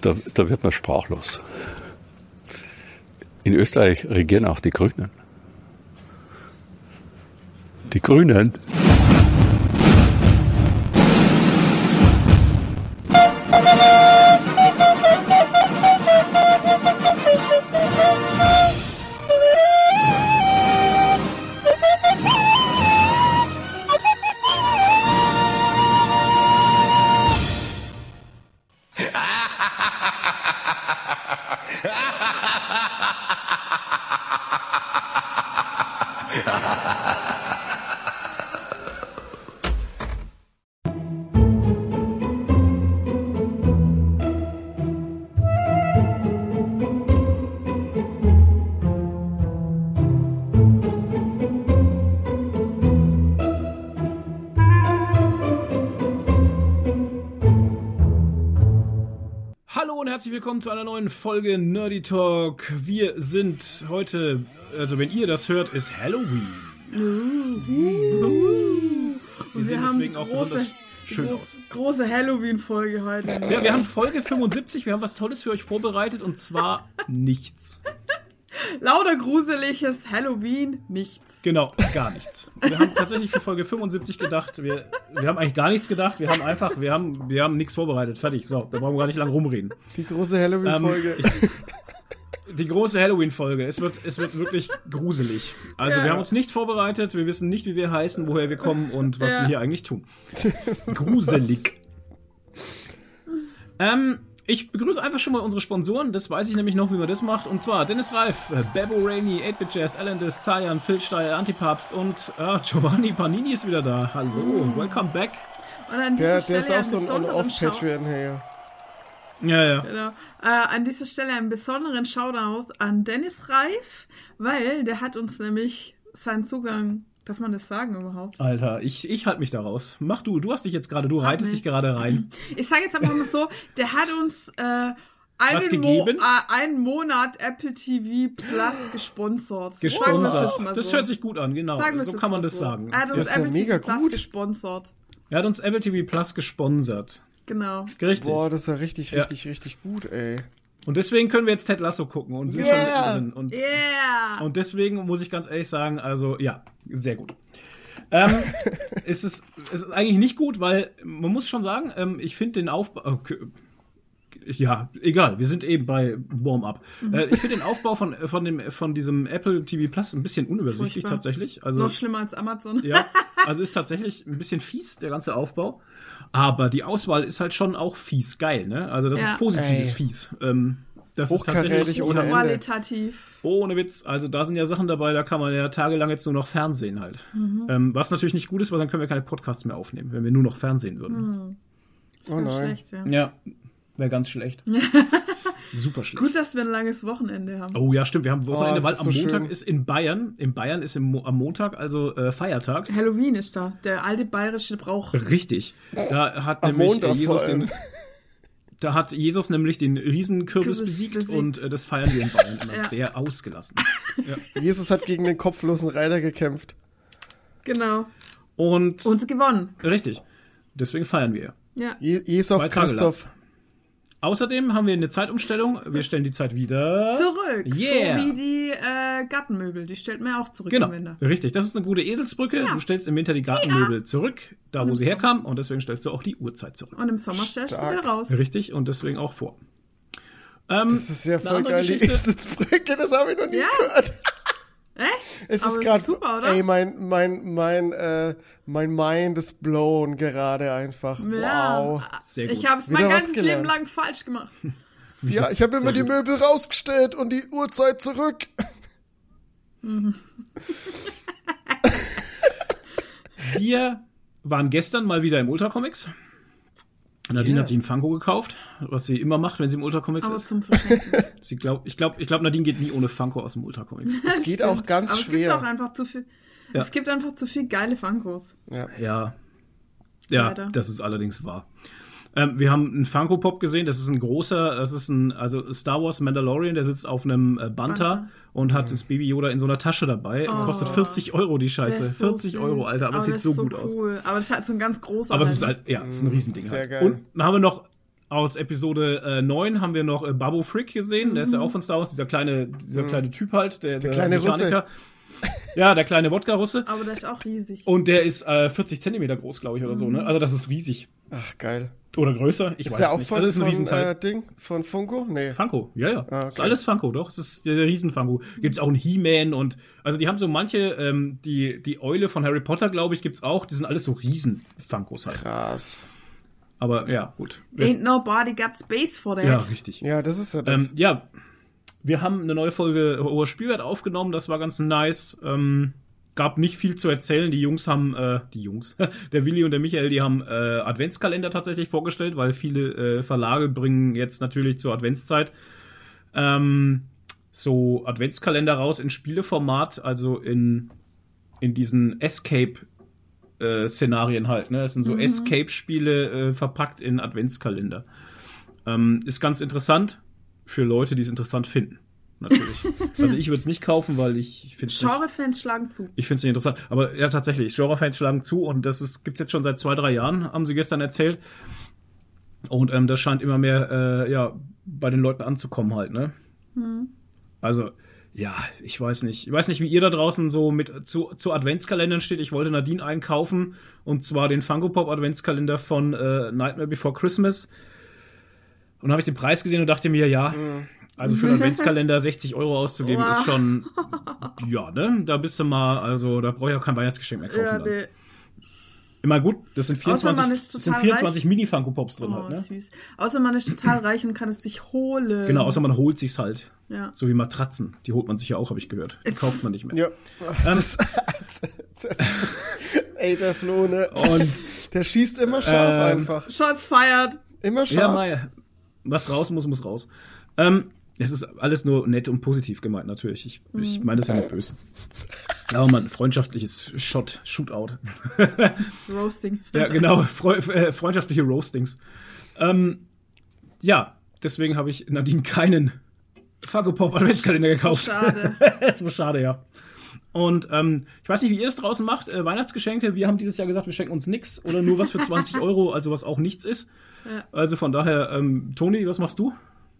Da, da wird man sprachlos. In Österreich regieren auch die Grünen. Die Grünen. Folge Nerdy Talk. Wir sind heute, also wenn ihr das hört, ist Halloween. Und Wir sehen wir haben die deswegen auch große, besonders schön groß, aus. große Halloween-Folge heute. Ja, wir haben Folge 75, wir haben was Tolles für euch vorbereitet und zwar nichts. Lauter gruseliges Halloween, nichts. Genau, gar nichts. Wir haben tatsächlich für Folge 75 gedacht, wir, wir haben eigentlich gar nichts gedacht, wir haben einfach, wir haben, wir haben nichts vorbereitet. Fertig, so, da brauchen wir gar nicht lange rumreden. Die große Ähm, Halloween-Folge. ich- die große Halloween-Folge. Es wird, es wird wirklich gruselig. Also, Ja. wir haben uns nicht vorbereitet, wir wissen nicht, wie wir heißen, woher wir kommen und was Ja. wir hier eigentlich tun. Gruselig. ähm, ich begrüße einfach schon mal unsere Sponsoren, das weiß ich nämlich noch, wie man das macht. Und zwar Dennis Reif, äh, Bebo Rainey, 8-Bit Jazz, Alandis, Zayan, Phil Steyer, Antipapst und äh, Giovanni Panini ist wieder da. Hallo, welcome back. Und an Der, der ist auch so ein einen besonderen Schau- On-Off-Patreon, hey. Ja, ja. Genau. Äh, an dieser Stelle einen besonderen Shoutout an Dennis Reif, weil der hat uns nämlich seinen Zugang, darf man das sagen überhaupt? Alter, ich, ich halte mich da raus. Mach du, du hast dich jetzt gerade, du reitest nee. dich gerade rein. Ich sage jetzt einfach mal so, der hat uns äh, einen, Mo äh, einen Monat Apple TV Plus gesponsert. Gesponsert. mal Das so. hört sich gut an, genau. So kann man das so. sagen. Er hat uns Das ist ja Apple mega TV Plus gut. gesponsert. Er hat uns Apple TV Plus gesponsert. Genau. Richtig. Boah, das ist ja richtig, Ja. richtig, richtig gut, ey. Und deswegen können wir jetzt Ted Lasso gucken und sind Yeah. schon mittendrin. Und, Yeah! und deswegen muss ich ganz ehrlich sagen, also ja, sehr gut. ähm, es, ist, es ist eigentlich nicht gut, weil man muss schon sagen, ähm, ich finde den Aufbau. Okay, ja, egal, wir sind eben bei Warm-up. Mhm. Äh, ich finde den Aufbau von, von, dem, von diesem Apple TV Plus ein bisschen unübersichtlich Furchtbar. tatsächlich. Also, Noch schlimmer als Amazon. Ja, also ist tatsächlich ein bisschen fies, der ganze Aufbau. Aber die Auswahl ist halt schon auch fies geil, ne? Also das Ja. ist positives Ey. fies. Ähm, das ist tatsächlich ohne. Qualitativ. ohne Witz. Also da sind ja Sachen dabei, da kann man ja tagelang jetzt nur noch Fernsehen halt. Mhm. Ähm, was natürlich nicht gut ist, weil dann können wir keine Podcasts mehr aufnehmen, wenn wir nur noch Fernsehen würden. Mhm. Oh Voll nein. Schlecht, ja. Ja, wäre ganz schlecht. Super schlecht. Gut, dass wir ein langes Wochenende haben. Oh ja, stimmt. Wir haben Wochenende, Oh, weil am so Montag schön. ist in Bayern, in Bayern ist im, am Montag also äh, Feiertag. Halloween ist da. Der alte bayerische Brauch. Richtig. Da hat Am nämlich Montag äh, Jesus vor allem. den, da hat Jesus nämlich den Riesenkürbis Kürbis besiegt, besiegt. und äh, das feiern wir in Bayern immer Ja. sehr ausgelassen. Jesus hat gegen den kopflosen Reiter gekämpft. Genau. Und, Und gewonnen. richtig. Deswegen feiern wir. Ja. Je Tage Christoph. Außerdem haben wir eine Zeitumstellung. Wir stellen die Zeit wieder Zurück. Yeah. So wie die äh, Gartenmöbel. Die stellt man ja auch zurück Genau, im Winter. richtig. Das ist eine gute Eselsbrücke. Du stellst im Winter die Gartenmöbel zurück, da wo im sie Sommer. herkamen, und deswegen stellst du auch die Uhrzeit zurück. Und im Sommer stellst du sie Stark. wieder raus. Richtig, und deswegen auch vor. Ähm, Das ist ja eine voll geil, die. Eselsbrücke, das habe ich noch nie Ja. gehört. Echt? Es Aber ist es gerade, super, oder? ey, mein, mein, mein, äh, mein Mind ist blown gerade einfach. Ja. Wow. Sehr gut. Ich habe es mein ganzes Leben lang falsch gemacht. Ja, ich habe immer die. Möbel rausgestellt und die Uhrzeit zurück. Wir waren gestern mal wieder im Ultracomics. Nadine Yeah. hat sich einen Funko gekauft, was sie immer macht, wenn sie im Ultracomics ist. zum. Sie glaub, ich glaube, ich glaub, Nadine geht nie ohne Funko aus dem Ultracomics. Es geht auch ganz Aber schwer. Es gibt auch einfach zu viel. Ja. Es gibt einfach zu viel geile Funkos. Ja. Ja. Ja, das ist allerdings wahr. Ähm, wir haben einen Funko Pop gesehen, das ist ein großer, das ist ein, also Star Wars Mandalorian, der sitzt auf einem äh, Banta. und hat das Baby Yoda in so einer Tasche dabei. Oh. Kostet 40 Euro die Der Scheiße. so 40 süß. Euro, Alter, aber, es der sieht so ist gut aus. cool. Aber das ist halt so ein ganz großer. Aber es ist halt. halt, ja, es ist ein Riesending sehr halt. geil. Und dann haben wir noch aus Episode äh, 9 haben wir noch äh, Babu Frick gesehen, der ist ja auch von Star Wars, dieser kleine, dieser kleine Typ halt, der, der, kleine Russe. Ja, der kleine Wodka-Russe. Aber der ist auch riesig. Und der ist äh, 40 Zentimeter groß, glaube ich, oder so, ne? Also das ist riesig. Ach, geil. Oder größer, ich Ist weiß der auch nicht. von, also das ist ein von Riesenteil. äh, Ding? Von Funko? Nee. Funko, ja, ja. Ah, Das ist okay. alles Funko, doch. Es ist der Riesen-Funko. Gibt's auch einen He-Man und also die haben so manche, ähm, die, die Eule von Harry Potter, glaube ich, gibt's auch. Die sind alles so Riesen-Funkos halt. Krass. Aber ja, gut. Ain't nobody got space for that. Ja, richtig. Ja, das ist ja Ähm, das. ja, wir haben eine neue Folge Hoher Spielwert aufgenommen, das war ganz nice. Ähm, gab nicht viel zu erzählen. Die Jungs haben, äh, die Jungs, der Willi und der Michael, die haben äh, Adventskalender tatsächlich vorgestellt, weil viele äh, Verlage bringen jetzt natürlich zur Adventszeit ähm, so Adventskalender raus in Spieleformat, also in, in diesen Escape äh, Szenarien halt. Ne? Das sind so Escape-Spiele äh, verpackt in Adventskalender. Ähm, ist ganz interessant für Leute, die es interessant finden. Natürlich. also ich würde es nicht kaufen, weil ich finde es nicht, Genre-Fans schlagen zu. ich find's nicht interessant. Aber ja, tatsächlich, Genre-Fans schlagen zu und das ist, gibt's jetzt schon seit zwei, drei Jahren, haben sie gestern erzählt. Und ähm, das scheint immer mehr äh, ja, bei den Leuten anzukommen halt, ne? Also, ja, ich weiß nicht. Ich weiß nicht, wie ihr da draußen so mit zu, zu Adventskalendern steht. Ich wollte Nadine einkaufen und zwar den Funko Pop Adventskalender von äh, Nightmare Before Christmas. Und habe ich den Preis gesehen und dachte mir, ja, also für einen Adventskalender 60 Euro auszugeben Wow. ist schon, ja, ne? Da bist du mal, also da brauche ich auch kein Weihnachtsgeschenk mehr kaufen. Ja, dann. der, Immer gut, das sind Außer man 24, ist das sind total 24 Mini-Funko Pops drin oh, halt, ne? süß. Außer man ist total reich und kann es sich holen. Genau, außer man holt sich's halt. Ja. So wie Matratzen. Die holt man sich ja auch, habe ich gehört. Die Jetzt- kauft man nicht mehr. Ja. Ach, das, das, ey, der Flo, ne? Und Der schießt immer scharf Ähm, einfach. Shots fired. Immer ja, scharf. mal, was raus muss, muss raus. Ähm, es ist alles nur nett und positiv gemeint, natürlich. Ich, ich meine das ja nicht böse. Aber man, freundschaftliches Shot, Shootout. Roasting. Ja, genau, freu, äh, freundschaftliche Roastings. Ähm, ja, deswegen habe ich Nadine keinen Funko Pop Adventskalender gekauft. Schade. das war schade, ja. Und ähm, ich weiß nicht, wie ihr es draußen macht. Äh, Weihnachtsgeschenke, wir haben dieses Jahr gesagt, wir schenken uns nichts oder nur was für 20 Euro, also was auch nichts ist. Ja. Also von daher, ähm, Toni, was machst du?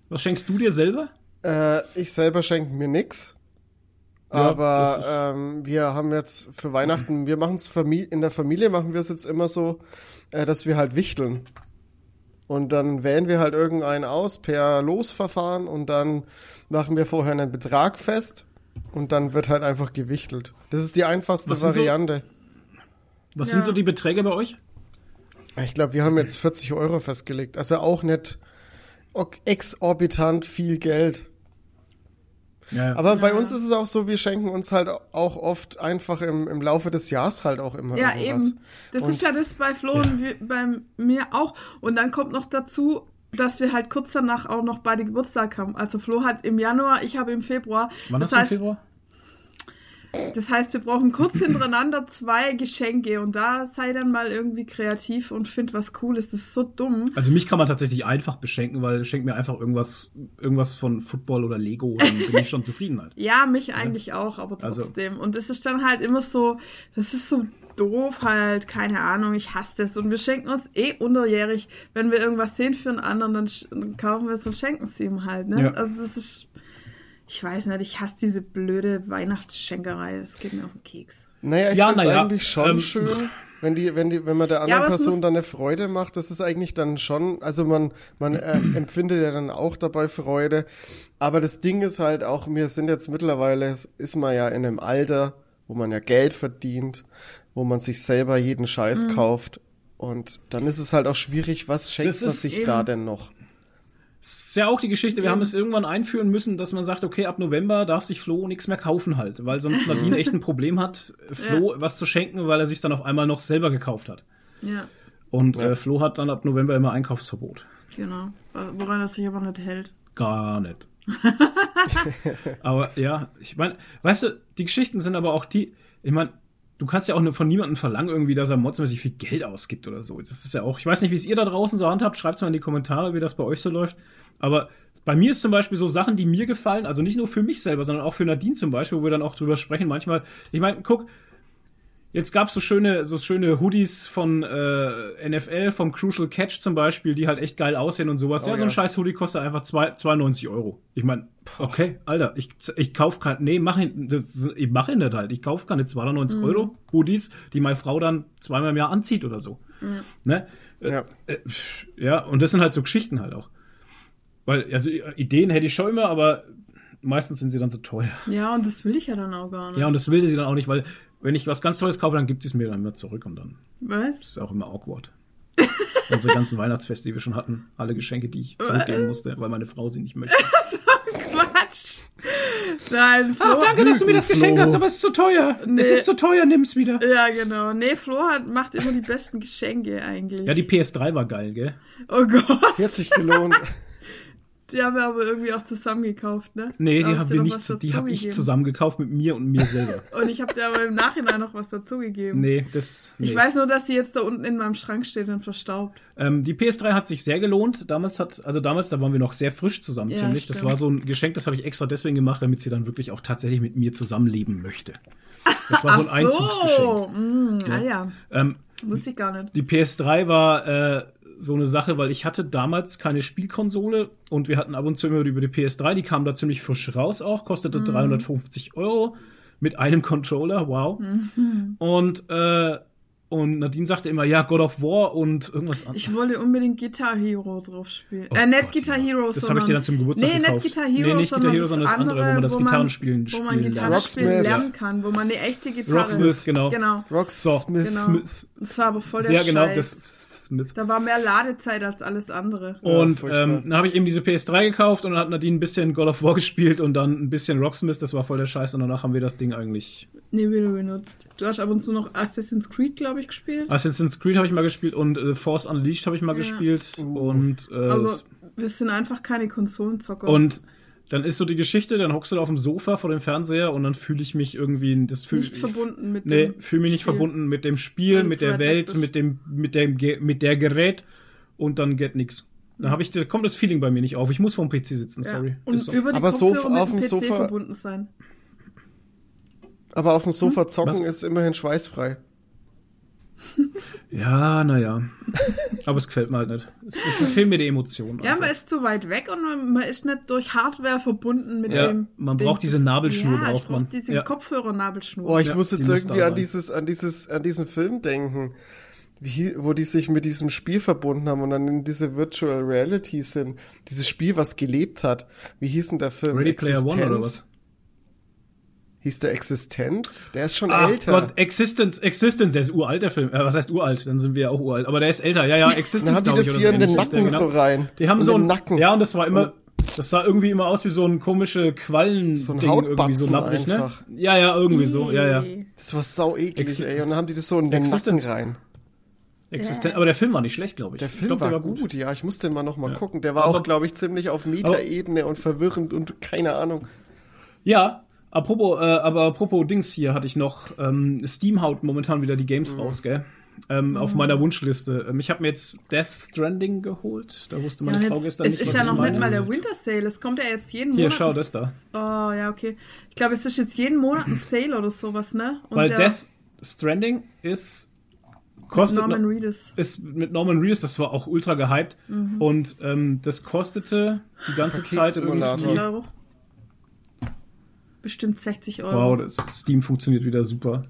Was schenkst du dir selber? Äh, ich selber schenke mir nix. Ja, Aber ist- ähm, wir haben jetzt für Weihnachten, wir machen es in der Familie machen wir es jetzt immer so, äh, dass wir halt wichteln. Und dann wählen wir halt irgendeinen aus per Losverfahren und dann machen wir vorher einen Betrag fest und dann wird halt einfach gewichtelt. Das ist die einfachste Was sind so- Variante. Was Ja. sind so die Beträge bei euch? Ich glaube, wir haben jetzt 40 Euro festgelegt. Also auch nicht exorbitant viel Geld. Ja, Aber bei uns ist es auch so, wir schenken uns halt auch oft einfach im, im Laufe des Jahres halt auch immer Ja, irgendwas. eben. Das Und- ist ja das bei Flo und wir, bei mir auch. Und dann kommt noch dazu, dass wir halt kurz danach auch noch beide Geburtstag haben. Also Flo hat im Januar, ich habe im Februar. Wann das hast du im heißt, Februar? Das heißt, wir brauchen kurz hintereinander zwei Geschenke und da sei dann mal irgendwie kreativ und find was Cooles. Das ist so dumm. Also mich kann man tatsächlich einfach beschenken, weil schenkt mir einfach irgendwas, irgendwas von Football oder Lego, dann bin ich schon zufrieden halt. Ja, mich eigentlich auch, aber Also- trotzdem. Und es ist dann halt immer so, das ist so doof halt, keine Ahnung, ich hasse das. Und wir schenken uns eh unterjährig, wenn wir irgendwas sehen für einen anderen, dann, dann kaufen wir es und schenken es ihm halt. Ne? Ja. Also das ist, ich weiß nicht, ich hasse diese blöde Weihnachtsschenkerei, das geht mir auf den Keks. Naja, ich Ja, finde es naja, eigentlich schon ähm, schön, wenn die, wenn die, wenn man der Ja, anderen es Person dann eine Freude macht, das ist eigentlich dann schon, also man, man äh, empfindet ja dann auch dabei Freude. Aber das Ding ist halt auch, wir sind jetzt mittlerweile, ist man ja in einem Alter, wo man ja Geld verdient, wo man sich selber jeden Scheiß Mhm. kauft. Und dann ist es halt auch schwierig, was schenkt Das man sich eben- da denn noch? Das ist ja auch die Geschichte, wir Ja. haben es irgendwann einführen müssen, dass man sagt, okay, ab November darf sich Flo nichts mehr kaufen halt, weil sonst Nadine echt ein Problem hat, Flo was zu schenken, weil er sich dann auf einmal noch selber gekauft hat. Ja, Und Ja. äh, Flo hat dann ab November immer Einkaufsverbot. genau. Woran er sich aber nicht hält. Gar nicht. aber ja, ich meine, weißt du, die Geschichten sind aber auch die, ich meine, du kannst ja auch von niemandem verlangen, irgendwie, dass er modsmäßig viel Geld ausgibt oder so. Das ist ja auch, ich weiß nicht, wie es ihr da draußen so handhabt, schreibt mal in die Kommentare, wie das bei euch so läuft. Aber bei mir ist zum Beispiel so Sachen, die mir gefallen, also nicht nur für mich selber, sondern auch für Nadine zum Beispiel, wo wir dann auch drüber sprechen manchmal. Ich meine, guck, Jetzt gab's so schöne, so schöne Hoodies von äh, NFL, vom Crucial Catch zum Beispiel, die halt echt geil aussehen und sowas. Oh ja, so ein ja. scheiß Hoodie kostet einfach zwei- 92 Euro. Ich meine, okay, Alter, ich, ich kauf kein, nee, mach ihn, das, ich mach ihn nicht halt. Ich kauf keine 290 Euro Hoodies, die meine Frau dann zweimal im Jahr anzieht oder so. Ne? Ja. Ja, und das sind halt so Geschichten halt auch. Weil, also Ideen hätte ich schon immer, aber meistens sind sie dann so teuer. Ja, und das will ich ja dann auch gar nicht. Ja, und das will sie dann auch nicht, weil wenn ich was ganz Tolles kaufe, dann gibt sie es mir dann immer zurück und dann Was? ist es auch immer awkward. Unsere ganzen Weihnachtsfeste, die wir schon hatten, alle Geschenke, die ich zurückgeben musste, weil meine Frau sie nicht möchte. Quatsch. Nein, Flo. Ach, danke, dass du mir das Flo. geschenkt hast, aber es ist zu teuer. Nee. Es ist zu teuer, nimm's wieder. Ja, genau. Nee, Flo hat, macht immer die besten Geschenke eigentlich. Ja, die PS3 war geil, gell? oh Gott. Die hat sich gelohnt. Die haben wir aber irgendwie auch zusammen gekauft, ne? Nee, die haben wir nicht, zu- die habe ich dazugegeben. zusammen gekauft mit mir und mir selber. Und ich habe dir aber im Nachhinein noch was dazugegeben. Nee, das. Nee. Ich weiß nur, dass die jetzt da unten in meinem Schrank steht und verstaubt. Ähm, die PS3 hat sich sehr gelohnt. Damals hat, also damals, da waren wir noch sehr frisch zusammen, Ja, ziemlich. Das stimmt. war so ein Geschenk, das habe ich extra deswegen gemacht, damit sie dann wirklich auch tatsächlich mit mir zusammenleben möchte. Das war so ein Einzugsgeschenk. Mm, Ah ja, Ähm, wusste ich gar nicht. die PS3 war äh, so eine Sache, weil ich hatte damals keine Spielkonsole und wir hatten ab und zu immer über die PS3, die kam da ziemlich frisch raus auch, kostete 350 Euro mit einem Controller, wow. Und, äh, und Nadine sagte immer, ja, God of War und irgendwas anderes. Ich wollte unbedingt Guitar Hero drauf spielen. Oh äh, nicht Gott, Guitar ja. Hero, Das sondern... habe ich dir dann zum Geburtstag nee, gekauft. nicht Guitar Hero, Nee, nicht Guitar Hero, sondern das andere, wo man das Gitarrenspielen Wo man spielen Gitarre lernt. spielen lernen kann, wo man eine echte Gitarre... Rocksmith, genau. Genau, Rocksmith. genau. Smith. Das war aber voll der Ja, genau, Scheiß. das ist Smith. Da war mehr Ladezeit als alles andere. Und furchtbar. ähm, dann habe ich eben diese PS3 gekauft und dann hat Nadine ein bisschen God of War gespielt und dann ein bisschen Rocksmith, das war voll der Scheiß und danach haben wir das Ding eigentlich. Nee, wieder benutzt. Du hast ab und zu noch Assassin's Creed, glaube ich, gespielt. Assassin's Creed habe ich mal gespielt und äh, Force Unleashed habe ich mal Ja. gespielt und äh, Aber wir sind einfach keine Konsolenzocker. und dann ist so die Geschichte, dann hockst du da auf dem Sofa vor dem Fernseher und dann fühle ich mich irgendwie das fühl, nicht verbunden mit Nee, dem fühle mich nicht Spiel. verbunden mit dem Spiel, Weil mit der Welt, mit dem mit dem mit der Gerät und dann geht nix. Da habe ich da kommt das Feeling bei mir nicht auf. Ich muss vorm PC sitzen, Ja. sorry. Und so. über die Aber Kopfhörer Sofa- mit auf dem PC Sofa- verbunden sein. Aber auf dem Sofa zocken Was? ist immerhin schweißfrei. Ja, naja. Aber es gefällt mir halt nicht. Es, es fehlen mir die Emotionen. Ja, einfach. man ist zu weit weg und man, man ist nicht durch Hardware verbunden mit Ja, dem. man dem- braucht diese Nabelschnur, Ja, braucht brauch man. diese Ja. Kopfhörer-Nabelschnur. Oh, ich Ja, muss jetzt irgendwie an dieses, an dieses, an diesen Film denken, wie, wo die sich mit diesem Spiel verbunden haben und dann in diese Virtual Reality sind. Dieses Spiel, was gelebt hat. Wie hieß denn der Film? Ready Player One oder was? Hieß der Existenz? Der ist schon Ach älter. Gott, Existence, Existence, der ist uralt, der Film. Äh, was heißt uralt? Dann sind wir ja auch uralt. Aber der ist älter. Ja, ja, Existence. Dann haben die ich, das oder hier so in den der, Nacken genau. so rein. Die haben in so den ein, Nacken. Ja, und das war immer, das sah irgendwie immer aus wie so ein komische Quallen, So ein Ding, irgendwie so lapprig, ne? einfach. Ja, ja, irgendwie so, ja, ja. Das war sau eklig, Exi- ey. Und dann haben die das so in den Existence. Nacken rein. Existent, aber der Film war nicht schlecht, glaube ich. Der Ich Film glaub, war, gut. ja. Ich muss den mal noch mal gucken. Der war Aber- auch, glaube ich, ziemlich auf Meta-Ebene und verwirrend und keine Ahnung. Ja, apropos, äh, aber apropos Dings hier hatte ich noch, ähm, Steam haut momentan wieder die Games Mhm. raus, gell? Ähm, Auf meiner Wunschliste. Ähm, ich habe mir jetzt Death Stranding geholt. Da wusste meine Ja, Frau gestern es nicht, ist was ja noch nicht mal der Winter Sale. Es kommt ja jetzt jeden Hier, Monat. schau, ein das da. Oh, ja, okay. Ich glaube, es ist jetzt jeden Monat ein Sale oder sowas, ne? Und Weil der- Death Stranding ist kostet Norman no- Reedus. ist mit Norman Reedus, das war auch ultra gehypt Mhm. und ähm, das kostete die ganze Zeit irgendwie, Euro. Bestimmt 60 Euro. wow, das Steam funktioniert wieder super.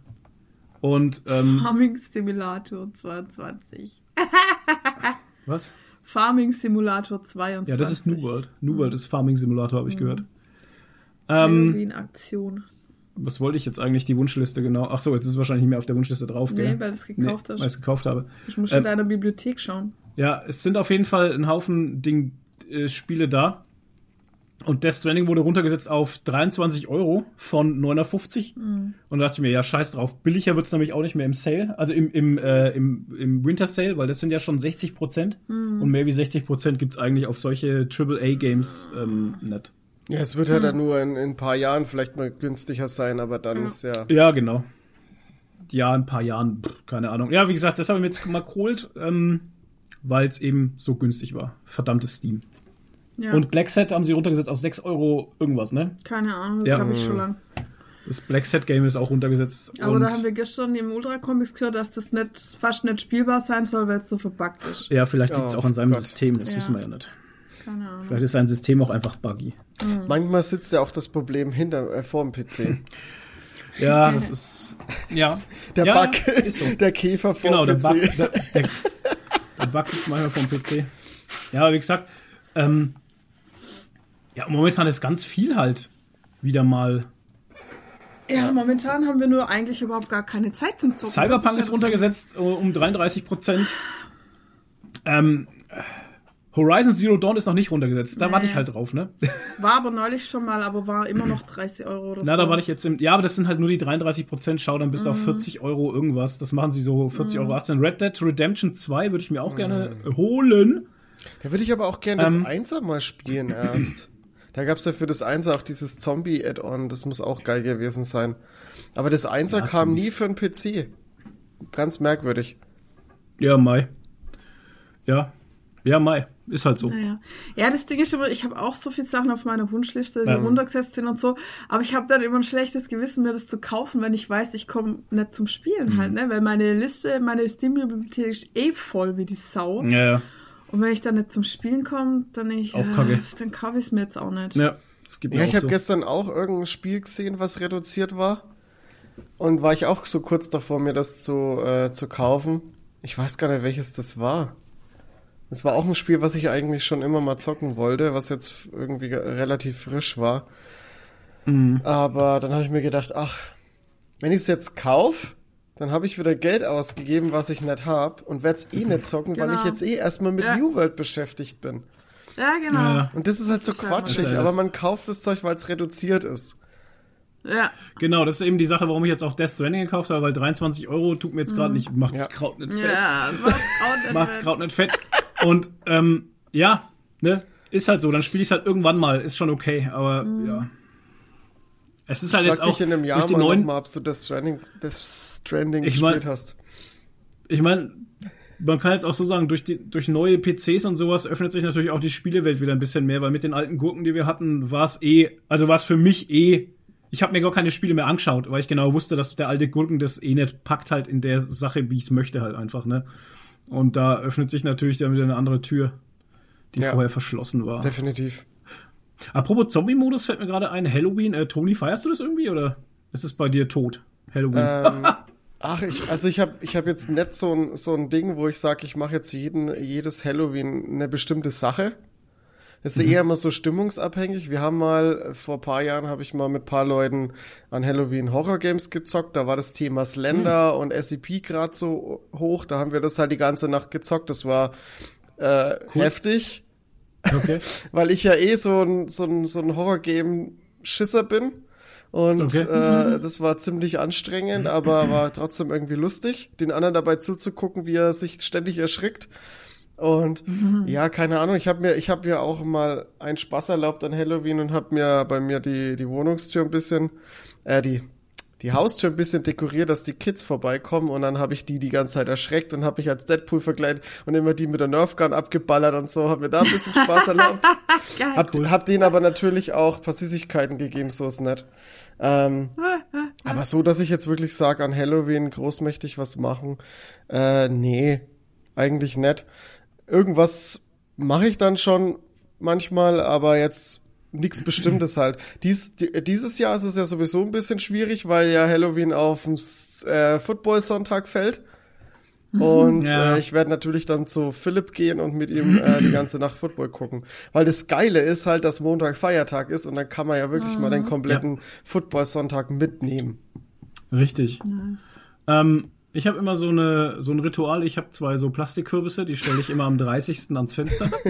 Und ähm, Farming Simulator 22. was? Farming Simulator 22. Ja, das ist New World. New World ist Farming Simulator, habe ich Mhm. gehört. Ähm, Halloween-Aktion. was wollte ich jetzt eigentlich die Wunschliste genau? Ach so, jetzt ist es wahrscheinlich nicht mehr auf der Wunschliste drauf, gell? Nee, weil du es gekauft nee, hast. Weil ich es gekauft habe. Ich muss ähm, in deiner Bibliothek schauen. Ja, es sind auf jeden Fall ein Haufen Ding, äh, Spiele da. Und Death Stranding wurde runtergesetzt auf 23 Euro von 950. Und da dachte ich mir, ja, scheiß drauf. Billiger wird's nämlich auch nicht mehr im Sale, also im, im, äh, im, im Winter Sale, weil das sind ja schon 60 Prozent. Und mehr wie 60 Prozent gibt's eigentlich auf solche AAA-Games ähm, nicht. Ja, es wird halt dann nur in, in ein paar Jahren vielleicht mal günstiger sein, aber dann ist ja. Ja, genau. Ja, ein paar Jahren, pff, keine Ahnung. Ja, wie gesagt, das habe ich mir jetzt mal geholt, ähm, weil es eben so günstig war. Verdammtes Steam. Ja, Und Black Set haben sie runtergesetzt auf 6 Euro irgendwas, ne? keine Ahnung, das Ja. habe ich schon lang. Das Black Set Game ist auch runtergesetzt. Aber und da haben wir gestern im Ultra Comics gehört, dass das nicht, fast nicht spielbar sein soll, weil es so verbuggt ist. ja, vielleicht liegt es Oh auch an seinem Gott. System, das Ja. wissen wir ja nicht. Keine Ahnung. Vielleicht ist sein System auch einfach buggy. Manchmal sitzt ja auch das Problem hinter, äh, vor dem PC. Ja, das ist. Ja. Der ja, Bug, Ist so. der Käfer vor Genau, der dem Bug, PC. der, der, der Bug sitzt manchmal vom PC. Ja, aber wie gesagt, ähm, ja, momentan ist ganz viel halt wieder mal. Ja, momentan haben wir nur eigentlich überhaupt gar keine Zeit zum Zocken. Cyberpunk Das ist das- runtergesetzt äh, um 33 Prozent. Ähm, Horizon Zero Dawn ist noch nicht runtergesetzt. Da Nee. warte ich halt drauf, ne? War aber neulich schon mal, aber war immer noch 30 Euro oder Na, so. da warte ich jetzt im. Ja, aber das sind halt nur die 33 Prozent. Schau, dann bist du auf 40 Euro irgendwas. Das machen sie so 40 Euro 18. Red Dead Redemption 2 würde ich mir auch gerne holen. Da würde ich aber auch gerne das Ähm. Einser mal spielen erst. Da gab es ja für das Einser auch dieses Zombie-Add-on. Das muss auch geil gewesen sein. Aber das Einser Ja, kam nie für einen PC. Ganz merkwürdig. Ja, Mai. Ja. Ja, Mai. Ist halt so. Naja. Ja, das Ding ist immer, ich habe auch so viele Sachen auf meiner Wunschliste, die Ähm. runtergesetzt sind und so, aber ich habe dann immer ein schlechtes Gewissen, mir das zu kaufen, wenn ich weiß, ich komme nicht zum Spielen Mhm. halt, ne? Weil meine Liste, meine Steam-Bibliothek ist eh voll wie die Sau. Ja, ja. Und wenn ich dann nicht zum Spielen komme, dann denke ich, Auch ja, kacke. dann kaufe ich es mir jetzt auch nicht. Ja, es gibt Ja, mir ich habe so. gestern auch irgendein Spiel gesehen, was reduziert war. Und war ich auch so kurz davor, mir das zu, äh, zu kaufen. Ich weiß gar nicht, welches das war. Es war auch ein Spiel, was ich eigentlich schon immer mal zocken wollte, was jetzt irgendwie ge- relativ frisch war. Mhm. Aber dann habe ich mir gedacht, ach, wenn ich es jetzt kaufe, dann habe ich wieder Geld ausgegeben, was ich nicht habe und werde es eh nicht zocken, weil ich Genau. jetzt eh erstmal mit Ja. New World beschäftigt bin. Ja, genau. Ja, Ja. ja. Und das ist halt so Das ja quatschig, aber man kauft das Zeug, weil es reduziert ist. Genau, das ist eben die Sache, warum ich jetzt auf Death Stranding gekauft habe, weil 23 Euro tut mir jetzt gerade nicht, macht's Ja. Kraut nicht fett. Ja, das macht auch Macht's. Kraut nicht fett. Und, ähm, ja, ne, ist halt so, dann spiele ich halt irgendwann mal, ist schon okay, aber, ja. Es ist halt Frag jetzt auch dich in einem Jahr mal neuen, nochmal, ob du das Stranding, das Stranding Ich mein- gespielt hast. ich meine, man kann jetzt auch so sagen, durch, die, durch neue PCs und sowas öffnet sich natürlich auch die Spielewelt wieder ein bisschen mehr, weil mit den alten Gurken, die wir hatten, war es eh, also war es für mich eh, ich habe mir gar keine Spiele mehr angeschaut, weil ich genau wusste, dass der alte Gurken das eh nicht packt halt in der Sache, wie ich es möchte halt einfach, ne? Und da öffnet sich natürlich dann wieder eine andere Tür, die Ja. vorher verschlossen war. Definitiv. Apropos Zombie-Modus fällt mir gerade ein, Halloween, äh, Tony, feierst du das irgendwie oder ist es bei dir tot? Halloween. Ähm, ach, ich, also ich habe ich hab jetzt nicht so ein, so ein Ding, wo ich sage, ich mache jetzt jeden, jedes Halloween eine bestimmte Sache. Das ist eher immer so stimmungsabhängig. Wir haben mal, äh, vor ein paar Jahren habe ich mal mit ein paar Leuten an Halloween Horror Games gezockt. Da war das Thema Slender und SCP gerade so hoch. Da haben wir das halt die ganze Nacht gezockt. Das war äh, heftig, Okay. weil ich ja eh so ein, so ein, so ein Horror-Game-Schisser bin. Und Okay. äh, das war ziemlich anstrengend, aber war trotzdem irgendwie lustig, den anderen dabei zuzugucken, wie er sich ständig erschrickt. Und ja, keine Ahnung, ich habe mir, ich habe mir auch mal einen Spaß erlaubt an Halloween und habe mir bei mir die, die Wohnungstür ein bisschen, äh, die, die Haustür ein bisschen dekoriert, dass die Kids vorbeikommen und dann habe ich die die ganze Zeit erschreckt und habe mich als Deadpool verkleidet und immer die mit der Nerfgun abgeballert und so, habe mir da ein bisschen Spaß erlaubt. Geil. Hab, hab denen aber natürlich auch ein paar Süßigkeiten gegeben, so ist nett. Ähm, aber so, dass ich jetzt wirklich sage, an Halloween großmächtig was machen, äh, nee, eigentlich nicht. Irgendwas mache ich dann schon manchmal, aber jetzt nichts Bestimmtes halt. Dies, di- dieses Jahr ist es ja sowieso ein bisschen schwierig, weil ja Halloween auf den äh, Football-Sonntag fällt. Und Ja. äh, ich werde natürlich dann zu Philipp gehen und mit ihm äh, die ganze Nacht Football gucken. Weil das Geile ist halt, dass Montag Feiertag ist und dann kann man ja wirklich mal den kompletten Football-Sonntag mitnehmen. Richtig. Ähm, ich habe immer so, eine, so ein Ritual. Ich habe zwei so Plastikkürbisse, die stelle ich immer am 30. ans Fenster.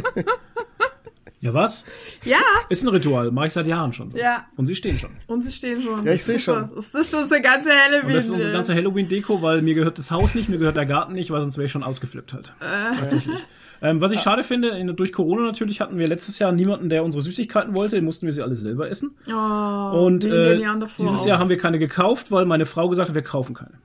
ja, was? Ja, Ist ein Ritual, mache ich seit Jahren schon so. Ja. Und sie stehen schon. und sie stehen schon. Ja, ich seh Super. schon. Das ist schon unsere ganze Halloween. Und das ist unsere ganze Halloween-Deko, weil mir gehört das Haus nicht, mir gehört der Garten nicht, weil sonst wäre ich schon ausgeflippt halt. Äh. Tatsächlich. Ähm, was ich schade finde, in, durch Corona natürlich hatten wir letztes Jahr niemanden, der unsere Süßigkeiten wollte, den mussten wir sie alle selber essen. oh, Und wie in den äh, Jahren davor dieses auch. Jahr haben wir keine gekauft, weil meine Frau gesagt hat, wir kaufen keine.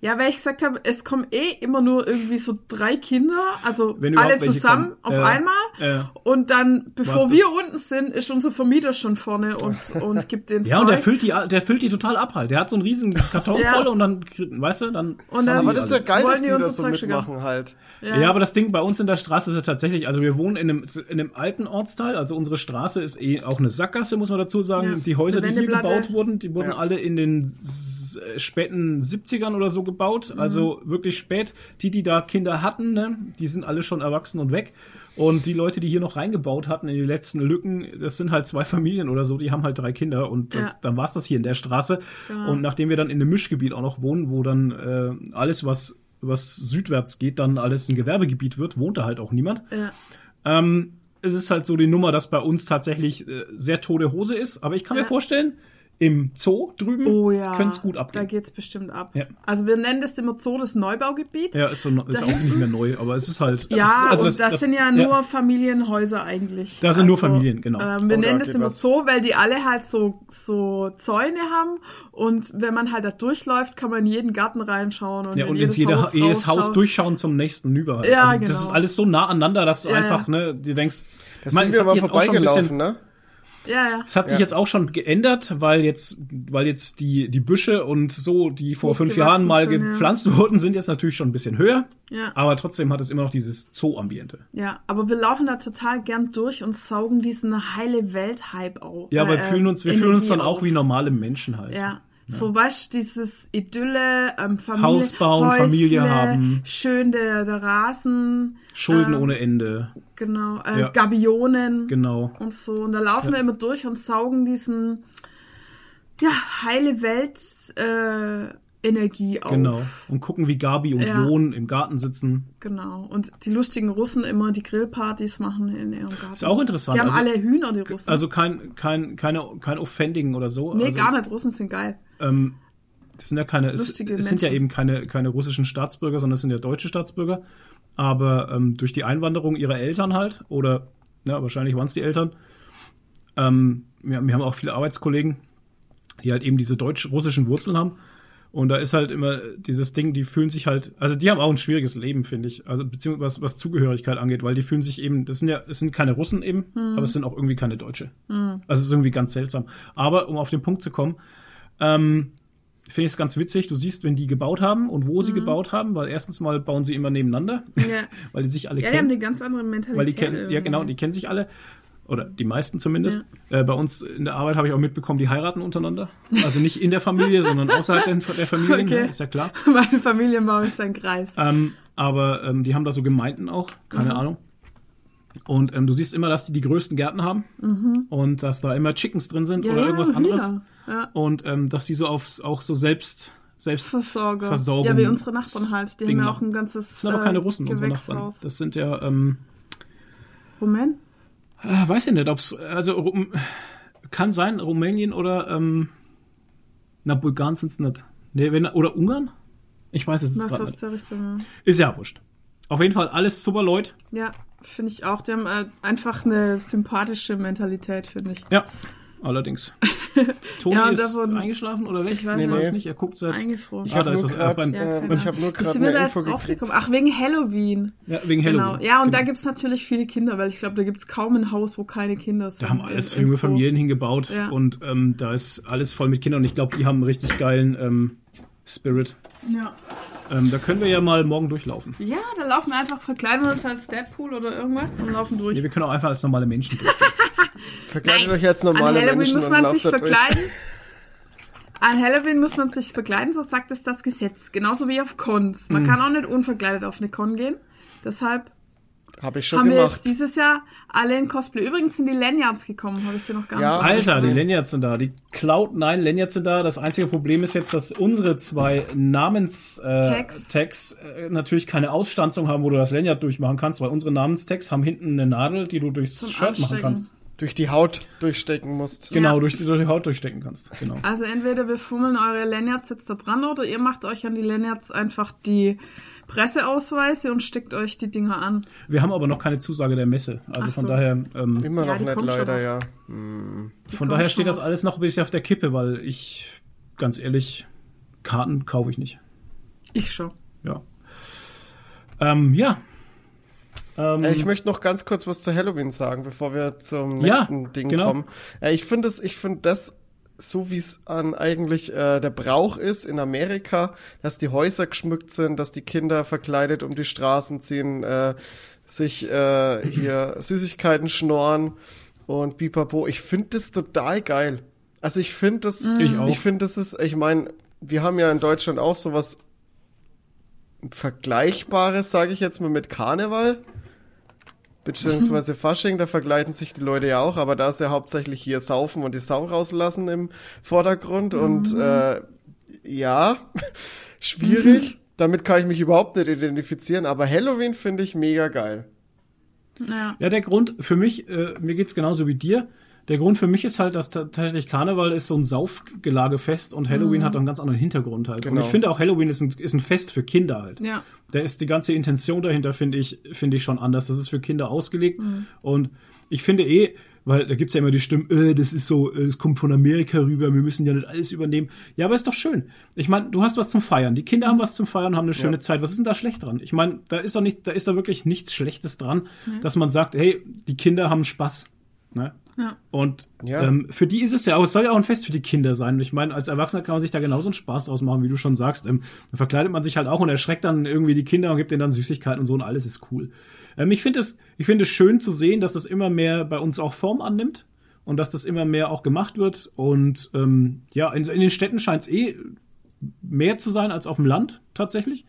Ja, weil ich gesagt habe, es kommen eh immer nur irgendwie so drei Kinder, also Wenn alle zusammen kommen. auf Äh, einmal. äh. Und dann, bevor wir das- unten sind, ist unser Vermieter schon vorne und, und gibt den Ja, Zeug. und der füllt die, der füllt die total ab halt. Der hat so einen riesen Karton Ja. voll und dann, weißt du, dann. Und dann- Aber das ist ja geil, Wollen dass die die das so mitmachen halt. Ja. aber das Ding bei uns in der Straße ist ja tatsächlich, also wir wohnen in einem, in einem alten Ortsteil, also unsere Straße ist eh auch eine Sackgasse, muss man dazu sagen. Ja. Die Häuser, die hier gebaut wurden, die wurden Ja. alle in den äh, späten 70ern oder so gebaut, Mhm. also wirklich spät. Die, die da Kinder hatten, ne, die sind alle schon erwachsen und weg. Und die Leute, die hier noch reingebaut hatten in die letzten Lücken, das sind halt zwei Familien oder so, die haben halt drei Kinder und das, Ja. dann war's das hier in der Straße. Genau. Und nachdem wir dann in einem Mischgebiet auch noch wohnen, wo dann äh, alles, was was südwärts geht, dann alles ein Gewerbegebiet wird, wohnt da halt auch niemand. Ja. Ähm, es ist halt so die Nummer, dass bei uns tatsächlich äh, sehr tote Hose ist, aber ich kann Ja. mir vorstellen, im Zoo drüben Oh ja, könnte es gut da abgehen. geht's bestimmt ab. Ja. Also wir nennen das immer Zoo das Neubaugebiet. Ja, ist, so, ist auch nicht mehr neu, aber es ist halt. Ja, es ist, also und das, sind ja nur Familienhäuser eigentlich. Da sind nur Familien, genau. Ähm, wir Oh, da nennen das geht immer was. so, weil die alle halt so, so Zäune haben und wenn man halt da durchläuft, kann man in jeden Garten reinschauen und, Ja, in und jedes ins jede, Haus jedes Haus durchschauen zum nächsten Nüber. Ja, also, genau. Das ist alles so nah aneinander, dass du Ja, einfach, ja. ne, du denkst, Da ich meine, sind es wir mal vorbeigelaufen, ne? Ja, ja. Es hat sich Ja. jetzt auch schon geändert, weil jetzt, weil jetzt die, die Büsche und so, die vor fünf Hochgewachsen Jahren mal sind, ja. gepflanzt wurden, sind jetzt natürlich schon ein bisschen höher. Ja. Aber trotzdem hat es immer noch dieses Zoo-Ambiente. Ja, aber wir laufen da total gern durch und saugen diesen heile Welt-Hype auf. Ja, wir äh, fühlen uns, wir fühlen uns dann Energie auch auf. wie normale Menschen halt. Ja. So, weißt du, dieses Idylle, ähm, Familie, Haus bauen, Familie haben. Schön der, der Rasen, Schulden Ähm, ohne Ende. genau, äh, Ja. Gabionen Genau. und so. Und da laufen wir immer durch und saugen diesen, ja, heile Welt, äh, Energie auf. Genau. Und gucken, wie Gabi und Ja. Jon im Garten sitzen. Genau. Und die lustigen Russen immer die Grillpartys machen in ihrem Garten. Ist auch interessant. Die haben Also- alle Hühner, die Russen. Also kein, kein, keine, kein Offending oder so. nee, also, gar nicht. Russen sind geil. Ähm, das sind ja keine, es, Lustige es sind ja eben keine, keine russischen Staatsbürger, sondern es sind ja deutsche Staatsbürger. Aber ähm, durch die Einwanderung ihrer Eltern halt, oder ja, wahrscheinlich waren es die Eltern, ähm, wir, wir haben auch viele Arbeitskollegen, die halt eben diese deutsch-russischen Wurzeln haben. Und da ist halt immer dieses Ding, die fühlen sich halt, also die haben auch ein schwieriges Leben, finde ich. Also beziehungsweise was, was Zugehörigkeit angeht, weil die fühlen sich eben, das sind ja, es sind keine Russen eben, aber es sind auch irgendwie keine Deutsche. Also es ist irgendwie ganz seltsam. Aber um auf den Punkt zu kommen, ähm, finde ich es ganz witzig. Du siehst, wenn die gebaut haben und wo sie gebaut haben, weil erstens mal bauen sie immer nebeneinander, Ja. weil die sich alle Ja, die haben kennen. eine ganz andere Mentalität. Weil die kennen, ja genau, die kennen sich alle. Oder die meisten zumindest. Äh, bei uns in der Arbeit habe ich auch mitbekommen, die heiraten untereinander. Also nicht in der Familie, sondern außerhalb der, der Familie, Okay. ist ja klar. Mein Familienbaum ist ein Kreis. Ähm, aber ähm, die haben da so Gemeinden auch, keine Mhm. Ahnung. Und ähm, du siehst immer, dass die die größten Gärten haben und dass da immer Chickens drin sind Mhm. Ja, oder ja, irgendwas anderes. Hühner. Ja. Und ähm, dass die so auf, auch so selbst, selbst. Versorgung. Ja, wie unsere Nachbarn halt. Die Ding haben ja auch ein ganzes Das sind aber äh, keine Russen, unsere Nachbarn. Das sind ja, ähm, Moment. Äh, weiß ich nicht, ob's, also Rum, kann sein, Rumänien oder, ähm, na, Bulgarien sind's nicht. Nee, wenn, oder Ungarn? Ich weiß es jetzt gerade nicht. Richtung? Ist ja wurscht. Auf jeden Fall alles super Leute. Ja, finde ich auch. Die haben äh, einfach eine sympathische Mentalität, finde ich. Ja, allerdings. Toni Ja, ist davon- eingeschlafen oder weg? Ich weiß Ich Nee, nee. nicht, er guckt selbst. Eingefroren. Ich Ah, habe da ist nur was- gerade Ja, äh, ich hab nur eine Info drauf gekriegt. gekommen? Ach, wegen Halloween. Ja, wegen Halloween. Genau. Ja, und da Genau. gibt's natürlich viele Kinder, weil ich glaube, da gibt's kaum ein Haus, wo keine Kinder sind. Da haben alles Im- im junge. Familien hingebaut Ja. und ähm, da ist alles voll mit Kindern und ich glaube, die haben einen richtig geilen ähm, Spirit. Ja. Ähm, da können wir ja mal morgen durchlaufen. ja, da laufen wir einfach, verkleiden wir uns als Deadpool oder irgendwas und laufen durch. Nee, wir können auch einfach als normale Menschen durch. Verkleidet euch als An normale Halloween Menschen muss man sich verkleiden. An Halloween muss man sich verkleiden, so sagt es das Gesetz. Genauso wie auf Cons. Mhm. Man kann auch nicht unverkleidet auf eine Con gehen. Deshalb Habe ich schon haben wir gemacht. jetzt dieses Jahr alle in Cosplay. Übrigens sind die Lanyards gekommen, habe ich dir noch gar Ja, nicht Hab ich Alter, die. Lanyards sind da. Die Cloud9 Lanyards sind da. Das einzige Problem ist jetzt, dass unsere zwei Namenstags äh, äh, natürlich keine Ausstanzung haben, wo du das Lanyard durchmachen kannst, weil unsere Namenstags haben hinten eine Nadel, die du durchs Zum Shirt machen Anstecken. kannst. Durch die Haut durchstecken musst. Genau, Ja. durch, die, durch die Haut durchstecken kannst. Genau. Also entweder wir fummeln eure Lanyards jetzt da dran oder ihr macht euch an die Lanyards einfach die Presseausweise und steckt euch die Dinger an. Wir haben aber noch keine Zusage der Messe. Also Ach von so. daher, ähm, Immer Ja, noch nicht leider, ja. Hm. Von daher steht das alles noch ein bisschen auf der Kippe, weil ich, ganz ehrlich, Karten kaufe ich nicht. Ich schon. Ja. Ähm, ja. Ähm, Äh, ich möchte noch ganz kurz was zu Halloween sagen, bevor wir zum Ja, nächsten Ding genau. kommen. Äh, ich finde das, ich finde das so wie es an eigentlich äh, der Brauch ist in Amerika, dass die Häuser geschmückt sind, dass die Kinder verkleidet um die Straßen ziehen, äh, sich äh, hier Süßigkeiten schnorren und pipapo. Ich finde das total geil. Also ich finde das, Ich ich finde das ist, ich meine, wir haben ja in Deutschland auch sowas Vergleichbares, sage ich jetzt mal, mit Karneval. Beziehungsweise Fasching, da vergleiten sich die Leute ja auch, aber da ist ja hauptsächlich hier Saufen und die Sau rauslassen im Vordergrund und äh, ja, schwierig. Damit kann ich mich überhaupt nicht identifizieren, aber Halloween finde ich mega geil. Ja. Ja, der Grund für mich, äh, mir geht's genauso wie dir. Der Grund für mich ist halt, dass tatsächlich Karneval ist so ein Saufgelagefest und Halloween hat einen ganz anderen Hintergrund halt. Und Genau. ich finde auch Halloween ist ein, ist ein Fest für Kinder halt. Ja. Da ist die ganze Intention dahinter, finde ich, finde ich schon anders. Das ist für Kinder ausgelegt. Und ich finde eh, weil da gibt's ja immer die Stimmen, äh, das ist so, äh, es kommt von Amerika rüber, wir müssen ja nicht alles übernehmen. Ja, aber ist doch schön. Ich meine, du hast was zum Feiern. Die Kinder haben was zum Feiern, haben eine schöne Ja. Zeit. Was ist denn da schlecht dran? Ich meine, da ist doch nicht, da ist da wirklich nichts Schlechtes dran, dass man sagt, hey, die Kinder haben Spaß. Ne? Ja. Und Ja. ähm, für die ist es ja auch, es soll ja auch ein Fest für die Kinder sein. Und ich meine, als Erwachsener kann man sich da genauso einen Spaß draus machen, wie du schon sagst. Ähm, da verkleidet man sich halt auch und erschreckt dann irgendwie die Kinder und gibt denen dann Süßigkeiten und so und alles ist cool. Ähm, ich finde es, ich finde es schön zu sehen, dass das immer mehr bei uns auch Form annimmt und dass das immer mehr auch gemacht wird. Und ähm, ja, in, in den Städten scheint es eh mehr zu sein als auf dem Land tatsächlich.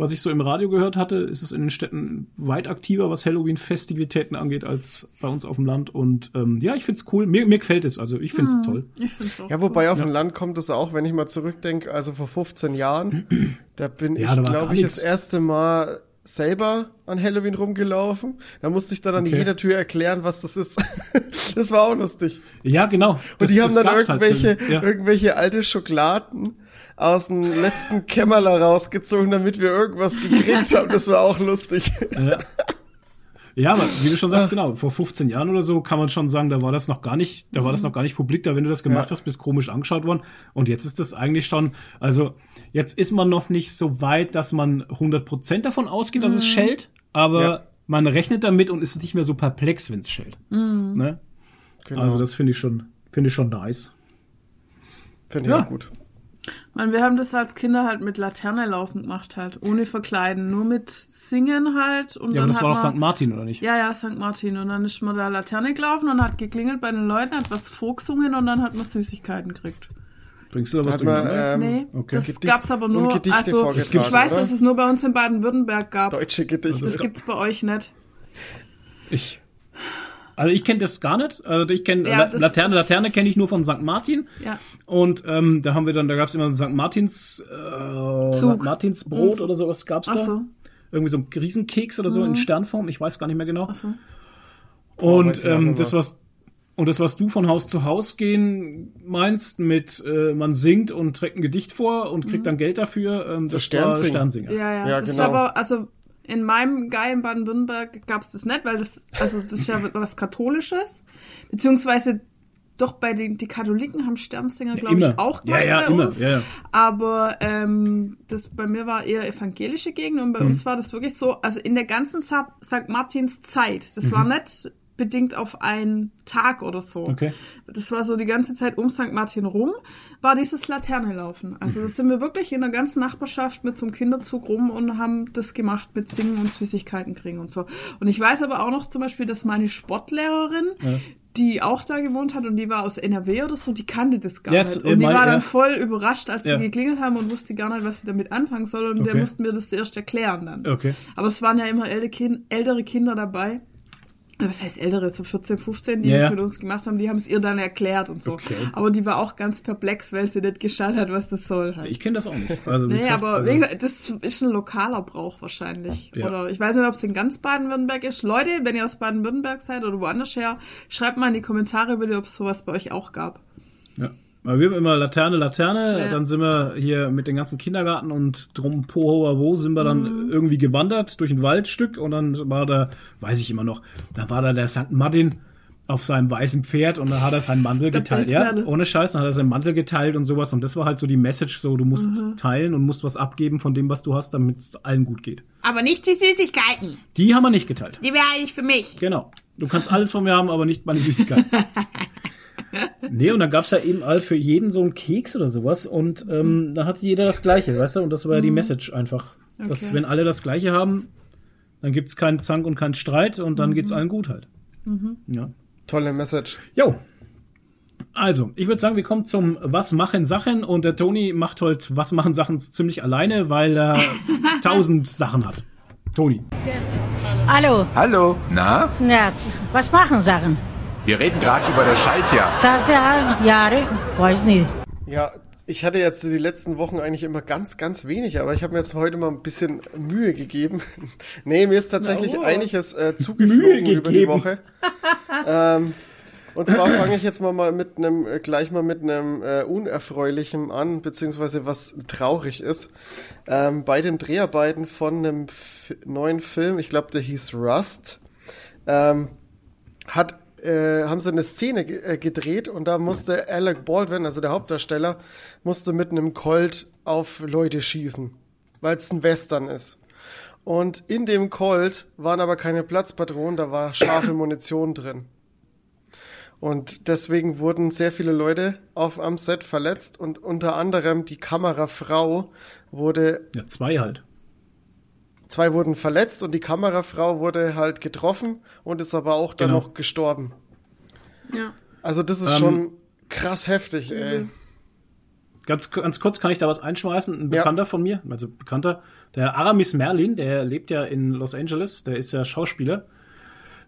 Was ich so im Radio gehört hatte, ist es in den Städten weit aktiver, was Halloween-Festivitäten angeht, als bei uns auf dem Land. Und ähm, ja, ich find's cool. Mir, mir gefällt es. Also ich find's toll. Ich finde es auch. Ja, wobei auf dem Land kommt es auch, wenn ich mal zurückdenke, also vor 15 Jahren, da bin Ja, ich, glaube ich, das erste Mal selber an Halloween rumgelaufen. Da musste ich dann an Okay. jeder Tür erklären, was das ist. das war auch lustig. Ja, genau. Und Das- die haben dann halt. irgendwelche, ja. irgendwelche alte Schokoladen aus dem letzten Kämmerler rausgezogen, damit wir irgendwas gekriegt haben. Das war auch lustig. Ja. Ja, aber wie du schon sagst, genau, vor 15 Jahren oder so kann man schon sagen, da war das noch gar nicht, da war das noch gar nicht publik, da wenn du das gemacht Ja. hast, bist komisch angeschaut worden. Und jetzt ist das eigentlich schon, also jetzt ist man noch nicht so weit, dass man 100% davon ausgeht, dass es schellt, aber Ja. man rechnet damit und ist nicht mehr so perplex, wenn es schellt. Ne? Genau. Also das finde ich schon, finde ich schon nice. finde ich ja. auch gut. Man, wir haben das als Kinder halt mit Laterne laufen gemacht halt, ohne Verkleiden, nur mit Singen halt. Und Ja, aber dann das hat war doch man, St. Martin, oder nicht? Ja, ja, St. Martin. Und dann ist man da Laterne gelaufen und hat geklingelt bei den Leuten, hat was vorgesungen und dann hat man Süßigkeiten gekriegt. Bringst du da was Hat man, ähm, nee, okay. das Gedicht- gab's aber nur. Also, ich weiß, oder? dass es nur bei uns in Baden-Württemberg gab. Deutsche Gedichte. Das gibt's bei euch nicht. Ich. Also ich kenne das gar nicht. Also ich kenne Ja, La- das- Laterne, das- Laterne kenne ich nur von St. Martin. Ja. Und ähm, da haben wir dann, da gab es immer ein St. Martins äh, Zug. St. Martins Brot Mhm. oder sowas gab's Ach da. so. Irgendwie so ein Riesenkeks oder so in Sternform, ich weiß gar nicht mehr genau. Ach so. Boah, Und ähm, das was und das, was du von Haus zu Haus gehen meinst, mit äh, man singt und trägt ein Gedicht vor und kriegt dann Geld dafür, ähm, das war Sternsingen. Sternsinger. Ja, ja. Ja, das genau. ist aber, also in meinem geilen Baden-Württemberg gab's das nicht, weil das, also das ist ja was Katholisches. Beziehungsweise doch bei den die Katholiken haben Sternsinger, glaube immer. ich, auch ja, gemacht ja, bei immer. uns. Ja, ja. Aber ähm, das bei mir war eher evangelische Gegend und Mhm. bei uns war das wirklich so, also in der ganzen Sa St. Martins Zeit, das war nicht bedingt auf einen Tag oder so. Mhm. Okay. Das war so die ganze Zeit um St. Martin rum, war dieses Laternelaufen. Also das sind wir wirklich in der ganzen Nachbarschaft mit so einem Kinderzug rum und haben das gemacht mit Singen und Süßigkeiten kriegen und so. Und ich weiß aber auch noch zum Beispiel, dass meine Sportlehrerin, die auch da gewohnt hat und die war aus NRW oder so, die kannte das gar Ja, nicht. jetzt, Und die mein- war dann ja. voll überrascht, als Ja. wir geklingelt haben und wusste gar nicht, was sie damit anfangen soll. Und der Okay. mussten mir das erst erklären dann. Okay. Aber es waren ja immer ältere, kind, ältere Kinder dabei. Was heißt ältere, so 14, 15, die Ja, das mit uns gemacht haben, die haben es ihr dann erklärt und so. Okay. Aber die war auch ganz perplex, weil sie nicht geschaut hat, was das soll halt. Ich kenne das auch nicht. Also, Nee, gesagt, aber also, gesagt, das ist ein lokaler Brauch wahrscheinlich. Ja. Oder ich weiß nicht, ob es in ganz Baden-Württemberg ist. Leute, wenn ihr aus Baden-Württemberg seid oder woanders her, schreibt mal in die Kommentare bitte, ob es sowas bei euch auch gab. Ja. Aber wir haben immer Laterne, Laterne, Ja. dann sind wir hier mit den ganzen Kindergarten und drum po wo sind wir dann Mhm. irgendwie gewandert durch ein Waldstück und dann war da, weiß ich immer noch, da war da der St. Martin auf seinem weißen Pferd und dann hat er seinen Mantel geteilt. Ja, ohne Scheiß, dann hat er seinen Mantel geteilt und sowas. Und das war halt so die Message, so du musst teilen und musst was abgeben von dem, was du hast, damit es allen gut geht. Aber nicht die Süßigkeiten. Die haben wir nicht geteilt. Die wäre eigentlich für mich. Genau. Du kannst alles von mir haben, aber nicht meine Süßigkeit. nee, und dann gab's ja eben all für jeden so einen Keks oder sowas und ähm, dann hatte jeder das Gleiche, weißt du? Und das war ja die Message einfach. Dass Okay. wenn alle das Gleiche haben, dann gibt's keinen Zank und keinen Streit und dann geht's allen gut halt. Ja. Tolle Message. Jo. Also, ich würde sagen, wir kommen zum Was machen Sachen und der Toni macht heute Was machen Sachen ziemlich alleine, weil er tausend Sachen hat. Toni. Hallo, Hallo, na? ja, was machen Sachen? Wir reden gerade über das Schaltjahr. Sasa, Jahre, weiß nicht. Ja, ich hatte jetzt die letzten Wochen eigentlich immer ganz, ganz wenig, aber ich habe mir jetzt heute mal ein bisschen Mühe gegeben. nee, mir ist tatsächlich Oh. einiges äh, zugeflogen über die. Woche. ähm, und zwar fange ich jetzt mal, mal mit einem, äh, gleich mal mit einem äh, Unerfreulichen an, beziehungsweise was traurig ist. Ähm, bei den Dreharbeiten von einem neuen Film, ich glaube, der hieß Rust, ähm, hat, äh, haben sie eine Szene äh, gedreht und da musste Alec Baldwin, also der Hauptdarsteller, musste mit einem Colt auf Leute schießen, weil es ein Western ist. Und in dem Colt waren aber keine Platzpatronen, da war scharfe Munition drin. Und deswegen wurden sehr viele Leute auf am Set verletzt und unter anderem die Kamerafrau wurde Ja, zwei halt. Zwei wurden verletzt und die Kamerafrau wurde halt getroffen und ist aber auch dann Genau. noch gestorben. Ja. Also das ist Ähm, schon krass heftig, ey. Ganz, ganz kurz kann ich da was einschmeißen. Ein Ja. Bekannter von mir, also Bekannter, der Aramis Merlin, der lebt ja in Los Angeles, der ist ja Schauspieler,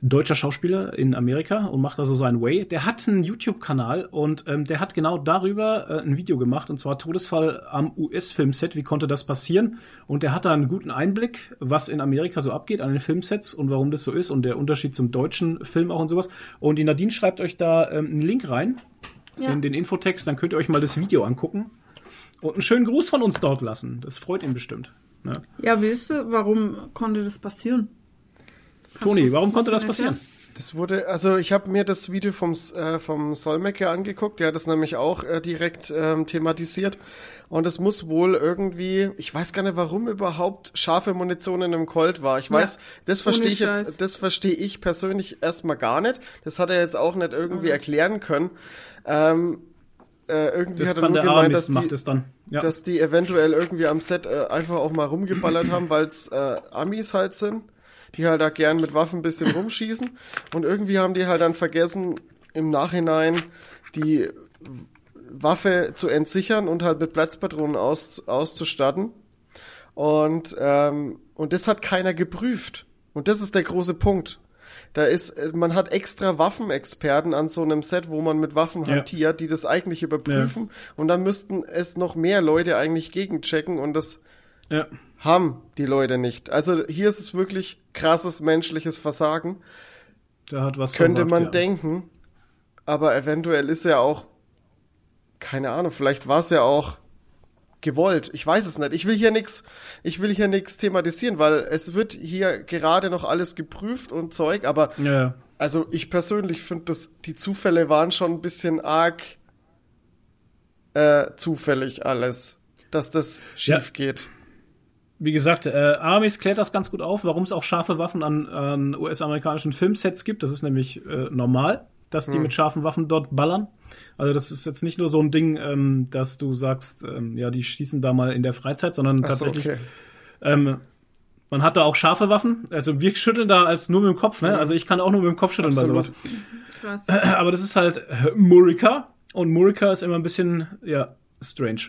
deutscher Schauspieler in Amerika und macht also seinen Way. Der hat einen YouTube-Kanal und ähm, der hat genau darüber äh, ein Video gemacht und zwar Todesfall am US-Filmset. Wie konnte das passieren? Und der hat da einen guten Einblick, was in Amerika so abgeht an den Filmsets und warum das so ist und der Unterschied zum deutschen Film auch und sowas. Und die Nadine schreibt euch da ähm, einen Link rein Ja. in den Infotext, dann könnt ihr euch mal das Video angucken und einen schönen Gruß von uns dort lassen. Das freut ihn bestimmt. Ne? Ja, wisst ihr, warum konnte das passieren? Toni, warum konnte das passieren? Das wurde, also ich habe mir das Video vom, äh, vom Solmecke angeguckt, der hat das nämlich auch äh, direkt ähm, thematisiert. Und es muss wohl irgendwie, ich weiß gar nicht, warum überhaupt scharfe Munition in einem Colt war. Ich weiß, das verstehe ich Scheiß. jetzt, das verstehe ich persönlich erstmal gar nicht. Das hat er jetzt auch nicht irgendwie erklären können. Ähm, äh, irgendwie Das hat er nur gemeint, dass die, dann. Ja. dass die eventuell irgendwie am Set äh, einfach auch mal rumgeballert haben, weil es äh, Amis halt sind, die halt da gern mit Waffen ein bisschen rumschießen. Und irgendwie haben die halt dann vergessen, im Nachhinein die Waffe zu entsichern und halt mit Platzpatronen aus, auszustatten. Und, ähm, und das hat keiner geprüft. Und das ist der große Punkt. Da ist, äh, man hat extra Waffenexperten an so einem Set, wo man mit Waffen Ja. hantiert, die das eigentlich überprüfen. Und dann müssten es noch mehr Leute eigentlich gegenchecken und das ja. Haben die Leute nicht. Also hier ist es wirklich krasses menschliches Versagen. Der hat was Könnte versagt, man ja. denken. Aber eventuell ist ja auch, keine Ahnung, vielleicht war es ja auch gewollt. Ich weiß es nicht. Ich will hier nichts, ich will hier nichts thematisieren, weil es wird hier gerade noch alles geprüft und Zeug, aber Ja, ja. also ich persönlich finde, dass die Zufälle waren schon ein bisschen arg äh, zufällig alles, dass das Ja. schief geht. Wie gesagt, äh, Aramis klärt das ganz gut auf, warum es auch scharfe Waffen an, an US-amerikanischen Filmsets gibt. Das ist nämlich äh, normal, dass Hm. die mit scharfen Waffen dort ballern. Also das ist jetzt nicht nur so ein Ding, ähm, dass du sagst, ähm, ja, die schießen da mal in der Freizeit, sondern Ach so, tatsächlich okay. Ähm, man hat da auch scharfe Waffen. Also wir schütteln da als nur mit dem Kopf, ne? Also ich kann auch nur mit dem Kopf schütteln Absolut. bei sowas. Krass. Aber das ist halt Murica. Und Murica ist immer ein bisschen, ja, strange.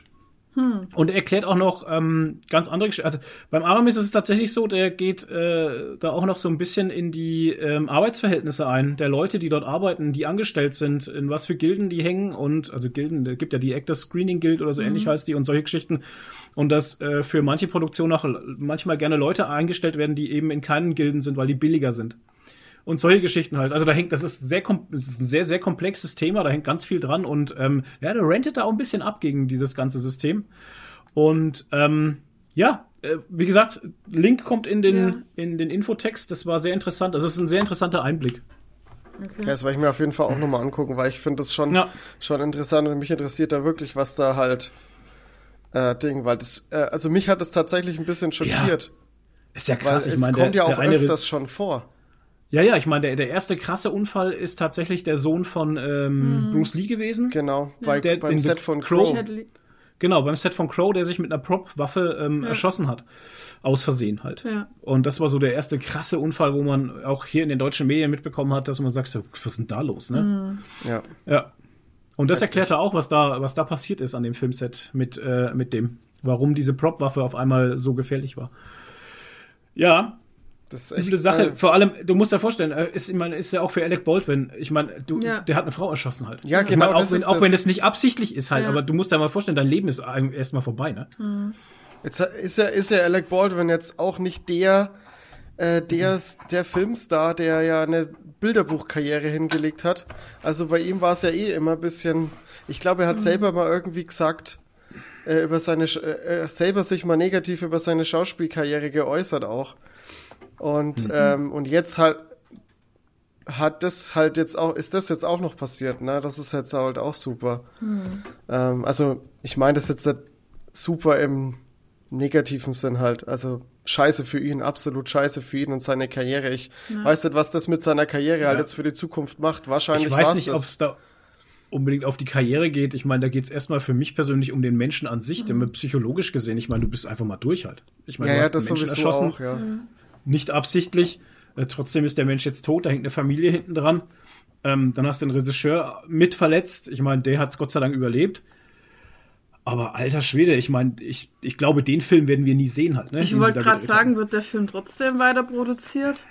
Und er erklärt auch noch ähm, ganz andere Geschichten. Also beim Aramis ist es tatsächlich so, der geht äh, da auch noch so ein bisschen in die ähm, Arbeitsverhältnisse ein, der Leute, die dort arbeiten, die angestellt sind, in was für Gilden die hängen und also Gilden, da gibt ja die Actors Screening Guild oder so ähnlich heißt die und solche Geschichten. Und dass äh, für manche Produktionen auch manchmal gerne Leute eingestellt werden, die eben in keinen Gilden sind, weil die billiger sind und solche Geschichten halt. Also da hängt, das ist sehr, das ist ein sehr, sehr komplexes Thema, da hängt ganz viel dran und ähm, ja, der rentet da auch ein bisschen ab gegen dieses ganze System. Und ähm, ja, äh, wie gesagt, Link kommt in den, Ja. in den Infotext, das war sehr interessant. Also es ist ein sehr interessanter Einblick. Okay. Ja, das werde ich mir auf jeden Fall auch nochmal angucken, weil ich finde das schon, Ja. schon interessant und mich interessiert da wirklich, was da halt äh, Ding, weil das, äh, also mich hat das tatsächlich ein bisschen schockiert, Ist ja weil krass. es ich meine, kommt der, ja auch öfters schon vor. Ja, ja, ich meine, der, der erste krasse Unfall ist tatsächlich der Sohn von ähm, Bruce Lee gewesen. Genau, bei, Der- beim Set von Crow-. Genau, beim Set von Crow, der sich mit einer Prop-Waffe ähm, erschossen hat. Aus Versehen halt. Ja. Und das war so der erste krasse Unfall, wo man auch hier in den deutschen Medien mitbekommen hat, dass man sagt, so, was ist denn da los, ne? Ja. Ja. Und das erklärte auch, was da, was da passiert ist an dem Filmset mit, äh, mit dem, warum diese Prop-Waffe auf einmal so gefährlich war. Ja, Das ist echt üble Sache. äh, Vor allem, du musst dir vorstellen, äh, ist, ich meine, ist ja auch für Alec Baldwin. Ich meine, du, Ja. der hat eine Frau erschossen halt. Ja, ich genau, Meine, auch das wenn, ist auch das- wenn es nicht absichtlich ist halt, Ja. aber du musst dir mal vorstellen, dein Leben ist erstmal vorbei, ne? Jetzt ist ja, ist ja Alec Baldwin jetzt auch nicht der, äh, der, der Filmstar, der ja eine Bilderbuchkarriere hingelegt hat. Also bei ihm war es ja eh immer ein bisschen, ich glaube, er hat selber mal irgendwie gesagt, äh, über seine, äh, äh, selber sich mal negativ über seine Schauspielkarriere geäußert auch. Und, ähm, und jetzt halt, hat das halt jetzt auch, ist das jetzt auch noch passiert, ne? Das ist jetzt halt auch super. Ähm, also, ich meine das jetzt super im negativen Sinn halt. Also, scheiße für ihn, absolut scheiße für ihn und seine Karriere. Ich weiß nicht, was das mit seiner Karriere halt Ja. jetzt für die Zukunft macht. Wahrscheinlich Ich weiß nicht, ob das. es da unbedingt auf die Karriere geht. Ich meine, da geht es erstmal für mich persönlich um den Menschen an sich, denn psychologisch gesehen. Ich meine, du bist einfach mal durch halt. Ich meine, ja, du ja, hast das einen Menschen sowieso erschossen, auch, ja. Nicht absichtlich. Äh, trotzdem ist der Mensch jetzt tot, da hängt eine Familie hinten dran. Ähm, dann hast du den Regisseur mit verletzt. Ich meine, der hat es Gott sei Dank überlebt. Aber alter Schwede, ich meine, ich, ich glaube, den Film werden wir nie sehen halt. Ne, Ich wollte gerade sagen, wird der Film trotzdem weiter produziert?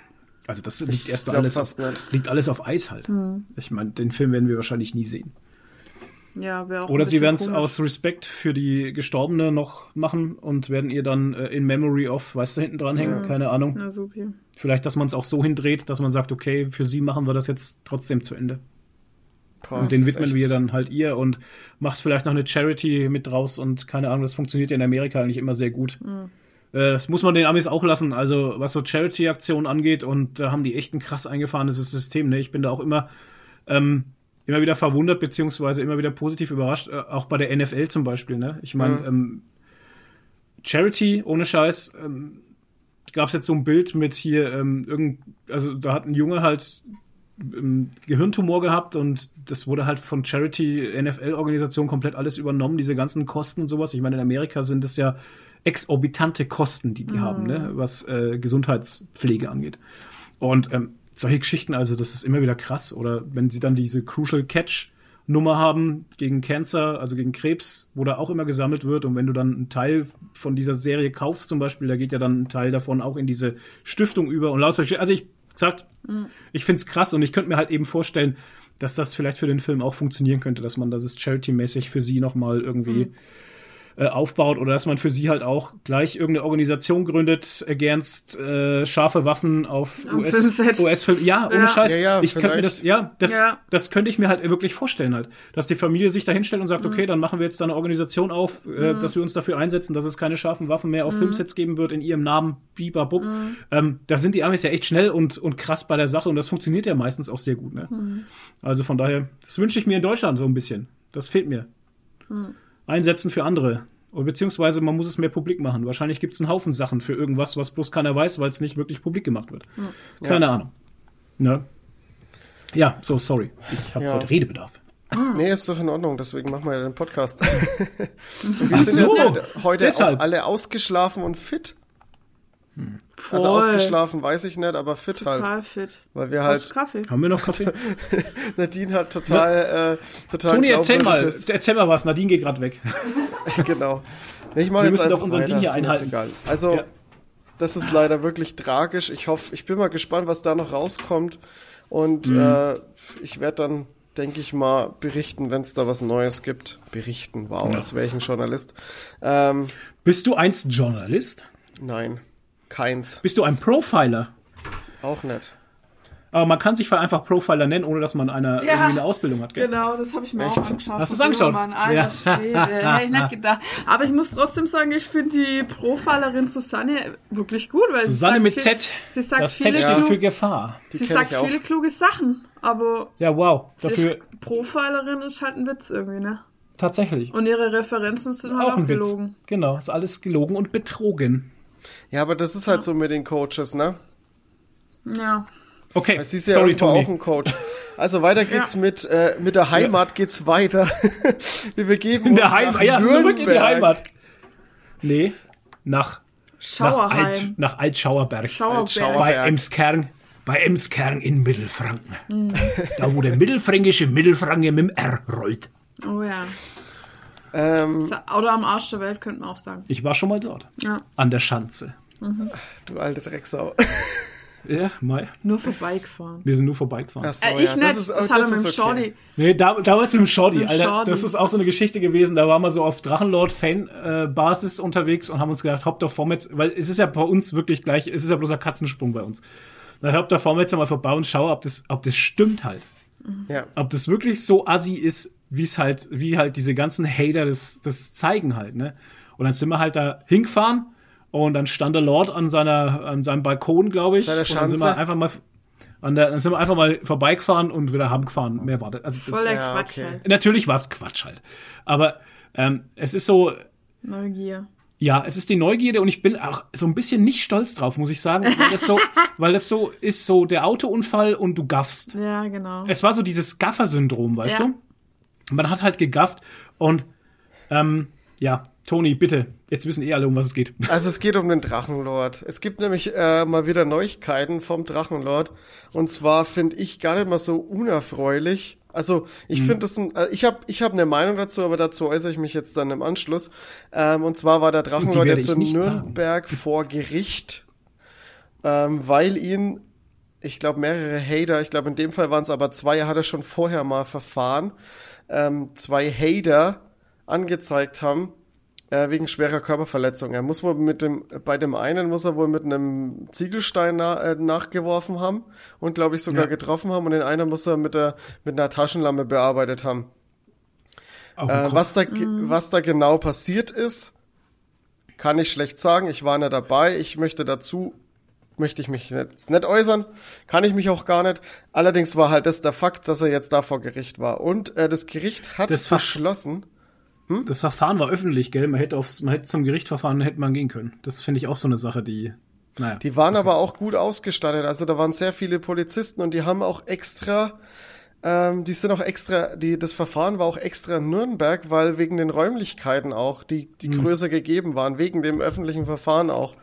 Also das liegt erst glaub alles, das liegt alles auf Eis halt. Ich meine, den Film werden wir wahrscheinlich nie sehen. Ja, wäre auch Oder sie werden es aus Respekt für die Gestorbene noch machen und werden ihr dann äh, in Memory of, weißt du, hinten dran hängen, keine Ahnung. Na, super. Vielleicht, dass man es auch so hindreht, dass man sagt, okay, für sie machen wir das jetzt trotzdem zu Ende. Boah, und den widmen echt- wir dann halt ihr und macht vielleicht noch eine Charity mit draus und keine Ahnung, das funktioniert ja in Amerika eigentlich immer sehr gut. Äh, Das muss man den Amis auch lassen, also was so Charity-Aktionen angeht und da haben die echt ein krass eingefahrenes System. Ne? Ich bin da auch immer, ähm, immer wieder verwundert, beziehungsweise immer wieder positiv überrascht, äh, auch bei der NFL zum Beispiel. Ne? Ich meine, Mhm. ähm, Charity, ohne Scheiß, ähm, gab es jetzt so ein Bild mit hier, ähm, irgend, also da hat ein Junge halt ähm, Gehirntumor gehabt und das wurde halt von Charity NFL-Organisation komplett alles übernommen, diese ganzen Kosten und sowas. Ich meine, in Amerika sind es ja exorbitante Kosten, die die haben, ne, was äh, Gesundheitspflege angeht. Und ähm, solche Geschichten, also das ist immer wieder krass. Oder wenn sie dann diese Crucial Catch Nummer haben gegen Cancer, also gegen Krebs, wo da auch immer gesammelt wird. Und wenn du dann einen Teil von dieser Serie kaufst zum Beispiel, da geht ja dann ein Teil davon auch in diese Stiftung über. Und also ich gesagt, ich find's krass und ich könnte mir halt eben vorstellen, dass das vielleicht für den Film auch funktionieren könnte, dass man das ist charity-mäßig für sie nochmal irgendwie äh, aufbaut oder dass man für sie halt auch gleich irgendeine Organisation gründet against äh, scharfe Waffen auf Am US, Filmset. US-Film. Ja, ohne Ja. Scheiß. Ja, ja, ich könnte mir das, ja, das, Ja. das könnte ich mir halt wirklich vorstellen halt, dass die Familie sich da hinstellt und sagt, okay, dann machen wir jetzt da eine Organisation auf, äh, dass wir uns dafür einsetzen, dass es keine scharfen Waffen mehr auf Filmsets geben wird in ihrem Namen, bibabub. Ähm, da sind die Amis ja echt schnell und, und krass bei der Sache und das funktioniert ja meistens auch sehr gut. Ne? Also von daher, das wünsche ich mir in Deutschland so ein bisschen. Das fehlt mir. Einsetzen für andere. Oder beziehungsweise man muss es mehr publik machen. Wahrscheinlich gibt es einen Haufen Sachen für irgendwas, was bloß keiner weiß, weil es nicht wirklich publik gemacht wird. Keine Ahnung. Ne? Ja, so sorry. Ich habe Ja. heute Redebedarf. Nee, ist doch in Ordnung, deswegen machen wir ja den Podcast. und wir Ach sind so, jetzt heute deshalb. auch alle ausgeschlafen und fit. Voll. Also ausgeschlafen weiß ich nicht, aber fit halt. Total fit. Weil wir halt, Kaffee? Haben wir noch Kaffee? Nadine hat total, äh, total Toni, erzähl mal, ist. erzähl mal was. Nadine geht gerade weg. genau. Ich mache Wir jetzt müssen doch einfach unseren weiter, Ding hier einhalten. Egal. Also, Ja. das ist leider wirklich tragisch. Ich hoffe, ich bin mal gespannt, was da noch rauskommt. Und Mhm. äh, ich werde dann, denke ich mal, berichten, wenn es da was Neues gibt. Berichten, wow, Ja. als wäre ich ein Journalist. Ähm, Bist du einst Journalist? nein, keins. Bist du ein Profiler? Auch nicht. Aber man kann sich einfach Profiler nennen, ohne dass man eine, Ja. eine Ausbildung hat. Gell? Genau, das habe ich mir Echt? auch angeschaut. Hast du's Von angeschaut? Alter Ja. Schwede, hätte ich nicht gedacht. Aber ich muss trotzdem sagen, ich finde die Profilerin Susanne wirklich gut, weil Susanne sie mit sagt viel, Z. Sie sagt Das Z viele, steht klug- für Gefahr. Die sie sagt auch. viele kluge Sachen, aber Ja, wow. Dafür ist Profilerin ist halt ein Witz irgendwie, ne? tatsächlich. Und ihre Referenzen sind halt auch auch, ein Witz. gelogen. Genau, ist alles gelogen und betrogen. Ja, aber das ist halt so mit den Coaches, ne? Ja. Okay, Es ist ja sorry, Toni. auch ein Coach. Also weiter geht's mit, äh, mit der Heimat geht's weiter. Wir begeben In der uns nach Heimat, ja, zurück in die. Heimat. Nee, nach, nach, Schauerheim. Alt, nach Altschauerberg. Schauerberg. Bei. Emskern, bei Emskern in Mittelfranken. Mhm. Da, wo der mittelfränkische Mittelfranke mit dem R rollt. Oh ja. Ähm, Oder am Arsch der Welt könnte man auch sagen. Ich war schon mal dort. Ja. An der Schanze. du alte Drecksau. Ja, Mai. Nur vorbeigefahren. Wir sind nur vorbeigefahren. Ach so, Äh, ich ja, nicht, das ist, das, oh, hat er das mit dem okay. Shorty. Nee, da, damals mit dem Shorty, Mit dem Alter. Shorty. Das ist auch so eine Geschichte gewesen. Da waren wir so auf Drachenlord-Fan-Basis unterwegs und haben uns gedacht, hopp doch vorwärts, weil es ist ja bei uns wirklich gleich, es ist ja bloß ein Katzensprung bei uns. Da hopp doch vorwärts mal vorbei und schau, ob das, ob das stimmt halt. Ja. Ob das wirklich so assi ist, wie es halt, wie halt diese ganzen Hater das, das zeigen halt, ne? Und dann sind wir halt da hingefahren und dann stand der Lord an seiner, an seinem Balkon, glaube ich. Seiner und dann sind wir einfach mal, an der, dann sind wir einfach mal vorbeigefahren und wieder heimgefahren. Mehr war das. Also, das, Voll der Ja, Quatsch okay. halt. Natürlich war es Quatsch halt. Aber ähm, es ist so, Neugier. Ja, es ist die Neugierde und ich bin auch so ein bisschen nicht stolz drauf, muss ich sagen, weil das so, weil das so ist, so der Autounfall und du gaffst. Ja, genau. Es war so dieses Gaffer-Syndrom, weißt Ja. du? Man hat halt gegafft und ähm, ja, Toni, bitte, jetzt wissen eh alle, um was es geht. Also es geht um den Drachenlord. Es gibt nämlich äh, mal wieder Neuigkeiten vom Drachenlord. Und zwar finde ich gar nicht mal so unerfreulich. Also ich Mhm. finde das ein, äh, ich habe ich hab eine Meinung dazu, aber dazu äußere ich mich jetzt dann im Anschluss. Ähm, und zwar war der Drachenlord jetzt in nicht sagen. Nürnberg vor Gericht, ähm, weil ihn, ich glaube mehrere Hater, ich glaube in dem Fall waren es aber zwei, er hatte schon vorher mal verfahren, ähm, zwei Hater angezeigt haben, äh, wegen schwerer Körperverletzung. Er muss wohl mit dem, bei dem einen muss er wohl mit einem Ziegelstein na, äh, nachgeworfen haben und glaube ich sogar Ja. getroffen haben und den einen muss er mit der, mit einer Taschenlampe bearbeitet haben. Äh, was, da, ge- was da genau passiert ist, kann ich schlecht sagen. Ich war nicht dabei. Ich möchte dazu, möchte ich mich jetzt nicht äußern. Kann ich mich auch gar nicht. Allerdings war halt das der Fakt, dass er jetzt da vor Gericht war. Und äh, das Gericht hat Das Fach- beschlossen, Das Verfahren war öffentlich, gell? Man hätte, aufs, man hätte zum Gericht verfahren, hätte man gehen können. Das finde ich auch so eine Sache, die, naja. Die waren aber auch gut ausgestattet. Also da waren sehr viele Polizisten und die haben auch extra, ähm, die sind auch extra, die, das Verfahren war auch extra in Nürnberg, weil wegen den Räumlichkeiten auch, die, die Mhm. größer gegeben waren, wegen dem öffentlichen Verfahren auch.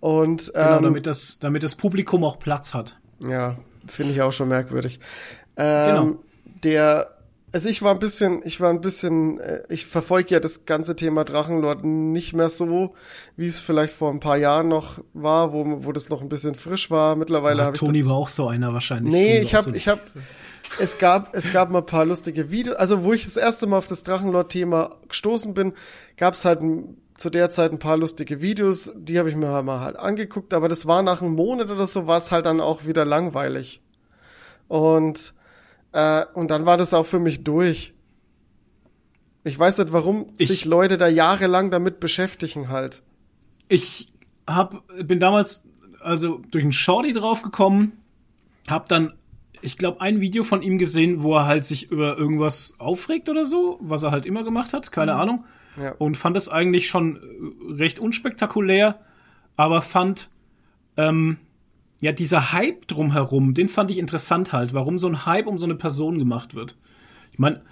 Und genau, ähm, damit das, damit das Publikum auch Platz hat. ja, finde ich auch schon merkwürdig. Ähm, Genau. Der, also ich war ein bisschen, ich war ein bisschen, äh, ich verfolge ja das ganze Thema Drachenlord nicht mehr so, wie es vielleicht vor ein paar Jahren noch war, wo, wo das noch ein bisschen frisch war. Mittlerweile habe ich Toni war auch so einer wahrscheinlich. Nee, Toni ich habe, so- ich habe, es gab, es gab mal ein paar lustige Videos. Also wo ich das erste Mal auf das Drachenlord-Thema gestoßen bin, gab es halt ein, zu der Zeit ein paar lustige Videos. Die habe ich mir mal halt angeguckt. Aber das war nach einem Monat oder so, war es halt dann auch wieder langweilig. Und äh, und dann war das auch für mich durch. Ich weiß nicht, warum Ich- sich Leute da jahrelang damit beschäftigen halt. Ich hab, bin damals also durch einen Shorty draufgekommen, hab dann, ich glaube, ein Video von ihm gesehen, wo er halt sich über irgendwas aufregt oder so, was er halt immer gemacht hat, keine Ahnung. Ja. Und fand es eigentlich schon äh, recht unspektakulär, aber fand, ähm, ja, dieser Hype drumherum, den fand ich interessant halt, warum so ein Hype um so eine Person gemacht wird. Ich meine,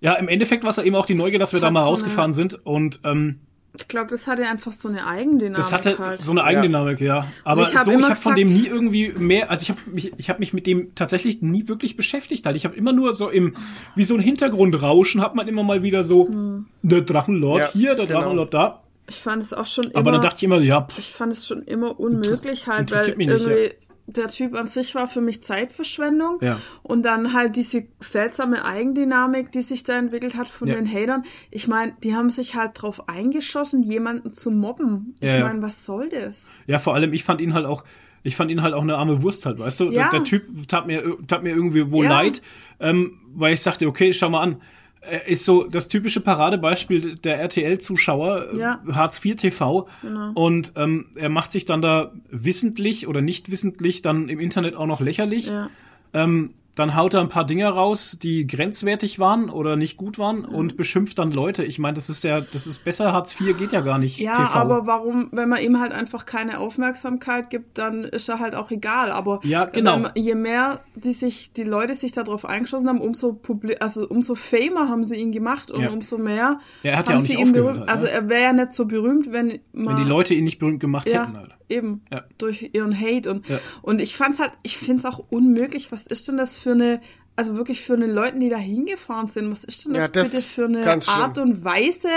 ja, im Endeffekt war es ja eben auch die Neugier, dass wir da hat mal so eine- rausgefahren sind und ähm, Ich glaube, das hatte einfach so eine Eigendynamik das hatte halt. so eine Eigendynamik, ja. Aber ich hab so, ich habe von dem nie irgendwie mehr, also ich habe mich, ich habe mich mit dem tatsächlich nie wirklich beschäftigt. Halt. Ich habe immer nur so im, wie so ein Hintergrundrauschen, hat man immer mal wieder so, Hm. der Drachenlord Ja, hier, der genau. Drachenlord da. Ich fand es auch schon immer. Aber dann dachte ich immer, ja, pff, ich fand es schon immer unmöglich halt, weil mich nicht, irgendwie der Typ an sich war für mich Zeitverschwendung. Ja. Und dann halt diese seltsame Eigendynamik, die sich da entwickelt hat von Ja. den Hatern. Ich meine, die haben sich halt drauf eingeschossen, jemanden zu mobben. Ich Ja, ja. meine, was soll das? ja, vor allem, ich fand ihn halt auch, ich fand ihn halt auch eine arme Wurst halt, weißt du? Ja. Der, der Typ tat mir, tat mir irgendwie wohl Ja. leid, ähm, weil ich sagte, okay, schau mal an. Er ist so das typische Paradebeispiel der RTL-Zuschauer, Ja. äh, Hartz IV TV. Genau. Und ähm, er macht sich dann da wissentlich oder nicht wissentlich dann im Internet auch noch lächerlich. Ja. Ähm, dann haut er ein paar Dinge raus, die grenzwertig waren oder nicht gut waren und beschimpft dann Leute. Ich meine, das ist ja, das ist besser, Hartz IV geht ja gar nicht. Ja, TV. aber warum, wenn man ihm halt einfach keine Aufmerksamkeit gibt, dann ist er halt auch egal. Aber Ja, genau. man, je mehr die sich, die Leute sich darauf eingeschossen haben, umso publi also umso famer haben sie ihn gemacht und Ja. umso mehr Ja, er hat ja haben auch sie nicht ihn aufgehört berühmt. halt, Also ne? er wäre ja nicht so berühmt, wenn man wenn die Leute ihn nicht berühmt gemacht ja, hätten halt. Eben Ja. durch ihren Hate und Ja. und ich fand's halt, ich find's auch unmöglich. Was ist denn das für eine also wirklich für eine Leute, die da hingefahren sind, was ist denn das, Ja, das bitte für eine ganz schlimm. Art und Weise?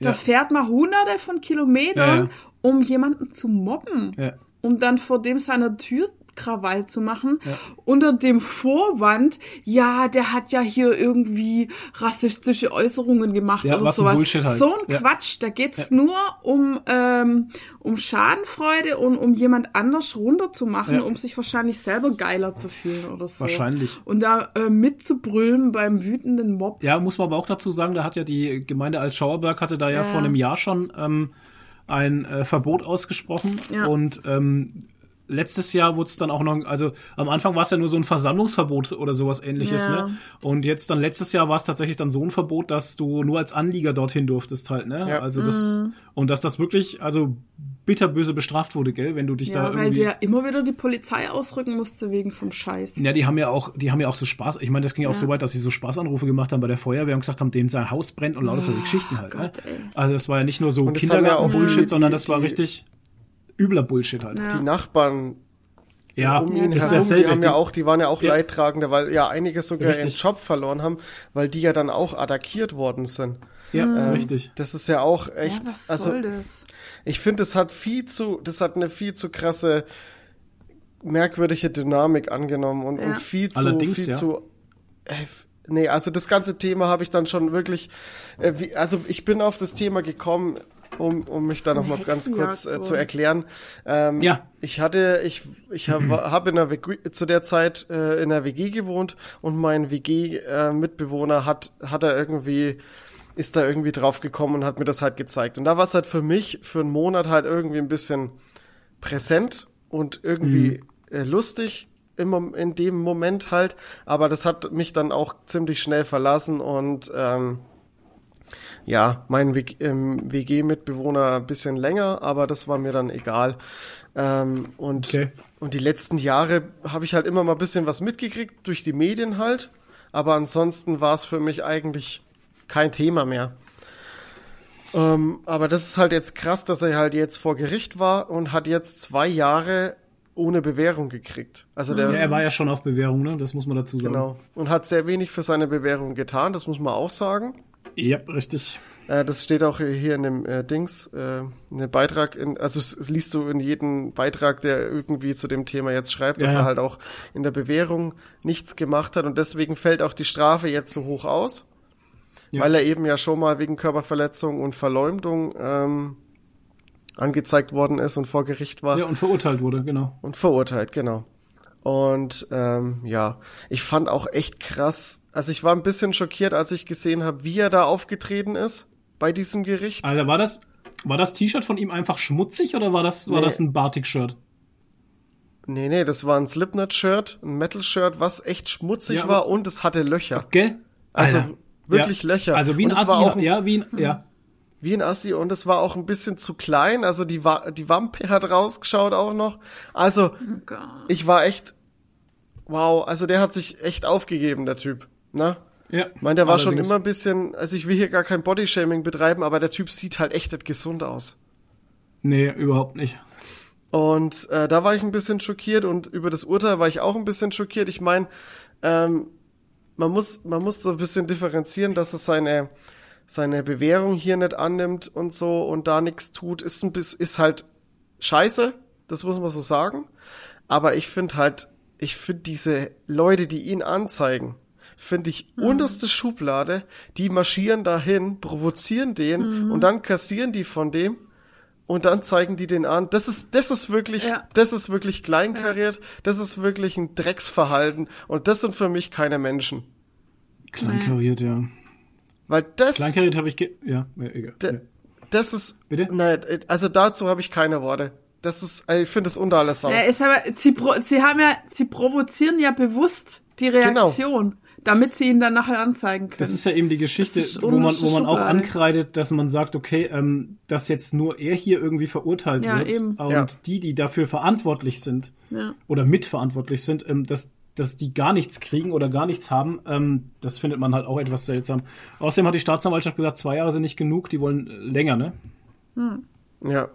Da Ja. fährt man hunderte von Kilometern, Ja, ja. um jemanden zu mobben, Ja. um dann vor dem seiner Tür Krawall zu machen, unter dem Vorwand, ja, der hat ja hier irgendwie rassistische Äußerungen gemacht Ja, oder was ein sowas. Bullshit halt. So ein Ja. Quatsch, da geht's nur um, ähm, um Schadenfreude und um jemand anders runterzumachen, Ja. um sich wahrscheinlich selber geiler zu fühlen oder so. Wahrscheinlich. Und da äh, mitzubrüllen beim wütenden Mob. Ja, muss man aber auch dazu sagen, da hat ja die Gemeinde Altschauerberg hatte da ja, Ja. vor einem Jahr schon ähm, ein äh, Verbot ausgesprochen Ja. und ähm, letztes Jahr wurde es dann auch noch, also am Anfang war es ja nur so ein Versammlungsverbot oder sowas ähnliches, Ja. ne? Und jetzt dann letztes Jahr war es tatsächlich dann so ein Verbot, dass du nur als Anlieger dorthin durftest halt, ne? Ja. Also das Mhm. und dass das wirklich also bitterböse bestraft wurde, gell, wenn du dich da Ja, weil irgendwie der immer wieder die Polizei ausrücken musste wegen so einem Scheiß. Ja, die haben ja auch, die haben ja auch so Spaß. Ich meine, das ging ja auch Ja. so weit, dass sie so Spaßanrufe gemacht haben bei der Feuerwehr und gesagt haben, dem sein Haus brennt und lauter so Geschichten halt. ne? Gott, ey. Also das war ja nicht nur so ja Kindergarten-Bullshit, die- sondern die- das war richtig übler Bullshit halt. Ja. Die Nachbarn Ja, um ihn herum, dasselbe. die haben ja auch, die waren ja auch Ja. Leidtragende, weil ja einige sogar Richtig. ihren Job verloren haben, weil die ja dann auch attackiert worden sind. Ja, Ähm, richtig. Das ist ja auch Ja, echt, was also soll das? ich finde, das hat viel zu, das hat eine viel zu krasse, merkwürdige Dynamik angenommen und, Ja. und viel zu, Allerdings, viel ja. zu, äh, nee, also das ganze Thema habe ich dann schon wirklich, äh, wie, also ich bin auf das Thema gekommen, um, um mich da eine noch mal ganz kurz äh, zu erklären. Ähm, Ja. Ich hatte, ich, ich habe hab in der WG, zu der Zeit äh, in der WG gewohnt und mein WG-Mitbewohner hat, hat er irgendwie, ist da irgendwie drauf gekommen und hat mir das halt gezeigt. Und da war es halt für mich für einen Monat halt irgendwie ein bisschen präsent und irgendwie äh, lustig im, in dem Moment halt. Aber das hat mich dann auch ziemlich schnell verlassen und ähm, ja, mein WG ähm, WG-Mitbewohner ein bisschen länger, aber das war mir dann egal. Ähm, und, Okay. und die letzten Jahre habe ich halt immer mal ein bisschen was mitgekriegt, durch die Medien halt. Aber ansonsten war es für mich eigentlich kein Thema mehr. Ähm, aber das ist halt jetzt krass, dass er halt jetzt vor Gericht war und hat jetzt zwei Jahre ohne Bewährung gekriegt. Also der, Ja, er war ja schon auf Bewährung, ne? Das muss man dazu sagen. genau. Und hat sehr wenig für seine Bewährung getan, das muss man auch sagen. Ja, richtig. Äh, das steht auch hier in dem äh, Dings, äh, in dem Beitrag, in, also es, es liest du in jedem Beitrag, der irgendwie zu dem Thema jetzt schreibt, dass Ja, ja. er halt auch in der Bewährung nichts gemacht hat und deswegen fällt auch die Strafe jetzt so hoch aus, Ja. weil er eben ja schon mal wegen Körperverletzung und Verleumdung ähm, angezeigt worden ist und vor Gericht war Ja, und verurteilt wurde, genau. und verurteilt, genau. Und ähm, ja, ich fand auch echt krass. Also ich war ein bisschen schockiert, als ich gesehen habe, wie er da aufgetreten ist bei diesem Gericht. Alter, war das, war das T-Shirt von ihm einfach schmutzig oder war das, war Nee. das ein Batik-Shirt? Nee, nee, das war ein Slipknot-Shirt, ein Metal-Shirt, was echt schmutzig Ja, war und es hatte Löcher. Gell? Also Alter. wirklich ja. Löcher. Also wie ein Assi, war auch ein, ja, wie ein, ja. wie ein Assi und es war auch ein bisschen zu klein. Also die, Wa die Wampe hat rausgeschaut auch noch. Also Oh ich war echt, wow, also der hat sich echt aufgegeben, der Typ. Ne? Ja. Ich meine, der war schon immer ein bisschen, also ich will hier gar kein Bodyshaming betreiben, aber der Typ sieht halt echt nicht gesund aus. Nee, überhaupt nicht. Und äh, da war ich ein bisschen schockiert und über das Urteil war ich auch ein bisschen schockiert. Ich meine, ähm, man muss, man muss so ein bisschen differenzieren, dass er seine, seine Bewährung hier nicht annimmt und so und da nichts tut, ist ein bisschen, ist halt scheiße, das muss man so sagen. Aber ich finde halt, ich finde diese Leute, die ihn anzeigen, finde ich unterste Schublade, die marschieren dahin, provozieren den und dann kassieren die von dem und dann zeigen die den an. Das ist, das ist wirklich, Ja. das ist wirklich kleinkariert, das ist wirklich ein Drecksverhalten und das sind für mich keine Menschen. Kleinkariert, ja. Weil das, Kleinkariert habe ich ge ja, ja, egal. Das ist, Bitte? nein, also dazu habe ich keine Worte. Das ist, ich finde das unter alles Sau. Ja, ist aber, sie, sie haben ja, sie provozieren ja bewusst die Genau. Damit sie ihn dann nachher anzeigen können. Das ist ja eben die Geschichte, wo man, wo man auch ankreidet, dass man sagt, okay, ähm, dass jetzt nur er hier irgendwie verurteilt Ja, wird eben. und Ja. die, die dafür verantwortlich sind ja. oder mitverantwortlich sind, ähm, dass, dass die gar nichts kriegen oder gar nichts haben, ähm, das findet man halt auch etwas seltsam. Außerdem hat die Staatsanwaltschaft gesagt, zwei Jahre sind nicht genug, die wollen äh, länger, ne? Ja.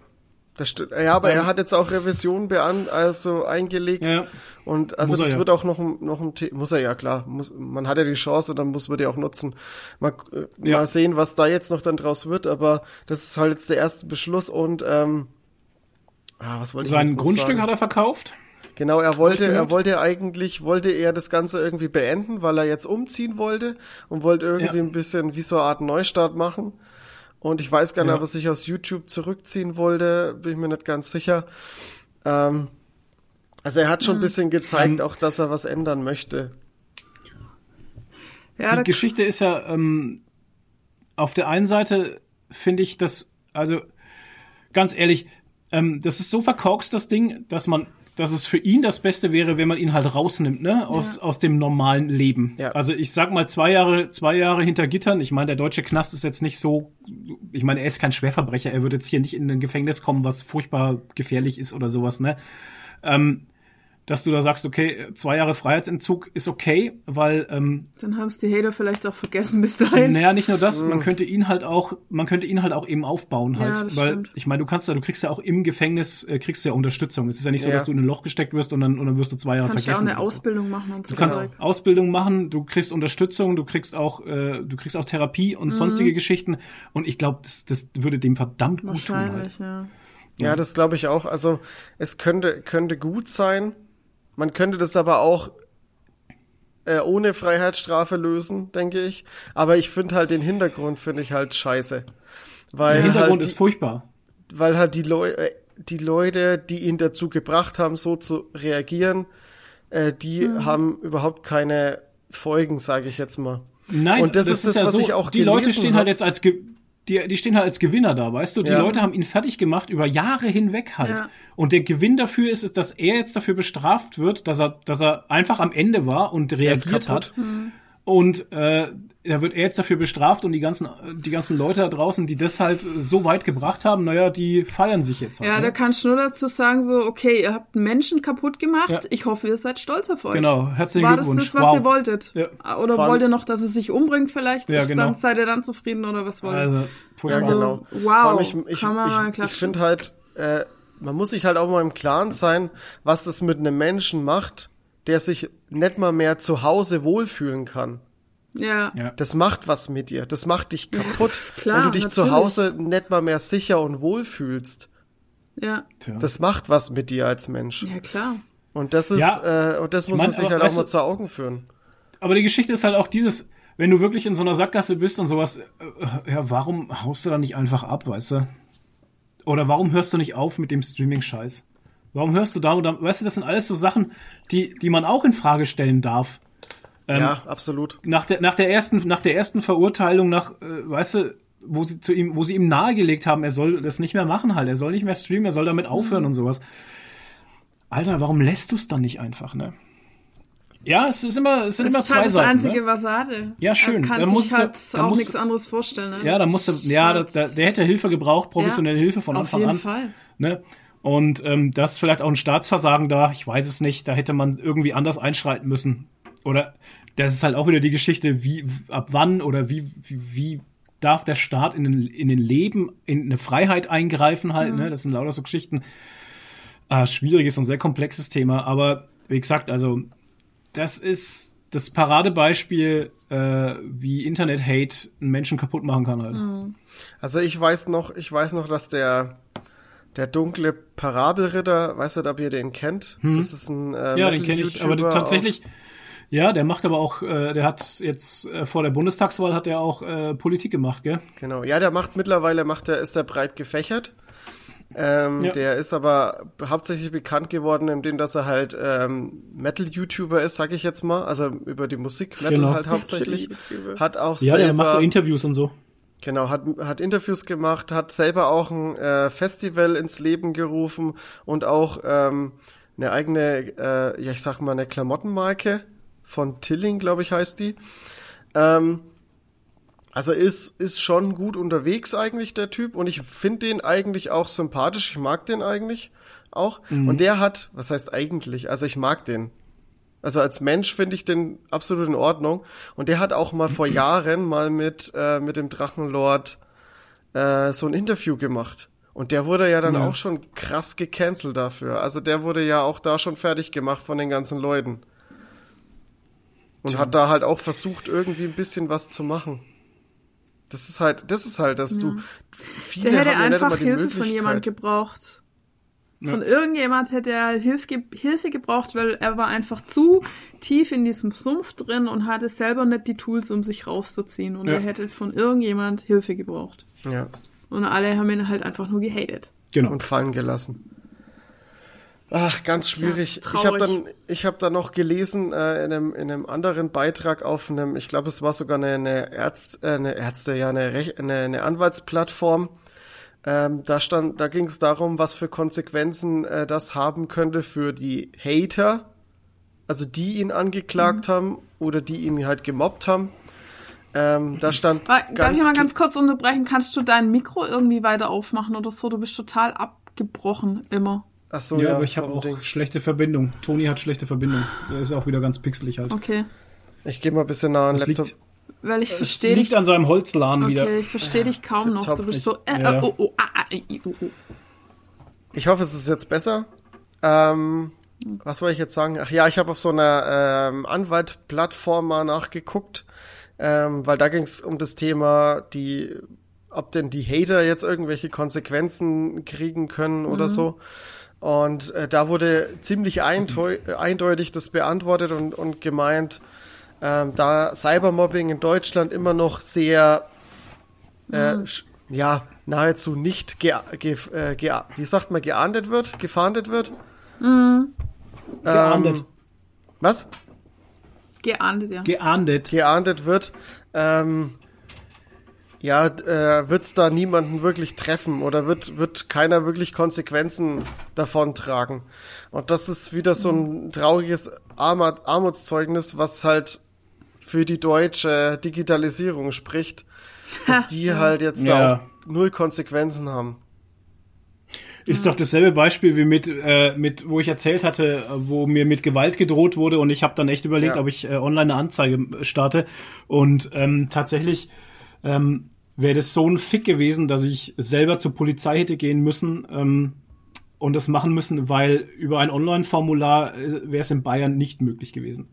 Das stimmt. Ja, aber er hat jetzt auch Revision bean also eingelegt. Ja. Und also Muss das ja. wird auch noch, ein- noch ein The muss er ja klar. Muss, man hat ja die Chance und dann muss man die auch nutzen. Mal, äh, Ja. mal sehen, was da jetzt noch dann draus wird, aber das ist halt jetzt der erste Beschluss und ähm, ah, was wollte ich Sein jetzt noch Grundstück sagen? hat er verkauft. Genau, er wollte, er wollte eigentlich, wollte er das Ganze irgendwie beenden, weil er jetzt umziehen wollte und wollte irgendwie Ja. ein bisschen wie so eine Art Neustart machen. Und ich weiß gar nicht, Ja. ob er sich aus YouTube zurückziehen wollte, bin ich mir nicht ganz sicher. Ähm, also er hat schon ein bisschen gezeigt, Ähm, auch dass er was ändern möchte. ja, die Geschichte ist ja, ähm, auf der einen Seite finde ich das, also ganz ehrlich, ähm, das ist so verkorkst, das Ding, dass man, dass es für ihn das Beste wäre, wenn man ihn halt rausnimmt, ne, aus, aus dem normalen Leben. Ja. Also ich sag mal zwei Jahre, zwei Jahre hinter Gittern. Ich meine, der deutsche Knast ist jetzt nicht so, ich meine, er ist kein Schwerverbrecher. Er würde jetzt hier nicht in ein Gefängnis kommen, was furchtbar gefährlich ist oder sowas, ne. Ähm, dass du da sagst, okay, zwei Jahre Freiheitsentzug ist okay, weil ähm, dann haben es die Hater vielleicht auch vergessen bis dahin. naja, nicht nur das, man könnte ihn halt auch, man könnte ihn halt auch eben aufbauen halt, Ja, das weil stimmt. ich meine, du kannst ja, du kriegst ja auch im Gefängnis äh, kriegst du ja Unterstützung. Es ist ja nicht so, Ja. dass du in ein Loch gesteckt wirst und dann und dann wirst du zwei Jahre Du kannst ja auch vergessen. eine oder so. Ausbildung machen und so Du kannst Zeug. Ausbildung machen, du kriegst Unterstützung, du kriegst auch, äh, du kriegst auch Therapie Mhm. und sonstige Geschichten. Und ich glaube, das, das würde dem verdammt gut tun. Halt. Wahrscheinlich, ja. Ja, das glaube ich auch. Also es könnte, könnte gut sein. Man könnte das aber auch äh, ohne Freiheitsstrafe lösen, denke ich. Aber ich finde halt den Hintergrund finde ich halt scheiße. Weil Der Hintergrund halt die, ist furchtbar. weil halt die, Leu äh, die Leute, die ihn dazu gebracht haben, so zu reagieren, äh, die Mhm. haben überhaupt keine Folgen, sage ich jetzt mal. Nein, Und das ist das, was ich auch Die Leute stehen hab. halt jetzt als Ge die, die stehen halt als Gewinner da, weißt du? Die Ja. Leute haben ihn fertig gemacht über Jahre hinweg halt. Ja. Und der Gewinn dafür ist, ist, dass er jetzt dafür bestraft wird, dass er, dass er einfach am Ende war und reagiert hat. Und äh, da wird er jetzt dafür bestraft und die ganzen, die ganzen Leute da draußen, die das halt so weit gebracht haben, naja, die feiern sich jetzt halt. Ja, ne? da kannst du nur dazu sagen, so, okay, ihr habt einen Menschen kaputt gemacht. Ja. Ich hoffe, ihr seid stolz auf euch. Genau, herzlichen War das Glückwunsch. das, was wow. ihr wolltet? Ja. Oder wollt ihr noch, dass er sich umbringt vielleicht? Ja, genau. Dann, seid ihr dann zufrieden oder was wollt ihr? Also, Ja. Also, genau. wow, ich, ich, kann man mal ich, ich klatschen. finde halt, äh, man muss sich halt auch mal im Klaren sein, was das mit einem Menschen macht, der sich nicht mal mehr zu Hause wohlfühlen kann. ja. Ja. Das macht was mit dir. Das macht dich kaputt, klar, wenn du dich zu natürlich. Hause nicht mal mehr sicher und wohl fühlst. Ja. Das macht was mit dir als Mensch. ja klar. Und das ist, Ja. äh, und das muss man sich aber halt auch mal zu Augen führen. Aber die Geschichte ist halt auch dieses, wenn du wirklich in so einer Sackgasse bist und sowas, äh, ja, warum haust du da nicht einfach ab, weißt du? Oder warum hörst du nicht auf mit dem Streaming-Scheiß? Warum hörst du da da, weißt du, das sind alles so Sachen, die, die man auch in Frage stellen darf. Ähm, ja, absolut. Nach der, nach der ersten, nach der ersten Verurteilung, nach, äh, weißt du, wo sie zu ihm, wo sie ihm nahegelegt haben, er soll das nicht mehr machen halt, er soll nicht mehr streamen, er soll damit aufhören und sowas. Alter, warum lässt du es dann nicht einfach, ne? Ja, es ist immer, es sind Das immer ist zwei halt das Seiten. Einzige, ne? was er hatte. Ja, schön. Er kann Da sich halt da auch nichts anderes vorstellen. Ne? Ja, da Das musste, ist ja, halt- da, der hätte Hilfe gebraucht, professionelle Ja, Hilfe von auf Anfang jeden an. Fall. Ne? Und ähm, das ist vielleicht auch ein Staatsversagen da, ich weiß es nicht, da hätte man irgendwie anders einschreiten müssen. Oder das ist halt auch wieder die Geschichte, wie, ab wann oder wie, wie, wie darf der Staat in den, in den Leben, in eine Freiheit eingreifen halt, Mhm. ne? Das sind lauter so Geschichten. Ah, schwieriges und sehr komplexes Thema, aber wie gesagt, also das ist das Paradebeispiel, äh, wie Internet-Hate einen Menschen kaputt machen kann halt. Mhm. Also ich weiß noch, ich weiß noch, dass der der dunkle Parabelritter, weißt du, ob ihr den kennt? Das ist ein äh, Hm. Ja, den kenne ich, aber tatsächlich, ja, der macht aber auch, äh, der hat jetzt äh, vor der Bundestagswahl hat er auch äh, Politik gemacht, gell? Genau. Ja, der macht mittlerweile macht der ist der breit gefächert. Ähm, Ja. Der ist aber hauptsächlich bekannt geworden, indem dass er halt ähm, Metal-YouTuber ist, sag ich jetzt mal. Also über die Musik Metal Genau. halt hauptsächlich. Hat auch Ja, der selber macht so Interviews und so. Genau, hat, hat Interviews gemacht, hat selber auch ein äh, Festival ins Leben gerufen und auch ähm, eine eigene, äh, ja ich sag mal, eine Klamottenmarke von Tilling, glaube ich, heißt die. Ähm, also ist, ist schon gut unterwegs eigentlich, der Typ. Und ich finde den eigentlich auch sympathisch. Ich mag den eigentlich auch. Und der hat, was heißt eigentlich? Also ich mag den. Also als Mensch finde ich den absolut in Ordnung. Und der hat auch mal vor Jahren mal mit, äh, mit dem Drachenlord äh, so ein Interview gemacht. Und der wurde ja dann Ja. auch schon krass gecancelt dafür. Also der wurde ja auch da schon fertig gemacht von den ganzen Leuten. Und hat da halt auch versucht, irgendwie ein bisschen was zu machen. Das ist halt, das ist halt, dass du viele Der hätte haben ja nicht einfach immer die Hilfe von Möglichkeit. jemand gebraucht. Von irgendjemand hätte er Hilfe, ge Hilfe gebraucht, weil er war einfach zu tief in diesem Sumpf drin und hatte selber nicht die Tools, um sich rauszuziehen. Und Ja. er hätte von irgendjemand Hilfe gebraucht. Ja, Und alle haben ihn halt einfach nur gehatet. Genau. und fallen gelassen. Ach, ganz schwierig. Ja, ich habe dann, ich habe dann noch gelesen äh, in, einem, in einem anderen Beitrag auf einem, ich glaube, es war sogar eine, eine, Ärzt, äh, eine Ärzte, ja, eine, Rech eine, eine Anwaltsplattform. Ähm, da stand, da ging es darum, was für Konsequenzen äh, das haben könnte für die Hater, also die ihn angeklagt Mhm. haben oder die ihn halt gemobbt haben. Ähm, da stand darf ich mal ganz kurz unterbrechen? Kannst du dein Mikro irgendwie weiter aufmachen oder so? Du bist total abgebrochen immer. Ach so, ja, ja, aber ich habe auch Ding. schlechte Verbindung. Toni hat schlechte Verbindung. Der ist auch wieder ganz pixelig halt. Okay. Ich gehe mal ein bisschen nah an den Das Laptop. liegt, Weil ich verstehe liegt dich. an seinem Holzladen wieder. Okay, ich verstehe dich kaum noch. Du bist so. Äh, Ja. oh, oh, ah, ah, oh, oh. Ich hoffe, es ist jetzt besser. Ähm, was wollte ich jetzt sagen? Ach ja, ich habe auf so einer ähm, Anwaltplattform mal nachgeguckt, ähm, weil da ging es um das Thema, die, ob denn die Hater jetzt irgendwelche Konsequenzen kriegen können oder so. Und äh, da wurde ziemlich eindeu eindeutig das beantwortet und, und gemeint, ähm, da Cybermobbing in Deutschland immer noch sehr äh, sch- ja, nahezu nicht ge ge äh, ge wie sagt man, geahndet wird, gefahndet wird. Geahndet. Ähm, was? Geahndet, ja. Geahndet. Geahndet wird, ähm, ja, äh, wird's da niemanden wirklich treffen oder wird, wird keiner wirklich Konsequenzen davon tragen. Und das ist wieder so ein trauriges Armut Armutszeugnis, was halt für die deutsche Digitalisierung spricht, dass die halt jetzt Ja. da auch null Konsequenzen haben. Ist doch dasselbe Beispiel wie mit, äh, mit, wo ich erzählt hatte, äh, wo mir mit Gewalt gedroht wurde und ich habe dann echt überlegt, Ja. ob ich äh, online eine Anzeige starte. Und ähm, tatsächlich ähm, wäre das so ein Fick gewesen, dass ich selber zur Polizei hätte gehen müssen ähm, und das machen müssen, weil über ein Online-Formular äh, wäre es in Bayern nicht möglich gewesen.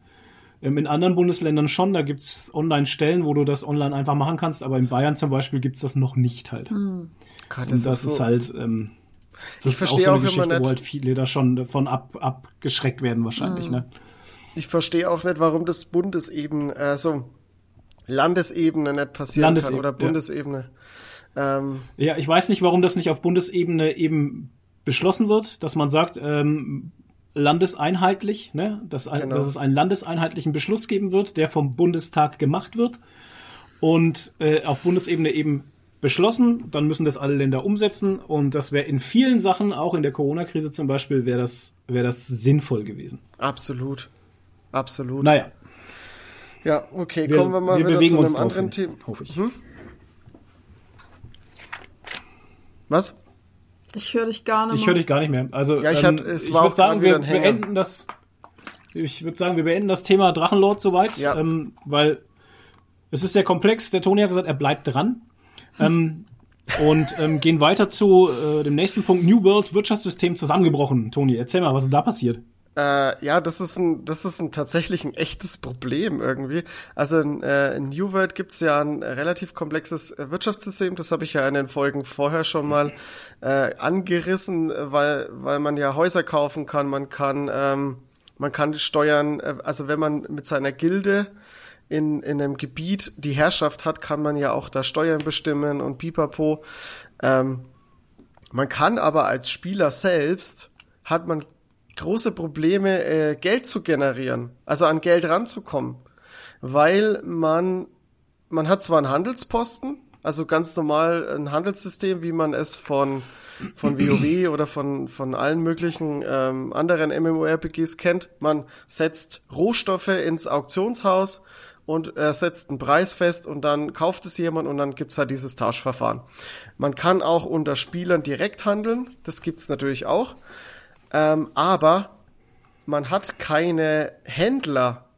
Ähm, in anderen Bundesländern schon, da gibt's Online-Stellen, wo du das online einfach machen kannst, aber in Bayern zum Beispiel gibt's das noch nicht halt. Gott, Und das, ist, so- halt, ähm, das Ich ist auch verstehe so eine auch immer Geschichte, wo nicht- halt viele da schon davon ab, abgeschreckt werden wahrscheinlich, ne? Ich verstehe auch nicht, warum das Bundesebene, also Landesebene nicht passieren Landeseb- kann oder ja. Bundesebene. Ähm, Ja, ich weiß nicht, warum das nicht auf Bundesebene eben beschlossen wird, dass man sagt, ähm, landeseinheitlich, ne? dass, ein, Genau. dass es einen landeseinheitlichen Beschluss geben wird, der vom Bundestag gemacht wird und äh, auf Bundesebene eben beschlossen, dann müssen das alle Länder umsetzen und das wäre in vielen Sachen, auch in der Corona-Krise zum Beispiel, wäre das, wäre das sinnvoll gewesen. absolut. Absolut. Naja, Ja, okay, wir, kommen wir mal wir wieder zu einem anderen hin, Thema. hoffe ich. Was? Ich höre dich gar nicht Ich mehr. höre dich gar nicht mehr. Also Ja, ich ähm, hatte- es ich war auch sagen, wir beenden das. Ich würde sagen, wir beenden das Thema Drachenlord soweit, Ja. ähm, weil es ist sehr komplex. Der Toni hat gesagt, er bleibt dran. Ähm, und ähm, gehen weiter zu äh, dem nächsten Punkt. New World Wirtschaftssystem zusammengebrochen. Toni, erzähl mal, was ist da passiert? Äh, ja, das ist ein, das ist ein tatsächlich ein echtes Problem irgendwie. Also in, äh, in New World gibt's ja ein relativ komplexes äh, Wirtschaftssystem. Das habe ich ja in den Folgen vorher schon mal äh, angerissen, weil weil man ja Häuser kaufen kann, man kann ähm, man kann steuern. Äh, also wenn man mit seiner Gilde in, in einem Gebiet die Herrschaft hat, kann man ja auch da Steuern bestimmen und pipapo. Ähm, Man kann aber als Spieler selbst, hat man große Probleme, äh, Geld zu generieren, also an Geld ranzukommen, weil man, man hat zwar einen Handelsposten, also ganz normal ein Handelssystem, wie man es von, von WoW oder von, von allen möglichen ähm, anderen MMORPGs kennt. Man setzt Rohstoffe ins Auktionshaus und äh, setzt einen Preis fest und dann kauft es jemand und dann gibt's halt dieses Tauschverfahren. Man kann auch unter Spielern direkt handeln, das gibt's natürlich auch. Ähm, aber man hat keine Händler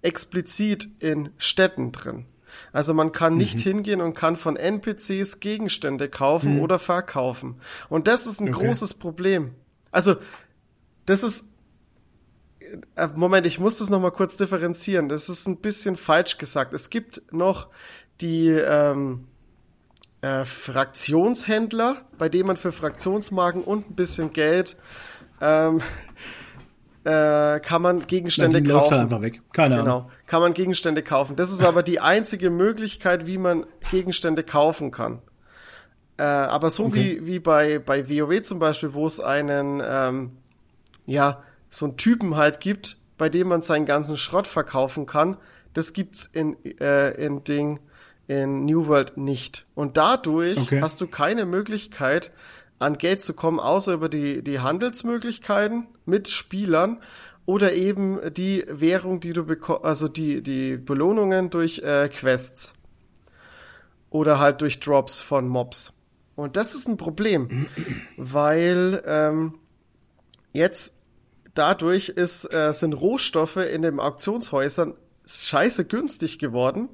explizit in Städten drin. Also man kann nicht hingehen und kann von NPCs Gegenstände kaufen oder verkaufen. Und das ist ein Okay. großes Problem. Also das ist äh, Moment, ich muss das noch mal kurz differenzieren. Das ist ein bisschen falsch gesagt. Es gibt noch die ähm, äh, Fraktionshändler, bei denen man für Fraktionsmarken und ein bisschen Geld ähm, äh, kann man Gegenstände läuft kaufen. halt einfach weg. Keine Ahnung. Genau, kann man Gegenstände kaufen. Das ist aber die einzige Möglichkeit, wie man Gegenstände kaufen kann. Äh, aber so Okay. wie, wie bei, bei WoW zum Beispiel, wo es einen, ähm, ja, so einen Typen halt gibt, bei dem man seinen ganzen Schrott verkaufen kann, das gibt's in, äh, in Ding, in New World nicht. Und dadurch Okay. hast du keine Möglichkeit, an Geld zu kommen, außer über die, die Handelsmöglichkeiten mit Spielern oder eben die Währung, die du bekommst, also die, die Belohnungen durch äh, Quests oder halt durch Drops von Mobs. Und das ist ein Problem, weil ähm, jetzt dadurch ist, äh, sind Rohstoffe in den Auktionshäusern scheiße günstig geworden.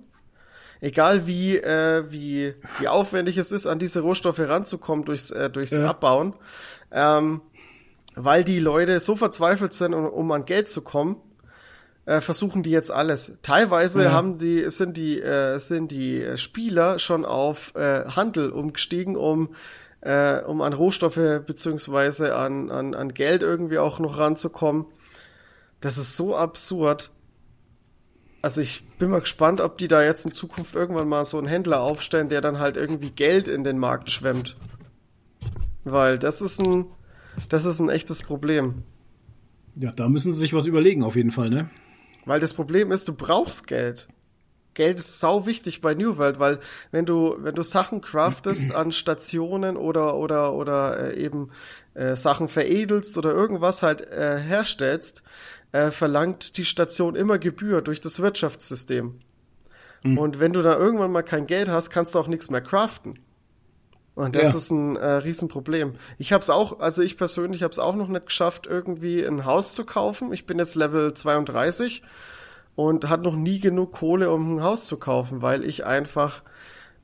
Egal wie, äh, wie, wie aufwendig es ist, an diese Rohstoffe ranzukommen durchs, äh, durchs Ja. Abbauen. Ähm, weil die Leute so verzweifelt sind, um, um an Geld zu kommen, äh, versuchen die jetzt alles. Teilweise Ja. haben die, sind die, äh, sind die Spieler schon auf äh, Handel umgestiegen, um, äh, um an Rohstoffe beziehungsweise an, an, an Geld irgendwie auch noch ranzukommen. Das ist so absurd. Also ich bin mal gespannt, ob die da jetzt in Zukunft irgendwann mal so einen Händler aufstellen, der dann halt irgendwie Geld in den Markt schwemmt. Weil das ist ein, das ist ein echtes Problem. Ja, da müssen sie sich was überlegen, auf jeden Fall, ne? Weil das Problem ist, du brauchst Geld. Geld ist sau wichtig bei New World, weil wenn du wenn du Sachen craftest an Stationen oder oder oder äh, eben äh, Sachen veredelst oder irgendwas halt äh, herstellst, äh, verlangt die Station immer Gebühr durch das Wirtschaftssystem. Und wenn du da irgendwann mal kein Geld hast, kannst du auch nichts mehr craften. Und das Ja. ist ein äh, Riesenproblem. Ich habe es auch, also ich persönlich habe es auch noch nicht geschafft, irgendwie ein Haus zu kaufen. Ich bin jetzt Level 32 und hat noch nie genug Kohle, um ein Haus zu kaufen, weil ich einfach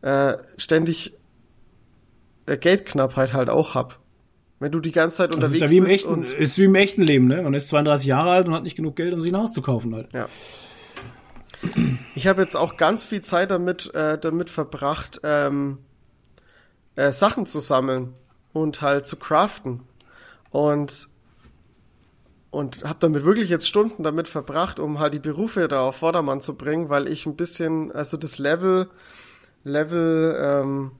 äh, ständig äh, Geldknappheit halt auch hab. Wenn du die ganze Zeit Das unterwegs ist ja wie im, bist echten, und ist wie im echten Leben, ne? Man ist 32 Jahre alt und hat nicht genug Geld, um sich ein Haus zu kaufen halt. Ja. Ich habe jetzt auch ganz viel Zeit damit, äh, damit verbracht, ähm, äh, Sachen zu sammeln und halt zu craften. Und, und habe damit wirklich jetzt Stunden damit verbracht, um halt die Berufe da auf Vordermann zu bringen, weil ich ein bisschen, also das Level, Level, ähm,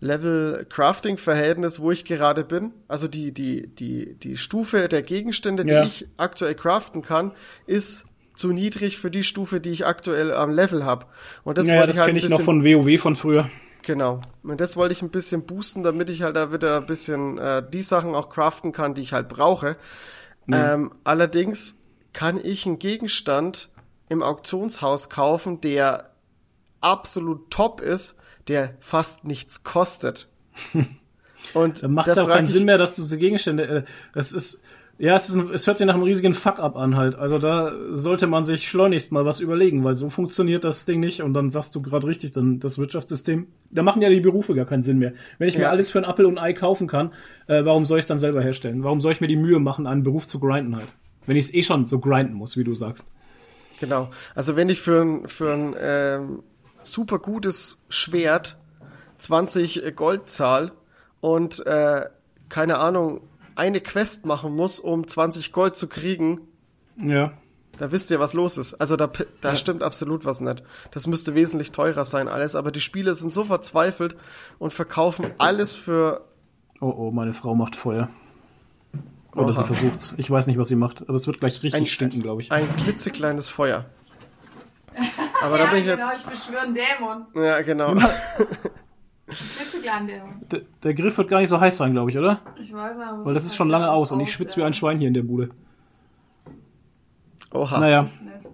Level Crafting Verhältnis, wo ich gerade bin, also die, die, die, die Stufe der Gegenstände, die Ja. ich aktuell craften kann, ist zu niedrig für die Stufe, die ich aktuell am Level habe. Und das naja, wollte das ich halt kenne ich noch von WoW von früher. genau. Und das wollte ich ein bisschen boosten, damit ich halt da wieder ein bisschen äh, die Sachen auch craften kann, die ich halt brauche. Ähm, allerdings kann ich einen Gegenstand im Auktionshaus kaufen, der absolut top ist, der fast nichts kostet. Und Dann macht es ja auch keinen Sinn mehr, dass du diese Gegenstände. Äh, das ist. Ja, es, ist ein, es hört sich nach einem riesigen Fuck-up an halt. Also da sollte man sich schleunigst mal was überlegen, weil so funktioniert das Ding nicht. Und dann sagst du gerade richtig, dann das Wirtschaftssystem. Da machen ja die Berufe gar keinen Sinn mehr. Wenn ich mir Ja. alles für ein Apfel und ein Ei kaufen kann, äh, warum soll ich es dann selber herstellen? Warum soll ich mir die Mühe machen, einen Beruf zu grinden halt? Wenn ich es eh schon so grinden muss, wie du sagst. Genau. Also wenn ich für ein, für ein ähm, super gutes Schwert 20 Gold zahl und äh, keine Ahnung, eine Quest machen muss, um 20 Gold zu kriegen, Ja. da wisst ihr, was los ist. Also da, da stimmt absolut was nicht. Das müsste wesentlich teurer sein alles, aber die Spieler sind so verzweifelt und verkaufen alles für Oh oh, meine Frau macht Feuer. Oder Oha. sie versucht's. Ich weiß nicht, was sie macht, aber es wird gleich richtig Ein- stinken, glaube ich. Ein klitzekleines Feuer. Aber da bin ich jetzt. ich beschwöre einen Dämon. Ja, genau. Dämon. Der, der Griff wird gar nicht so heiß sein, glaube ich, oder? Ich weiß aber. Weil das ist schon lange aus und ich schwitze wie ein Schwein hier in der Bude. Oha. Naja,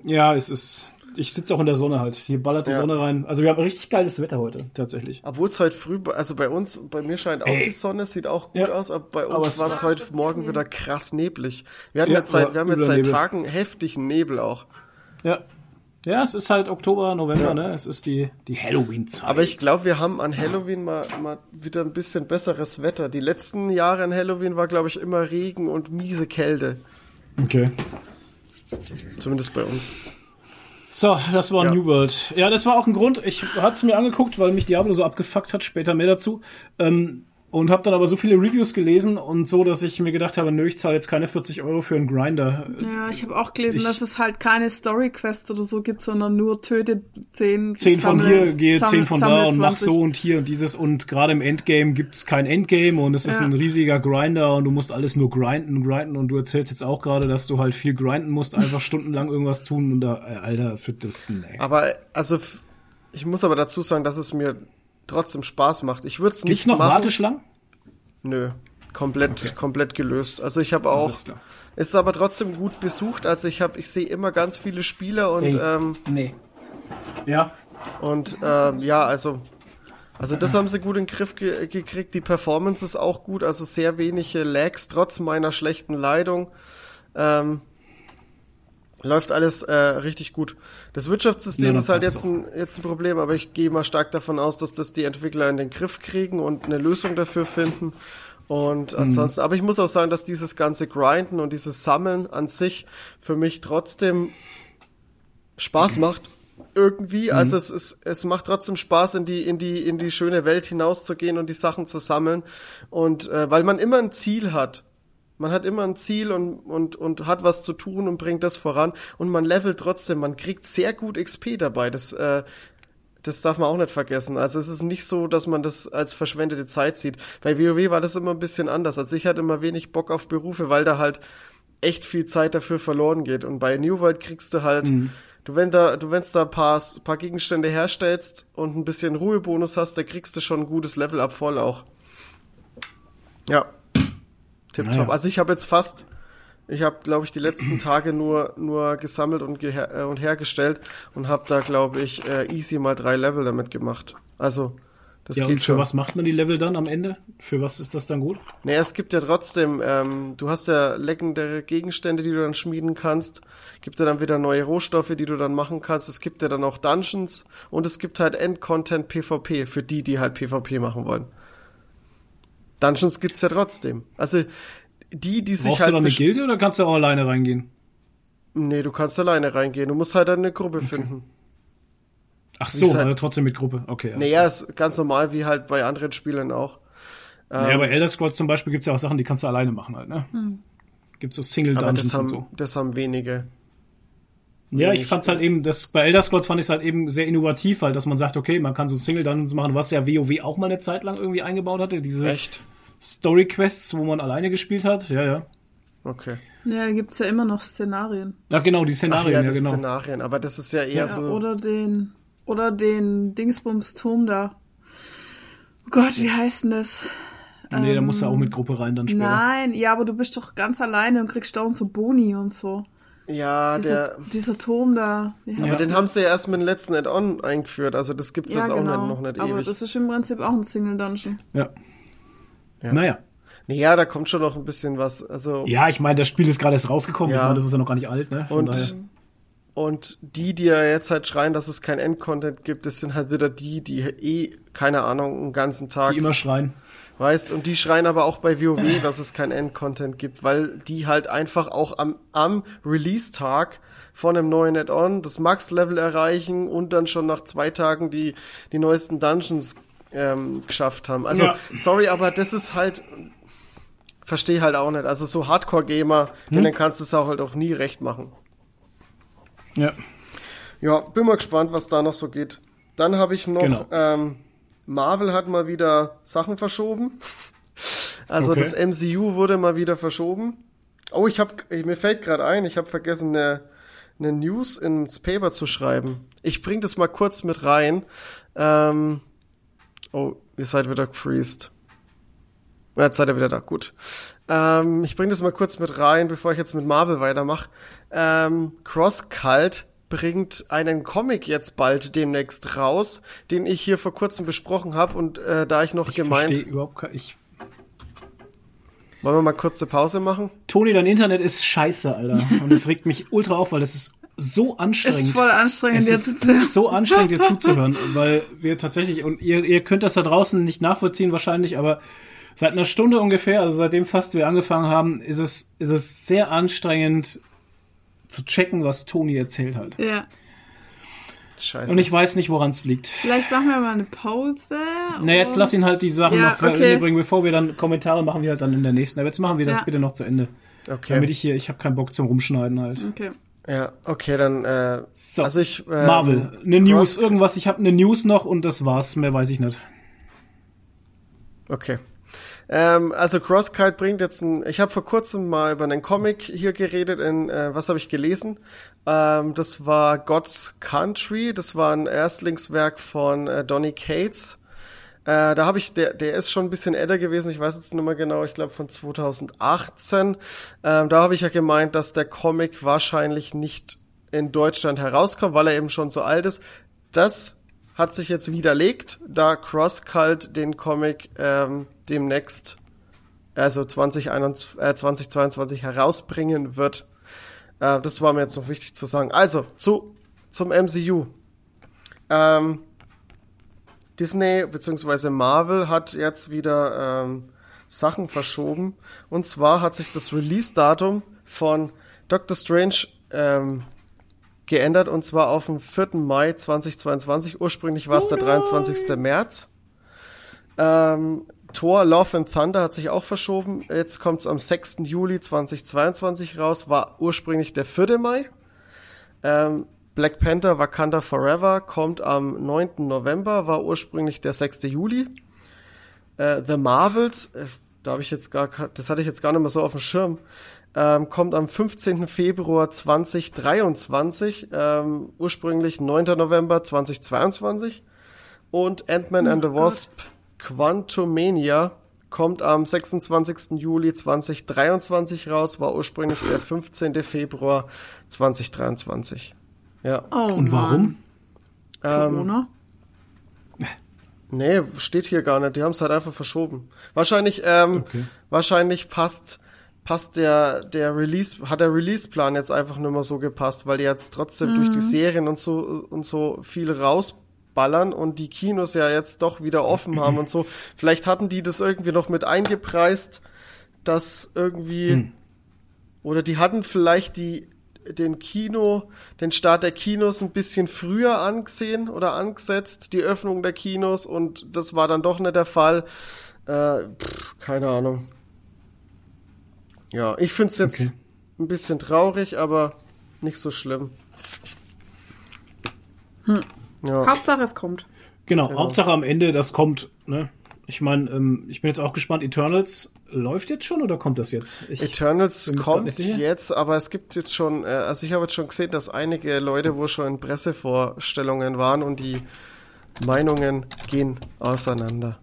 ja, es ist. Ich sitze auch in der Sonne halt. Hier ballert die Ja. Sonne rein. Also wir haben richtig geiles Wetter heute, tatsächlich. Obwohl es heute früh, also bei uns, bei mir scheint auch Ey. die Sonne, sieht auch gut Ja. aus, aber bei Aber uns es war es heute Morgen wieder krass neblig. Wir hatten Ja, jetzt seit, wir haben jetzt seit Nebel. Tagen heftigen Nebel auch. Ja. Ja, es ist halt Oktober, November, ne? Es ist die, die Halloween-Zeit. Aber ich glaube, wir haben an Halloween mal, mal wieder ein bisschen besseres Wetter. Die letzten Jahre an Halloween war, glaube ich, immer Regen und miese Kälte. Okay. Zumindest bei uns. So, das war Ja. New World. Ja, das war auch ein Grund. Ich hatte es mir angeguckt, weil mich Diablo so abgefuckt hat. Später mehr dazu. Ähm, und habe dann aber so viele Reviews gelesen und so, dass ich mir gedacht habe, nö, ich zahle jetzt keine 40 Euro für einen Grinder. Ja, ich habe auch gelesen, Ich- dass es halt keine Story-Quest oder so gibt, sondern nur töte 10. 10 von sammle- hier, gehe sammle- 10 von da und mach 20. so und hier und dieses. Und gerade im Endgame gibt's kein Endgame und es ist Ja. ein riesiger Grinder und du musst alles nur grinden, grinden. Und du erzählst jetzt auch gerade, dass du halt viel grinden musst, einfach stundenlang irgendwas tun und da, äh, Alter, für das, nee. Aber, also, ich muss aber dazu sagen, dass es mir trotzdem Spaß macht. Ich würde es nicht noch machen. Warteschlangen? Nö, komplett, komplett gelöst. Also ich habe auch, ist aber trotzdem gut besucht. Also ich habe, ich sehe immer ganz viele Spieler und Ey. ähm, Nee. Ja, und ähm, ja, also also das haben sie gut in den Griff ge gekriegt. Die Performance ist auch gut, also sehr wenige Lags trotz meiner schlechten Leitung. Ähm, läuft alles äh, richtig gut. Das Wirtschaftssystem Ja, ist halt jetzt ein, jetzt ein Problem, aber ich gehe mal stark davon aus, dass das die Entwickler in den Griff kriegen und eine Lösung dafür finden. Und ansonsten, aber ich muss auch sagen, dass dieses ganze Grinden und dieses Sammeln an sich für mich trotzdem Spaß macht. Irgendwie, also es ist, es macht trotzdem Spaß, in die, in die, in die schöne Welt hinauszugehen und die Sachen zu sammeln. Und äh, weil man immer ein Ziel hat. Man hat immer ein Ziel und, und, und hat was zu tun und bringt das voran. Und man levelt trotzdem, man kriegt sehr gut XP dabei. Das, äh, das darf man auch nicht vergessen. Also es ist nicht so, dass man das als verschwendete Zeit sieht. Bei WoW war das immer ein bisschen anders. Also ich hatte immer wenig Bock auf Berufe, weil da halt echt viel Zeit dafür verloren geht. Und bei New World kriegst du halt, du wenn da, du wenn's da ein paar, paar Gegenstände herstellst und ein bisschen Ruhebonus hast, da kriegst du schon ein gutes Level up voll auch. Ja. Tipptopp. Naja. Also ich habe jetzt fast, ich habe, glaube ich, die letzten Tage nur nur gesammelt und, geher äh, und hergestellt und habe da, glaube ich, äh, easy mal drei Level damit gemacht. Also das ja, geht und für schon. was macht man die Level dann am Ende? Für was ist das dann gut? Naja, es gibt ja trotzdem, ähm, du hast ja legendäre Gegenstände, die du dann schmieden kannst. Gibt ja dann wieder neue Rohstoffe, die du dann machen kannst. Es gibt ja dann auch Dungeons und es gibt halt Endcontent PvP für die, die halt PvP machen wollen. Dungeons gibt's ja trotzdem. Also die, die sich Brauchst halt du dann eine Gilde oder kannst du auch alleine reingehen? Nee, du kannst alleine reingehen. Du musst halt dann eine Gruppe finden. Ach so, es halt- also trotzdem mit Gruppe. Okay. Naja, ist ganz normal wie halt bei anderen Spielen auch. ja, bei Elder Scrolls zum Beispiel gibt's ja auch Sachen, die kannst du alleine machen halt, ne? Gibt's so Single Aber Dungeons das haben, und so. das haben wenige. Ja, ich fand's halt eben, das bei Elder Scrolls fand ich halt eben sehr innovativ, weil dass man sagt, okay, man kann so Single Dungeons machen, was ja WoW auch mal eine Zeit lang irgendwie eingebaut hatte, diese Echt? Story Quests, wo man alleine gespielt hat. Ja, ja. Okay. Ja, da gibt's ja immer noch Szenarien. Ja, genau, die Ach Szenarien, ja, ja, das genau. Szenarien. Aber das ist ja eher Ja, so. oder den, oder den Dingsbums-Turm da. Oh Gott, wie heißt denn das? Nee, da musst du auch mit Gruppe rein dann später. Nein, ja, aber du bist doch ganz alleine und kriegst dauernd so Boni und so. Ja, der. Dieser, dieser Turm da. Heißt Aber den haben sie ja erst mit dem letzten Add-on eingeführt. Also das gibt's ja, jetzt auch genau. nicht, noch nicht aber ewig. das ist im Prinzip auch ein Single-Dungeon. Ja. Ja. Naja. Naja, da kommt schon noch ein bisschen was. Also Ja, ich meine, das Spiel ist gerade erst rausgekommen. Ja. Ich meine, das ist ja noch gar nicht alt, ne? Von und, daher. und die, die ja jetzt halt schreien, dass es kein Endcontent gibt, das sind halt wieder die, die eh, keine Ahnung, einen ganzen Tag Die immer schreien. weißt und die schreien aber auch bei WoW, dass es kein Endcontent gibt, weil die halt einfach auch am, am Release-Tag von einem neuen Add-on das Max-Level erreichen und dann schon nach zwei Tagen die, die neuesten Dungeons ähm, geschafft haben. Also, Ja. sorry, aber das ist halt, verstehe halt auch nicht. Also so Hardcore-Gamer, Hm? denen kannst du es auch halt auch nie recht machen. Ja. Ja, bin mal gespannt, was da noch so geht. Dann habe ich noch, Genau. ähm, Marvel hat mal wieder Sachen verschoben. Also Okay. das MCU wurde mal wieder verschoben. Oh, ich habe mir fällt gerade ein, ich habe vergessen eine, eine News ins Paper zu schreiben. Ich bring das mal kurz mit rein. Ähm, oh, ihr seid wieder gefreezed. Ja, Jetzt seid ihr wieder da, gut. Ähm, ich bring das mal kurz mit rein, bevor ich jetzt mit Marvel weitermache. Ähm, CrossCult bringt einen Comic jetzt bald demnächst raus, den ich hier vor kurzem besprochen habe und äh, da ich noch Ich gemeint, verstehe überhaupt kein, ich, wollen wir mal kurze Pause machen? Toni, dein Internet ist scheiße, Alter. Und es regt mich ultra auf, weil das ist so anstrengend. Ist voll anstrengend, Es jetzt ist so anstrengend, dir zuzuhören, weil wir tatsächlich, und ihr, ihr könnt das da draußen nicht nachvollziehen wahrscheinlich, aber seit einer Stunde ungefähr, also seitdem fast wir angefangen haben, ist es, ist es sehr anstrengend zu checken, was Toni erzählt hat. Ja. Scheiße. Und ich weiß nicht, woran es liegt. Vielleicht machen wir mal eine Pause. Na, jetzt lass ihn halt die Sachen Ja, noch zu okay. Ende bringen, bevor wir dann Kommentare machen, wir halt dann in der nächsten. Aber jetzt machen wir das Ja. bitte noch zu Ende. okay. Damit ich hier, ich habe keinen Bock zum Rumschneiden halt. Okay. Ja, okay, dann äh, So. also ich ähm, Marvel, eine News, Cross- irgendwas, ich habe eine News noch und das war's, mehr weiß ich nicht. Okay. Ähm, also CrossKite bringt jetzt ein. Ich habe vor kurzem mal über einen Comic hier geredet. In äh, was habe ich gelesen? Ähm, das war God's Country. Das war ein Erstlingswerk von äh, Donny Cates. Äh, da habe ich, der, der ist schon ein bisschen älter gewesen. Ich weiß jetzt nicht mehr genau. Ich glaube von 2018. Ähm, da habe ich ja gemeint, dass der Comic wahrscheinlich nicht in Deutschland herauskommt, weil er eben schon so alt ist. Das hat sich jetzt widerlegt, da CrossCult den Comic ähm, demnächst, also 2021, äh, 2022 herausbringen wird. Äh, das war mir jetzt noch wichtig zu sagen. Also, zu, zum MCU. Ähm, Disney bzw. Marvel hat jetzt wieder ähm, Sachen verschoben. Und zwar hat sich das Release-Datum von Doctor Strange ähm, geändert und zwar auf den 4. Mai 2022. Ursprünglich war es der 23. März. Ähm, Thor Love and Thunder hat sich auch verschoben. Jetzt kommt es am 6. Juli 2022 raus. War ursprünglich der 4. Mai. Ähm, Black Panther Wakanda Forever kommt am 9. November, war ursprünglich der 6. Juli. Äh, The Marvels, äh, da habe ich jetzt gar, das hatte ich jetzt gar nicht mehr so auf dem Schirm, ähm, kommt am 15. Februar 2023, ähm, ursprünglich 9. November 2022. Und Ant-Man and the Wasp Quantumania kommt am 26. Juli 2023 raus, war ursprünglich der 15. Februar 2023. Ja. Oh, Und warum? Mann. Corona? Nee, steht hier gar nicht. Die haben es halt einfach verschoben. Wahrscheinlich, ähm, Okay. wahrscheinlich passt, passt der, der Release, hat der Release-Plan jetzt einfach nur mal so gepasst, weil die jetzt trotzdem durch die Serien und so, und so viel rausballern und die Kinos ja jetzt doch wieder offen haben und so. Vielleicht hatten die das irgendwie noch mit eingepreist, dass irgendwie, oder die hatten vielleicht die, den Kino, den Start der Kinos ein bisschen früher angesehen oder angesetzt, die Öffnung der Kinos und das war dann doch nicht der Fall. Äh, pff, keine Ahnung. Ja, ich find's jetzt Okay. ein bisschen traurig, aber nicht so schlimm. Ja. Hauptsache es kommt. Genau, Hauptsache am Ende, das kommt, ne? Ich meine, ähm, ich bin jetzt auch gespannt, Eternals läuft jetzt schon oder kommt das jetzt? Ich, Eternals kommt jetzt, aber es gibt jetzt schon, äh, also ich habe jetzt schon gesehen, dass einige Leute, wo schon in Pressevorstellungen waren und die Meinungen gehen auseinander.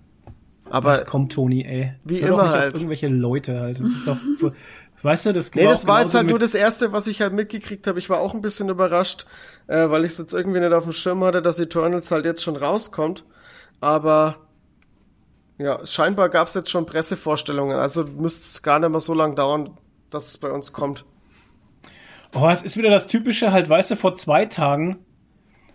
Aber Komm, Toni, ey. Wie Hör immer halt. irgendwelche Leute halt. Das ist doch, weißt du, das Nee, das war jetzt halt nur das Erste, was ich halt mitgekriegt habe. Ich war auch ein bisschen überrascht, äh, weil ich es jetzt irgendwie nicht auf dem Schirm hatte, dass Eternals halt jetzt schon rauskommt. Aber ja, scheinbar gab es jetzt schon Pressevorstellungen. Also müsste es gar nicht mehr so lange dauern, dass es bei uns kommt. Oh, es ist wieder das typische, halt, weißt du, vor zwei Tagen,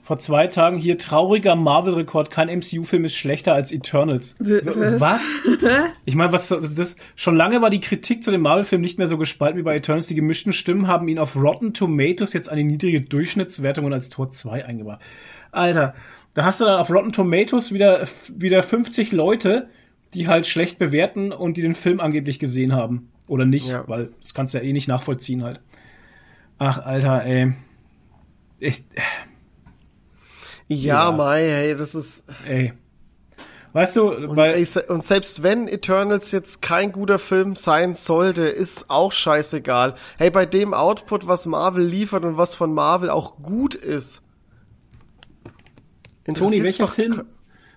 vor zwei Tagen hier trauriger Marvel-Rekord, kein MCU-Film ist schlechter als Eternals. Was? Was? Ich meine, was das schon lange war die Kritik zu dem Marvel-Film nicht mehr so gespalten wie bei Eternals. Die gemischten Stimmen haben ihn auf Rotten Tomatoes jetzt eine niedrige Durchschnittswertung und als Tor 2 eingebracht. Alter, da hast du dann auf Rotten Tomatoes wieder, wieder 50 Leute, die halt schlecht bewerten und die den Film angeblich gesehen haben. Oder nicht, Ja. weil das kannst du ja eh nicht nachvollziehen halt. Ach, Alter, ey. Ich, Ja, Ja. Mai, hey, das ist. ey. Weißt du, Und, ey, und selbst wenn Eternals jetzt kein guter Film sein sollte, ist auch scheißegal. Hey, bei dem Output, was Marvel liefert und was von Marvel auch gut ist. Toni, welcher doch Film,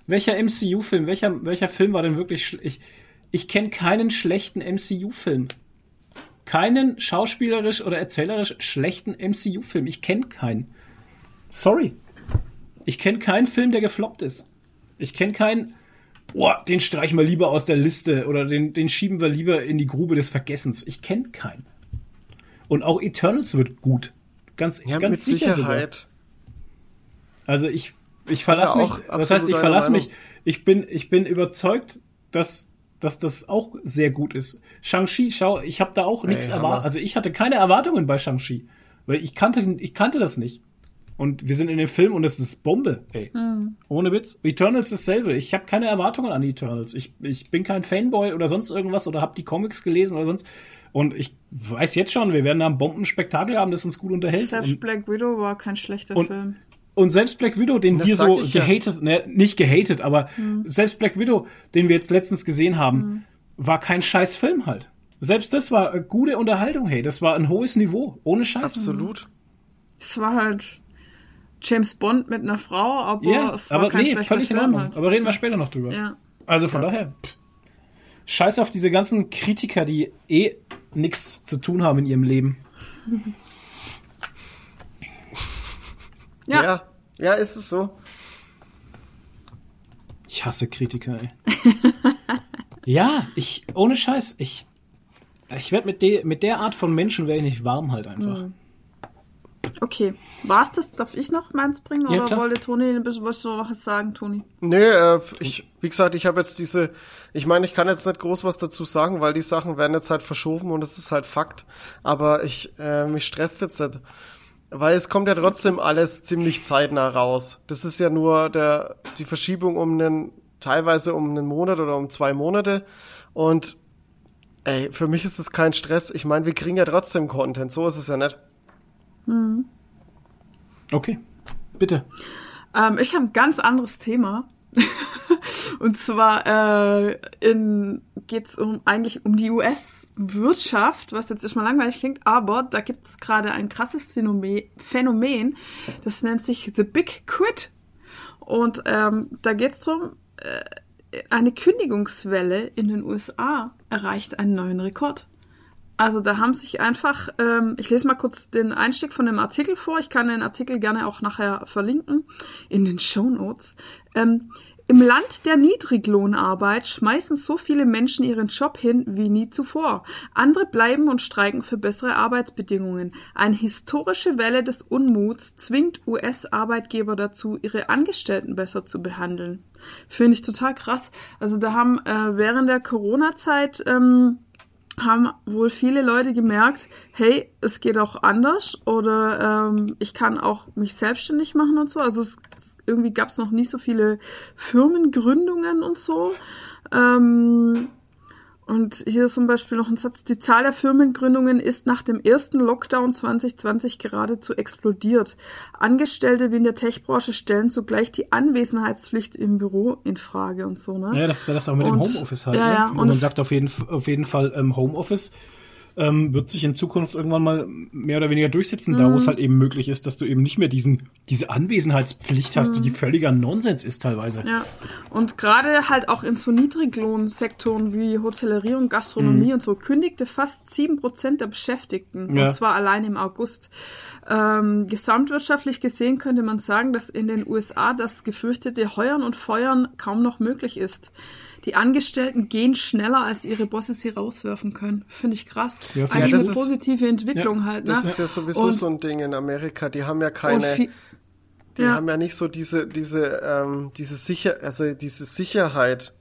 welcher MCU-Film, welcher, welcher Film war denn wirklich schl- Ich, ich kenne keinen schlechten MCU-Film. Keinen schauspielerisch oder erzählerisch schlechten MCU-Film. Ich kenne keinen. Sorry. Ich kenne keinen Film, der gefloppt ist. Ich kenne keinen, boah, den streichen wir lieber aus der Liste oder den, den schieben wir lieber in die Grube des Vergessens. Ich kenne keinen. Und auch Eternals wird gut. Ganz, Ja, ganz mit sicher sogar. Sicherheit. Also ich, ich verlasse Ja, mich, das heißt, ich verlasse mich, ich bin, ich bin überzeugt, dass, dass das auch sehr gut ist. Shang-Chi, schau, ich habe da auch nichts erwartet. Also ich hatte keine Erwartungen bei Shang-Chi, weil ich kannte, ich kannte das nicht. Und wir sind in dem Film und es ist Bombe, ey. Ohne Witz. Eternals dasselbe. Ich habe keine Erwartungen an Eternals. Ich, ich bin kein Fanboy oder sonst irgendwas oder habe die Comics gelesen oder sonst. Und ich weiß jetzt schon, wir werden da ein Bombenspektakel haben, das uns gut unterhält. Selbst Und Black Widow war kein schlechter Und- Film. Und selbst Black Widow, den Das wir so ich ja. gehatet, ne, nicht gehatet, aber selbst Black Widow, den wir jetzt letztens gesehen haben, war kein scheiß Film halt. Selbst das war gute Unterhaltung, hey. Das war ein hohes Niveau, ohne Scheiß. Absolut. Es war halt James Bond mit einer Frau, aber Ja, es war aber kein nee, schlechter völlig in Film Ordnung. halt. Aber reden wir später noch drüber. Ja. Also von daher, pff, scheiß auf diese ganzen Kritiker, die eh nichts zu tun haben in ihrem Leben. Ja. Ja. ja, ist es so. Ich hasse Kritiker, ey. ja, ich, ohne Scheiß, ich, ich werde mit, de, mit der Art von Menschen werde ich nicht warm halt einfach. Okay. War's das? Darf ich noch meins bringen? Ja, Oder klar. wollte Toni ein bisschen was noch was sagen, Toni? Nee, äh, ich, wie gesagt, ich habe jetzt diese, ich meine, ich kann jetzt nicht groß was dazu sagen, weil die Sachen werden jetzt halt verschoben und es ist halt Fakt. Aber ich, äh, mich stresst jetzt nicht. Weil es kommt ja trotzdem alles ziemlich zeitnah raus. Das ist ja nur der, die Verschiebung um einen, teilweise um einen Monat oder um zwei Monate. Und ey, für mich ist es kein Stress. Ich meine, wir kriegen ja trotzdem Content, so ist es ja nicht. Okay, bitte. Ähm, ich habe ein ganz anderes Thema. Und zwar äh, in, geht's um eigentlich um die US-Wirtschaft, was jetzt erstmal langweilig klingt, aber da gibt's gerade ein krasses Phänomen, das nennt sich The Big Quit. Und ähm, da geht's drum, äh, eine Kündigungswelle in den USA erreicht einen neuen Rekord. Also da haben sich einfach, ähm, ich lese mal kurz den Einstieg von dem Artikel vor. Ich kann den Artikel gerne auch nachher verlinken in den Show Notes. Ähm, Im Land der Niedriglohnarbeit schmeißen so viele Menschen ihren Job hin wie nie zuvor. Andere bleiben und streiken für bessere Arbeitsbedingungen. Eine historische Welle des Unmuts zwingt US-Arbeitgeber dazu, ihre Angestellten besser zu behandeln. Finde ich total krass. Also da haben äh, während der Corona-Zeit ähm, haben wohl viele Leute gemerkt, hey, es geht auch anders oder ähm, ich kann auch mich selbstständig machen und so. Also es, irgendwie gab es noch nie so viele Firmengründungen und so. Ähm, und hier zum Beispiel noch ein Satz, die Zahl der Firmengründungen ist nach dem ersten Lockdown 2020 geradezu explodiert. Angestellte wie in der Tech-Branche stellen zugleich die Anwesenheitspflicht im Büro in Frage und so, ne? Ja, das ist ja das auch mit dem Und- Homeoffice halt. ja, ne? ja, Und, und man sagt auf jeden, auf jeden Fall, ähm, Homeoffice ähm, wird sich in Zukunft irgendwann mal mehr oder weniger durchsetzen, da wo Mhm. es halt eben möglich ist, dass du eben nicht mehr diesen, diese Anwesenheitspflicht hast, die völliger Nonsens ist teilweise. Mhm. Ja, und gerade halt auch in so Niedriglohnsektoren wie Hotellerie und Gastronomie und so kündigte fast 7% der Beschäftigten. Ja. Und zwar allein im August. Ähm, gesamtwirtschaftlich gesehen könnte man sagen, dass in den USA das gefürchtete Heuern und Feuern kaum noch möglich ist. Die Angestellten gehen schneller, als ihre Bosses sie rauswerfen können. Finde ich krass. Ja, Eigentlich ich- eine das ist- positive Entwicklung Ja, halt. Ne? Das ist ja sowieso Und- so ein Ding in Amerika. Die haben ja keine, die ja. haben ja nicht so diese, diese, ähm, diese sicher, also diese Sicherheit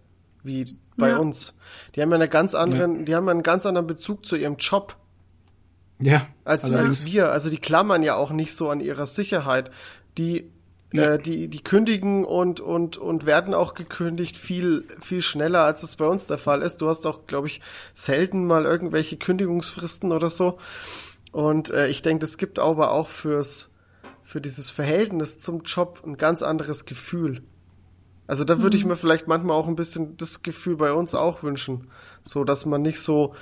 wie bei Ja. uns. Die haben ja eine ganz anderen, die haben ja einen ganz anderen Bezug zu ihrem Job Ja, als, als wir. Also die klammern ja auch nicht so an ihrer Sicherheit. Die, Ja. äh, die, die kündigen und, und, und werden auch gekündigt viel, viel schneller, als es bei uns der Fall ist. Du hast auch, glaube ich, selten mal irgendwelche Kündigungsfristen oder so. Und äh, ich denke, das gibt aber auch fürs, für dieses Verhältnis zum Job ein ganz anderes Gefühl. Also da würde ich mir vielleicht manchmal auch ein bisschen das Gefühl bei uns auch wünschen. So, dass man nicht so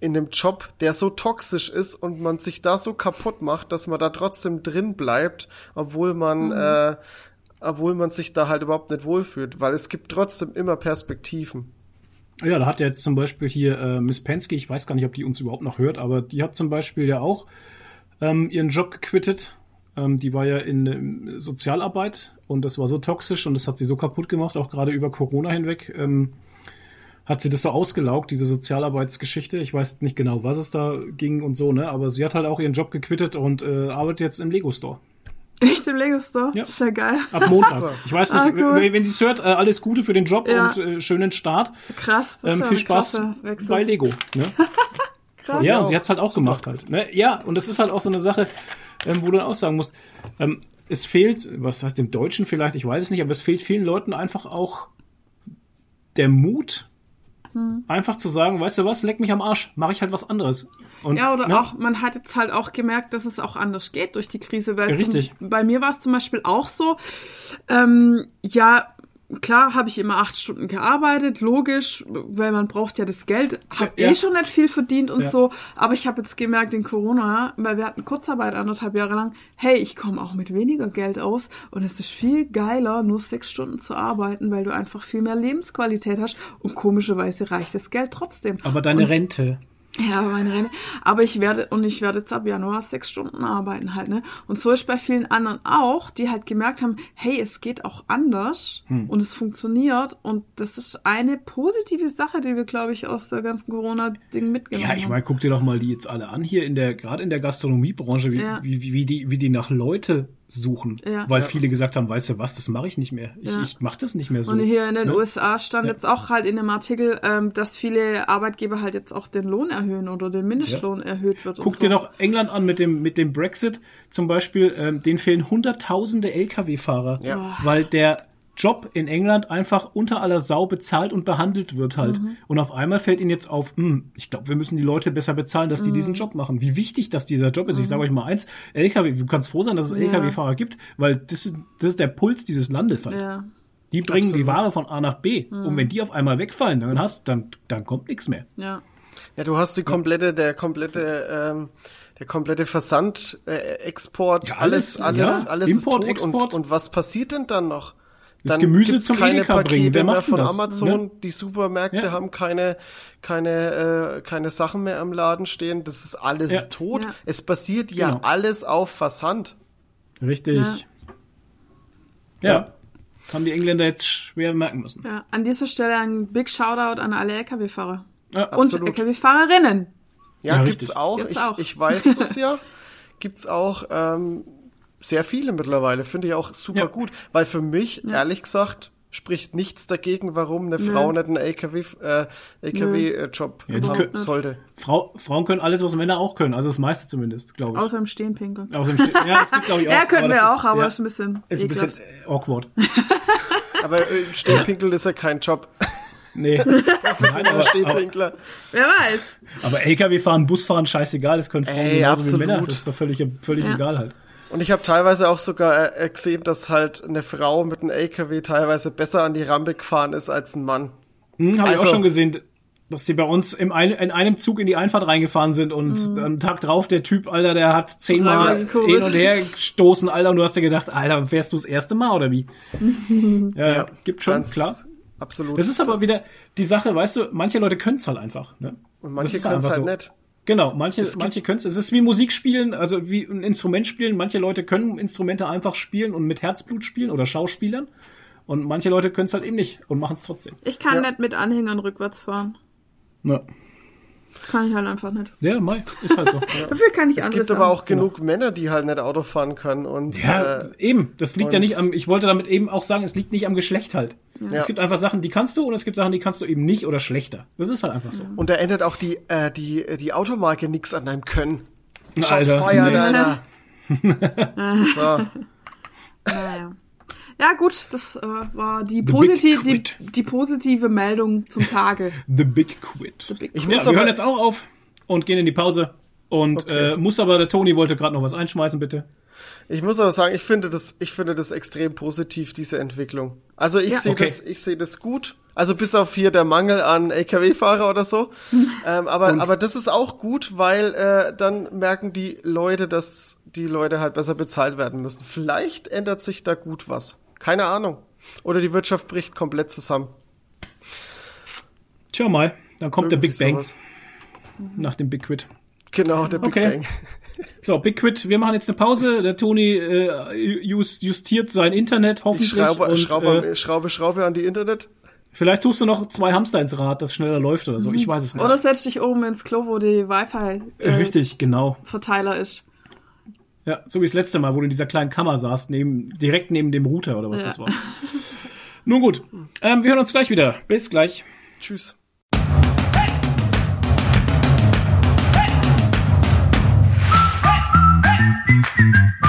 in dem Job, der so toxisch ist und man sich da so kaputt macht, dass man da trotzdem drin bleibt, obwohl man, äh, obwohl man sich da halt überhaupt nicht wohlfühlt, weil es gibt trotzdem immer Perspektiven. Ja, da hat ja jetzt zum Beispiel hier äh, Miss Penske, ich weiß gar nicht, ob die uns überhaupt noch hört, aber die hat zum Beispiel ja auch ähm, ihren Job gequittet. Ähm, die war ja in ähm, Sozialarbeit und das war so toxisch und das hat sie so kaputt gemacht, auch gerade über Corona hinweg. Ähm, hat sie das so ausgelaugt, diese Sozialarbeitsgeschichte. Ich weiß nicht genau, was es da ging und so, ne? Aber sie hat halt auch ihren Job gequittet und äh, arbeitet jetzt im Lego Store. Echt im Lego Store? Ja. Ist ja geil. Ab Montag. Ich weiß nicht, Ah, cool. wenn wenn sie es hört, äh, alles Gute für den Job Ja. und äh, schönen Start. Krass. Ähm, viel Spaß bei Lego. Ne? Krass. Ja, und sie auch. hat's halt auch gemacht halt. Ne? Ja, und das ist halt auch so eine Sache, ähm, wo du dann auch sagen musst, ähm, es fehlt, was heißt im Deutschen vielleicht, ich weiß es nicht, aber es fehlt vielen Leuten einfach auch der Mut, Hm. einfach zu sagen, weißt du was, leck mich am Arsch, mache ich halt was anderes. Und, Ja, oder ne? auch, man hat jetzt halt auch gemerkt, dass es auch anders geht durch die Krise. Weil richtig. Zum, bei mir war es zum Beispiel auch so, ähm, ja, klar habe ich immer acht Stunden gearbeitet, logisch, weil man braucht ja das Geld, hab Ja, eh ja. schon nicht viel verdient und Ja. so, aber ich habe jetzt gemerkt in Corona, weil wir hatten Kurzarbeit anderthalb Jahre lang, hey, ich komme auch mit weniger Geld aus und es ist viel geiler, nur sechs Stunden zu arbeiten, weil du einfach viel mehr Lebensqualität hast und komischerweise reicht das Geld trotzdem. aber deine Rente. Ja, meine Rente. Aber ich werde, und ich werde jetzt ab Januar sechs Stunden arbeiten halt, ne? Und so ist bei vielen anderen auch, die halt gemerkt haben, hey, es geht auch anders Hm. und es funktioniert. Und das ist eine positive Sache, die wir, glaube ich, aus der ganzen Corona-Ding mitgenommen Ja, ich haben. meine, guck dir doch mal die jetzt alle an hier in der, gerade in der Gastronomiebranche, wie, Ja. wie, wie, die, wie die nach Leute suchen. Ja. Weil Ja. viele gesagt haben, weißt du was, das mache ich nicht mehr. Ich, Ja. ich mache das nicht mehr so. Und hier in den ne? USA stand Ja. jetzt auch halt in dem Artikel, ähm, dass viele Arbeitgeber halt jetzt auch den Lohn erhöhen oder den Mindestlohn erhöht wird. Guck und so. dir doch England an mit dem, mit dem Brexit zum Beispiel. Ähm, denen fehlen hunderttausende Lkw-Fahrer, Ja. weil der Job in England einfach unter aller Sau bezahlt und behandelt wird halt. Mhm. Und auf einmal fällt ihnen jetzt auf, hm, ich glaube, wir müssen die Leute besser bezahlen, dass die Mhm. diesen Job machen. Wie wichtig, dass dieser Job ist. Ich sage euch mal eins, LKW, du kannst froh sein, dass es Ja. Lkw-Fahrer gibt, weil das ist, das ist der Puls dieses Landes halt. Ja. Die bringen die Absolut. Ware von A nach B. Mhm. Und wenn die auf einmal wegfallen, dann hast, dann, dann kommt nichts mehr. Ja. Ja, du hast die komplette, der komplette, ähm, der komplette Versand, äh, Export, Ja, alles, alles, alles, ja. alles Import, ist tot. Export. Und, und was passiert denn dann noch? Das Dann Gemüse zum keine Edeka bringen. Pakete Wer mehr von das? Amazon. Ja. Die Supermärkte Ja. haben keine, keine, äh, keine Sachen mehr am Laden stehen. Das ist alles Ja. tot. Ja. Es basiert ja Genau. alles auf Versand. Richtig. Ja. Ja. Haben die Engländer jetzt schwer merken müssen. ja. An dieser Stelle ein Big Shoutout an alle Lkw-Fahrer. Ja. Und Absolut. Lkw-Fahrerinnen. Ja, Ja, gibt's auch. Gibt's ich, auch. ich weiß das ja. Gibt's auch ähm, sehr viele mittlerweile. Finde ich auch super Ja. gut. Weil für mich, ehrlich gesagt, spricht nichts dagegen, warum eine Frau nicht einen LKW, äh, LKW-Job Ja, haben können- sollte. Frau, Frauen können alles, was Männer auch können. Also das meiste zumindest, glaube ich. Außer im Stehen pinkeln. Außer im Ste- ja, das gibt, glaube ich, auch. Ja, können wir ist- auch, aber ja, ist ein bisschen ist ein bisschen äh, awkward. Aber äh, Stehpinkeln ist ja kein Job. Nee. Nein, aber, aber, Stehpinkler. Wer weiß. aber LKW fahren, Bus fahren, scheißegal. Das können Frauen Ey, genauso absolut. wie Männer. Das ist doch völlig, völlig Ja. egal halt. Und ich habe teilweise auch sogar äh, gesehen, dass halt eine Frau mit einem LKW teilweise besser an die Rampe gefahren ist als ein Mann. Hm, Habe ich Also- auch schon gesehen, dass die bei uns im ein, in einem Zug in die Einfahrt reingefahren sind und Mhm. am Tag drauf der Typ, Alter, der hat zehnmal hin und her gestoßen, Alter, und du hast dir gedacht, Alter, fährst du das erste Mal oder wie? ja, ja, gibt schon, Ganz klar. Absolut. Das ist aber wieder die Sache, weißt du, manche Leute können es halt einfach. Ne? Und manche können es halt so. nicht. Genau, manche, manche können es. Es ist wie Musik spielen, also wie ein Instrument spielen. Manche Leute können Instrumente einfach spielen und mit Herzblut spielen oder Schauspielern. Und manche Leute können es halt eben nicht und machen es trotzdem. Ich kann Ja. nicht mit Anhängern rückwärts fahren. Ja, Kann ich halt einfach nicht. ja Mai, ist halt so. Dafür kann ich Es gibt aber auch genug Männer, die halt nicht Auto fahren können. Und Ja, äh, eben. Das liegt ja nicht am, ich wollte damit eben auch sagen, es liegt nicht am Geschlecht halt. Ja. Es gibt einfach Sachen, die kannst du und es gibt Sachen, die kannst du eben nicht oder schlechter. Das ist halt einfach so. Und da ändert auch die, äh, die, die Automarke nichts an deinem Können. Alter, feiert, nee. Alter. so. Naja. Ja, gut, das äh, war die, The posit Big die, Quit. die positive Meldung zum Tage. The Big Quit. The Big Ich Ja, muss wir aber, hören jetzt auch auf und gehen in die Pause. Und Okay. äh, muss aber, der Toni wollte gerade noch was einschmeißen, bitte. Ich muss aber sagen, ich finde das, ich finde das extrem positiv, diese Entwicklung. Also ich Ja. sehe Okay. das, ich sehe das gut. Also bis auf hier der Mangel an LKW-Fahrer oder so. ähm, aber, aber das ist auch gut, weil äh, dann merken die Leute, dass die Leute halt besser bezahlt werden müssen. Vielleicht ändert sich da gut was. Keine Ahnung. Oder die Wirtschaft bricht komplett zusammen. Tja mal, dann kommt der Big Irgendwie Bang sowas. nach dem Big Quit. Genau, der Big Okay. Bang. So, Big Quit, wir machen jetzt eine Pause. Der Toni äh, just, justiert sein Internet Ich hoffentlich. schraube, und, schraube, äh, schraube, schraube an die Internet. vielleicht tust du noch zwei Hamster ins Rad, das schneller läuft oder so. Ich weiß es nicht. Oder setz dich oben ins Klo, wo die Wi-Fi-Verteiler Richtig, genau. ist. Ja, so wie das letzte Mal, wo du in dieser kleinen Kammer saßt, neben, direkt neben dem Router oder was Ja. das war. Nun gut, ähm, wir hören uns gleich wieder. Bis gleich. Tschüss. Und wir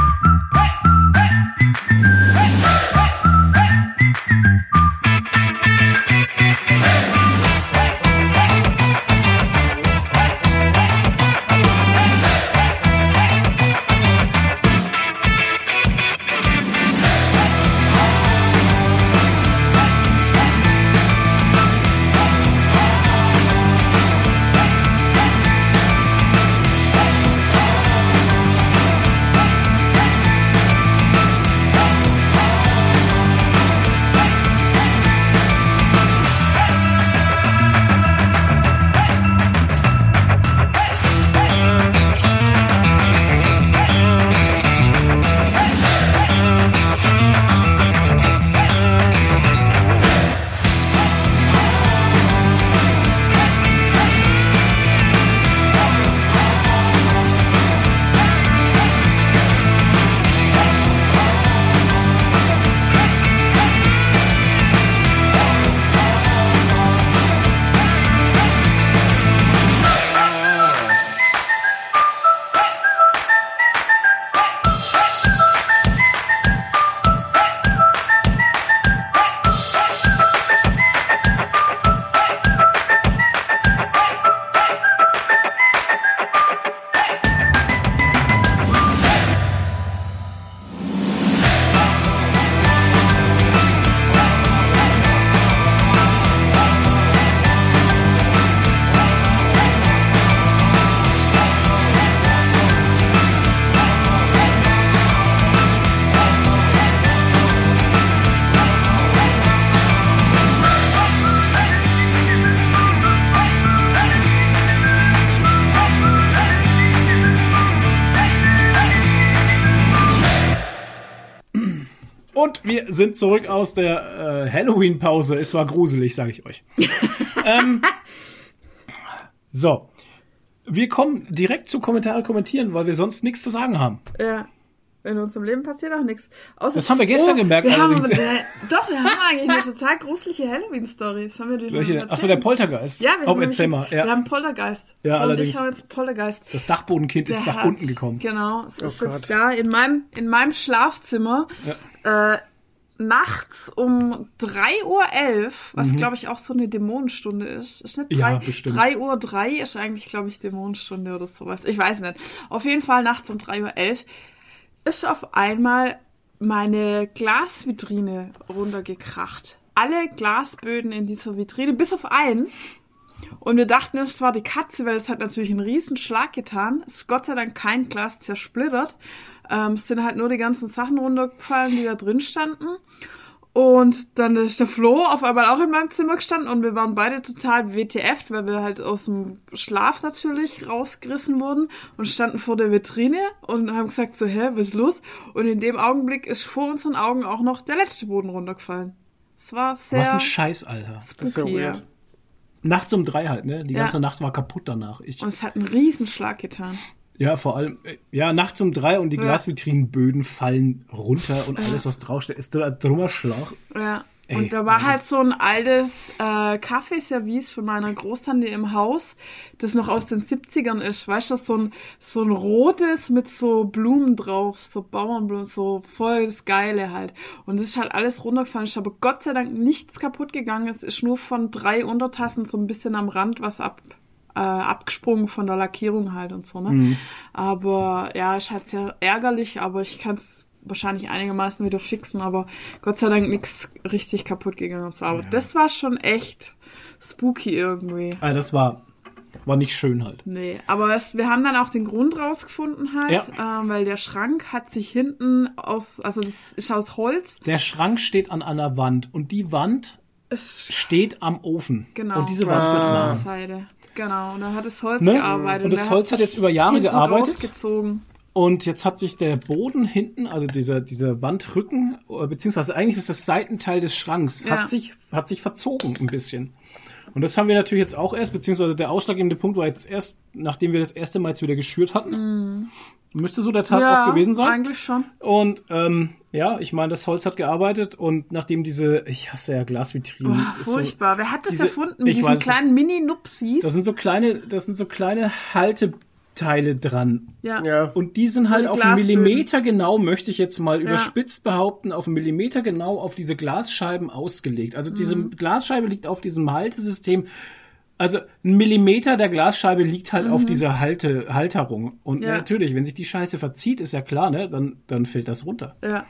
sind zurück aus der äh, Halloween-Pause. Es war gruselig, sage ich euch. ähm, so. Wir kommen direkt zu Kommentare kommentieren, weil wir sonst nichts zu sagen haben. Ja. In unserem Leben passiert auch nichts. Außer- Das haben wir gestern gemerkt, Wir haben, allerdings. äh, doch, wir haben eigentlich eine total gruselige Halloween-Story. Das haben wir dir Welche? schon Achso, der. Poltergeist. Ja, wir oh, haben, erzähl mal. jetzt, wir Ja. haben Poltergeist. Ja, und allerdings. Ich haben jetzt Poltergeist. Das Dachbodenkind ist Der nach hat- unten gekommen. Genau, es ist Oh jetzt Gott. da in meinem, in meinem Schlafzimmer. Äh, nachts um 3.11 Uhr, was glaube ich auch so eine Dämonenstunde ist. Ist nicht Mhm. Ja, 3, bestimmt. 3 Uhr 3 ist eigentlich, glaube ich, Dämonenstunde oder sowas. Ich weiß nicht. Auf jeden Fall nachts um 3.11 Uhr ist auf einmal meine Glasvitrine runtergekracht. Alle Glasböden in dieser Vitrine, bis auf einen. Und wir dachten, es war die Katze, weil es hat natürlich einen riesen Schlag getan. Es ist Gott sei Dank kein Glas zersplittert. Ähm, es sind halt nur die ganzen Sachen runtergefallen, die da drin standen. Und dann ist der Flo auf einmal auch in meinem Zimmer gestanden und wir waren beide total WTF, weil wir halt aus dem Schlaf natürlich rausgerissen wurden und standen vor der Vitrine und haben gesagt so, hä, was ist los? Und in dem Augenblick ist vor unseren Augen auch noch der letzte Boden runtergefallen. Es war sehr Was ein Scheiß, Alter. Das ist ja spooky, weird. Nachts um drei halt, ne? Die Ja. ganze Nacht war kaputt danach. Ich, Und es hat einen riesen Schlag getan. Ja, vor allem, äh, ja, nachts um drei und die Ja. Glasvitrinenböden fallen runter und alles, was draufsteht, ist da drüber Schlag. Ja. Ey, und da war Wahnsinn. halt so ein altes äh, Kaffeeservice von meiner Großtante im Haus, das noch aus den 70ern ist. Weißt du, so ein, so ein rotes mit so Blumen drauf, so Bauernblumen, so voll das Geile halt. Und es ist halt alles runtergefallen. Ist aber Gott sei Dank nichts kaputt gegangen. Es ist nur von drei Untertassen so ein bisschen am Rand was ab, äh, abgesprungen von der Lackierung halt und so, ne? Mhm. Aber ja, ist halt sehr ärgerlich, aber ich kann es wahrscheinlich einigermaßen wieder fixen, aber Gott sei Dank nichts richtig kaputt gegangen und so. Aber das war schon echt spooky irgendwie. Ah, das war, war nicht schön halt. Nee, aber es, wir haben dann auch den Grund rausgefunden halt, ähm, weil der Schrank hat sich hinten aus, also das ist aus Holz. Der Schrank steht an einer Wand und die Wand Es, steht am Ofen. genau. Und diese Wand wird auf warm. Genau, und dann hat das Holz Ne? gearbeitet. Und das Holz hat jetzt über Jahre gearbeitet. Rausgezogen. Und jetzt hat sich der Boden hinten, also dieser, dieser Wandrücken, äh, beziehungsweise eigentlich ist das Seitenteil des Schranks, Ja. hat, sich, hat sich verzogen ein bisschen. Und das haben wir natürlich jetzt auch erst, beziehungsweise der ausschlaggebende Punkt war jetzt erst, nachdem wir das erste Mal jetzt wieder geschürt hatten. Müsste so der Tag ja, auch gewesen sein. eigentlich schon. Und ähm, ja, ich meine, das Holz hat gearbeitet und nachdem diese, ich hasse ja Glasvitrinen. Oh, ist so- furchtbar. Wer hat das diese- erfunden? Mit diesen kleinen Mini-Nupsis? Das sind so kleine, das sind so kleine Halteteile dran. Ja. Ja. Und die sind halt die auf einen. Millimeter genau, möchte ich jetzt mal überspitzt behaupten, auf einen Millimeter genau auf diese Glasscheiben ausgelegt. Also diese Mhm. Glasscheibe liegt auf diesem Haltesystem. Also ein Millimeter der Glasscheibe liegt halt auf dieser Halte, Halterung. Und Mhm. Ja. natürlich, wenn sich die Scheiße verzieht, ist ja klar, ne? Dann, dann fällt das runter. ja.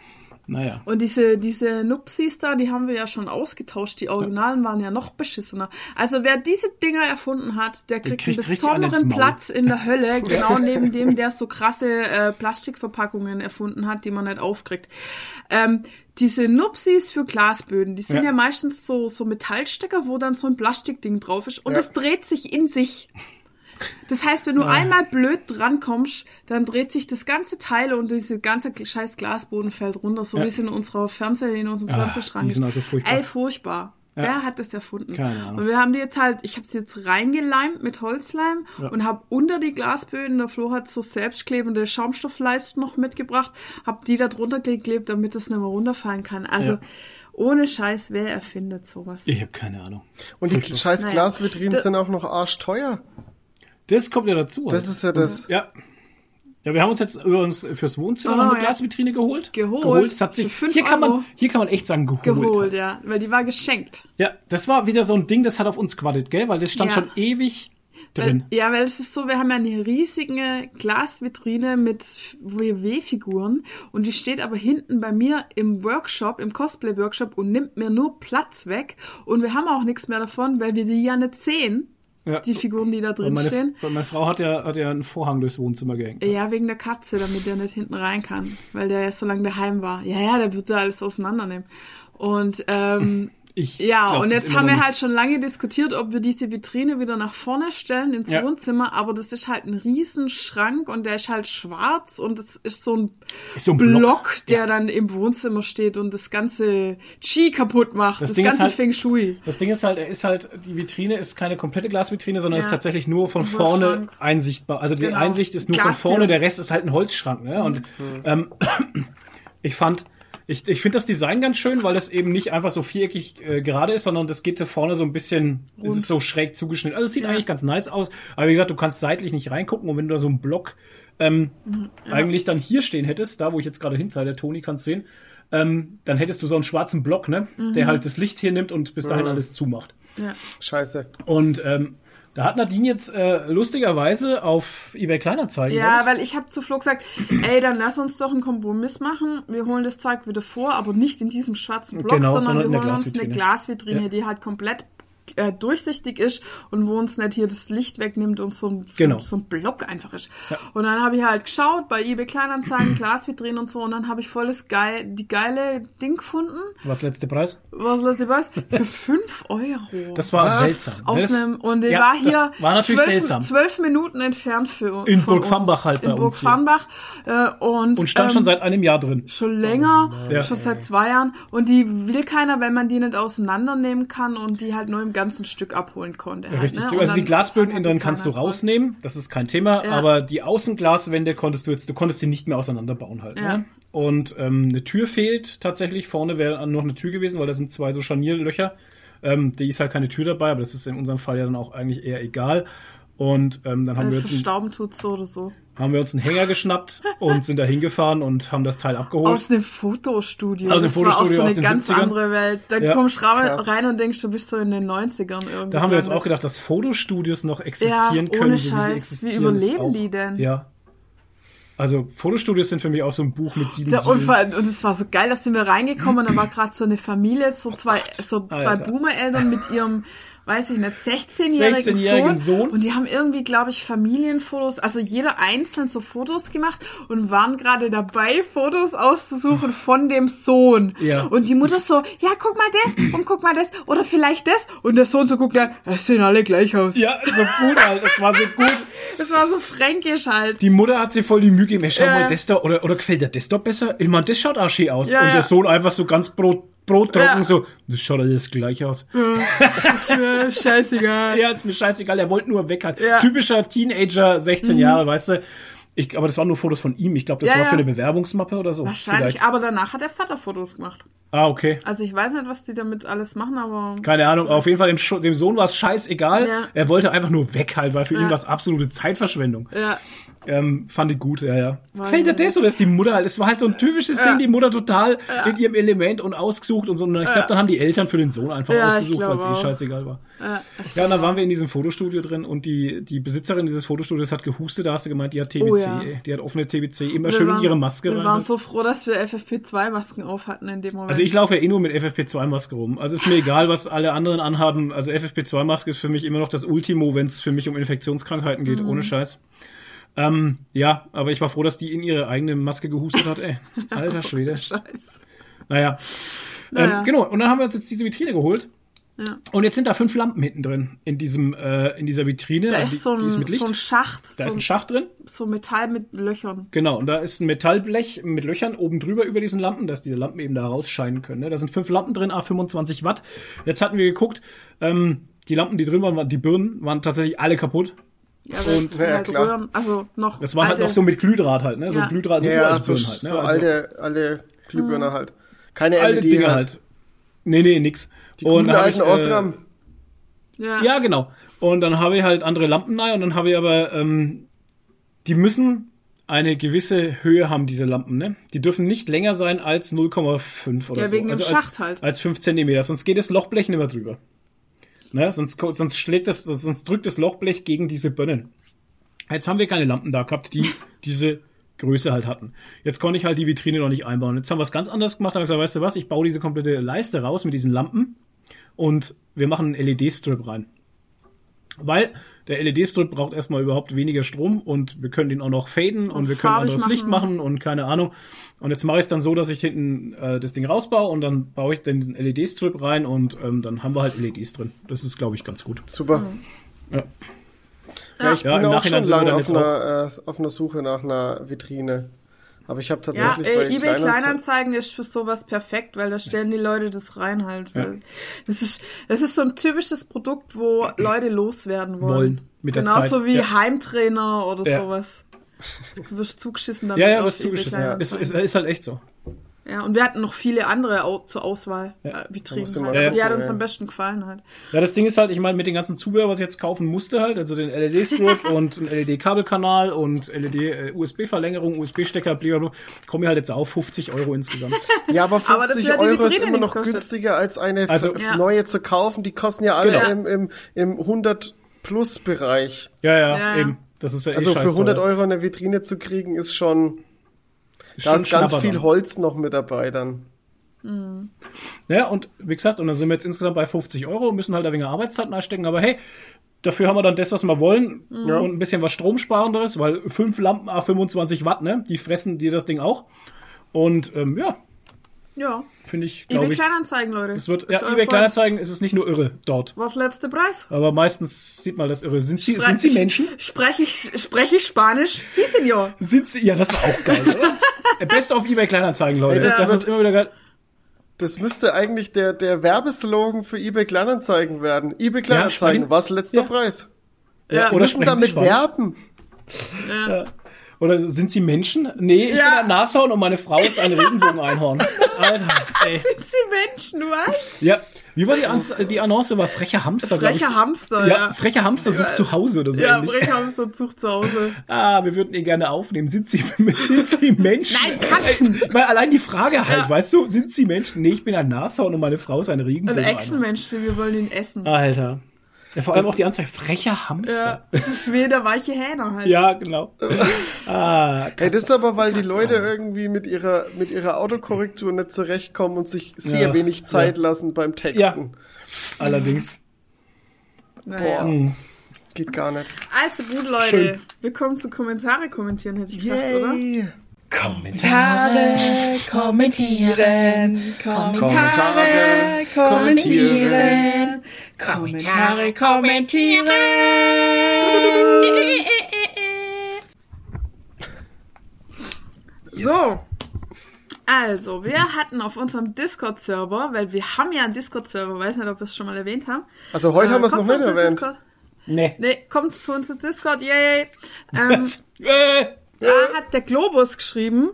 Naja. Und diese, diese Nupsis da, die haben wir ja schon ausgetauscht. Die Originalen waren ja noch beschissener. Also wer diese Dinger erfunden hat, der kriegt, kriegt einen besonderen. Platz in der Hölle, genau neben dem, der so krasse äh, Plastikverpackungen erfunden hat, die man nicht aufkriegt. Ähm, diese Nupsis für Glasböden, die sind ja, Ja. meistens so, so Metallstecker, wo dann so ein Plastikding drauf ist und Ja. es dreht sich in sich. Das heißt, wenn du Ah. einmal blöd drankommst, dann dreht sich das ganze Teil und diese ganze scheiß Glasboden fällt runter, so Ja. wie es in unserer Fernseher, in unserem Ah, Fernsehschrank die sind ist. also furchtbar. Ey, furchtbar. Ja. Wer hat das erfunden? Keine Ahnung. Und wir haben die jetzt halt, ich habe sie jetzt reingeleimt mit Holzleim Ja. und habe unter die Glasböden, der Flo hat so selbstklebende Schaumstoffleisten noch mitgebracht, habe die da drunter geklebt, damit das nicht mehr runterfallen kann. Also Ja. ohne Scheiß, wer erfindet sowas? Ich habe keine Ahnung. Und die scheiß. Glasvitrinen sind auch noch arschteuer. Das kommt ja dazu. Das halt. ist ja das. Ja. Ja, wir haben uns jetzt übrigens fürs Wohnzimmer Oh, noch eine ja. Glasvitrine geholt. Geholt. Es hat sich, hier, kann man, Euro. hier kann man echt sagen, geholt. Geholt, halt. ja, weil die war geschenkt. Ja, das war wieder so ein Ding, das hat auf uns gewartet, gell? Weil das stand Ja. schon ewig drin. Weil, ja, weil es ist so, wir haben ja eine riesige Glasvitrine mit WoW-Figuren und die steht aber hinten bei mir im Workshop, im Cosplay-Workshop und nimmt mir nur Platz weg und wir haben auch nichts mehr davon, weil wir die ja nicht sehen, Ja. die Figuren, die da drin meine, stehen. weil meine Frau hat ja, hat ja einen Vorhang durchs Wohnzimmer gehängt. Ja, wegen der Katze, damit der nicht hinten rein kann, weil der ja so lange daheim war. Ja, ja, der wird da alles auseinandernehmen. Und ähm, Ich Ja, glaub und jetzt haben wir halt schon lange diskutiert, ob wir diese Vitrine wieder nach vorne stellen ins Ja. Wohnzimmer, aber das ist halt ein Riesenschrank und der ist halt schwarz und es ist so ein, Ist so ein Block, Block. der dann im Wohnzimmer steht und das ganze Chi kaputt macht, Das das, Ding ist ganze halt- Feng Shui. Das Ding ist halt, er ist halt, die Vitrine ist keine komplette Glasvitrine, sondern Ja. ist tatsächlich nur von vorne Schrank. einsichtbar. Also die Genau. Einsicht ist nur Glastür. von vorne, der Rest ist halt ein Holzschrank. Ne? Und ähm, ich fand, ich, ich finde das Design ganz schön, weil das eben nicht einfach so viereckig äh, gerade ist, sondern das geht da vorne so ein bisschen, es ist so schräg zugeschnitten. Also es sieht Ja. eigentlich ganz nice aus, aber wie gesagt, du kannst seitlich nicht reingucken und wenn du da so einen Block ähm, eigentlich dann hier stehen hättest, da wo ich jetzt gerade hinzeige, der Toni kann es sehen, ähm, dann hättest du so einen schwarzen Block, ne, der halt das Licht hier nimmt und bis dahin alles zumacht. Ja. Scheiße. Und ähm, da hat Nadine jetzt äh, lustigerweise auf eBay Kleinanzeigen. Ja, weil ich habe zu Flo gesagt, ey, dann lass uns doch einen Kompromiss machen. Wir holen das Zeug wieder vor, aber nicht in diesem schwarzen Block, Genau, sondern, sondern in wir holen uns eine Glasvitrine. Glasvitrine, Ja. die halt komplett äh, durchsichtig ist und wo uns nicht hier das Licht wegnimmt und so, ein- so, Genau. so ein Block einfach ist. Und dann habe ich halt geschaut bei eBay Kleinanzeigen, Glasvitrinen und so und dann habe ich voll das geil, die geile Ding gefunden. Was letzte Preis? Was lässt was? Für 5 Euro. Das war Was? seltsam. Aus Das- einem, und der ja, war hier Das war natürlich zwölf, seltsam. zwölf Minuten entfernt für uns. In von Burg Farmbach uns. halt bei In uns hier. Farmbach. Äh, und, Und stand ähm, schon seit einem Jahr drin. schon länger, Ja. schon seit zwei Jahren. Und die will keiner, wenn man die nicht auseinandernehmen kann und die halt nur im ganzen Stück abholen konnte. Halt, Richtig. ne? Also die Glasböden innen drin kannst du keiner rausnehmen, das ist kein Thema, Ja. aber die Außenglaswände konntest du jetzt, du konntest die nicht mehr auseinanderbauen halt. Ja. Ne? Und ähm, eine Tür fehlt tatsächlich. Vorne wäre noch eine Tür gewesen, weil da sind zwei so Scharnierlöcher. Ähm, die ist halt keine Tür dabei, aber das ist in unserem Fall ja dann auch eigentlich eher egal. Und ähm, dann haben Äh, wir jetzt verstauben tut's so oder so. Haben wir uns einen Hänger geschnappt und sind da hingefahren und haben das Teil abgeholt. Aus einem Fotostudio. Aus dem das war auch Fotostudio so aus eine ganz 70ern. andere Welt. Da Ja. kommst du rein, und denkst, du bist so in den 90ern irgendwie. da haben wir uns auch gedacht, dass Fotostudios noch ja, existieren ohne können, so wie sie Scheiß. Wie existieren. ist überleben auch, die denn? Ja. Also Fotostudios sind für mich auch so ein Buch mit sieben Der Siegeln. Unfall, und es war so geil, dass sind wir reingekommen und da war gerade so eine Familie, so zwei, so zwei. Boomer-Eltern mit ihrem, weiß ich nicht, 16-jährigen 16-jährigen Sohn. Sohn. Und die haben irgendwie, glaube ich, Familienfotos, also jeder einzeln so Fotos gemacht und waren gerade dabei, Fotos auszusuchen von dem Sohn. Ja. Und die Mutter so, ja, guck mal das und guck mal das oder vielleicht das. Und der Sohn so guckt dann, es sehen alle gleich aus. Ja, so gut halt. Das war so gut. Das war so fränkisch halt. Die Mutter hat sich voll die Mühe gegeben. Hey, schau Ja. mal, das da, oder, oder gefällt dir das doch besser? Ich meine, das schaut auch schön aus. Ja, und ja. der Sohn einfach so ganz brot, brottrocken, Ja. so, das schaut alles gleich aus. Ist mir scheißegal. Ja, ist mir scheißegal, er wollte nur weg halt. Ja. Typischer Teenager, 16 Jahre, weißt du. Ich, aber das waren nur Fotos von ihm. Ich glaube, das Ja, war für eine Bewerbungsmappe oder so. Wahrscheinlich, Vielleicht. aber danach hat der Vater Fotos gemacht. Ah, okay. Also ich weiß nicht, was die damit alles machen, aber Keine Ahnung, auf jeden Fall dem, dem Sohn war es scheißegal. Ja. Er wollte einfach nur weg halt, weil für ihn Ja. war es absolute Zeitverschwendung. ja, Ähm, fand ich gut, ja, ja. Fällt dir ja das oder ist die Mutter halt? Es war halt so ein typisches Ja. Ding, die Mutter total in ihrem Element und ausgesucht und so. Und ich glaube, dann haben die Eltern für den Sohn einfach Ja, ausgesucht, weil es eh scheißegal war. ja. Ja, und dann waren wir in diesem Fotostudio drin und die, die Besitzerin dieses Fotostudios hat gehustet, da hast du gemeint, die hat TBC, Oh ja. Die hat offene TBC, immer Wir schön in waren- ihre Maske Wir rein. waren so froh, dass wir FFP2-Masken auf hatten in dem Moment. Also ich laufe ja eh nur mit FFP2-Maske rum. Also ist mir egal, was alle anderen anhaben. Also FFP2-Maske ist für mich immer noch das Ultimo, wenn es für mich um Infektionskrankheiten geht, Mhm. ohne Scheiß. Ähm, ja, aber ich war froh, dass die in ihre eigene Maske gehustet hat, ey. Alter Schwede. Scheiß. Naja. Naja. Ähm, genau, und dann haben wir uns jetzt diese Vitrine geholt. Ja. Und jetzt sind da fünf Lampen hinten drin in diesem äh, in dieser Vitrine. Da Also ist so ein, ist so ein Schacht, da ist so, ein Schacht drin. so Metall mit Löchern. Genau, und da ist ein Metallblech mit Löchern oben drüber über diesen Lampen, dass diese Lampen eben da rausscheinen können. Ne? Da sind fünf Lampen drin, a 25 Watt. Jetzt hatten wir geguckt, ähm, die Lampen, die drin waren- die Birnen, waren tatsächlich alle kaputt. Ja, das Und- ja, halt klar. Röhren, also noch Das war halt alte- noch so mit Glühdraht halt, ne? So Ja. Glühdraht, so Ja, ja, so, halt, ne? so Also alte, alte Glühbirne halt. Keine alte LED Dinge halt. halt. Nee, nee, nix. Die guten da hab alten ich, äh. Ja. Ja, genau. Und dann habe ich halt andere Lampen rein und dann habe ich aber, ähm, die müssen eine gewisse Höhe haben, diese Lampen, ne? Die dürfen nicht länger sein als 0,5 oder Ja, so. wegen dem also Schacht als, halt. Als 5 Zentimeter, sonst geht das Lochblech nicht mehr drüber. Ne? Sonst, sonst schlägt das, sonst drückt das Lochblech gegen diese Birnen. Jetzt haben wir keine Lampen da gehabt, die diese Größe halt hatten. Jetzt konnte ich halt die Vitrine noch nicht einbauen. Jetzt haben wir es ganz anders gemacht. Haben gesagt, weißt du was, ich baue diese komplette Leiste raus mit diesen Lampen und wir machen einen LED-Strip rein. Weil der LED-Strip braucht erstmal überhaupt weniger Strom und wir können den auch noch faden und, Und wir können anderes Licht machen. machen und keine Ahnung. Und jetzt mache ich es dann so, dass ich hinten äh, das Ding rausbaue und dann baue ich dann diesen LED-Strip rein und ähm, dann haben wir halt LEDs drin. Das ist, glaube ich, ganz gut. Super. Ja. Ja, ich Ja, im bin auch Nachhinein schon sind wir lange auf einer, äh, auf einer Suche nach einer Vitrine. Aber ich habe Ja, tatsächlich äh, bei eBay Kleinanzeigen- Kleinanzeigen ist für sowas perfekt, weil da stellen die Leute das rein halt. Weil Das ist, das ist so ein typisches Produkt, wo Leute loswerden wollen. Wollen, mit der Genauso Zeit, wie ja. Heimtrainer oder Ja. sowas. Du wirst zugeschissen damit Ja, ja, eBay zugeschissen. Ja. Ist, ist, ist halt echt so. Ja, und wir hatten noch viele andere au zur Auswahl, Ja. äh, Vitrinen du halt. Aber die hat uns ja. am besten gefallen halt. Ja, das Ding ist halt, ich meine, mit den ganzen Zubehör, was ich jetzt kaufen musste halt, also den LED-Strip und einen LED-Kabelkanal und LED-USB-Verlängerung, USB-Stecker, blablabla, komme ich halt jetzt auf 50 Euro insgesamt. Ja, aber Aber 50 dafür hat die Euro ist immer noch günstiger als eine Also- Ja. neue zu kaufen. Die kosten ja alle Genau. im, im, im 100-Plus-Bereich. Ja, ja, Ja, ja. eben. Das ist ja eh Also für scheiß 100 teuer. Euro eine Vitrine zu kriegen, ist schon, da ist ganz viel dann. Holz noch mit dabei dann. Ja, und wie gesagt, und dann sind wir jetzt insgesamt bei 50 Euro, müssen halt ein wenig Arbeitszeit einstecken, aber hey, dafür haben wir dann das, was wir wollen Ja. und ein bisschen was Stromsparenderes, weil fünf Lampen a 25 Watt, ne, die fressen dir das Ding auch. Und ähm, ja, Ja. finde ich, eBay glaube ich, Kleinanzeigen, Leute. es wird, Ist ja, eBay. Kleinanzeigen ist es nicht nur irre dort. Was letzter Preis? Aber meistens sieht man das irre. Sind sie, Spre- sind sie Menschen? Spreche ich, spreche ich Spanisch? Sie, Senor. Sind sie, ja, das war auch geil, oder? Best auf eBay Kleinanzeigen, Leute. Ey, das das, das wird- ist immer wieder geil. Das müsste eigentlich der, der Werbeslogan für eBay Kleinanzeigen werden. eBay Kleinanzeigen, sprechen- was letzter Ja. Preis? Ja, Ja. oder Wir müssen damit werben. Oder sind sie Menschen? Nee, ich Ja. bin ein Nashorn und meine Frau ist ein Regenbogeneinhorn. Alter, ey. Sind Sie Menschen, was? Ja, Wie war die, Anz die Annonce? War frecher Hamster, Frecher. Hamster, ja. ja. frecher Hamster sucht zu Hause oder so Ja, ähnlich. Brecher Hamster sucht zu Hause. Ah, wir würden ihn gerne aufnehmen. Sind sie, sind sie Menschen? Nein, Katzen. Weil allein die Frage halt, Ja. weißt du, sind sie Menschen? Nee, ich bin ein Nashorn und meine Frau ist ein Ein Regenbogen. Echsenmensch, wir wollen ihn essen. Alter. Ja, vor allem auch die Anzeige, frecher Hamster. Ja, das ist wie der weiche Hähner halt. Ja, genau. ah, Ey, das ist aber, weil die Leute irgendwie mit ihrer, mit ihrer Autokorrektur nicht zurechtkommen und sich sehr Ja, wenig Zeit ja. lassen beim Texten. allerdings. Naja. Boah. Geht gar nicht. Also gut, Leute. Schön. Wir kommen zu Kommentare kommentieren, hätte ich gesagt, oder? Kommentare. kommentieren, Kommentare kommentieren. Kommentare kommentieren. So. Also, wir hatten auf unserem Discord-Server, weil wir haben ja einen Discord-Server, weiß nicht, ob wir es schon mal erwähnt haben. Also heute haben wir es Äh, noch nicht erwähnt. Discord. Nee. Nee, kommt zu uns ins Discord, yay. Ähm, Äh, da hat der Globus geschrieben,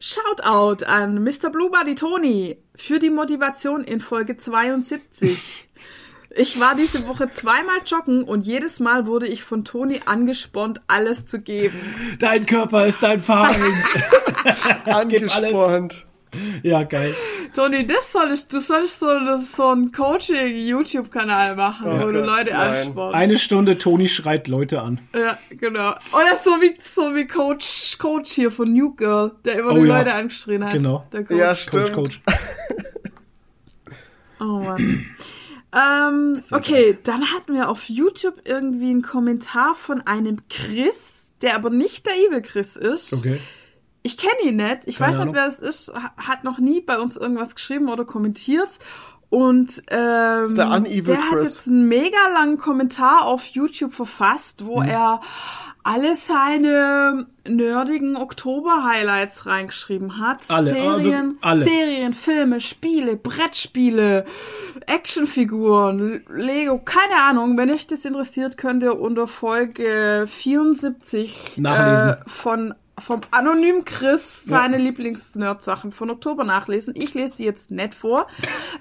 Shoutout an Mr. Blue Buddy Tony für die Motivation in Folge 72. Ich war diese Woche zweimal joggen und jedes Mal wurde ich von Toni angespornt, alles zu geben. dein Körper ist dein Feind. Angespornt. Ja, geil. Toni, das solltest, du solltest so, das, so einen Coaching-YouTube-Kanal machen, Oh wo du Gott, Leute nein. anspornst. Eine Stunde Toni schreit Leute an. Ja, genau. Oder so wie, so wie Coach, Coach hier von New Girl, der immer Oh die ja. Leute angeschrien hat. Genau. Der Coach. Ja, Coach, stimmt. Coach. Oh Mann. ähm, okay, dann hatten wir auf YouTube irgendwie einen Kommentar von einem Chris, der aber nicht der Evil Chris ist. Okay. Ich kenne ihn nicht. Ich Keine weiß Ahnung. nicht, wer es ist. Ha- Hat noch nie bei uns irgendwas geschrieben oder kommentiert. Und ähm, ist der Unevil der hat Chris. jetzt einen mega langen Kommentar auf YouTube verfasst, wo Mhm. er alle seine nerdigen Oktober-Highlights reingeschrieben hat. Alle, Serien, also alle. Serien, Filme, Spiele, Brettspiele, Actionfiguren, Lego, keine Ahnung. Wenn euch das interessiert, könnt ihr unter Folge 74 Nachlesen. Äh, von vom anonymen Chris seine Lieblings-Nerd-Sachen von Oktober nachlesen. Ich lese die jetzt nicht vor.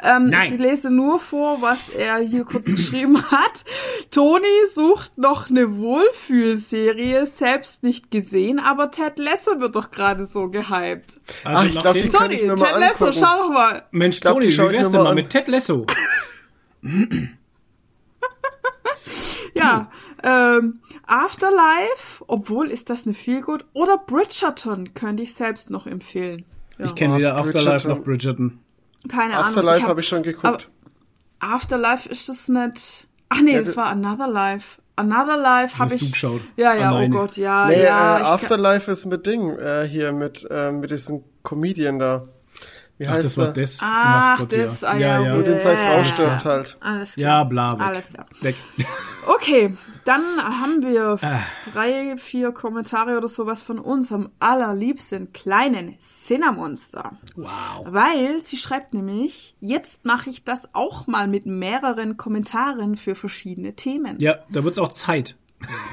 Ähm, Nein. Ich lese nur vor, was er hier kurz geschrieben hat. Toni sucht noch eine Wohlfühlserie, selbst nicht gesehen, aber Ted Lasso wird doch gerade so gehypt. Also Ach, ich glaub, nachdem- die- Kann Toni, ich mir mal Ted Lasso, schau doch mal. Mensch, glaub, Toni, wie wär's denn mal mal an. mit Ted Lasso? Ja, ähm, Afterlife, obwohl ist das eine Feelgood, oder Bridgerton könnte ich selbst noch empfehlen. Ja. Ich kenne Oh, weder Afterlife Bridgerton. noch Bridgerton. Keine Ahnung. Afterlife hab- habe ich schon geguckt. Afterlife ist das nicht. Ach nee, Ja, das war Another Life. Another Life habe ich. du geschaut? Ja, ja, oh Alleine. Gott, ja, nee, ja. äh, Afterlife ist mit Ding, äh, hier mit, äh, mit diesem Comedian da. Wie Ach, heißt das war der? das. Ach, Gott, das, ja. ah, ja, ja. Wo den seine Frau Ja. stirbt halt. alles klar. Ja, bla, weg. Alles klar. Weg. Okay, dann haben wir Ah. drei, vier Kommentare oder sowas von unserem allerliebsten kleinen Cinnamonster. Wow. Weil sie schreibt nämlich, jetzt mache ich das auch mal mit mehreren Kommentaren für verschiedene Themen. Ja, da wird's auch Zeit.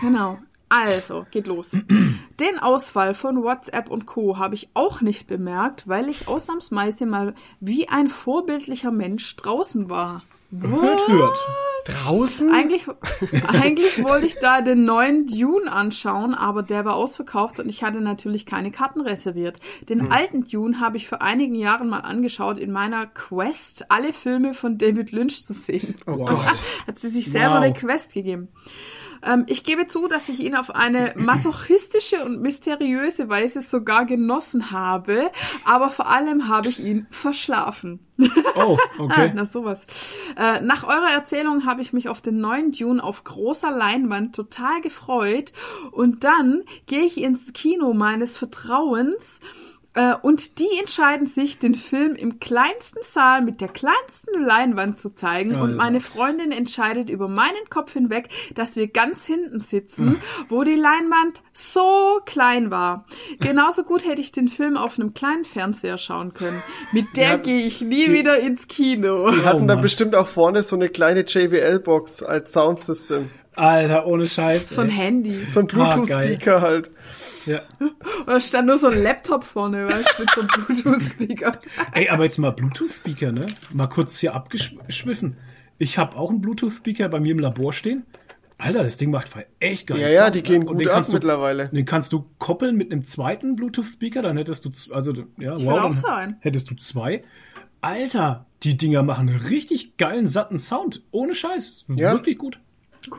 Genau. Also, geht los. Den Ausfall von WhatsApp und Co. habe ich auch nicht bemerkt, weil ich ausnahmsweise mal wie ein vorbildlicher Mensch draußen war. Hört, hört. Draußen? Eigentlich, eigentlich wollte ich da den neuen Dune anschauen, aber der war ausverkauft und ich hatte natürlich keine Karten reserviert. Den alten Dune habe ich vor einigen Jahren mal angeschaut in meiner Quest, alle Filme von David Lynch zu sehen. Oh Wow. Gott. Hat sie sich selber Wow. eine Quest gegeben. Ähm, ich gebe zu, dass ich ihn auf eine masochistische und mysteriöse Weise sogar genossen habe, aber vor allem habe ich ihn verschlafen. Oh, Ah, okay. na sowas. Äh, nach eurer Erzählung habe ich mich auf den neuen Dune auf großer Leinwand total gefreut und dann gehe ich ins Kino meines Vertrauens und die entscheiden sich, den Film im kleinsten Saal mit der kleinsten Leinwand zu zeigen und meine Freundin entscheidet über meinen Kopf hinweg, dass wir ganz hinten sitzen, wo die Leinwand so klein war. Genauso gut hätte ich den Film auf einem kleinen Fernseher schauen können. Mit der Ja, gehe ich nie die- wieder ins Kino. Die hatten dann Mann. bestimmt auch vorne so eine kleine JBL-Box als Soundsystem. Alter, ohne Scheiß. So ein ey. Handy. So ein Ah. Bluetooth-Speaker halt. Ja. Und da stand nur so ein Laptop vorne, weißt du, mit so einem Bluetooth-Speaker. Ey, aber jetzt mal Bluetooth-Speaker, ne? Mal kurz hier abgeschwiffen. Ich habe auch einen Bluetooth-Speaker bei mir im Labor stehen. Alter, das Ding macht echt geil. Ja, ja, die gehen gut ab du, mittlerweile. Den kannst du koppeln mit einem zweiten Bluetooth-Speaker, dann hättest du, also, ja, will wow, dann einen. hättest du zwei. Alter, die Dinger machen richtig geilen, satten Sound. Ohne Scheiß. Ja. Wirklich gut.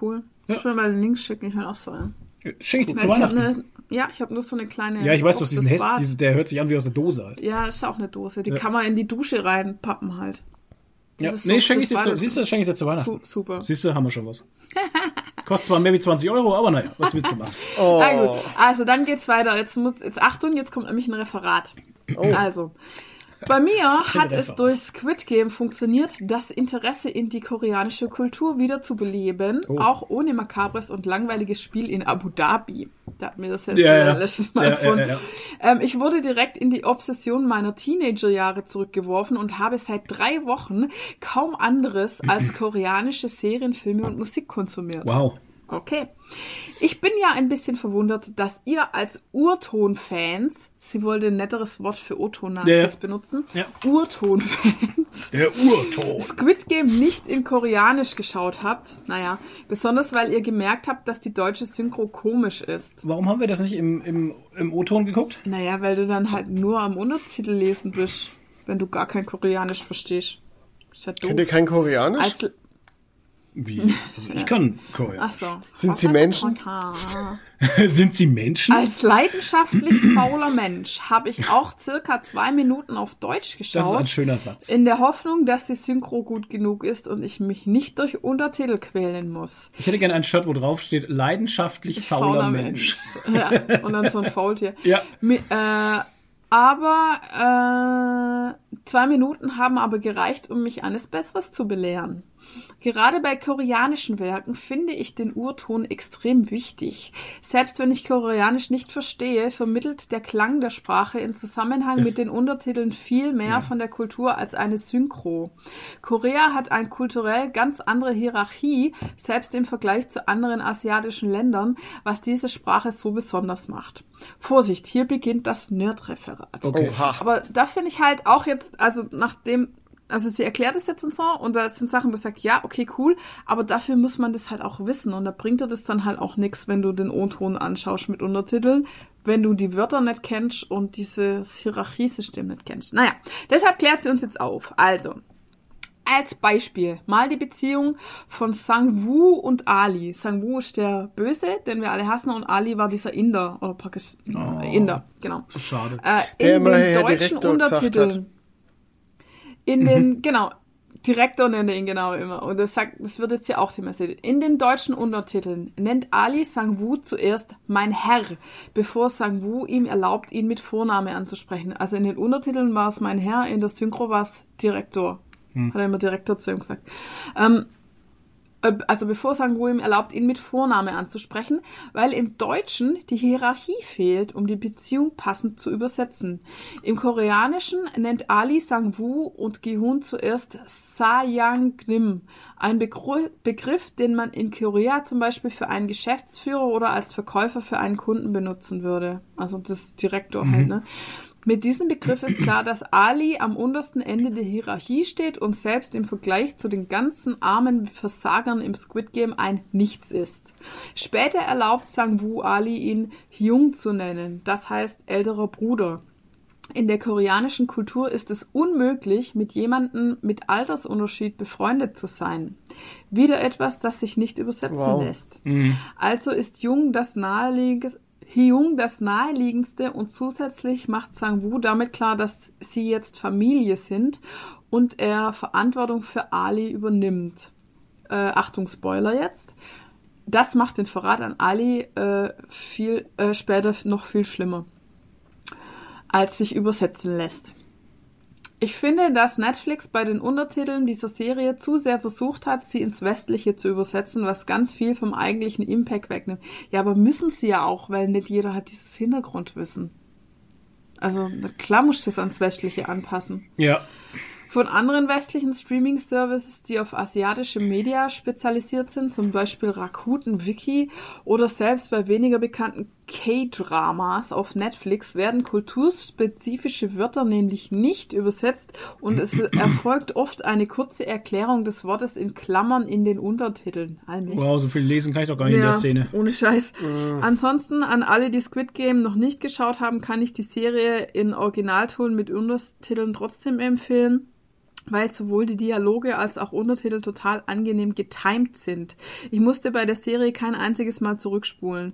Cool. Ich will mal den Link schicken, ich will auch so einen. Schenke ich dir Ja, zu ich Weihnachten. Ja, ich habe nur so eine kleine. ja, ich weiß, hast diesen Hest, diese, der hört sich an wie aus der Dose halt. Ja, ist auch eine Dose. Die Ja. kann man in die Dusche reinpappen halt. Das Ja. ist Nee, so schenke ich dir zu, Weihnachten. siehst du, schenke ich dir zu Weihnachten. Su super. Siehst du, haben wir schon was. Kostet zwar mehr wie 20 Euro, aber naja, was willst du machen? Oh. Na gut, also dann geht's weiter. Jetzt, muss, jetzt Achtung, jetzt kommt nämlich ein Referat. Oh. Also, bei mir hat es Referat. durch Squid Game funktioniert, das Interesse in die koreanische Kultur wieder zu beleben, Oh. auch ohne makabres und langweiliges Spiel in Abu Dhabi. Da hat mir das ja, Ja, ja. letztes Mal Ja, gefunden. ja. Ähm, ich wurde direkt in die Obsession meiner Teenagerjahre zurückgeworfen und habe seit drei Wochen kaum anderes als koreanische Serien, Filme und Musik konsumiert. Wow. Okay. Ich bin ja ein bisschen verwundert, dass ihr als Urton-Fans, sie wollte ein netteres Wort für O-Ton-Nazis Ja, ja. benutzen, Ja. Urton-Fans, Der Urton. Squid Game nicht in Koreanisch geschaut habt. Naja, besonders weil ihr gemerkt habt, dass die deutsche Synchro komisch ist. Warum haben wir das nicht im, im, im O-Ton geguckt? Naja, weil du dann halt nur am Untertitel lesen bist, wenn du gar kein Koreanisch verstehst. Ist ja doof. Kennt ihr kein Koreanisch? Als, Wie? Also ich kann ach Koreanisch. so. Sind sie Menschen? Sind sie Menschen? Als leidenschaftlich fauler Mensch habe ich auch circa zwei Minuten auf Deutsch Das ist ein geschaut, schöner Satz. in der Hoffnung, dass die Synchro gut genug ist und ich mich nicht durch Untertitel quälen muss. Ich hätte gerne ein Shirt, wo drauf steht, leidenschaftlich fauler, Mensch. ja, und dann so ein Faultier. Ja. Mi- äh, aber äh, zwei Minuten haben aber gereicht, um mich eines Besseres zu belehren. Gerade bei koreanischen Werken finde ich den Urton extrem wichtig. Selbst wenn ich Koreanisch nicht verstehe, vermittelt der Klang der Sprache im Zusammenhang Das- mit den Untertiteln viel mehr von der Kultur als eine Synchro. Korea hat eine kulturell ganz andere Hierarchie, selbst im Vergleich zu anderen asiatischen Ländern, was diese Sprache so besonders macht. Vorsicht, hier beginnt das Nerd-Referat. Okay. Aber da finde ich halt auch jetzt, also nachdem, also sie erklärt es jetzt und so, und da sind Sachen, wo ich sage, ja, okay, cool, aber dafür muss man das halt auch wissen. Und da bringt dir das dann halt auch nichts, wenn du den O-Ton anschaust mit Untertiteln, wenn du die Wörter nicht kennst und dieses Hierarchiesystem nicht kennst. Naja, deshalb klärt sie uns jetzt auf. Also, als Beispiel mal die Beziehung von Sang-Woo und Ali. Sang-Woo ist der Böse, den wir alle hassen, und Ali war dieser Inder, oder Pakistan, Oh. Inder, genau. So schade. Äh, Der in immer den deutschen Untertiteln. In den, genau, Direktor nennt er ihn genau immer. Und das sagt, das wird jetzt hier auch thematisiert. In den deutschen Untertiteln nennt Ali Sang-Woo zuerst mein Herr, bevor Sang-Woo ihm erlaubt, ihn mit Vorname anzusprechen. Also in den Untertiteln war es mein Herr, in der Synchro war es Direktor. Hat er immer Direktor zu ihm gesagt. Ähm, äh, also bevor Sang-Woo ihm erlaubt, ihn mit Vorname anzusprechen, weil im Deutschen die Hierarchie fehlt, um die Beziehung passend zu übersetzen. Im Koreanischen nennt Ali Sang-Woo und Gi-hun zuerst Sayang-nim, ein Begr Begriff, den man in Korea zum Beispiel für einen Geschäftsführer oder als Verkäufer für einen Kunden benutzen würde. Also das Direktor halt, ne? Mit diesem Begriff ist klar, dass Ali am untersten Ende der Hierarchie steht und selbst im Vergleich zu den ganzen armen Versagern im Squid Game ein Nichts ist. Später erlaubt Sang-Woo Ali ihn Hyung zu nennen, das heißt älterer Bruder. In der koreanischen Kultur ist es unmöglich, mit jemandem mit Altersunterschied befreundet zu sein. Wieder etwas, das sich nicht übersetzen Wow. lässt. Also ist Jung das naheliegendste, Hyung das naheliegendste und zusätzlich macht Sang-Woo damit klar, dass sie jetzt Familie sind und er Verantwortung für Ali übernimmt. Äh, Achtung, Spoiler jetzt. Das macht den Verrat an Ali äh, viel äh, später noch viel schlimmer, als sich übersetzen lässt. Ich finde, dass Netflix bei den Untertiteln dieser Serie zu sehr versucht hat, sie ins Westliche zu übersetzen, was ganz viel vom eigentlichen Impact wegnimmt. Ja, aber müssen sie ja auch, weil nicht jeder hat dieses Hintergrundwissen. Also klar muss das ans Westliche anpassen. Ja. Von anderen westlichen Streaming-Services, die auf asiatische Media spezialisiert sind, zum Beispiel Rakuten Wiki oder selbst bei weniger bekannten K-Dramas auf Netflix werden kulturspezifische Wörter nämlich nicht übersetzt und es erfolgt oft eine kurze Erklärung des Wortes in Klammern in den Untertiteln. Allmächtig. Wow, so viel lesen kann ich doch gar nicht in der Szene. Ohne Scheiß. Ansonsten an alle, die Squid Game noch nicht geschaut haben, kann ich die Serie in Originalton mit Untertiteln trotzdem empfehlen weil sowohl die Dialoge als auch Untertitel total angenehm getimed sind. Ich musste bei der Serie kein einziges Mal zurückspulen.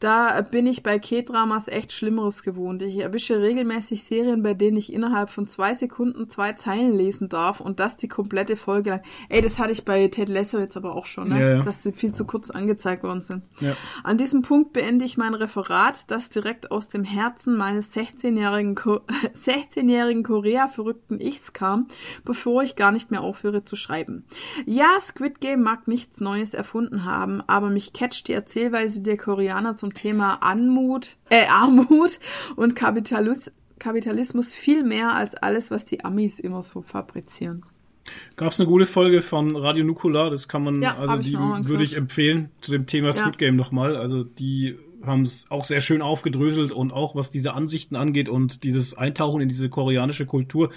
Da bin ich bei K-Dramas echt Schlimmeres gewohnt. Ich erwische regelmäßig Serien, bei denen ich innerhalb von zwei Sekunden zwei Zeilen lesen darf und das die komplette Folge lang. Ey, das hatte ich bei Ted Lasso jetzt aber auch schon, ne? Ja, ja. dass sie viel zu kurz angezeigt worden sind. Ja. An diesem Punkt beende ich mein Referat, das direkt aus dem Herzen meines 16-jährigen Ko 16-jährigen Korea-verrückten Ichs kam, bevor ich gar nicht mehr aufhöre zu schreiben. Ja, Squid Game mag nichts Neues erfunden haben, aber mich catcht die Erzählweise der Koreaner zum Thema Anmut, äh, Armut und Kapitalis Kapitalismus viel mehr als alles, was die Amis immer so fabrizieren. Gab es eine gute Folge von Radio Nukular, das kann man, Ja, also die würde ich empfehlen zu dem Thema Squid Game nochmal. Also die haben es auch sehr schön aufgedröselt und auch was diese Ansichten angeht und dieses Eintauchen in diese koreanische Kultur,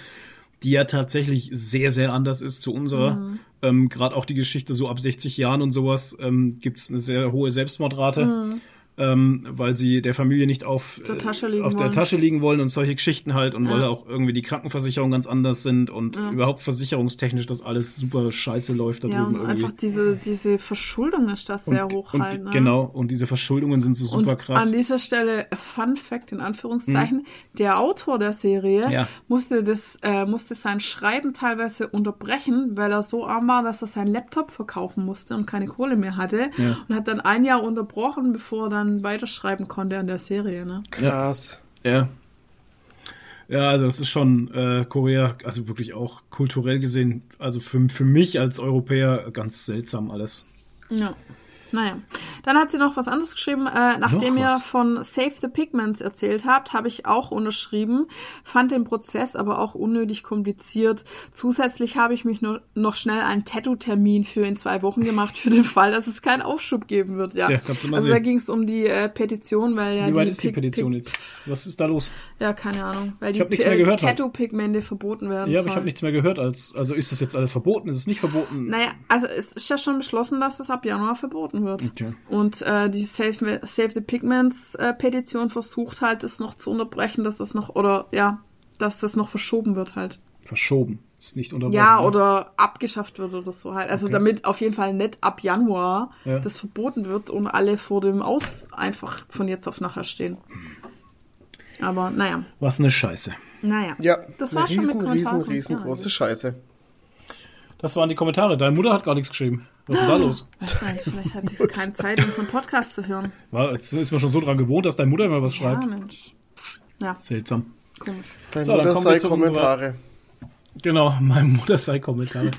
die ja tatsächlich sehr, sehr anders ist zu unserer. Mhm. Ähm, Gerade auch die Geschichte so ab 60 Jahren und sowas ähm, gibt es eine sehr hohe Selbstmordrate. Ähm, weil sie der Familie nicht auf. Der äh, Tasche liegen auf der wollen. Tasche liegen wollen und solche Geschichten halt und Ja. weil auch irgendwie die Krankenversicherungen ganz anders sind und Ja. überhaupt versicherungstechnisch das alles super scheiße läuft da Ja, drüben irgendwie. einfach diese, diese Verschuldung ist das sehr und, hoch und, halt. Ne? Genau, und diese Verschuldungen sind so super und krass. an dieser Stelle äh, Fun Fact in Anführungszeichen: Der Autor der Serie Ja. musste das äh, musste sein Schreiben teilweise unterbrechen, weil er so arm war, dass er seinen Laptop verkaufen musste und keine Kohle mehr hatte und hat dann ein Jahr unterbrochen, bevor er dann weiterschreiben konnte an der Serie. Ne? Krass. Ja. Ja, also das ist schon äh, Korea, also wirklich auch kulturell gesehen, also für, für mich als Europäer ganz seltsam alles. Ja. Naja. Dann hat sie noch was anderes geschrieben. Äh, nachdem ihr von Save the Pigments erzählt habt, habe ich auch unterschrieben, fand den Prozess aber auch unnötig kompliziert. Zusätzlich habe ich mich nur noch schnell einen Tattoo-Termin für in zwei Wochen gemacht, für den Fall, dass es keinen Aufschub geben wird. Ja, Ja, kannst du mal also sehen. da ging es um die äh, Petition, weil ja Wie weit die ist die Pig- Petition jetzt? Was ist da los? Ja, keine Ahnung. Weil die Pi- mehr gehört, halt. Tattoo-Pigmente verboten werden Ja, aber ich sollen. habe nichts mehr gehört. Als, also ist das jetzt alles verboten? Ist es nicht verboten? Naja, also es ist ja schon beschlossen, dass das ab Januar verboten wird. Okay. Und äh, die Save, Save the Pigments äh, Petition versucht halt, das noch zu unterbrechen, dass das noch, oder ja, dass das noch verschoben wird halt. Verschoben. Ist nicht unterbrochen. Ja, ne? oder abgeschafft wird oder so halt. Also Okay. damit auf jeden Fall nicht ab Januar Ja. das verboten wird und alle vor dem Aus einfach von jetzt auf nachher stehen. Aber naja, Was eine Scheiße. naja. Ja, Das eine war schon mit riesen, riesen, riesengroße. Scheiße. Das waren die Kommentare. Deine Mutter hat gar nichts geschrieben. Was ist denn da los? Nicht, vielleicht hat sie keine Zeit, unseren Podcast zu hören. War, jetzt ist man schon so dran gewohnt, dass deine Mutter immer was schreibt. Ja, Mensch. Ja, Seltsam. komisch. Dein So, dann Mutter kommen wir sei unserer- Kommentare. Genau, meine Mutter sei Kommentare.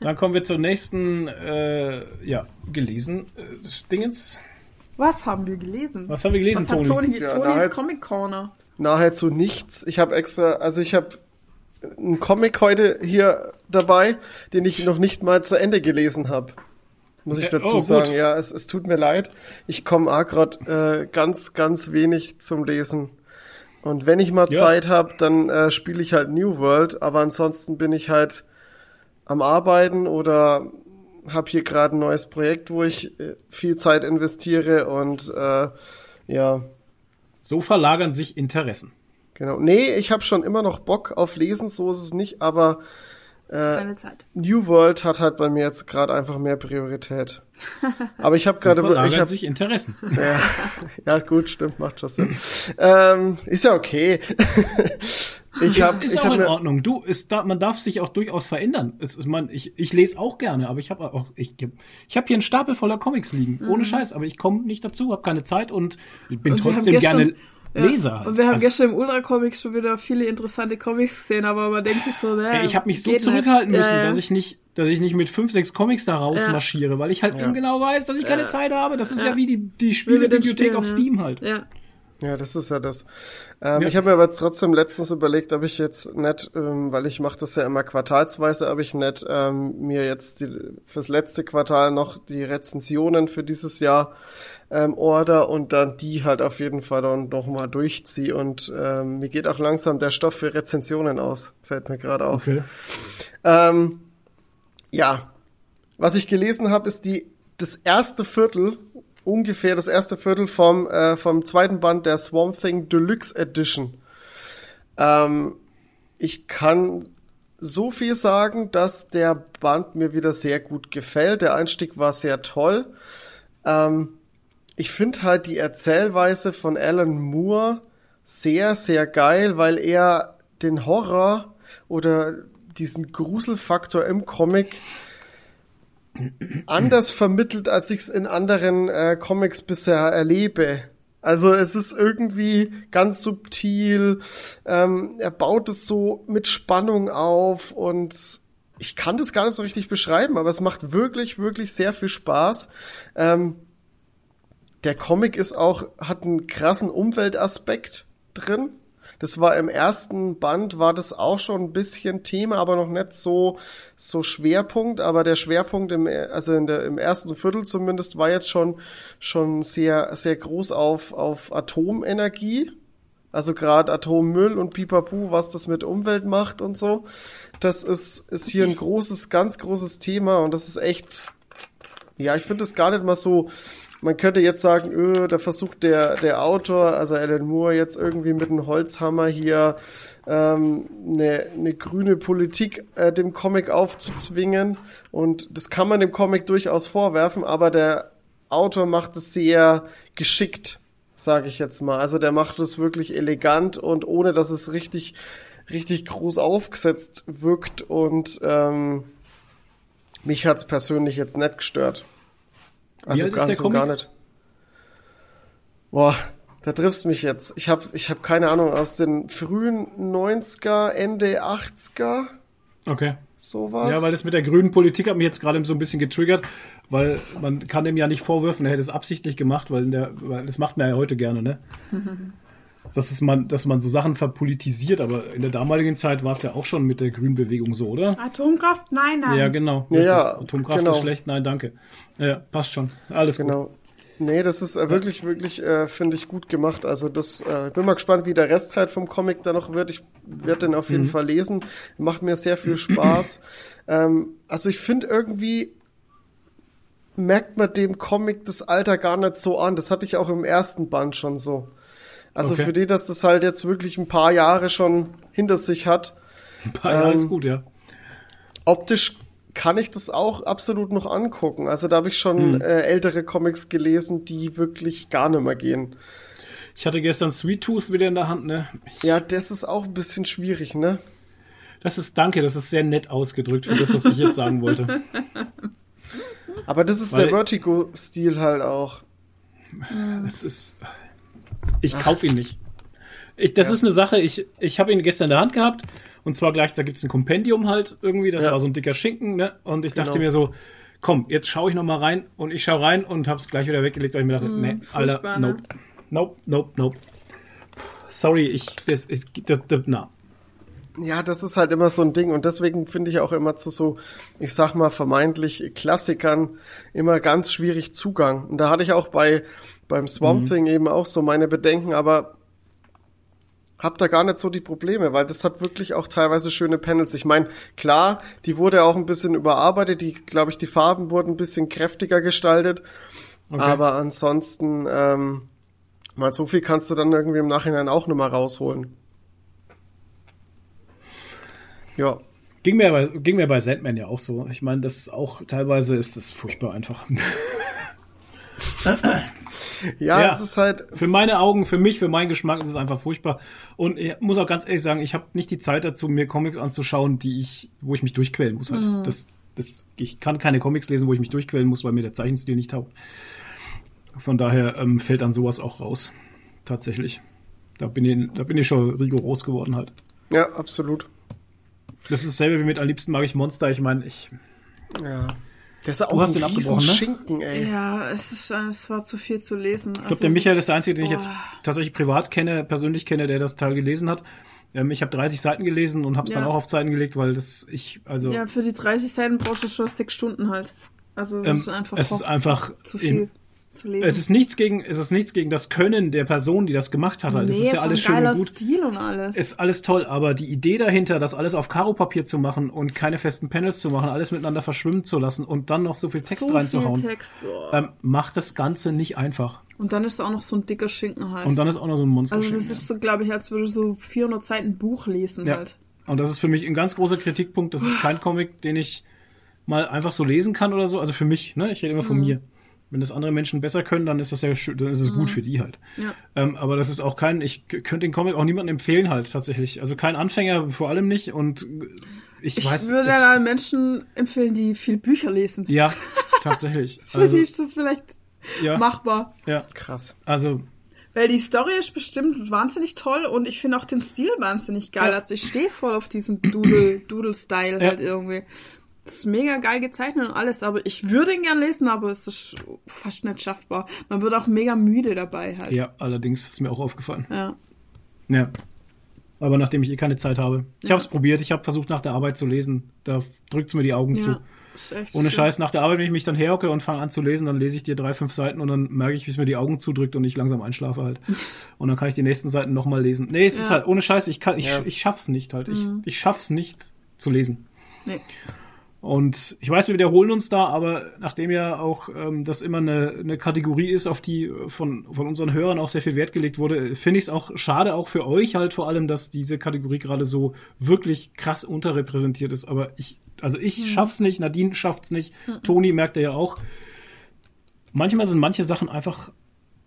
Dann kommen wir zur nächsten, äh, ja, gelesen äh, Dingens. Was haben wir gelesen? Was haben wir gelesen, Was hat Toni? Toni? Ja, Tonis Comic Corner. Nahezu nichts. Ich habe extra, also ich habe einen Comic heute hier dabei, den ich noch nicht mal zu Ende gelesen habe. Muss ich dazu oh, sagen. Ja, es, es tut mir leid. Ich komme auch gerade äh, ganz, ganz wenig zum Lesen. Und wenn ich mal Ja. Zeit habe, dann äh, spiele ich halt New World, aber ansonsten bin ich halt am Arbeiten oder habe hier gerade ein neues Projekt, wo ich äh, viel Zeit investiere und äh, ja, So verlagern sich Interessen. Genau. Nee, ich habe schon immer noch Bock auf Lesen, so ist es nicht, aber Zeit. New World hat halt bei mir jetzt gerade einfach mehr Priorität. Aber ich habe gerade ich verlagern hab, sich Interessen. ja, ja gut, stimmt, macht schon Sinn. ähm, ist ja okay. ich ist habe ist ich auch hab in mir, Ordnung. Du, ist da, man darf sich auch durchaus verändern. Es ist, man, ich, ich lese auch gerne, aber ich habe auch, ich, ich habe hier einen Stapel voller Comics liegen, ohne Scheiß, aber ich komme nicht dazu, habe keine Zeit und ich bin Mhm. Und trotzdem gerne Ja. Leser. Halt. Und wir haben Also, gestern im Ultra-Comics schon wieder viele interessante Comics gesehen, aber man denkt sich so, ne, ey, ich habe mich so zurückhalten nicht. müssen, Ja, ja. dass ich nicht, dass ich nicht mit fünf, sechs Comics da rausmarschiere, weil ich halt eben genau weiß, dass ich keine Zeit habe. Das ist ja, wie die, die Spielebibliothek auf ja. Steam halt. Ja. Ja, das ist ja das. Ähm, Ja. Ich habe mir aber trotzdem letztens überlegt, ob ich jetzt nicht, ähm, weil ich mache das ja immer quartalsweise, ob ich nicht ähm, mir jetzt die, fürs letzte Quartal noch die Rezensionen für dieses Jahr ähm, order und dann die halt auf jeden Fall dann noch mal durchziehe. Und ähm, mir geht auch langsam der Stoff für Rezensionen aus, fällt mir gerade auf. Okay. Ähm, ja, was ich gelesen habe, ist die das erste Viertel, ungefähr das erste Viertel vom äh, vom zweiten Band der Swamp Thing Deluxe Edition. Ähm, ich kann so viel sagen, dass der Band mir wieder sehr gut gefällt. Der Einstieg war sehr toll. Ähm, ich finde halt die Erzählweise von Alan Moore sehr, sehr geil, weil er den Horror oder diesen Gruselfaktor im Comic anders vermittelt, als ich es in anderen äh, Comics bisher erlebe. Also es ist irgendwie ganz subtil, ähm, er baut es so mit Spannung auf und ich kann das gar nicht so richtig beschreiben, aber es macht wirklich, wirklich sehr viel Spaß. Ähm, der Comic ist auch, hat einen krassen Umweltaspekt drin. Das war im ersten Band, war das auch schon ein bisschen Thema, aber noch nicht so, so Schwerpunkt. Aber der Schwerpunkt im, also in der, im ersten Viertel zumindest war jetzt schon, schon sehr, sehr groß auf, auf Atomenergie. Also gerade Atommüll und Pipapu, was das mit Umwelt macht und so. Das ist, ist hier ein großes, ganz großes Thema und das ist echt, ja, ich finde es gar nicht mal so, man könnte jetzt sagen, öh, da versucht der, der Autor, also Alan Moore, jetzt irgendwie mit einem Holzhammer hier ähm, eine, eine grüne Politik äh, dem Comic aufzuzwingen. Und das kann man dem Comic durchaus vorwerfen, aber der Autor macht es sehr geschickt, sage ich jetzt mal. Also der macht es wirklich elegant und ohne dass es richtig, richtig groß aufgesetzt wirkt. Und ähm, mich hat's persönlich jetzt nicht gestört. Also alt ist ganz der und gar nicht. Boah, da triffst mich jetzt. Ich habe ich hab keine Ahnung, aus den frühen 90er, Ende 80er, Okay. sowas. Ja, weil das mit der grünen Politik hat mich jetzt gerade so ein bisschen getriggert, weil man kann dem ja nicht vorwürfen, er hätte es absichtlich gemacht, weil, in der, weil das macht man ja heute gerne, ne? Das ist man, dass man so Sachen verpolitisiert, aber in der damaligen Zeit war es ja auch schon mit der Grünbewegung so, oder? Atomkraft? Nein, nein. Ja, genau. Ja, ja, Atomkraft genau. ist schlecht, nein, danke. Ja, passt schon. Alles gut. Genau. Nee, das ist äh, wirklich, wirklich, äh, finde ich, gut gemacht. Also das, äh, bin mal gespannt, wie der Rest halt vom Comic da noch wird. Ich werde den auf jeden Fall lesen. Macht mir sehr viel Spaß. ähm, also ich finde irgendwie merkt man dem Comic das Alter gar nicht so an. Das hatte ich auch im ersten Band schon so. Also Okay. für die, dass das halt jetzt wirklich ein paar Jahre schon hinter sich hat, Ein paar Jahre ähm, ist gut, ja. optisch kann ich das auch absolut noch angucken. Also da habe ich schon äh, ältere Comics gelesen, die wirklich gar nicht mehr gehen. Ich hatte gestern Sweet Tooth wieder in der Hand, ne? Ja, das ist auch ein bisschen schwierig, ne? Das ist, danke, das ist sehr nett ausgedrückt für das, was ich jetzt sagen wollte. Aber das ist Weil- der Vertigo-Stil halt auch. Es ist. Ich kauf ihn nicht. Ich, das ist eine Sache, ich, ich habe ihn gestern in der Hand gehabt und zwar gleich, da gibt's ein Kompendium halt irgendwie, das Ja. war so ein dicker Schinken, ne? Und ich dachte Genau. mir so, komm, jetzt schaue ich noch mal rein und ich schaue rein und hab's gleich wieder weggelegt, weil ich mir dachte, nee, Alter, ne? nope. Nope, nope, nope. Sorry, ich, das ist, das, das, na. Ja, das ist halt immer so ein Ding und deswegen finde ich auch immer zu so, ich sag mal, vermeintlich Klassikern immer ganz schwierig Zugang. Und da hatte ich auch bei beim Swamp Thing eben auch so meine Bedenken, aber hab da gar nicht so die Probleme, weil das hat wirklich auch teilweise schöne Panels. Ich meine, klar, die wurde auch ein bisschen überarbeitet, die, glaube ich, die Farben wurden ein bisschen kräftiger gestaltet, Okay. aber ansonsten, ähm, mal so viel kannst du dann irgendwie im Nachhinein auch nochmal rausholen. Ja. Ging mir, bei, ging mir bei Sandman ja auch so. Ich meine, das ist auch, teilweise ist das furchtbar einfach. Ja, Ja. es ist halt, Für meine Augen, für mich, für meinen Geschmack ist es einfach furchtbar. Und ich muss auch ganz ehrlich sagen, ich habe nicht die Zeit dazu, mir Comics anzuschauen, die ich, wo ich mich durchquälen muss. Halt. Das, das, ich kann keine Comics lesen, wo ich mich durchquälen muss, weil mir der Zeichenstil nicht taugt. Von daher ähm, fällt dann sowas auch raus. Tatsächlich. Da bin ich, da bin ich schon rigoros geworden halt. ja, absolut. Das ist dasselbe wie mit am liebsten mag ich Monster. Ich meine, ich, Ja. Das ist Du auch hast ein den abgebrochen, ne? Schinken, ey. Ja, es, ist, äh, es war zu viel zu lesen. Ich glaube, der Michael ist der Einzige, den ich jetzt Oh. tatsächlich privat kenne, persönlich kenne, der das Teil gelesen hat. Ähm, ich habe 30 Seiten gelesen und habe es dann Ja. auch auf Seiten gelegt, weil das ich, also Ja, für die 30 Seiten brauchst du schon sechs Stunden halt. Also es ähm, ist einfach es ist einfach zu in- viel zu lesen. Es ist nichts gegen, es ist nichts gegen das Können der Person, die das gemacht hat. Halt. Das nee, ist ja alles ein schön und gut. Stil und alles. Ist alles toll, aber die Idee dahinter, das alles auf Karo-Papier zu machen und keine festen Panels zu machen, alles miteinander verschwimmen zu lassen und dann noch so viel Text so reinzuhauen, Viel Text, oh. ähm, macht das Ganze nicht einfach. Und dann ist auch noch so ein dicker Schinken halt. Und dann ist auch noch so ein Monster. also das ist so, glaube ich, als würde so 400 Seiten Buch lesen Ja. halt. Und das ist für mich ein ganz großer Kritikpunkt. Das ist kein Comic, den ich mal einfach so lesen kann oder so. Also für mich, ne? Ich rede immer von Mhm. mir. Wenn das andere Menschen besser können, dann ist das ja schön, dann ist es gut für die halt. Ja. Ähm, aber das ist auch kein, ich könnte den Comic auch niemandem empfehlen halt tatsächlich. Also kein Anfänger, vor allem nicht. Und ich, Ich weiß, würde ich, dann Menschen empfehlen, die viel Bücher lesen. ja, tatsächlich. Für Also, ist das vielleicht ja, machbar. ja, Krass. also Weil die Story ist bestimmt wahnsinnig toll und ich finde auch den Stil wahnsinnig geil. Ja. Also ich stehe voll auf diesen Doodle, Doodle-Style Ja. halt irgendwie. Das ist mega geil gezeichnet und alles, aber ich würde ihn gern lesen, aber es ist fast nicht schaffbar. Man wird auch mega müde dabei halt. ja, allerdings ist mir auch aufgefallen. Ja. Ja. Aber nachdem ich eh keine Zeit habe. Ich Ja. habe es probiert, ich habe versucht nach der Arbeit zu lesen. Da drückt's mir die Augen zu. ja. Ist echt Ohne schön. Scheiß, nach der Arbeit, wenn ich mich dann herhocke und fange an zu lesen, dann lese ich dir drei, fünf Seiten und dann merke ich, wie es mir die Augen zudrückt und ich langsam einschlafe halt. Und dann kann ich die nächsten Seiten nochmal lesen. Nee, es ist Ja. halt, ohne Scheiß, ich kann, ich, Ja. ich schaff's nicht halt. Ich, ich schaff's nicht zu lesen. Nee. Und ich weiß, wir wiederholen uns da, aber nachdem ja auch ähm, das immer eine, eine Kategorie ist, auf die äh, von, von unseren Hörern auch sehr viel Wert gelegt wurde, finde ich es auch schade, auch für euch halt vor allem, dass diese Kategorie gerade so wirklich krass unterrepräsentiert ist. Aber ich, also ich schaff's nicht, Nadine schafft's nicht, Toni merkt er ja auch. Manchmal sind manche Sachen einfach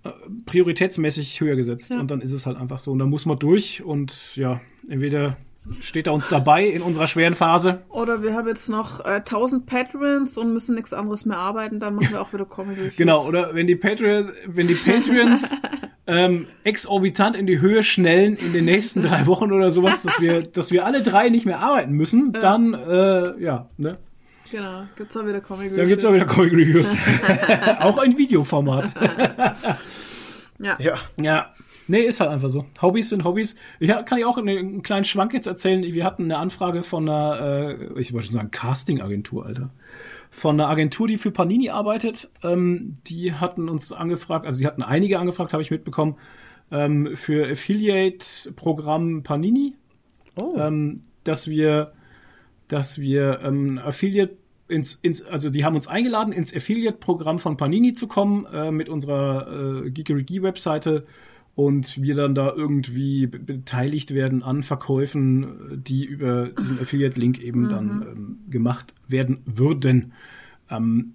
äh, prioritätsmäßig höher gesetzt Ja. und dann ist es halt einfach so. Und da muss man durch und ja, entweder steht er uns dabei in unserer schweren Phase Oder wir haben jetzt noch äh, 1000 Patrons und müssen nichts anderes mehr arbeiten, dann machen wir auch wieder Comic Reviews. Genau, oder wenn die Patreon, wenn die Patreons ähm, exorbitant in die Höhe schnellen in den nächsten drei Wochen oder sowas, dass wir, dass wir alle drei nicht mehr arbeiten müssen, dann äh, ja, ne? Genau, gibt's auch wieder Comic Reviews. Dann gibt's auch wieder Comic Reviews. auch ein Videoformat. Ja. Ja. Ja. Nee, ist halt einfach so. Hobbys sind Hobbys. Hab- kann ich auch einen, einen kleinen Schwank jetzt erzählen. Wir hatten eine Anfrage von einer, äh, ich wollte schon sagen, Casting-Agentur, Alter. Von einer Agentur, die für Panini arbeitet. Ähm, die hatten uns angefragt, also die hatten einige angefragt, habe ich mitbekommen, ähm, für Affiliate-Programm Panini, Oh. ähm, dass wir, dass wir ähm, Affiliate ins, ins, also die haben uns eingeladen, ins Affiliate-Programm von Panini zu kommen äh, mit unserer äh, Geekery-Webseite und wir dann da irgendwie be- beteiligt werden an Verkäufen, äh, die über diesen Affiliate-Link eben dann ähm, gemacht werden würden. Ähm,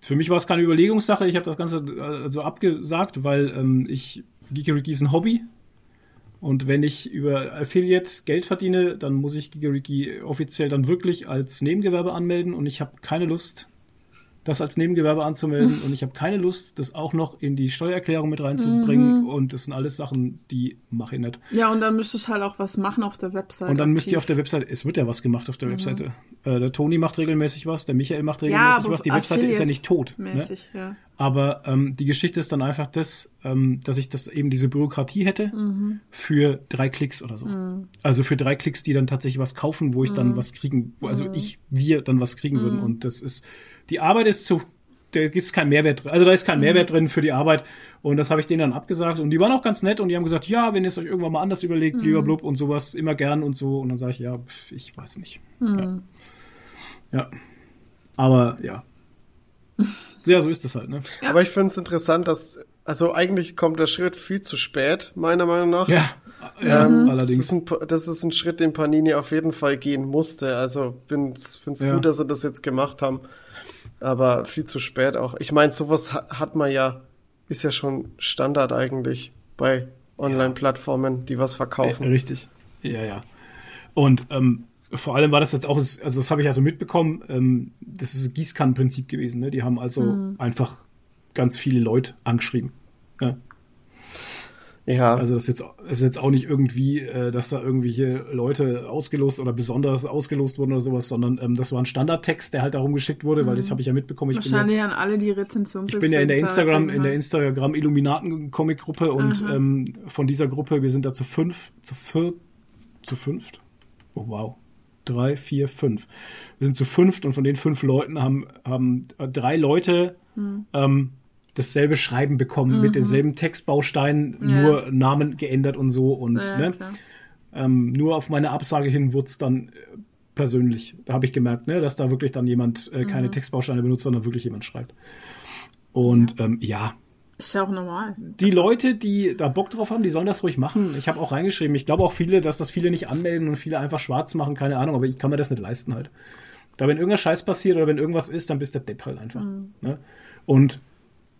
für mich war es keine Überlegungssache. Ich habe das Ganze äh, so abgesagt, weil ähm, ich Geekery ist ein Hobby. Und wenn ich über Affiliate Geld verdiene, dann muss ich Gigariki offiziell dann wirklich als Nebengewerbe anmelden und ich habe keine Lust, das als Nebengewerbe anzumelden und ich habe keine Lust, das auch noch in die Steuererklärung mit reinzubringen und das sind alles Sachen, die mache ich nicht. Ja, und dann müsstest du halt auch was machen auf der Website. Und dann müsst ihr aktiv. auf der Webseite, es wird ja was gemacht auf der Webseite. Äh, der Toni macht regelmäßig was, der Michael macht regelmäßig aber was, die Webseite ist ja nicht tot. Ne? mäßig, ja. Aber ähm, die Geschichte ist dann einfach das, ähm, dass ich das eben diese Bürokratie hätte Mhm. für drei Klicks oder so. Also für drei Klicks, die dann tatsächlich was kaufen, wo ich Mhm. dann was kriegen, also ich, wir dann was kriegen würden. Und das ist, die Arbeit ist zu, da ist kein Mehrwert drin. Also da ist Mhm. kein Mehrwert drin für die Arbeit. Und das habe ich denen dann abgesagt. Und die waren auch ganz nett und die haben gesagt, ja, wenn ihr es euch irgendwann mal anders überlegt, Mhm. lieber blub und sowas, immer gern und so. Und dann sage ich, ja, ich weiß nicht. Mhm. Ja. ja. Aber ja. Ja, so ist das halt, ne? Aber ich finde es interessant, dass, also eigentlich kommt der Schritt viel zu spät, meiner Meinung nach. Ja, ja Ähm, Das, allerdings. ist ein, das ist ein Schritt, den Panini auf jeden Fall gehen musste. Also finde es Ja. gut, dass sie das jetzt gemacht haben. Aber viel zu spät auch. Ich meine, sowas ha- hat man ja, ist ja schon Standard eigentlich bei Online-Plattformen, die was Äh, verkaufen. Richtig. Ja, ja. Und ähm, vor allem war das jetzt auch, also das habe ich also mitbekommen, ähm, das ist ein Gießkannenprinzip gewesen. Ne? Die haben also einfach ganz viele Leute angeschrieben. Ja. Ja, Also das ist jetzt, das ist jetzt auch nicht irgendwie, äh, dass da irgendwelche Leute ausgelost oder besonders ausgelost wurden oder sowas, sondern ähm, das war ein Standardtext, der halt darum geschickt wurde, weil das habe ich ja mitbekommen. Ich bin ja, Wahrscheinlich an alle die Rezensions ich bin ja in der Instagram, in der Instagram Illuminaten Comic Gruppe und ähm, von dieser Gruppe, wir sind da zu fünf, zu vier, zu fünft. Oh wow. Drei, vier, fünf. Wir sind zu fünft und von den fünf Leuten haben, haben äh, drei Leute Hm. ähm, dasselbe Schreiben bekommen mit denselben Textbausteinen, Mhm. Ja. nur Namen geändert und so und Ja, ne, ähm, nur auf meine Absage hin wurde es dann äh, persönlich. Da habe ich gemerkt, ne, dass da wirklich dann jemand äh, keine Mhm. Textbausteine benutzt, sondern wirklich jemand schreibt. Und ja. Ähm, ja, Ist ja auch normal. die Leute, die da Bock drauf haben, die sollen das ruhig machen. Ich habe auch reingeschrieben, ich glaube auch viele, dass das viele nicht anmelden und viele einfach schwarz machen, keine Ahnung, aber ich kann mir das nicht leisten halt. Da wenn irgendein Scheiß passiert oder wenn irgendwas ist, dann bist der Depp halt einfach. Ne? Und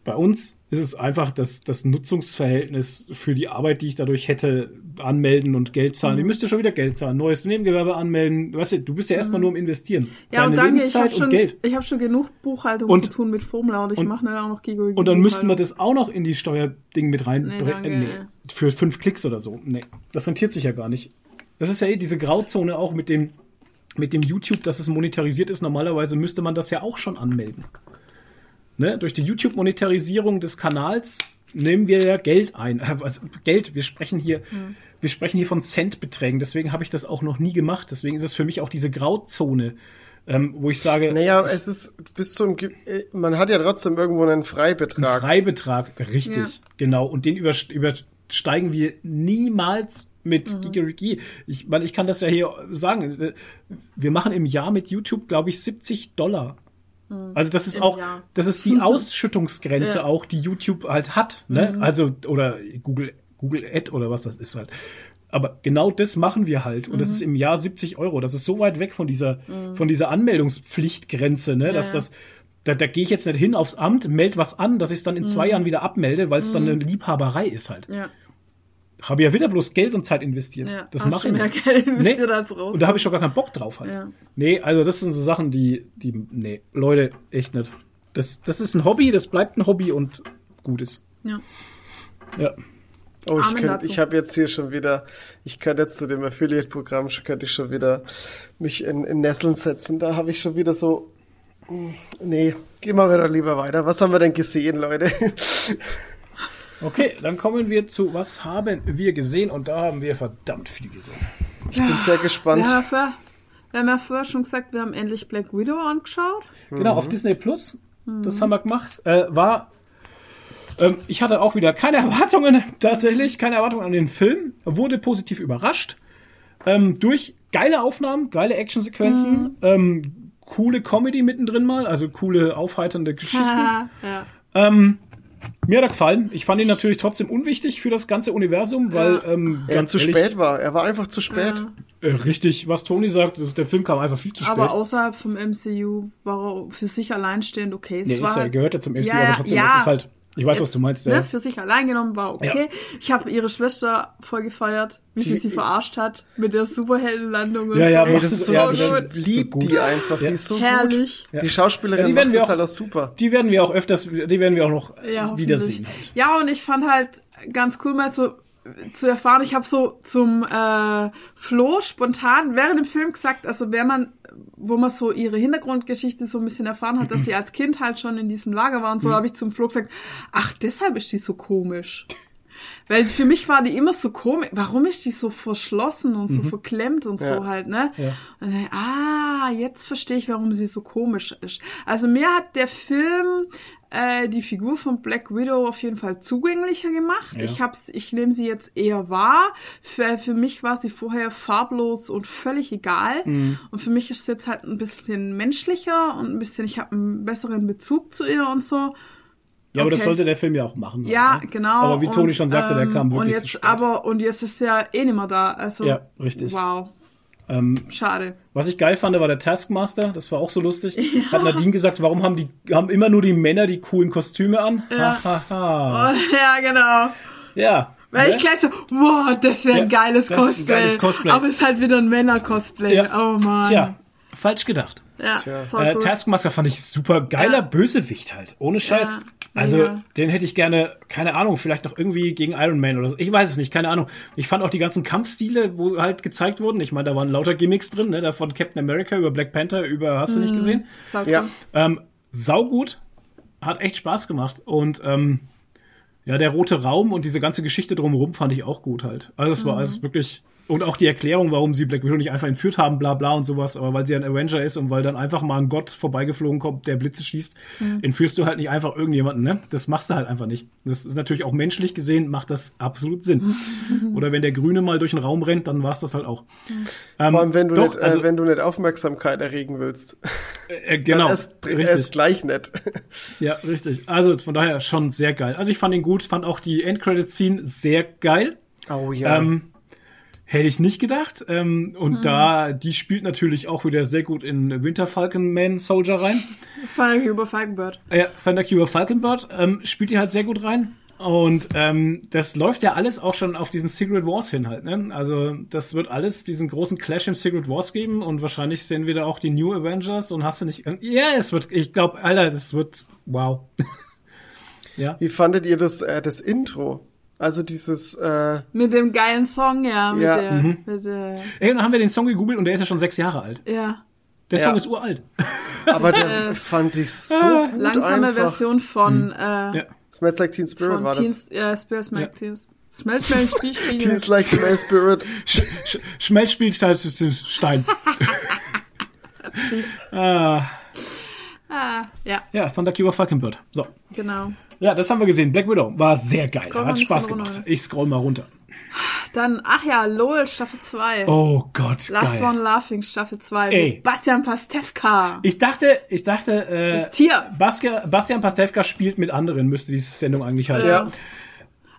bei uns ist es einfach das, das Nutzungsverhältnis für die Arbeit, die ich dadurch hätte, anmelden und Geld zahlen. Ich müsste schon wieder Geld zahlen, neues Nebengewerbe anmelden. Weißt du, du bist ja erstmal nur im Investieren. Ja, und Deine danke, ich habe Lebenszeit und schon, Geld. ich hab schon genug Buchhaltung Und- zu tun mit Formula und ich und- mache dann auch noch Gigo Und dann müssten wir das auch noch in die Steuerding mit rein. Nee, nee, für fünf Klicks oder so. Nee, das rentiert sich ja gar nicht. Das ist ja eh diese Grauzone auch mit dem, mit dem YouTube, dass es monetarisiert ist. Normalerweise müsste man das ja auch schon anmelden. Ne? Durch die YouTube-Monetarisierung des Kanals nehmen wir ja Geld ein. Also Geld, wir sprechen hier, wir sprechen hier von Centbeträgen. Deswegen habe ich das auch noch nie gemacht. Deswegen ist es für mich auch diese Grauzone, ähm, wo ich sage, naja, es ist bis zum, äh, man hat ja trotzdem irgendwo einen Ein Freibetrag. Freibetrag, richtig, Ja. genau. Und den überst- übersteigen wir niemals mit Mhm. Gigeriki. Ich meine, ich kann das ja hier sagen. Wir machen im Jahr mit YouTube, glaube ich, 70 Dollar. Also das ist Im auch, Jahr. das ist die Ausschüttungsgrenze Ja. auch, die YouTube halt hat. Ne? Also, oder Google, Google Ad oder was das ist halt. Aber genau das machen wir halt. Und das ist im Jahr 70 Euro. Das ist so weit weg von dieser, von dieser Anmeldungspflichtgrenze, ne? dass ja. das, da, da gehe ich jetzt nicht hin aufs Amt, melde was an, dass ich es dann in zwei Jahren wieder abmelde, weil es dann eine Liebhaberei ist halt. Ja, Habe ja wieder bloß Geld und Zeit investiert. ja. Das mache ich mehr nicht. Geld investiert Nee. als raus. Und da habe ich schon gar keinen Bock drauf halt. Ja. Nee, also das sind so Sachen, die, die, nee, Leute, echt nicht. Das, das ist ein Hobby, das bleibt ein Hobby und gut ist. ja. Ja. Oh, ich, Amen könnt, dazu. ich habe jetzt hier schon wieder, ich könnte jetzt zu dem Affiliate-Programm, schon- könnte ich schon wieder mich in, in Nesseln setzen. Da habe ich schon wieder so, nee, gehen wir wieder lieber weiter. Was haben wir denn gesehen, Leute? Okay, dann kommen wir zu, was haben wir gesehen? Und da haben wir verdammt viel gesehen. Ich bin sehr gespannt. Wir haben, ja vorher, wir haben ja vorher schon gesagt, wir haben endlich Black Widow angeschaut. Genau, auf Disney Plus. Das haben wir gemacht. Äh, war. Ähm, ich hatte auch wieder keine Erwartungen, tatsächlich, keine Erwartungen an den Film. Wurde positiv überrascht. Ähm, durch geile Aufnahmen, geile Actionsequenzen, ähm, coole Comedy mittendrin mal, also coole, aufheiternde Geschichten. ja. ähm, mir hat er gefallen. Ich fand ihn natürlich trotzdem unwichtig für das ganze Universum, weil ähm, Er ganz zu ehrlich, spät war. Er war einfach zu spät. Äh, richtig, was Toni sagt, ist, der Film kam einfach viel zu spät. Aber außerhalb vom MCU war er für sich alleinstehend okay. Es Nee, war ist ja, halt- gehört ja zum MCU, Ja, aber trotzdem, ja. ist halt, ich weiß, was du meinst, ne, ja. für sich allein genommen war okay. Ich habe ihre Schwester voll gefeiert, wie sie Die- sie verarscht hat mit der Superheldenlandung und Ja, ja, so. macht Das sie- ist so, ja, gut. lieb gut. die einfach. Ja. Die ist so Herrlich. gut. Die Schauspielerin Ja, die werden macht wir das auch- halt auch super. Die werden wir auch öfters, die werden wir auch noch Ja, wiedersehen halt. Ja, und ich fand halt ganz cool mal so zu erfahren, ich habe so zum äh, Flo spontan während dem Film gesagt, also wenn man, wo man so ihre Hintergrundgeschichte so ein bisschen erfahren hat, dass sie als Kind halt schon in diesem Lager war und so, habe ich zum Flo gesagt, ach, deshalb ist die so komisch. Weil für mich war die immer so komisch. Warum ist die so verschlossen und so verklemmt und so Ja. halt, ne? Ja. Und dann, ah, jetzt verstehe ich, warum sie so komisch ist. Also mir hat der Film äh, die Figur von Black Widow auf jeden Fall zugänglicher gemacht. Ja. Ich hab's, ich nehme sie jetzt eher wahr. Für, für mich war sie vorher farblos und völlig egal. Mhm. Und für mich ist sie jetzt halt ein bisschen menschlicher und ein bisschen, ich habe einen besseren Bezug zu ihr und so. Ja, aber das Okay. sollte der Film ja auch machen. Ja, halt, ne? genau. Aber wie Toni schon sagte, der ähm, kam wirklich und zu jetzt, spät. Aber, und jetzt ist er eh nicht mehr da. Also, Ja, richtig. Wow. Ähm, Schade. was ich geil fand, war der Taskmaster. Das war auch so lustig. Hat Nadine gesagt, warum haben die, haben immer nur die Männer die coolen Kostüme an? Ja. Ha, ha, ha. Oh, ja, genau. Ja. Weil ne? ich gleich so, wow, das wäre ein Ja, ein Cosplay. geiles Cosplay. Aber es ist halt wieder ein Männer-Cosplay. Ja. Oh Mann. Tja, falsch gedacht. Ja, Äh. Taskmaster fand ich super geiler Ja. Bösewicht halt. Ohne Scheiß. Ja, also, den hätte ich gerne, keine Ahnung, vielleicht noch irgendwie gegen Iron Man oder so. Ich weiß es nicht, keine Ahnung. Ich fand auch die ganzen Kampfstile, wo halt gezeigt wurden. Ich meine, da waren lauter Gimmicks drin, ne? Da von Captain America über Black Panther über, hast du Mhm. nicht gesehen? So cool. Ja. Ähm, saugut. Hat echt Spaß gemacht. Und ähm, ja, der rote Raum und diese ganze Geschichte drumherum fand ich auch gut halt. Also es war alles wirklich. Und auch die Erklärung, warum sie Black Widow nicht einfach entführt haben, bla bla und sowas, aber weil sie ein Avenger ist und weil dann einfach mal ein Gott vorbeigeflogen kommt, der Blitze schießt, entführst du halt nicht einfach irgendjemanden, ne? Das machst du halt einfach nicht. Das ist natürlich auch menschlich gesehen, macht das absolut Sinn. Oder wenn der Grüne mal durch den Raum rennt, dann war's das halt auch. Ähm, Vor allem, wenn du, doch, nicht, also, äh, wenn du nicht Aufmerksamkeit erregen willst. äh, genau, Dann erst, richtig. erst gleich nicht. Ja, richtig. Also von daher schon sehr geil. Also ich fand ihn gut, fand auch die Endcredit-Scene sehr geil. Oh Ähm, hätte ich nicht gedacht. Ähm, und da, die spielt natürlich auch wieder sehr gut in Winter Falcon Man Soldier rein. Fand ich über Falkenbird. Ja, Thunder Cuber Falconbird ähm, spielt die halt sehr gut rein. Und ähm, das läuft ja alles auch schon auf diesen Secret Wars hin halt. Ne? Also das wird alles diesen großen Clash im Secret Wars geben und wahrscheinlich sehen wir da auch die New Avengers und hast du nicht. Ja, es wird. Ich glaube, Alter, das wird. Wow. ja. Wie fandet ihr das, äh, das Intro? Also dieses, äh, Mit dem geilen Song, ja. Mit Ja. der, Mhm. mit der, Ey, und dann haben wir den Song gegoogelt und der ist ja schon sechs Jahre alt. ja. Der Ja. Song ist uralt. aber der fand ich so gut Langsame einfach. Version von, äh, Ja. Smells Like Teen Spirit von war das. Teens, ja, Spears Ja. Mac Teens. Smell, smell, spiel, spiel. Teens Like Smell Spirit. Sch Sch Schmelzspielstein. Stein. ah, Ah, ja, ja, Thunder Cuber Falconbird. So. genau. Ja, das haben wir gesehen. Black Widow war sehr geil. Hat Spaß gemacht. runter. Ich scroll mal runter. Dann, ach ja, LOL, Staffel 2. Oh Gott, Last geil. One Laughing, Staffel 2. Ey. Mit Bastian Pastewka. Ich dachte, ich dachte, äh, Das Tier. Bastian, Bastian Pastewka spielt mit anderen, müsste die Sendung eigentlich heißen. Ja.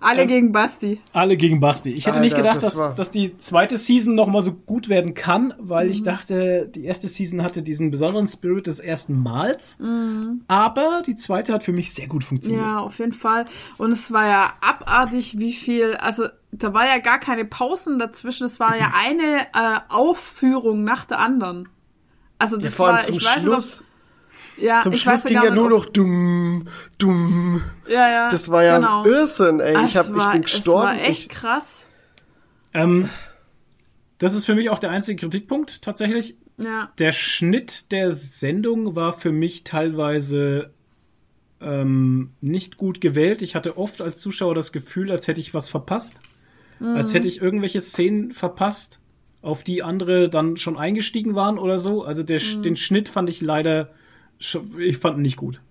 Alle gegen Basti. Alle gegen Basti. Ich hätte nicht Alter, gedacht, das dass, dass die zweite Season noch mal so gut werden kann, weil Mhm. ich dachte, die erste Season hatte diesen besonderen Spirit des ersten Mals. Mhm. Aber die zweite hat für mich sehr gut funktioniert. Ja, auf jeden Fall. Und es war ja abartig, wie viel, also da war ja gar keine Pausen dazwischen. Es war ja eine äh, Aufführung nach der anderen. Also das Ja, vor allem war, zum ich weiß Schluss. Nicht, ob, ja, Zum ich Schluss ging ja nur noch dumm, dumm. Ja, ja. Das war ja genau. ein Irrsinn, ey. Ich, hab, ich war- bin gestorben. Es war echt Ich, krass. Ähm, das ist für mich auch der einzige Kritikpunkt tatsächlich. Ja. Der Schnitt der Sendung war für mich teilweise ähm, nicht gut gewählt. Ich hatte oft als Zuschauer das Gefühl, als hätte ich was verpasst. Als hätte ich irgendwelche Szenen verpasst, auf die andere dann schon eingestiegen waren oder so. Also der, Sch- den Schnitt fand ich leider, ich fand ihn nicht gut.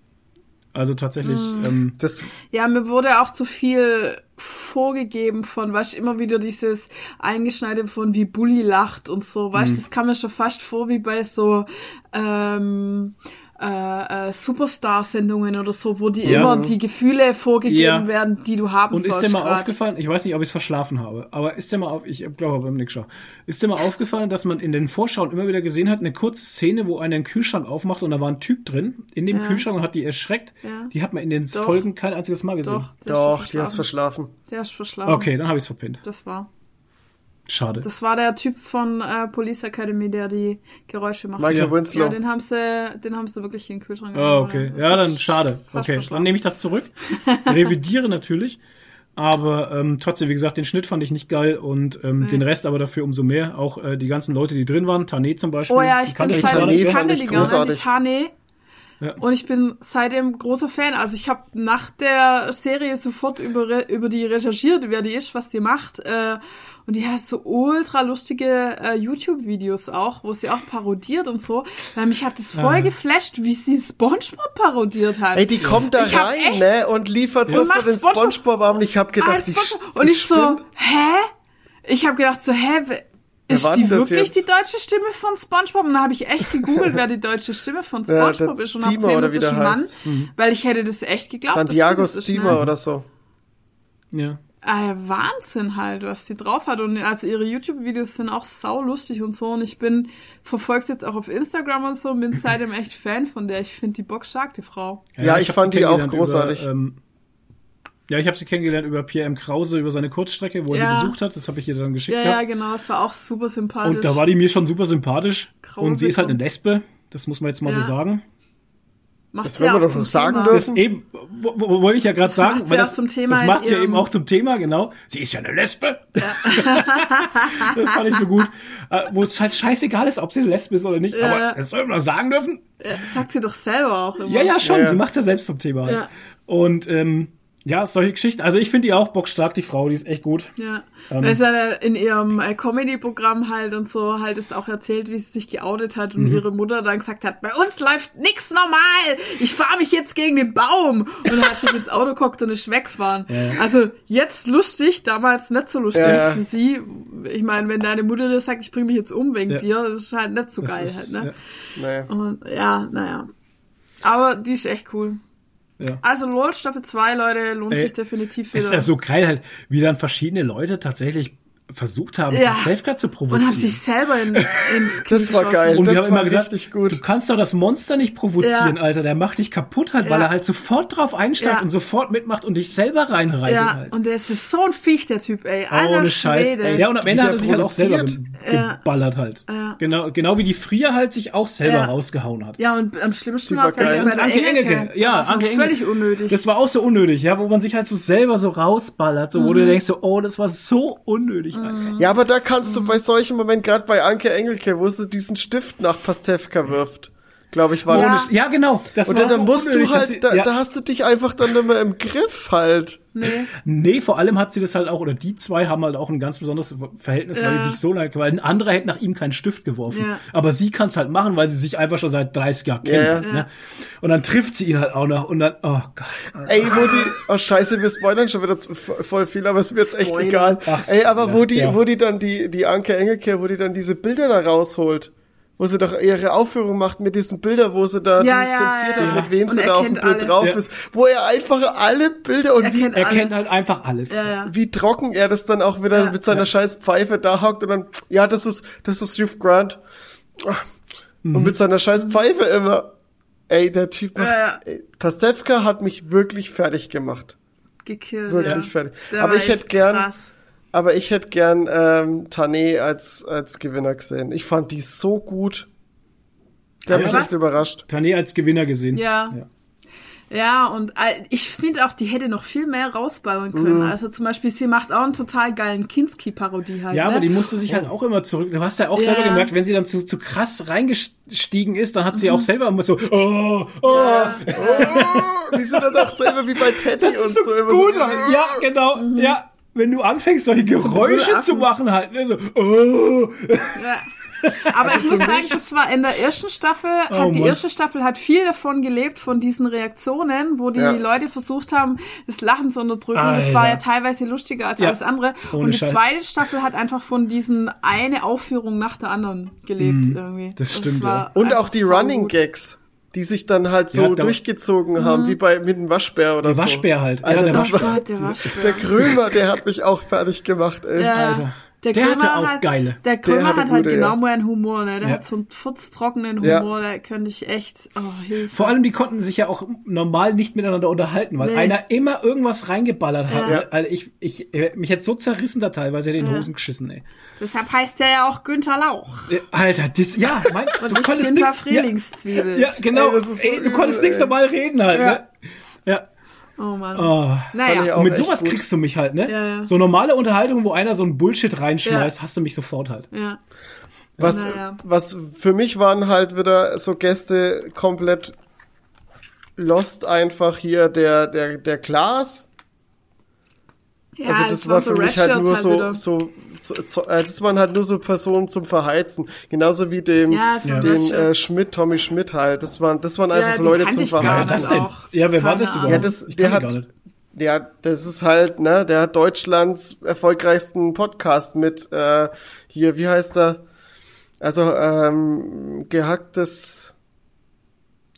Also tatsächlich, ähm, das, Ja, mir wurde auch zu viel vorgegeben von, weißt du, immer wieder dieses Eingeschneide von wie Bully lacht und so, weißt du, das kam mir schon fast vor wie bei so ähm, äh, äh, Superstar-Sendungen oder so, wo die Ja. immer die Gefühle vorgegeben Ja. werden, die du haben Und ist sollst. dir mal grad. aufgefallen, ich weiß nicht, ob ich es verschlafen habe, aber ist dir mal auf, ich glaube beim Nixschau, ist dir mal aufgefallen, dass man in den Vorschauen immer wieder gesehen hat, eine kurze Szene, wo einer einen Kühlschrank aufmacht und da war ein Typ drin, in dem Ja. Kühlschrank und hat die erschreckt. Ja. Die hat man in den Doch. Folgen kein einziges Mal gesehen. Doch, doch, ist die hast verschlafen. Der ist verschlafen. Okay, dann habe ich es verpennt. Das war. Schade. Das war der Typ von äh, Police Academy, der die Geräusche macht. Michael Ja. Winslow. Ja, den haben sie, den haben sie wirklich in den Kühlschrank Oh, okay. Ja, dann schade. Okay, dann nehme ich das zurück. Revidiere natürlich. Aber ähm, trotzdem, wie gesagt, den Schnitt fand ich nicht geil und ähm, den Rest aber dafür umso mehr. Auch äh, die ganzen Leute, die drin waren, Tane zum Beispiel. Oh ja, ich die kannte seitdem, Tane ich kannte die gar nicht, die großartig. Tane. Ja. Und ich bin seitdem großer Fan. Also ich habe nach der Serie sofort über, über die recherchiert, wer die ist, was die macht. Äh, und die hat so ultra lustige äh, YouTube-Videos auch, wo sie auch parodiert und so. Weil mich hat das voll Ah. geflasht, wie sie Spongebob parodiert hat. Ey, die kommt da Ich hab rein, ne, und liefert so für den SpongeBob- Spongebob und ich hab gedacht, sch- Und ich so, hä? Ich habe gedacht so, hä? Ist die wirklich jetzt? die deutsche Stimme von SpongeBob? Und dann habe ich echt gegoogelt, wer die deutsche Stimme von Ja, SpongeBob der ist und hab gesehen, das ist ein Mann, heißt. weil ich hätte das echt geglaubt. Santiago Zima ne? oder so. Ja. Ah, Wahnsinn halt, was die drauf hat. Und also ihre YouTube-Videos sind auch sau lustig und so. Und ich bin, verfolg's jetzt auch auf Instagram und so und bin seitdem echt Fan von der. Ich finde die Box stark, die Frau. Ja, ich hab fand die auch großartig. Über, ähm, Ja, ich habe sie kennengelernt über Pierre M. Krause, über seine Kurzstrecke, wo er Ja. sie besucht hat. Das habe ich ihr dann geschickt. Ja, gehabt. ja, genau, es war auch super sympathisch. Und da war die mir schon super sympathisch. Krause und sie ist halt eine. Lesbe. Das muss man jetzt mal so Ja. sagen. Macht's Das wir ja auch doch noch sagen Thema. dürfen. Das eben, wo, wo, wollte ich ja gerade sagen. macht sie weil auch das, zum Thema das macht sie ja eben auch zum Thema, genau. Sie ist ja eine Lesbe. das fand ich so gut. Äh, wo es halt scheißegal ist, ob sie eine Lesbe ist oder nicht. Ja. Aber das soll man doch sagen dürfen. Ja, sagt sie doch selber auch immer. Ja, ja, schon. Ja, ja. Sie macht ja selbst zum Thema. Halt. Ja. Und ähm, ja, solche Geschichten. Also ich finde die auch bockstark, die Frau, die ist echt gut. Ja. Ähm. Weil sie hat in ihrem äh, Comedy-Programm halt und so halt ist auch erzählt, wie sie sich geoutet hat Mhm. und ihre Mutter dann gesagt hat, bei uns läuft nix normal, ich fahre mich jetzt gegen den Baum. Und dann hat sich ins Auto geguckt und ist weggefahren. Ja. Also jetzt lustig, damals nicht so lustig Ja, ja. für sie. Ich meine, wenn deine Mutter dir sagt, ich bringe mich jetzt um wegen Ja. dir, das ist halt nicht so Das geil ist, halt, ne? Naja. Und ja, naja. Aber die ist echt cool. Ja. Also LOL Staffel 2, Leute, lohnt Ey, sich definitiv wieder. Ist ja so geil halt, wie dann verschiedene Leute tatsächlich versucht haben, Ja. Pastewka zu und provozieren. haben sich selber in, ins Knie Das war geil. Und das wir haben immer war gesagt, richtig gut. du kannst doch das Monster nicht provozieren, Ja. Alter. Der macht dich kaputt halt, weil Ja. er halt sofort drauf einsteigt Ja. und sofort mitmacht und dich selber reinreitet Ja, halt. und der ist so ein Viech, der Typ, ey. Alter Ohne Scheiß. Schwede. Ja, und am Ende hat er sich halt auch selber ge geballert halt. Ja. Genau, genau wie die Frier halt sich auch selber Ja. rausgehauen hat. Ja, und am schlimmsten war es geil. bei der Anke Engelke. Engelke. Ja, Da war's noch Anke Engelke. völlig unnötig. Das war auch so unnötig, ja, wo man sich halt so selber so rausballert, so, wo Mhm. du denkst so, oh, das war so unnötig. Alter. Ja, aber da kannst du bei solchen Momenten, gerade bei Anke Engelke, wo sie diesen Stift nach Pastewka wirft, glaube ich, war Ohne, das. ja, genau. Das Und war dann so musst unnötig, du halt, sie- da, ja. da hast du dich einfach dann immer im Griff halt. nee. Nee, vor allem hat sie das halt auch, oder die zwei haben halt auch ein ganz besonderes Verhältnis, weil Ja. die sich so lange, weil ein anderer hätte nach ihm keinen Stift geworfen. Ja. Aber sie kann es halt machen, weil sie sich einfach schon seit 30 Jahren kennen. Ja, ja. Ne? Und dann trifft sie ihn halt auch noch und dann, oh Gott. Ey, wo die, oh scheiße, wir spoilern schon wieder voll viel, aber es wird jetzt echt egal. Ach, Ey, aber wo die, ja. wo die dann die, die Anke Engelke, wo die dann diese Bilder da rausholt, wo sie doch ihre Aufführung macht mit diesen Bildern, wo sie da Ja, die ja, zensiert ja. hat, mit wem Und sie da auf dem Bild alle. drauf Ja. ist, wo er einfach alle Bilder und Er wie, kennt Er alle. kennt halt einfach alles. Ja, ja. wie trocken er das dann auch wieder Ja. mit seiner scheiß Pfeife da hockt und dann, ja, das ist, das ist Hugh Grant. Mhm. Und mit seiner scheiß Pfeife immer. Ey, der Typ, macht, Ja, ja. Ey, Pastewka hat mich wirklich fertig gemacht. Gekillt, Wirklich ja. fertig. Der Aber war ich hätte gern, krass. Aber ich hätte gern ähm, Tané als als Gewinner gesehen. Ich fand die so gut. Der hat mich echt überrascht. Tané als Gewinner gesehen. Ja. ja. Ja, und äh, ich finde auch, die hätte noch viel mehr rausballern Mhm. können. Also zum Beispiel, sie macht auch einen total geilen Kinski-Parodie halt. Ja, ne? aber die musste sich halt auch immer zurück. Du hast ja auch Ja, selber ja. gemerkt, wenn sie dann zu, zu krass reingestiegen ist, dann hat sie auch selber immer so, oh, oh, Oh, die sind dann auch selber wie bei Teddy das und ist so, so immer gut. so. Mann. Ja, genau. Ja, wenn du anfängst, solche Geräusche zu machen halt, ne, so, oh. Ja. Aber ich muss sagen, das war in der ersten Staffel, hat Oh die Mann. erste Staffel hat viel davon gelebt, von diesen Reaktionen, wo die Ja. Leute versucht haben, das Lachen zu unterdrücken. Das Alter. war ja teilweise lustiger als Ja. alles andere. Ohne Und die Scheiß. zweite Staffel hat einfach von diesen eine Aufführung nach der anderen gelebt irgendwie. Mhm. das stimmt, war Und auch die. Running Gags, die sich dann halt so Ja, durchgezogen haben, wie bei mit dem Waschbär oder Der so. Waschbär halt. Alter, ja, der das Oh Waschbär. Gott, der Waschbär. Der Krömer, der hat mich auch fertig gemacht, ey. Ja, Alter. Der, Der Krömer hatte auch hat, geile. Der Krömer hatte hat halt gute, genau ja. meinen Humor, ne? Der Ja. hat so einen futztrockenen Ja. Humor, da könnte ich echt, oh, Hilfe. Vor allem, die konnten sich ja auch normal nicht miteinander unterhalten, weil Nee. einer immer irgendwas reingeballert hat. Ja. Also ich, ich, äh, mich hätte so zerrissen da teilweise in den Hosen geschissen, ey. Deshalb heißt der ja auch Günther Lauch. Äh, Alter, das, ja, mein, du konntest Günther nichts, ja, Frühlingszwiebel. ja, genau, Ey, das ist so ey, du übel, konntest nichts normal reden halt, Ja. ne? Oh Mann. Oh. Naja. Und mit sowas gut. kriegst du mich halt, ne? Ja, ja. So normale Unterhaltung, wo einer so ein Bullshit reinschmeißt, Ja. hast du mich sofort halt. Ja. Was, Naja. was für mich waren halt wieder so Gäste komplett lost einfach hier der, der, der Klaas. ja also das war für mich halt nur so, wieder. so, so, das waren halt nur so Personen zum Verheizen. Genauso wie dem, Ja, den äh. Schmidt, Tommy Schmidt halt. Das waren, das waren Ja, einfach den Leute zum Ja. Verheizen. was denn? auch. Ja, wer war das überhaupt? Ja, das- der hat-. Ja, das ist halt, ne, der hat Deutschlands erfolgreichsten Podcast mit, äh, hier, wie heißt er? Also, ähm, gehacktes,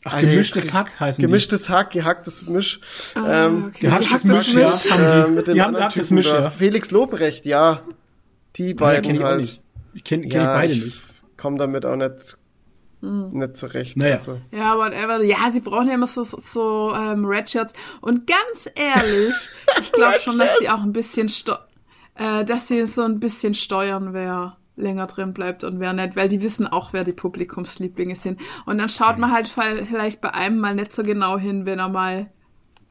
Ach, Alter, gemischtes jetzt- Hack heißen gemischtes Hack, gehacktes Misch. Ah, ähm, okay. Gehacktes gemischtes Misch, ja, Misch. haben äh, die. mit den Die haben anderen gehacktes Typen Misch, da. ja. Felix Lobrecht, ja. Die Ja, beiden kenn ich auch halt. nicht. Ich kenne kenn Ja, ich beide ich nicht. komm damit auch nicht nicht zurecht. Naja. Also, Ja, whatever. Ja, sie brauchen ja immer so, so, so ähm, Red Shirts. Und ganz ehrlich, ich glaube schon, dass die auch ein bisschen, äh, dass sie so ein bisschen steuern, wer länger drin bleibt und wer nicht, weil die wissen auch, wer die Publikumslieblinge sind. Und dann schaut man halt vielleicht bei einem mal nicht so genau hin, wenn er mal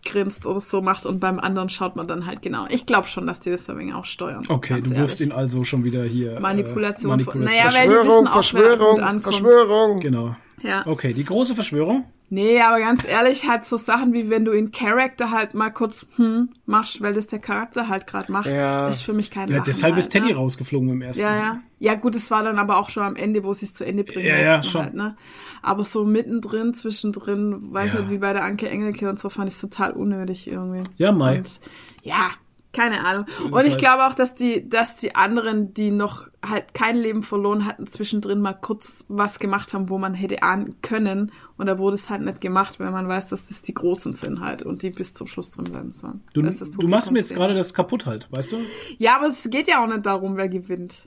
grinst oder so macht und beim anderen schaut man dann halt genau. Ich glaube schon, dass die das ein wenig auch steuern. Okay, du wirfst ihn also schon wieder hier. Manipulation Äh, von- Manipulation. naja, weil die Verschwörung, wissen auch, wer gut Verschwörung. Verschwörung. Genau. Ja. Okay, die große Verschwörung. Nee, aber ganz ehrlich, halt so Sachen wie wenn du in Character halt mal kurz hm machst, weil das der Charakter halt gerade macht, Ja. ist für mich kein Ja, Lachen deshalb halt, ist Teddy ne? rausgeflogen im ersten. Ja, ja. Ja, gut, es war dann aber auch schon am Ende, wo sie es zu Ende bringen Ja, ja, schon. halt, ne? Aber so mittendrin, zwischendrin, weiß Ja. nicht, wie bei der Anke Engelke und so, fand ich es total unnötig irgendwie. Ja, Mai. Und, ja, keine Ahnung. ist und ich halt. glaube auch, dass die, dass die anderen, die noch halt kein Leben verloren hatten, zwischendrin mal kurz was gemacht haben, wo man hätte ahnen können. Und da wurde es halt nicht gemacht, weil man weiß, dass das die Großen sind halt und die bis zum Schluss drin bleiben sollen. Du, Das ist das du machst mir jetzt gerade das kaputt halt, weißt du? Ja, aber es geht ja auch nicht darum, wer gewinnt.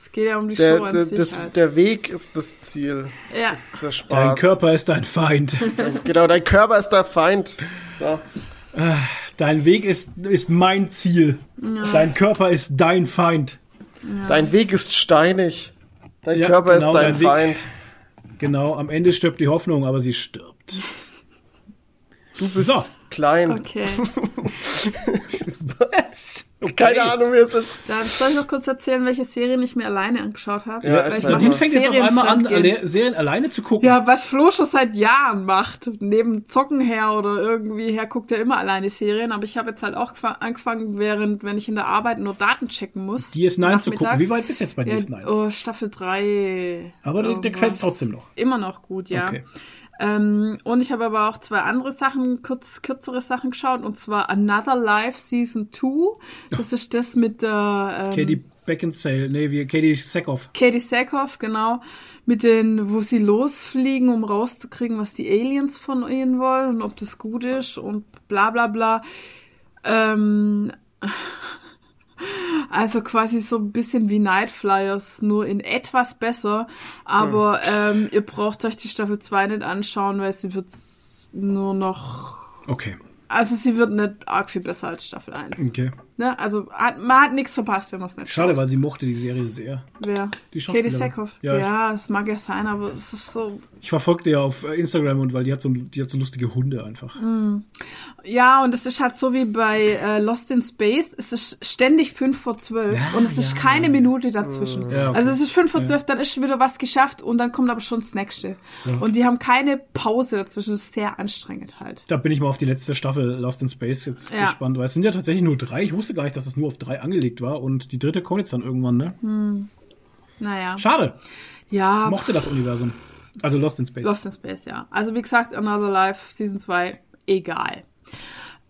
Es geht ja um die Der, Show an der, sich das, halt. der Weg ist das Ziel. ja. Das ist der Spaß. Dein Körper ist dein Feind. Genau, dein Körper ist der Feind. So. Dein Weg ist, ist mein Ziel. Dein Körper ist dein Feind. Dein Weg ist steinig. Dein Ja, Körper genau, ist dein, dein Weg. Feind. Genau, am Ende stirbt die Hoffnung, aber sie stirbt. Du bist So. Klein. Okay. Was? Okay. Keine Ahnung, wie es jetzt. Dann soll ich noch kurz erzähhlen, welche Serien ich mir alleine angeschaut habe. Ja, Weil ich erzähl mal. fängt jetzt auf einmal an, alle Serien alleine zu gucken. Ja, was Flo schon seit Jahren macht. Neben Zocken her oder irgendwie her guckt er immer alleine Serien. Aber ich habe jetzt halt auch gefa- angefangen, während, wenn ich in der Arbeit nur Daten checken muss. DS9 zu gucken. Wie weit bist du jetzt bei Ja, DS9? oh, Staffel 3. Aber dir gefällt es trotzdem noch. Immer noch gut, ja. Okay. Ähm, und ich habe aber auch zwei andere Sachen, kurz, kürzere Sachen geschaut. Und zwar Another Life Season 2. Das ist das mit der... Ähm, Katie Beckinsale, nee, wie Katie Sackhoff. Katie Sackhoff, genau, mit den, wo sie losfliegen, um rauszukriegen, was die Aliens von ihnen wollen und ob das gut ist und bla bla bla. Ähm, also quasi so ein bisschen wie Night Flyers, nur in etwas besser. Aber ähm, ihr braucht euch die Staffel 2 nicht anschauen, weil sie wird nur noch. Okay, Also sie wird nicht arg viel besser als Staffel 1. okay. Ne? Also hat, man hat nichts verpasst, wenn man es nicht Schade, schaut. weil sie mochte die Serie sehr. Wer? Die Katie. Sackhoff. Ja, Ja, es mag ja sein, aber es ist so. Ich verfolge ja auf äh, Instagram und weil die hat so, die hat so lustige Hunde einfach. Ja, und es ist halt so wie bei äh, Lost in Space. Es ist ständig 5 vor 12 Ja, und es ist ja. keine Minute dazwischen. Ja, okay. Also es ist 5 vor 12, dann ist schon wieder was geschafft und dann kommt aber schon das nächste. Und die haben keine Pause dazwischen. Das ist sehr anstrengend halt. Da bin ich mal auf die letzte Staffel Lost in Space jetzt gespannt, weil es sind ja tatsächlich nur drei. Ich wusste gar nicht, dass das nur auf drei angelegt war und die dritte kommt jetzt dann irgendwann, ne? Naja. Schade. Ja, Mochte das Universum. Also Lost in Space. Lost in Space, ja. Also wie gesagt, Another Life Season 2, egal.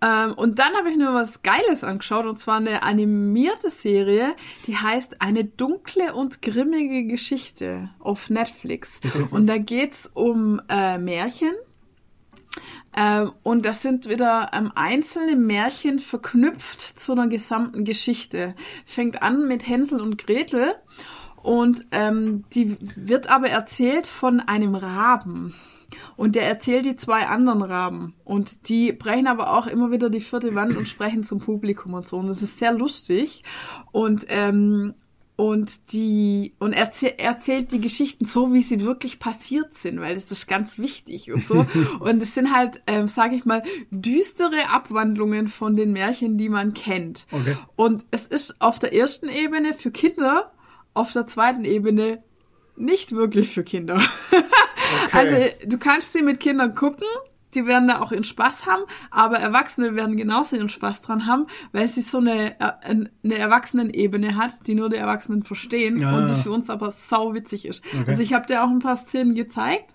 Ähm, und dann habe ich mir was Geiles angeschaut, und zwar eine animierte Serie, die heißt Eine dunkle und grimmige Geschichte auf Netflix. Und da geht's um äh, Märchen. Ähm, und das sind wieder ähm, einzelne Märchen verknüpft zu einer gesamten Geschichte. Fängt an mit Hänsel und Gretel und ähm, die wird aber erzählt von einem Raben. Und der erzählt die zwei anderen Raben. Und die brechen aber auch immer wieder die vierte Wand und sprechen zum Publikum und so. Und das ist sehr lustig. Und ähm, und die und erzähl, erzählt die Geschichten so, wie sie wirklich passiert sind, weil das ist ganz wichtig und so. und es sind halt, ähm, sage ich mal, düstere Abwandlungen von den Märchen, die man kennt. Okay. Und es ist auf der ersten Ebene für Kinder, auf der zweiten Ebene nicht wirklich für Kinder. Also du kannst sie mit Kindern gucken, die werden da auch ihren Spaß haben, aber Erwachsene werden genauso ihren Spaß dran haben, weil sie so eine, äh, eine Erwachsenenebene hat, die nur die Erwachsenen verstehen Ja. und die für uns aber sau witzig ist. Okay. Also ich habe dir auch ein paar Szenen gezeigt,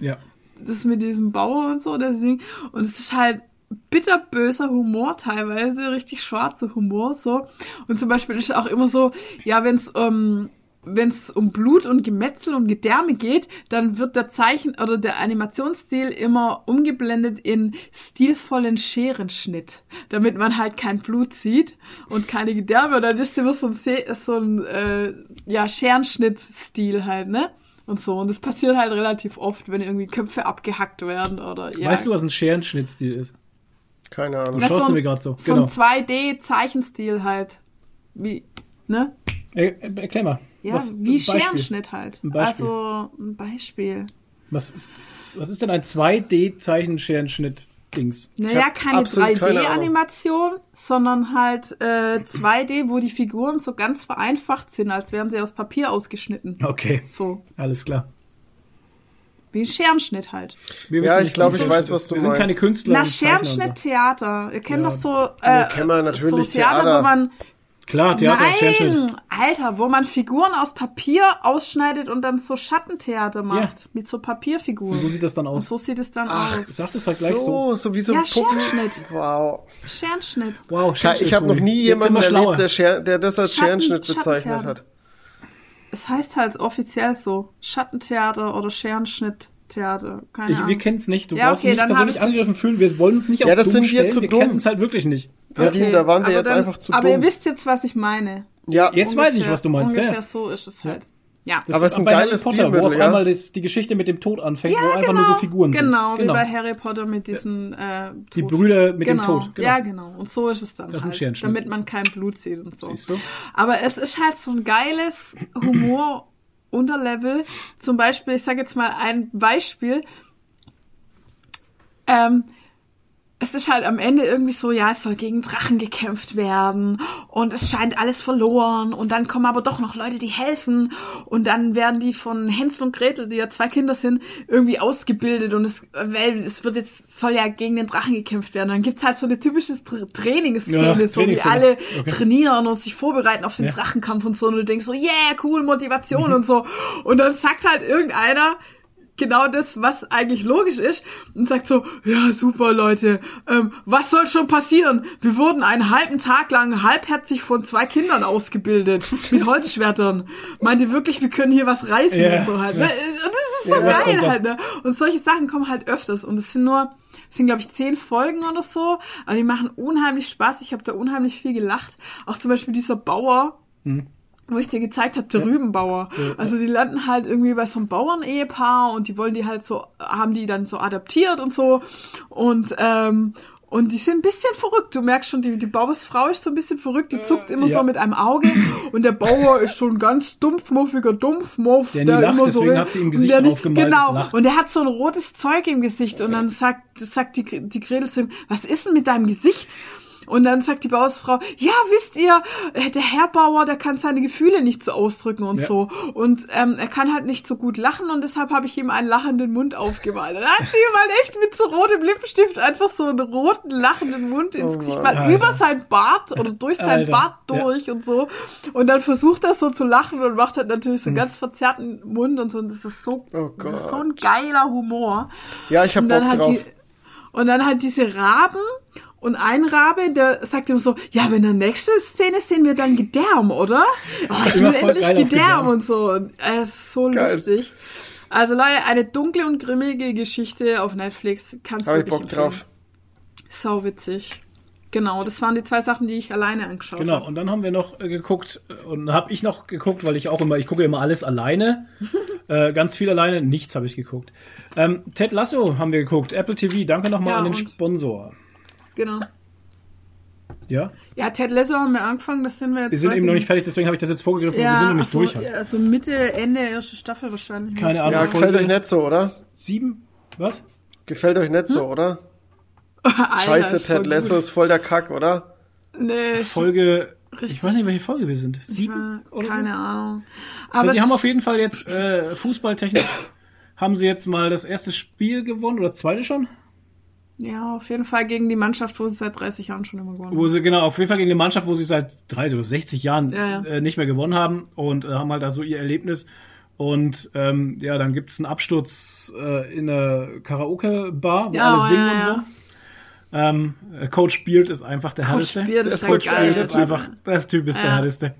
Ja. das mit diesem Bauer und so, das Ding. Und es ist halt bitterböser Humor teilweise, richtig schwarzer Humor so. Und zum Beispiel ist auch immer so, ja, wenn es um wenn es um Blut und Gemetzel und Gedärme geht, dann wird der Zeichen oder der Animationsstil immer umgeblendet in stilvollen Scherenschnitt, damit man halt kein Blut sieht und keine Gedärme. Und dann ist immer so ein, Se so ein äh, ja, Scherenschnitt-Stil halt, ne? Und so. Und das passiert halt relativ oft, wenn irgendwie Köpfe abgehackt werden oder ja. Weißt du, was ein Scherenschnittstil ist? Keine Ahnung. Du schaust so ein- mir gerade so. so Genau. ein 2D-Zeichenstil halt. Wie, ne? Er, er- erklär mal. Ja, Was- wie. Scherenschnitt halt. Ein Beispiel. Also ein Beispiel. Was ist, was ist denn ein 2D-Zeichenscherenschnitt-Dings? Naja, keine absolut keine 3D-Animation, sondern halt äh, 2D, wo die Figuren so ganz vereinfacht sind, als wären sie aus Papier ausgeschnitten. Okay, So, alles klar. wie ein Scherenschnitt halt. Wir Ja, ich glaube, ich weiß, was du Wir sind keine meinst. Künstler. Na, und Zeichner und so. Scherenschnitt-Theater. Ihr kennt Ja. doch so, äh, kennen wir natürlich so Theater, Theater. wo man Klar, Theater, Scherenschnitt. Nein, Alter, wo man Figuren aus Papier ausschneidet und dann so Schattentheater macht. Mit so Papierfiguren. Und so sieht das dann Und aus. so sieht es dann Ach, aus. Sag das halt gleich so. so. So wie so Ja, ein Puppen. Scherenschnitt. Wow. Scherenschnitt. Wow, Ich habe noch nie jemanden wir erlebt, der, Scher der das als Schatten- Scherenschnitt bezeichnet hat. Es heißt halt offiziell so. Schattentheater oder Scherenschnitttheater. Keine Ich, wir Ahnung. kennen es nicht. Du Ja, brauchst okay, dich nicht dann persönlich angegriffen fühlen. Wir wollen uns nicht auf Ja, das dumm sind wir stellen. zu wir dumm. kennen es halt wirklich nicht. Nadine, da waren wir aber jetzt dann- einfach zu Aber ihr dumm. wisst jetzt, was ich meine. Ja, Jetzt weiß ich, was du meinst. Ungefähr Ja. so ist es halt. Ja. Das Aber es ist ein Harry geiles Potter, wo Stilmittel, auf ja. einmal das, die Geschichte mit dem Tod anfängt, wo einfach genau, nur so Figuren genau, sind. wie bei Harry Potter mit diesen äh, Die. Brüder mit genau. dem Tod. Genau. Ja, genau. Und so ist es dann Das ist ein halt, Scherenschnitt. damit man kein Blut sieht und so. Siehst du? Aber es ist halt so ein geiles Humor-Unterlevel. Zum Beispiel, ich sage jetzt mal ein Beispiel. Ähm, es ist halt am Ende irgendwie so, ja, es soll gegen Drachen gekämpft werden und es scheint alles verloren und dann kommen aber doch noch Leute, die helfen und dann werden die von Hänsel und Gretel, die ja zwei Kinder sind, irgendwie ausgebildet und es, weil es wird jetzt, soll ja gegen den Drachen gekämpft werden. Dann gibt's halt so eine typische Tra- Trainingsszene, Ja, so wie alle Okay. trainieren und sich vorbereiten auf den Ja. Mhm. Drachenkampf und so und du denkst so, yeah, cool, Motivation und so. Und dann sagt halt irgendeiner, genau das, was eigentlich logisch ist, und sagt so, ja, super, Leute, ähm, was soll schon passieren? Wir wurden einen halben Tag lang halbherzig von zwei Kindern ausgebildet, mit Holzschwertern. Meint ihr wirklich, wir können hier was reißen Ja. und so halt, ne? Und das ist so kommt geil halt, ne? Und solche Sachen kommen halt öfters, und es sind nur, es sind, glaube ich, zehn Folgen oder so, aber die machen unheimlich Spaß, ich habe da unheimlich viel gelacht. Auch zum Beispiel dieser Bauer, wo ich dir gezeigt habe, der Rübenbauer. Also die landen halt irgendwie bei so einem Bauernehepaar und die wollen die halt so, haben die dann so adaptiert und so. Und ähm, und die sind ein bisschen verrückt. Du merkst schon, die, die Bauersfrau ist so ein bisschen verrückt. Die zuckt immer ja. so mit einem Auge. Und der Bauer ist so ein ganz dumpfmuffiger Dumpfmuff. Der nie lacht, immer deswegen so hat sie ihm und Gesicht der draufgemalt, Genau. Und der hat so ein rotes Zeug im Gesicht. Und dann sagt, sagt die, die Gretel zu ihm, was ist denn mit deinem Gesicht? Und dann sagt die Bauersfrau, ja, wisst ihr, der Herr Bauer, der kann seine Gefühle nicht so ausdrücken und Ja. so. Und ähm, er kann halt nicht so gut lachen und deshalb habe ich ihm einen lachenden Mund aufgemalt. Und dann hat sie ihm halt echt mit so rotem Lippenstift einfach so einen roten, lachenden Mund ins Oh Gesicht mal Alter. über sein Bart oder durch seinen Alter. Bart Ja. durch und so. Und dann versucht er so zu lachen und macht halt natürlich Hm. so einen ganz verzerrten Mund und so. Und das ist so, Oh das ist so ein geiler Humor. Ja, ich hab Und dann Bock drauf. Die, und dann halt diese Raben und ein Rabe, der sagt immer so, ja, in der nächsten Szene sehen wir dann Gedärm, oder? Oh, ich will endlich Gedärm und so. Und es ist so Geil. lustig. Also Leute, eine dunkle und grimmige Geschichte auf Netflix. Kannst Hab ich wirklich Bock empfehlen. drauf. Sau witzig. Genau, das waren die zwei Sachen, die ich alleine angeschaut Genau, habe. und dann haben wir noch äh, geguckt, äh, und habe ich noch geguckt, weil ich auch immer, ich gucke immer alles alleine, äh, ganz viel alleine, nichts habe ich geguckt. Ähm, Ted Lasso haben wir geguckt, Apple TV, danke nochmal Ja, an den? Sponsor. Genau. Ja, Ja, Ted Lasso haben wir angefangen, das sind wir jetzt. wir sind eben noch nicht fertig, deswegen habe ich das jetzt vorgegriffen, Ja, wir sind noch nicht so, durch. Halt. ja, also Mitte, Ende erste Staffel wahrscheinlich. Keine Ahnung. Ja, gefällt euch nicht so, oder? Sieben? Was? Gefällt euch nicht so, oder? Alter, Scheiße, Ted Lasso gut. ist voll der Kack, oder? Nee, Folge, Richtig. ich weiß nicht, welche Folge wir sind. Sieben? Äh, oder keine so? Ahnung. Aber Aber sie haben auf jeden Fall jetzt äh, fußballtechnisch haben sie jetzt mal das erste Spiel gewonnen oder das zweite schon? Ja, auf jeden Fall gegen die Mannschaft, wo sie seit 30 Jahren schon immer gewonnen Wo haben. sie, genau, auf jeden Fall gegen eine Mannschaft, wo sie seit 30 oder 60 Jahren Ja, ja. Äh, nicht mehr gewonnen haben und äh, haben halt da so ihr Erlebnis. Und ähm, ja, dann gibt's einen Absturz äh, in eine Karaoke-Bar, wo Ja, alle singen ja, und so. Ähm, äh, Coach Beard ist einfach der Coach härteste. Beard Der ist ist ja so geil. geil, Der ist Typ. einfach, der Typ ist der härteste.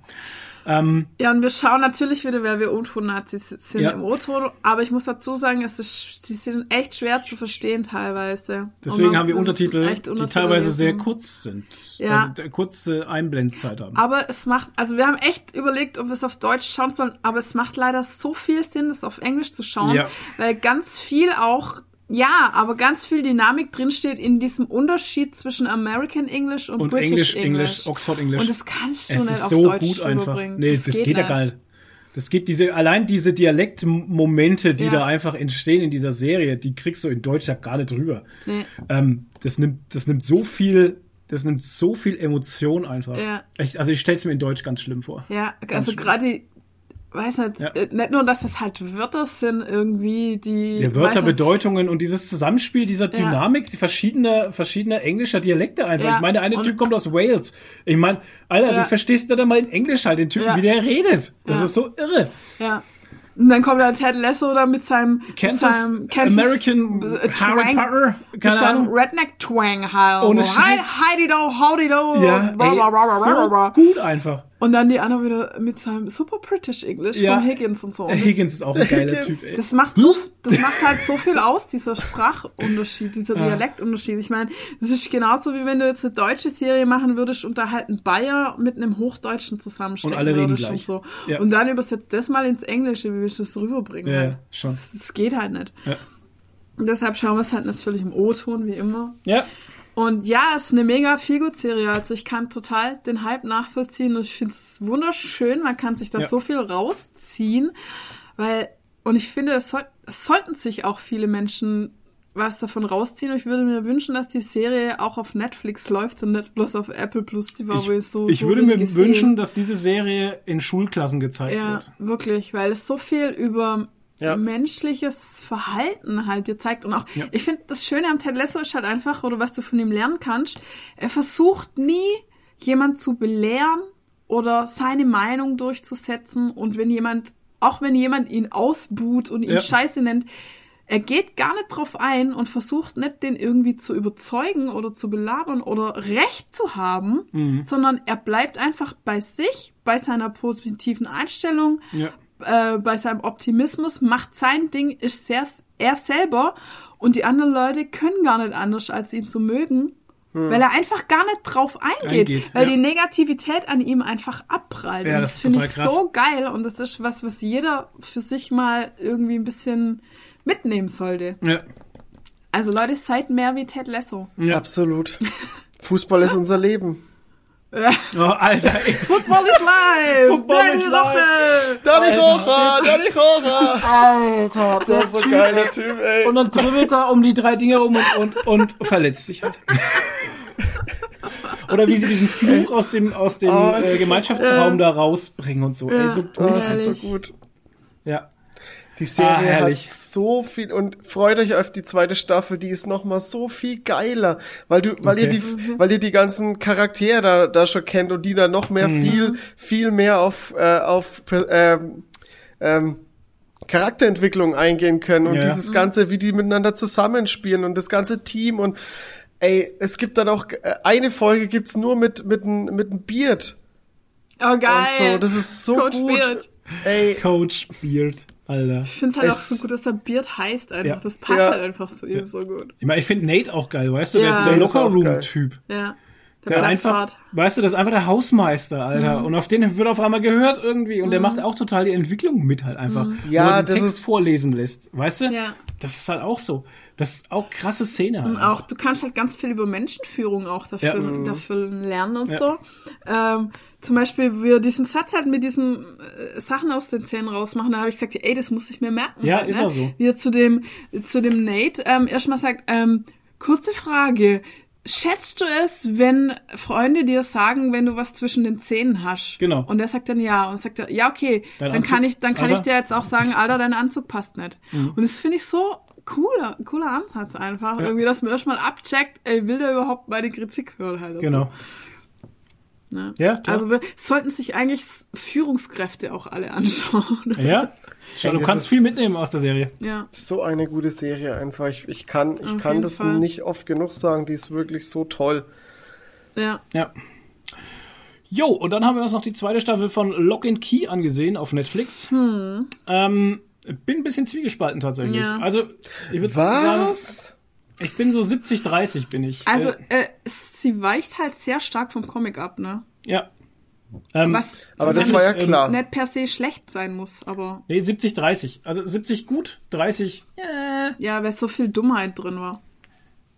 Ähm, Ja, und wir schauen natürlich wieder, wer wir O-Ton-Nazis sind Ja. im O-Ton. Aber ich muss dazu sagen, es ist, sie sind echt schwer zu verstehen teilweise. deswegen man haben wir Untertitel, echt die Untertitel teilweise sehr lesen. kurz sind. Ja. Also kurze Einblendzeit haben. Aber es macht, also wir haben echt überlegt, ob wir es auf Deutsch schauen sollen, aber es macht leider so viel Sinn, das auf Englisch zu schauen, Ja. weil ganz viel auch, ja, aber ganz viel Dynamik drinsteht in diesem Unterschied zwischen American English und, und British English. Englisch, Oxford Englisch. Und das kannst du es nicht ist auf so Deutsch gut einfach. Nee, das, geht, ja gar nicht. Das geht diese, allein diese Dialektmomente, die Ja. da einfach entstehen in dieser Serie, die kriegst du in Deutsch ja gar nicht rüber. Nee. Ähm, das nimmt, das nimmt so viel, das nimmt so viel Emotion einfach. Ja. Ich, also ich stell's mir in Deutsch ganz schlimm vor. Ja, also schlimm. gerade die, weiß nicht, Ja. äh, nicht nur, dass es halt Wörter sind irgendwie, die. Ja, Wörter, Bedeutungen und dieses Zusammenspiel dieser Ja. Dynamik, die verschiedener, verschiedener englischer Dialekte einfach. Ja, Ich meine, der eine Typ kommt aus Wales. Ich meine, Alter, du verstehst nicht einmal in Englisch halt den Typen, wie der redet. Das ist so irre. Ja. Und dann kommt dann Ted Lasso da mit seinem, Kansas, mit seinem American äh, Harry Twang, Potter, mit keine seinem Ahnung. Redneck-Twang halt. Ohne Scheiß. Heidi do, howdy do. Ja, bla, bla, bla, bla, bla, bla. so gut einfach. Und dann die anderen wieder mit seinem super British English Ja. von Higgins und so. Und Higgins ist auch ein geiler Typ, Higgins. ey. Das macht so, das macht halt so viel aus, dieser Sprachunterschied, dieser Ja. Dialektunterschied. Ich meine, das ist genauso wie wenn du jetzt eine deutsche Serie machen würdest und da halt ein Bayer mit einem Hochdeutschen zusammenstecken Und alle reden würdest gleich. und so. Ja. Und dann übersetzt das mal ins Englische, wie willst du das rüberbringen? Ja, halt? schon. Das, das geht halt nicht. Ja. Und deshalb schauen wir es halt natürlich im O-Ton, wie immer. Ja, Und ja, es ist eine mega Feelgood-Serie. Also ich kann total den Hype nachvollziehen und ich finde es wunderschön. Man kann sich da Ja. so viel rausziehen, weil, und ich finde, es, soll, es sollten sich auch viele Menschen was davon rausziehen. Ich würde mir wünschen, dass die Serie auch auf Netflix läuft und nicht bloß auf Apple Plus TV, wo ich so ich so würde mir wenige wünschen, dass diese Serie in Schulklassen gezeigt Ja, wird. wirklich, weil es so viel über Ja. menschliches Verhalten halt dir zeigt. Und auch, Ja. ich finde, das Schöne am Ted Lasso ist halt einfach, oder was du von ihm lernen kannst, er versucht nie, jemand zu belehren oder seine Meinung durchzusetzen. Und wenn jemand, auch wenn jemand ihn ausbuht und ihn Ja. Scheiße nennt, er geht gar nicht drauf ein und versucht nicht, den irgendwie zu überzeugen oder zu belabern oder Recht zu haben, Mhm. sondern er bleibt einfach bei sich, bei seiner positiven Einstellung, Ja. Äh, bei seinem Optimismus, macht sein Ding, ist sehr er selber und die anderen Leute können gar nicht anders, als ihn zu mögen. Weil er einfach gar nicht drauf eingeht, Eingeht, weil ja. die Negativität an ihm einfach abprallt. Ja, und das das ist finde ich krass. so geil und das ist was, was jeder für sich mal irgendwie ein bisschen mitnehmen sollte. Ja. Also Leute, seid mehr wie Ted Lasso. Ja. Absolut. Fußball ist unser Leben. Oh, Alter, ey. Football is live! Football Danny is Roche! Danny Rocha, Danny Rocha. Alter, Der ist so ein geiler Typ, ey. Und dann dribbelt er um die drei Dinger rum und, und, und verletzt sich halt. Oder wie sie diesen Fluch aus dem, aus dem Oh, äh, Gemeinschaftsraum da rausbringen und so. Ey, so gut. Oh, das ist so gut. Ja. Die Serie Ah, herrlich. hat so viel und freut euch auf die zweite Staffel, die ist noch mal so viel geiler, weil du, weil ihr Okay. die, weil ihr die ganzen Charaktere da, da schon kennt und die da noch mehr Mhm. viel, viel mehr auf, äh, auf ähm, ähm, Charakterentwicklung eingehen können und Ja. dieses ganze, wie die miteinander zusammenspielen und das ganze Team und ey, es gibt dann auch äh, eine Folge gibt's nur mit mit n- mit einem Beard Oh, geil! und so, das ist so Coach gut. Beard. Ey, Coach Beard, Alter. Ich finde es halt auch so gut, dass er Beard heißt einfach. Ja. Das passt Ja. halt einfach zu ihm so gut. Ich meine, ich finde Nate auch geil, weißt du? Ja. Der, der Locker-Room-Typ. Ja. Der einfach, Platzwart. weißt du, das ist einfach der Hausmeister, Alter. Mhm. Und auf den wird auf einmal gehört irgendwie. Und der macht auch total die Entwicklung mit halt einfach. Mhm. Wo Ja, er den das Text ist- vorlesen lässt, weißt du? Ja. Das ist halt auch so. Das ist auch krasse Szene halt. Und auch, du kannst halt ganz viel über Menschenführung auch dafür, Ja. dafür lernen und Ja. so. Ähm, zum Beispiel, wir diesen Satz halt mit diesen äh, Sachen aus den Zähnen rausmachen, da habe ich gesagt, ey, das muss ich mir merken. Ja, halt, ist ne? auch so. Wie er zu dem, zu dem Nate ähm, erstmal sagt, ähm, kurze Frage, schätzt du es, wenn Freunde dir sagen, wenn du was zwischen den Zähnen hast? Genau. Und er sagt dann ja. Und sagt er, ja, okay, Dein dann kann Anzug- ich, dann kann Alter? ich dir jetzt auch sagen, Alter, dein Anzug passt nicht. Mhm. Und das finde ich so cooler, cooler Ansatz einfach. Irgendwie, dass man erstmal abcheckt, ey, will der überhaupt meine Kritik hören halt. Genau. So, ne? Ja, klar. Also wir sollten sich eigentlich Führungskräfte auch alle anschauen. Ja, Ey, du kannst viel mitnehmen aus der Serie. Ja. so eine gute Serie einfach. Ich, ich kann, ich Auf kann das Fall. nicht oft genug sagen. Die ist wirklich so toll. Ja. Ja. Jo, und dann haben wir uns noch die zweite Staffel von Lock and Key angesehen auf Netflix. Ähm, bin ein bisschen zwiegespalten tatsächlich. Ja. Also, ich würde sagen, Was? ich bin so 70-30 bin ich. Also, äh, äh, sie weicht halt sehr stark vom Comic ab, ne? ja. Ähm, Was Aber das war ja ähm, klar. nicht per se schlecht sein muss, aber nee, 70-30. Also 70 gut, 30. ja, weil so viel Dummheit drin war.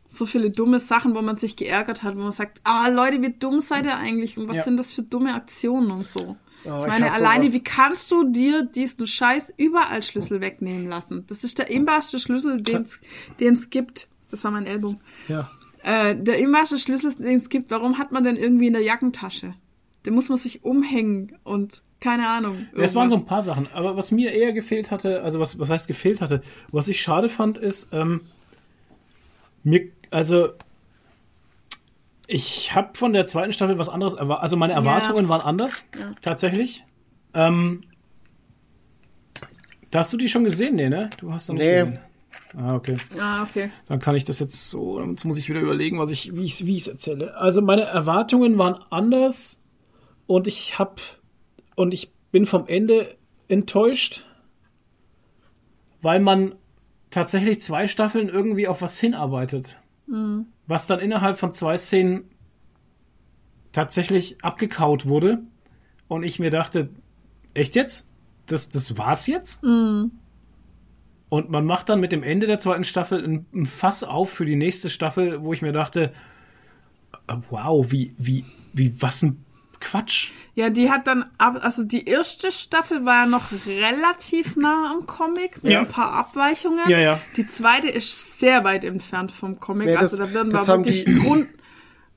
So viele dumme Sachen, wo man sich geärgert hat, wo man sagt, ah Leute, wie dumm seid ihr eigentlich und was Ja. sind das für dumme Aktionen und so. Oh, ich ich meine, hasse alleine, sowas. wie kannst du dir diesen scheiß Überall-Schlüssel wegnehmen lassen? Das ist der imbarste Schlüssel, den es gibt. Das war mein Ellbogen. Ja. Äh, der imbarste Schlüssel, den es gibt, warum hat man denn irgendwie in der Jackentasche? Den muss man sich umhängen und keine Ahnung. Es waren so irgendwas. ein paar Sachen, aber was mir eher gefehlt hatte, also was, was heißt gefehlt hatte, was ich schade fand, ist, ähm, mir, also ich habe von der zweiten Staffel was anderes erwartet, also meine Erwartungen waren anders, tatsächlich. Ähm, da hast du die schon gesehen, nee, ne? Du hast noch nicht Nee. gesehen. Ah, okay. Ah, okay. Dann kann ich das jetzt so, jetzt muss ich wieder überlegen, was ich, wie ich wie ich es erzähle. Also meine Erwartungen waren anders und ich hab und ich bin vom Ende enttäuscht, weil man tatsächlich zwei Staffeln irgendwie auf was hinarbeitet, was dann innerhalb von zwei Szenen tatsächlich abgekaut wurde und ich mir dachte, echt jetzt? Das, das war's jetzt? Und man macht dann mit dem Ende der zweiten Staffel ein, ein Fass auf für die nächste Staffel, wo ich mir dachte, äh, wow, wie, wie, wie, was ein Quatsch. Ja, die hat dann ab, also die erste Staffel war ja noch relativ nah am Comic mit Ja. ein paar Abweichungen. Ja, ja. Die zweite ist sehr weit entfernt vom Comic. Also das- da werden haben wirklich die- Grund,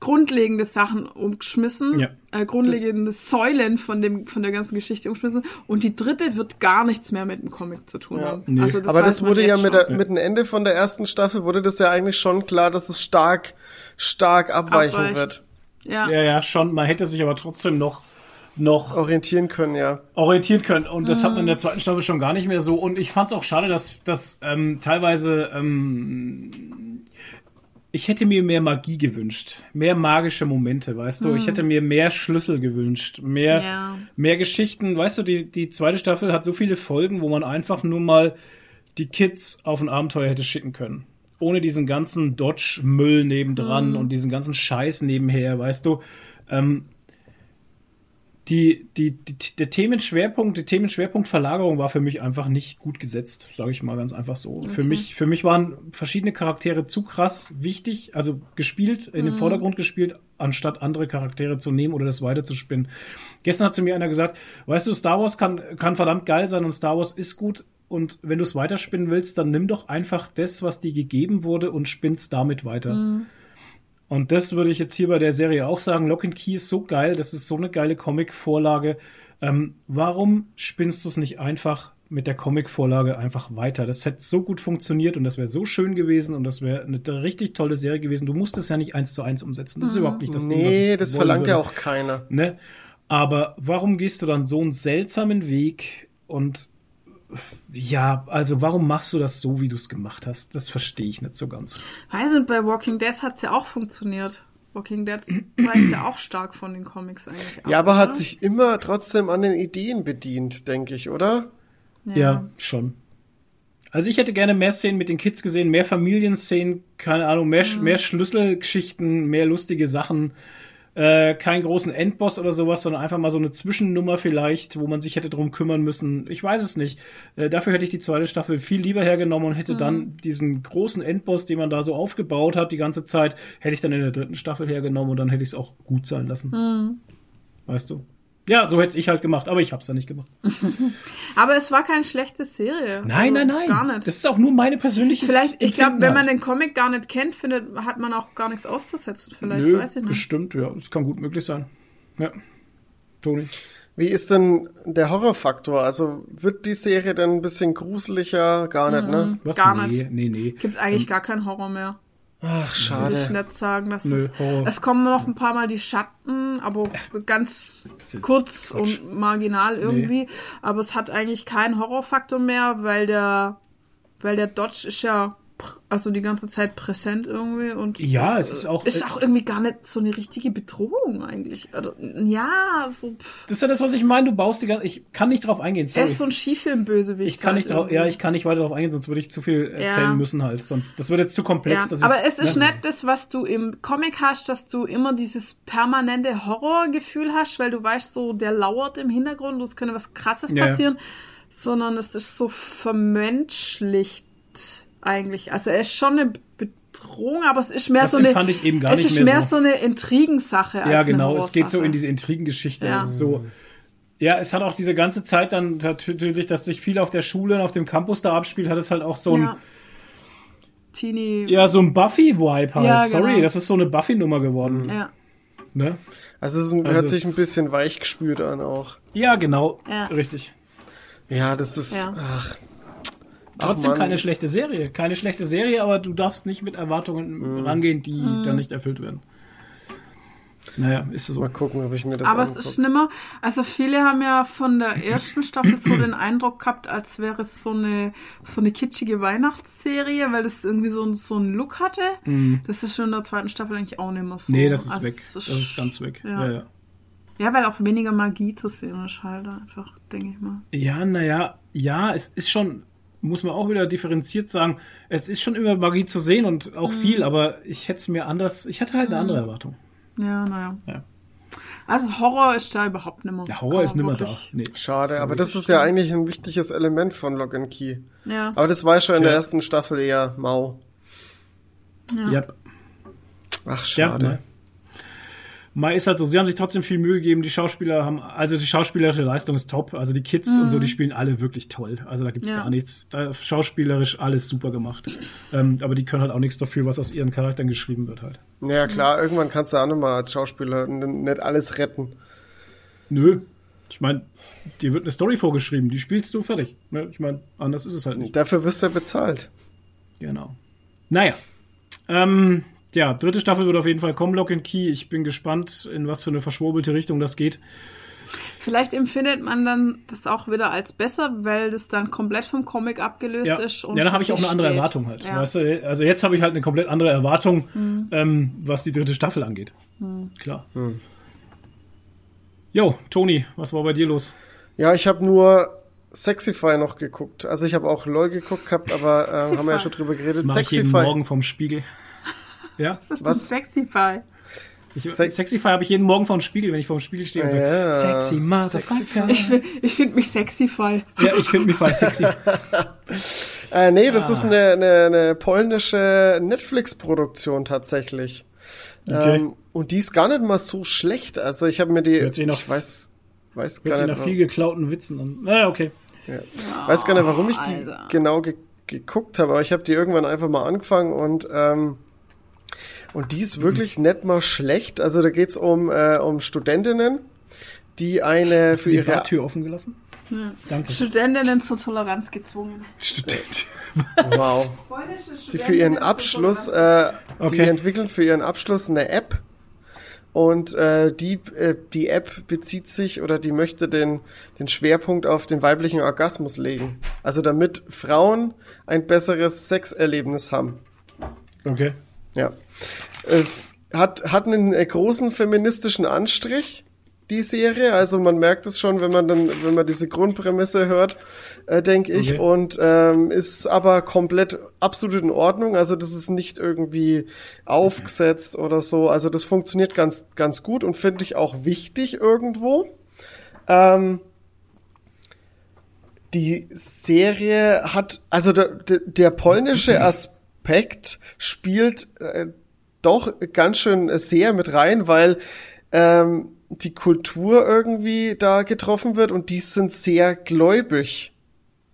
grundlegende Sachen umgeschmissen, Ja. äh, grundlegende Säulen von dem von der ganzen Geschichte umgeschmissen. Und die dritte wird gar nichts mehr mit dem Comic zu tun haben. Nee. Also Aber weiß das wurde ja mit, der, mit dem Ende von der ersten Staffel wurde das ja eigentlich schon klar, dass es stark, stark abweichen Abweicht. wird. ja. Ja, ja, schon. Man hätte sich aber trotzdem noch, noch Orientieren können, ja. orientieren können. Und das hat man in der zweiten Staffel schon gar nicht mehr so. Und ich fand es auch schade, dass, dass ähm, teilweise ähm, ich hätte mir mehr Magie gewünscht, mehr magische Momente, weißt du. Ich hätte mir mehr Schlüssel gewünscht, mehr, Ja. mehr Geschichten. Weißt du, die, die zweite Staffel hat so viele Folgen, wo man einfach nur mal die Kids auf ein Abenteuer hätte schicken können. Ohne diesen ganzen Dodge-Müll nebendran und diesen ganzen Scheiß nebenher, weißt du. Ähm, die, die, die, der Themenschwerpunkt, die Themenschwerpunktverlagerung war für mich einfach nicht gut gesetzt, sage ich mal ganz einfach so. Für mich, für mich waren verschiedene Charaktere zu krass wichtig, also gespielt, in den Vordergrund gespielt, anstatt andere Charaktere zu nehmen oder das weiterzuspinnen. Gestern hat zu mir einer gesagt, weißt du, Star Wars kann, kann verdammt geil sein und Star Wars ist gut und wenn du es weiterspinnen willst, dann nimm doch einfach das, was dir gegeben wurde und spinn's damit weiter. Und das würde ich jetzt hier bei der Serie auch sagen. Lock and Key ist so geil, das ist so eine geile Comic-Vorlage. Ähm, warum spinnst du es nicht einfach mit der Comic-Vorlage einfach weiter? Das hätte so gut funktioniert und das wäre so schön gewesen und das wäre eine richtig tolle Serie gewesen. Du musst es ja nicht eins zu eins umsetzen. Das ist überhaupt nicht das Ding. was Nee, das verlangt ja würde. auch keiner. Ne? Aber warum gehst du dann so einen seltsamen Weg und ja, also warum machst du das so, wie du es gemacht hast? Das verstehe ich nicht so ganz. Weiß nicht, bei Walking Dead hat's ja auch funktioniert. Walking Dead weicht ja auch stark von den Comics eigentlich ab. Ja, aber hat oder? sich immer trotzdem an den Ideen bedient, denke ich, oder? Ja. schon. Also ich hätte gerne mehr Szenen mit den Kids gesehen, mehr Familienszenen, keine Ahnung, mehr, Mhm. mehr Schlüsselgeschichten, mehr lustige Sachen. Äh, keinen großen Endboss oder sowas, sondern einfach mal so eine Zwischennummer vielleicht, wo man sich hätte drum kümmern müssen. Ich weiß es nicht. Äh, dafür hätte ich die zweite Staffel viel lieber hergenommen und hätte Mhm. dann diesen großen Endboss, den man da so aufgebaut hat die ganze Zeit, hätte ich dann in der dritten Staffel hergenommen und dann hätte ich es auch gut sein lassen. Mhm. Weißt du? Ja, so hätte ich halt gemacht, aber ich hab's ja nicht gemacht. Aber es war keine schlechte Serie. Nein, Also nein, nein. Gar nicht. Das ist auch nur meine persönliche Vielleicht, ich glaube, wenn man halt. den Comic gar nicht kennt, findet, hat man auch gar nichts auszusetzen. Vielleicht, Nö, weiß ich nicht. bestimmt, ja. Das kann gut möglich sein. Ja. Toni. Wie ist denn der Horrorfaktor? Also wird die Serie dann ein bisschen gruseliger? Gar nicht, ne? Was? Gar nee, nicht. nee, nee. Gibt eigentlich gar keinen Horror mehr. Ach, Würde ich schade. nicht sagen. Das Nö, ist, Horror. es kommen noch ein paar Mal die Schatten, aber ganz kurz Quatsch. und marginal irgendwie. Aber es hat eigentlich keinen Horrorfaktor mehr, weil der, weil der Dodge ist ja also die ganze Zeit präsent irgendwie und Ja, es ist auch- ist auch irgendwie gar nicht so eine richtige Bedrohung eigentlich. Oder, ja, so pff, Das ist ja das, was ich meine. Du baust die ganze. Ich kann nicht drauf eingehen. er Sorry. ist so ein Skifilm-Bösewicht. ich kann nicht halt drauf. Ja, ich kann nicht weiter darauf eingehen, sonst würde ich zu viel erzählen Ja. müssen halt. Sonst das wird jetzt zu komplex. Ja, aber es ist ne? nicht das, was du im Comic hast, dass du immer dieses permanente Horrorgefühl hast, weil du weißt, so der lauert im Hintergrund, es könnte was Krasses ja. passieren, sondern es ist so vermenschlicht eigentlich. Also er ist schon eine Bedrohung, aber es ist mehr Das so eine. empfand ich eben gar es nicht ist mehr mehr so. so eine Intrigensache. Als Ja, eine genau. Es geht so in diese Intrigengeschichte. Ja. So. Ja, es hat auch diese ganze Zeit dann natürlich, dass sich viel auf der Schule und auf dem Campus da abspielt, hat es halt auch so ein, ja. Teenie. ja, so ein Buffy-Vibe halt. Ja, Sorry, genau. das ist so eine Buffy-Nummer geworden. ja. Ne? Also es Also hört es sich ein bisschen weich gespürt an auch. Ja, genau. Ja. Richtig. Ja, das ist. Ja. Ach. Trotzdem Mann. keine schlechte Serie. Keine schlechte Serie, aber du darfst nicht mit Erwartungen Mhm. rangehen, die Mhm. dann nicht erfüllt werden. Naja, ist es so. Mal gucken, ob ich mir das Aber es angucke. ist schlimmer. Also viele haben ja von der ersten Staffel so den Eindruck gehabt, als wäre es so eine so eine kitschige Weihnachtsserie, weil das irgendwie so, so einen Look hatte. Das ist schon in der zweiten Staffel eigentlich auch nicht mehr so. Mhm. Nee, das ist Also weg. es Das ist ganz weg. Ja. Ja, ja. Ja, weil auch weniger Magie zu sehen ist halt einfach, denke ich mal. Ja, naja, ja, es ist schon, muss man auch wieder differenziert sagen, es ist schon immer Magie zu sehen und auch viel, aber ich hätte es mir anders, ich hatte halt eine andere Erwartung. Ja, naja. Ja. Also Horror ist da überhaupt nicht mehr. Der Horror ist man nimmer da. Nee. Schade, aber das ist ja eigentlich ein wichtiges Element von Lock and Key. Ja. Aber das war schon in der ersten Staffel eher mau. Ja, Ach, ja, schade. ne. Mai ist halt so, sie haben sich trotzdem viel Mühe gegeben, die Schauspieler haben, also die schauspielerische Leistung ist top, also die Kids und so, die spielen alle wirklich toll, also da gibt's Ja. gar nichts, da schauspielerisch alles super gemacht, ähm, aber die können halt auch nichts dafür, was aus ihren Charakteren geschrieben wird halt. Ja, klar, irgendwann kannst du auch nochmal als Schauspieler nicht alles retten. Nö. Ich meine, dir wird eine Story vorgeschrieben, die spielst du fertig. Ne? Ich meine, anders ist es halt nicht. Dafür wirst du ja bezahlt. Genau. Naja. Ähm, ja, dritte Staffel wird auf jeden Fall kommen, Lock and Key. Ich bin gespannt, in was für eine verschwurbelte Richtung das geht. Vielleicht empfindet man dann das auch wieder als besser, weil das dann komplett vom Comic abgelöst Ja, ist. und ja da für habe ich auch eine andere steht. Erwartung halt. Ja. Weißt du? Also jetzt habe ich halt eine komplett andere Erwartung, Mhm. ähm, was die dritte Staffel angeht. Klar. Jo, Toni, was war bei dir los? Ja, ich habe nur Sexify noch geguckt. Also ich habe auch LOL geguckt gehabt, aber äh, haben wir ja Sexify. schon drüber Das geredet. mache ich jeden Sexify. Morgen vom Spiegel. Ja, Das ist Was? Sexify. ich, Sex- Sexify habe ich jeden Morgen vom Spiegel, wenn ich vom Spiegel stehe und so, Ja, sexy Motherfucker. Ich, ich finde mich Sexify. Ja, ich finde mich voll sexy. Äh, nee, das Ah. ist eine, eine, eine polnische Netflix-Produktion tatsächlich. Okay. Ähm, und die ist gar nicht mal so schlecht. Also ich habe mir die, Hört sich nach- ich weiß, weiß Hört gar sich nicht, nach viel geklauten Witzen an. Naja, okay. weiß gar nicht, warum ich die Alter. genau ge geguckt habe, aber ich habe die irgendwann einfach mal angefangen und ähm, und die ist wirklich nicht mal schlecht. Also da geht's um äh, um Studentinnen, die eine Hast für die ihre Bartür offen gelassen? Danke. Studentinnen zur Toleranz gezwungen. Student. wow, die für ihren Abschluss, äh, die Okay. entwickeln für ihren Abschluss eine App. Und äh, die, äh, die App bezieht sich oder die möchte den, den Schwerpunkt auf den weiblichen Orgasmus legen. Also damit Frauen ein besseres Sexerlebnis haben. Okay. Ja. Äh, hat, hat einen äh, großen feministischen Anstrich, die Serie. Also man merkt es schon, wenn man dann, wenn man diese Grundprämisse hört, äh, denke ich. Okay. Und ähm, ist aber komplett absolut in Ordnung. Also das ist nicht irgendwie aufgesetzt oder so. Also das funktioniert ganz, ganz gut und finde ich auch wichtig irgendwo. Ähm, die Serie hat, also der, der, der polnische Aspekt spielt äh, doch ganz schön sehr mit rein, weil ähm, die Kultur irgendwie da getroffen wird und die sind sehr gläubig.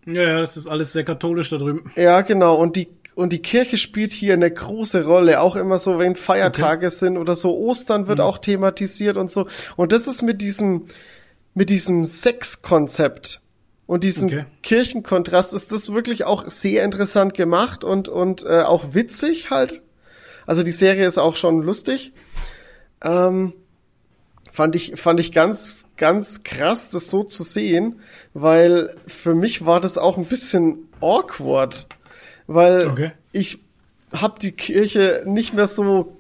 Ja, ja, das ist alles sehr katholisch da drüben. Ja, genau. Und die, und die Kirche spielt hier eine große Rolle. Auch immer so, wenn Feiertage sind oder so. Ostern wird auch thematisiert und so. Und das ist mit diesem, mit diesem Sexkonzept und diesem Okay. Kirchenkontrast ist das wirklich auch sehr interessant gemacht und, und äh, auch witzig halt. Also die Serie ist auch schon lustig. Ähm, fand ich, fand ich ganz, ganz krass, das so zu sehen, weil für mich war das auch ein bisschen awkward. Weil Okay. ich habe die Kirche nicht mehr so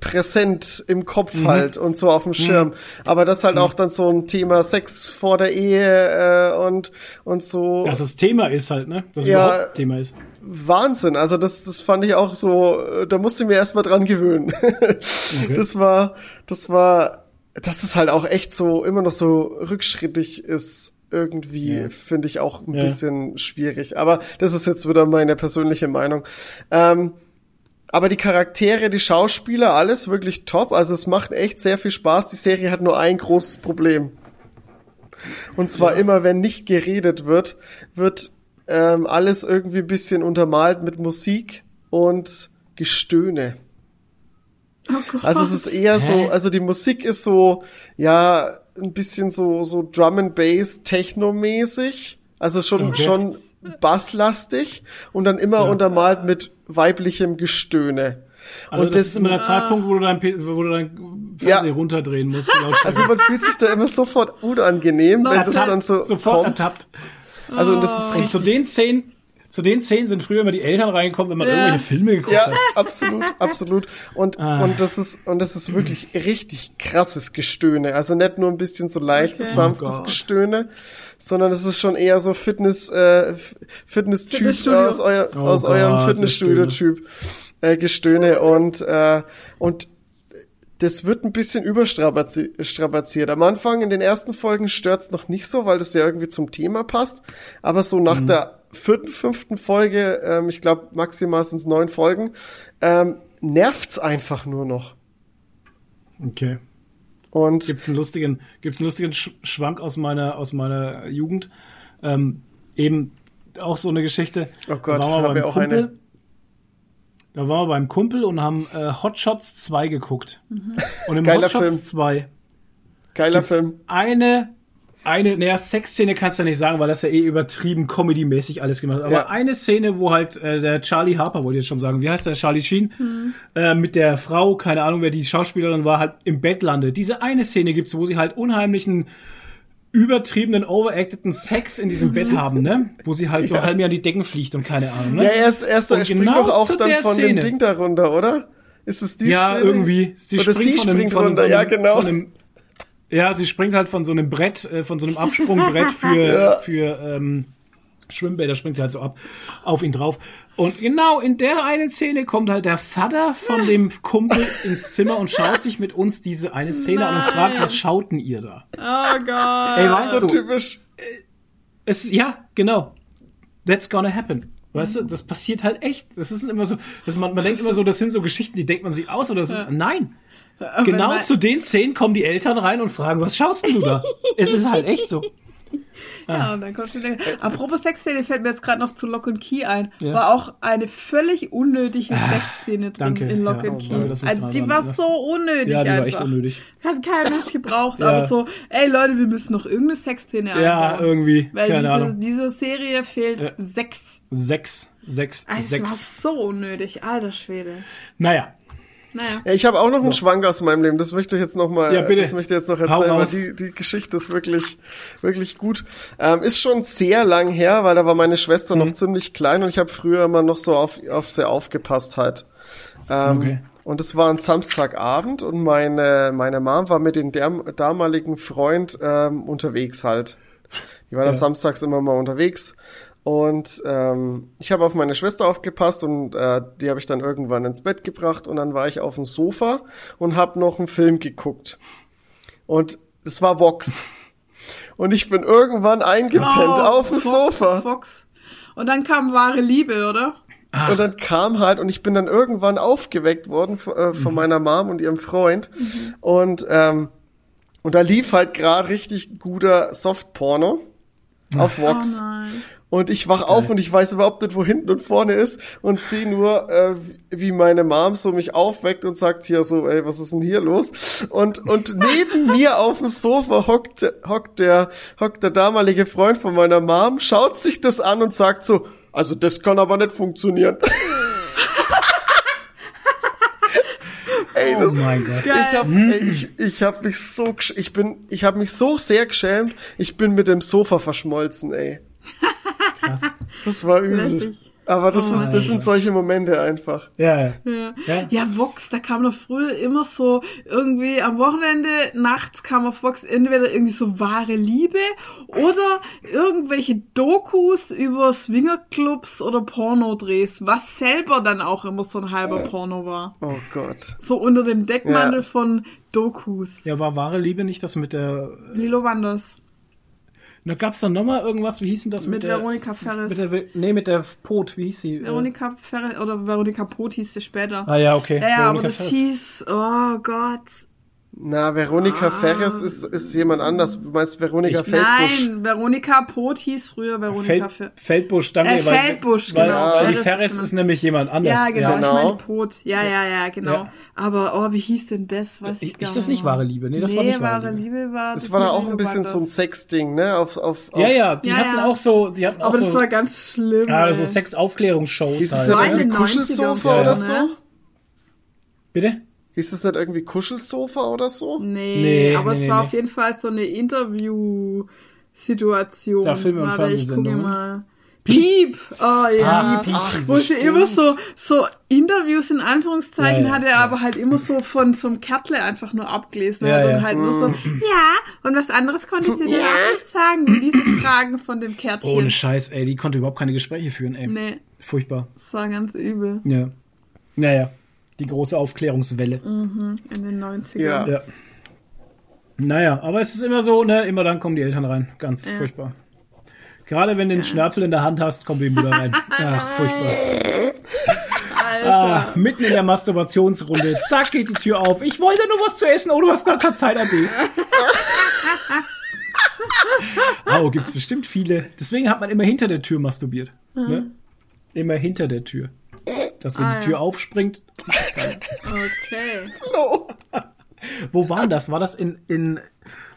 präsent im Kopf Mhm. halt und so auf dem Schirm. Aber das halt auch dann so ein Thema Sex vor der Ehe äh, und, und so. Dass das Thema ist halt, ne? Dass Ja. überhaupt Thema ist. Wahnsinn. Also das, das fand ich auch so, äh, da musste ich mir erstmal dran gewöhnen. Das war, das war, dass es halt auch echt so, immer noch so rückschrittig ist, irgendwie, Ja. finde ich auch ein Ja. bisschen schwierig. Aber das ist jetzt wieder meine persönliche Meinung. Ähm, aber die Charaktere, die Schauspieler, alles wirklich top. Also es macht echt sehr viel Spaß. Die Serie hat nur ein großes Problem. Und zwar immer, wenn nicht geredet wird, wird ähm, alles irgendwie ein bisschen untermalt mit Musik und Gestöhne. Oh. Also es ist eher so, Hä? also die Musik ist so, ja, ein bisschen so, so Drum and Bass Techno-mäßig. Also schon, Okay. schon basslastig und dann immer Ja. untermalt mit weiblichem Gestöhne. Also und das, ist immer der Zeitpunkt, wo du dein, wo du dein Fernseher Ja. runterdrehen musst. also man fühlt sich da immer sofort unangenehm, wenn das dann so sofort kommt. ertappt. Also und das ist Und zu richtig. den Szenen, zu den Szenen sind früher immer die Eltern reingekommen, wenn man Ja. irgendwelche Filme geguckt Ja, hat. absolut, absolut. Und, Ah. und das ist, und das ist wirklich richtig krasses Gestöhne. Also nicht nur ein bisschen so leichtes, Okay. sanftes Oh. Gestöhne, sondern es ist schon eher so Fitness, äh, Fitness-Typ Fitnessstudio. aus, euer, Oh aus eurem Gott, Fitnessstudio-Typ, äh, Gestöne und, äh, und das wird ein bisschen überstrapaziert. strapaziert. Am Anfang in den ersten Folgen stört's noch nicht so, weil das ja irgendwie zum Thema passt. Aber so Mhm. nach der vierten, fünften Folge, ähm, ich glaube maximal sind's neun Folgen, ähm, nervt's einfach nur noch. Okay. Und Gibt's einen lustigen, gibt's einen lustigen Sch Schwank aus meiner, aus meiner Jugend. Ähm, eben auch so eine Geschichte. Oh Gott, Da waren wir auch eine. Da waren wir beim Kumpel und haben äh, Hot Shots 2 geguckt. Und im Geiler Hot Shots Film. 2 geiler Film. eine, eine, naja, Sexszene kannst du ja nicht sagen, weil das ja eh übertrieben comedy-mäßig alles gemacht hat. Aber Ja. eine Szene, wo halt äh, der Charlie Harper, wollte ich jetzt schon sagen, wie heißt der, Charlie Sheen, äh, mit der Frau, keine Ahnung, wer die Schauspielerin war, halt im Bett landet. Diese eine Szene gibt's, wo sie halt unheimlichen übertriebenen, overacteden Sex in diesem Bett haben, ne? Wo sie halt so Ja. halb mir an die Decken fliegt und keine Ahnung, ne? Ja, erst, erst Und er springt genau doch auch dann von Szene. dem Ding da runter, oder? Ist es die ja, Szene? irgendwie. Sie Oder springt sie von einem, springt von runter, so einem, ja, genau. Von einem, ja, sie springt halt von so einem Brett, äh, von so einem Absprungbrett für, Ja. für ähm, Schwimmbäder, springt sie halt so ab auf ihn drauf. Und genau in der einen Szene kommt halt der Vater von dem Kumpel ins Zimmer und schaut sich mit uns diese eine Szene an und fragt, Nein. was schauten ihr da? Oh Gott. Ey, weißt So du, typisch. es, ja, genau. That's gonna happen. Weißt du, das passiert halt echt. Das ist immer so, dass man, man denkt immer so, das sind so Geschichten, die denkt man sich aus oder das ist, nein. Genau zu den Szenen kommen die Eltern rein und fragen, was schaust denn du da? es ist halt echt so. Ja, und dann kommt schon der. Apropos Sexszene fällt mir jetzt gerade noch zu Lock and Key ein. Ja. War auch eine völlig unnötige Sexszene drin danke. in Lock Ja, and oh, Key. also, die war so unnötig Ja, die war einfach. echt unnötig. Hat kein Mensch gebraucht, Ja. aber so, ey Leute, wir müssen noch irgendeine Sexszene Ja, einbauen. irgendwie. Weil keine diese, Ahnung. diese Serie fehlt Ja. Sex. Sechs, sechs, Also, es war sechs. so unnötig, alter Schwede. Naja, Naja. Ja, ich habe auch noch einen Schwank aus meinem Leben. Das möchte ich jetzt noch mal, Ja, bitte. das möchte ich jetzt noch erzählen, weil die, die Geschichte ist wirklich, wirklich gut. Ähm, ist schon sehr lang her, weil da war meine Schwester Mhm. noch ziemlich klein und ich habe früher immer noch so auf, auf sie aufgepasst halt. Ähm, Okay. Und es war ein Samstagabend und meine, meine Mom war mit dem damaligen Freund ähm, unterwegs halt. Die war da Ja. samstags immer mal unterwegs. Und ähm, ich habe auf meine Schwester aufgepasst und äh, die habe ich dann irgendwann ins Bett gebracht und dann war ich auf dem Sofa und habe noch einen Film geguckt. Und es war Vox. Und ich bin irgendwann eingepennt Oh, auf dem Fox, Sofa. Fox. Und dann kam wahre Liebe, oder? Und dann kam halt, und ich bin dann irgendwann aufgeweckt worden von, äh, Mhm. von meiner Mom und ihrem Freund. Und, ähm, und da lief halt gerade richtig guter Softporno auf Vox. Oh nein. Und ich wach auf und ich weiß überhaupt nicht, wo hinten und vorne ist und sehe nur, äh, wie meine Mom so mich aufweckt und sagt hier so, ey, was ist denn hier los? Und, und neben mir auf dem Sofa hockt, hockt der, hockt der damalige Freund von meiner Mom, schaut sich das an und sagt so, also das kann aber nicht funktionieren. ey, oh das, mein Gott. ich hab, ey, ich, ich hab mich so, ich bin, ich hab mich so sehr geschämt, ich bin mit dem Sofa verschmolzen, ey. Krass. Das war übel. Lässig. Aber das, ist, Oh, das sind solche Momente einfach. Ja, ja. Ja. Ja. ja, Vox, da kam doch früher immer so irgendwie am Wochenende, nachts kam auf Vox entweder irgendwie so wahre Liebe oder irgendwelche Dokus über Swingerclubs oder Pornodrehs, was selber dann auch immer so ein halber Porno war. Oh Gott. So unter dem Deckmantel Ja. von Dokus. Ja, war wahre Liebe nicht das mit der. Lilo Wanders. Da gab's dann nochmal irgendwas, wie hieß denn das mit, Mit. Veronika Ferris. Mit der, nee, mit der Pot, wie hieß sie? Veronika Ferris oder Veronika Pot hieß sie später. Ah ja, okay. ja, ja, aber das Ferris. hieß, oh Gott. Na, Veronika Ah. Ferres ist, ist jemand anders. Du meinst Veronika Feldbusch? Nein, Veronika Pot hieß früher Veronika Feld, Feldbusch, danke. Äh, Feldbusch, weil, genau. Weil die Ferris ist ist nämlich jemand anders. Ja, genau, Genau. ich meine Pot. Ja, ja, ja, genau. Ja. Aber, oh, wie hieß denn das? Weiß ich Ist gar das nicht wahre Liebe? Nee, das war nicht wahre wahre Liebe. Liebe. war Das war da auch ein bisschen so ein. Sexding, ne? Auf, auf, auf Ja, ja, die Ja, hatten ja. auch so, die hatten auch Aber so, das war ganz schlimm. ja, so. Sexaufklärungsshows halt. nicht war in ne? den irgendwie 90ern Kuschelsofa so, oder ne? so? Bitte? Hieß das nicht irgendwie Kuschelsofa oder so? Nee, Nee, aber nee, es nee, war nee. auf jeden Fall so eine Interview-Situation. Da und Warte, ich gucke mal. Piep! Oh ja. Ah, Piep, Wo sie stimmt. immer so, so Interviews in Anführungszeichen Ja, ja, hatte, ja. aber halt immer so von so einem Kärtle einfach nur abgelesen Ja, hat und ja. halt nur so, ja, und was anderes konnte sie dir auch nicht sagen, wie diese Fragen von dem Kärtchen. Ohne Scheiß, ey, die konnte überhaupt keine Gespräche führen, ey. nee, Furchtbar. das war ganz übel. Ja. Naja, die große Aufklärungswelle. In den 90ern. Ja. Ja. Naja, aber es ist immer so, ne, immer dann kommen die Eltern rein. Ganz Ja. furchtbar. Gerade wenn du den Schnörpel in der Hand hast, kommt die Mutter rein. Ach, furchtbar. Alter. Ah, mitten in der Masturbationsrunde. Zack, geht die Tür auf. Ich wollte nur was zu essen. Oh, du hast gar keine Zeit, Ade. oh, gibt's bestimmt viele. Deswegen hat man immer hinter der Tür masturbiert. Ne? Immer hinter der Tür. Dass wenn Ah, die ja. Tür aufspringt, sieht das keiner. Okay. Wo war denn das? War das in, in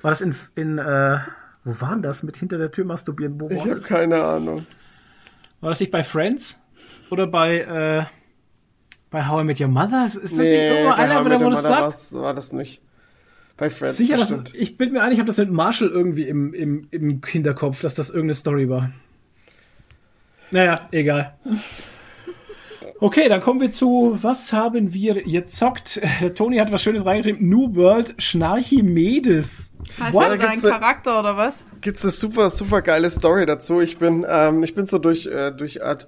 war das in, in äh, wo war denn das mit hinter der Tür masturbieren? Wo Ich war habe das? keine Ahnung. War das nicht bei Friends? Oder bei, äh, bei How I Met Your Mother? Ist das nicht Nee, irgendwo bei einer, wo wo das sagt? war das nicht. Bei Friends Sicher, dass, bestimmt. ich bin mir ein, ich habe das mit Marshall irgendwie im, im, im Hinterkopf, dass das irgendeine Story war. Naja, egal. Okay, dann kommen wir zu, was haben wir gezockt? Der Toni hat was Schönes reingeschrieben. New World Schnarchimedes. Heißt What? das dein Charakter oder was? Gibt's eine super, super geile Story dazu. Ich bin, ähm, ich bin so durch, äh, durch Ad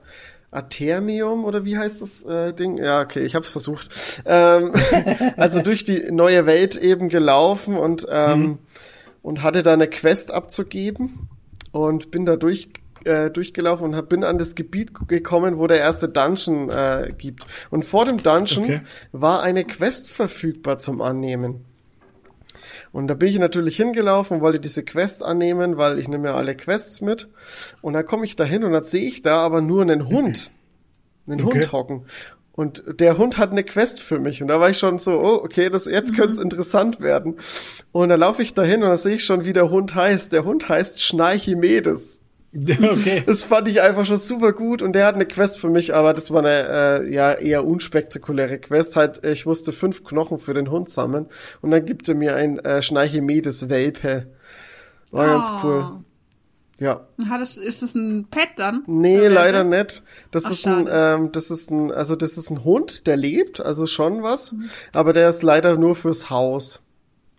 Aternium oder wie heißt das äh, Ding? Ja, okay, ich hab's versucht. Ähm, also durch die neue Welt eben gelaufen und, ähm, und hatte da eine Quest abzugeben und bin da durch äh, durchgelaufen und hab, bin an das Gebiet gekommen, wo der erste Dungeon äh, gibt. Und vor dem Dungeon Okay. war eine Quest verfügbar zum Annehmen. Und da bin ich natürlich hingelaufen und wollte diese Quest annehmen, weil ich nehme ja alle Quests mit. Und dann komme ich da hin und dann sehe ich da aber nur einen Hund. Einen Okay. Hund hocken. Und der Hund hat eine Quest für mich. Und da war ich schon so, oh, okay, das, jetzt könnte es interessant werden. Und dann laufe ich da hin und dann sehe ich schon, wie der Hund heißt. Der Hund heißt Schnarchimedes. Okay. Das fand ich einfach schon super gut und der hat eine Quest für mich, aber das war eine äh, ja eher unspektakuläre Quest. Halt, ich musste fünf Knochen für den Hund sammeln und dann gibt er mir ein äh, Schnarchimedes Welpe. War ganz Oh. cool. Ja. Hat es, ist es ein Pet dann? Nee, Der leider Welpe? nicht. Das Ach, ist ein, ähm, das ist ein, also das ist ein Hund, der lebt, also schon was, aber der ist leider nur fürs Haus.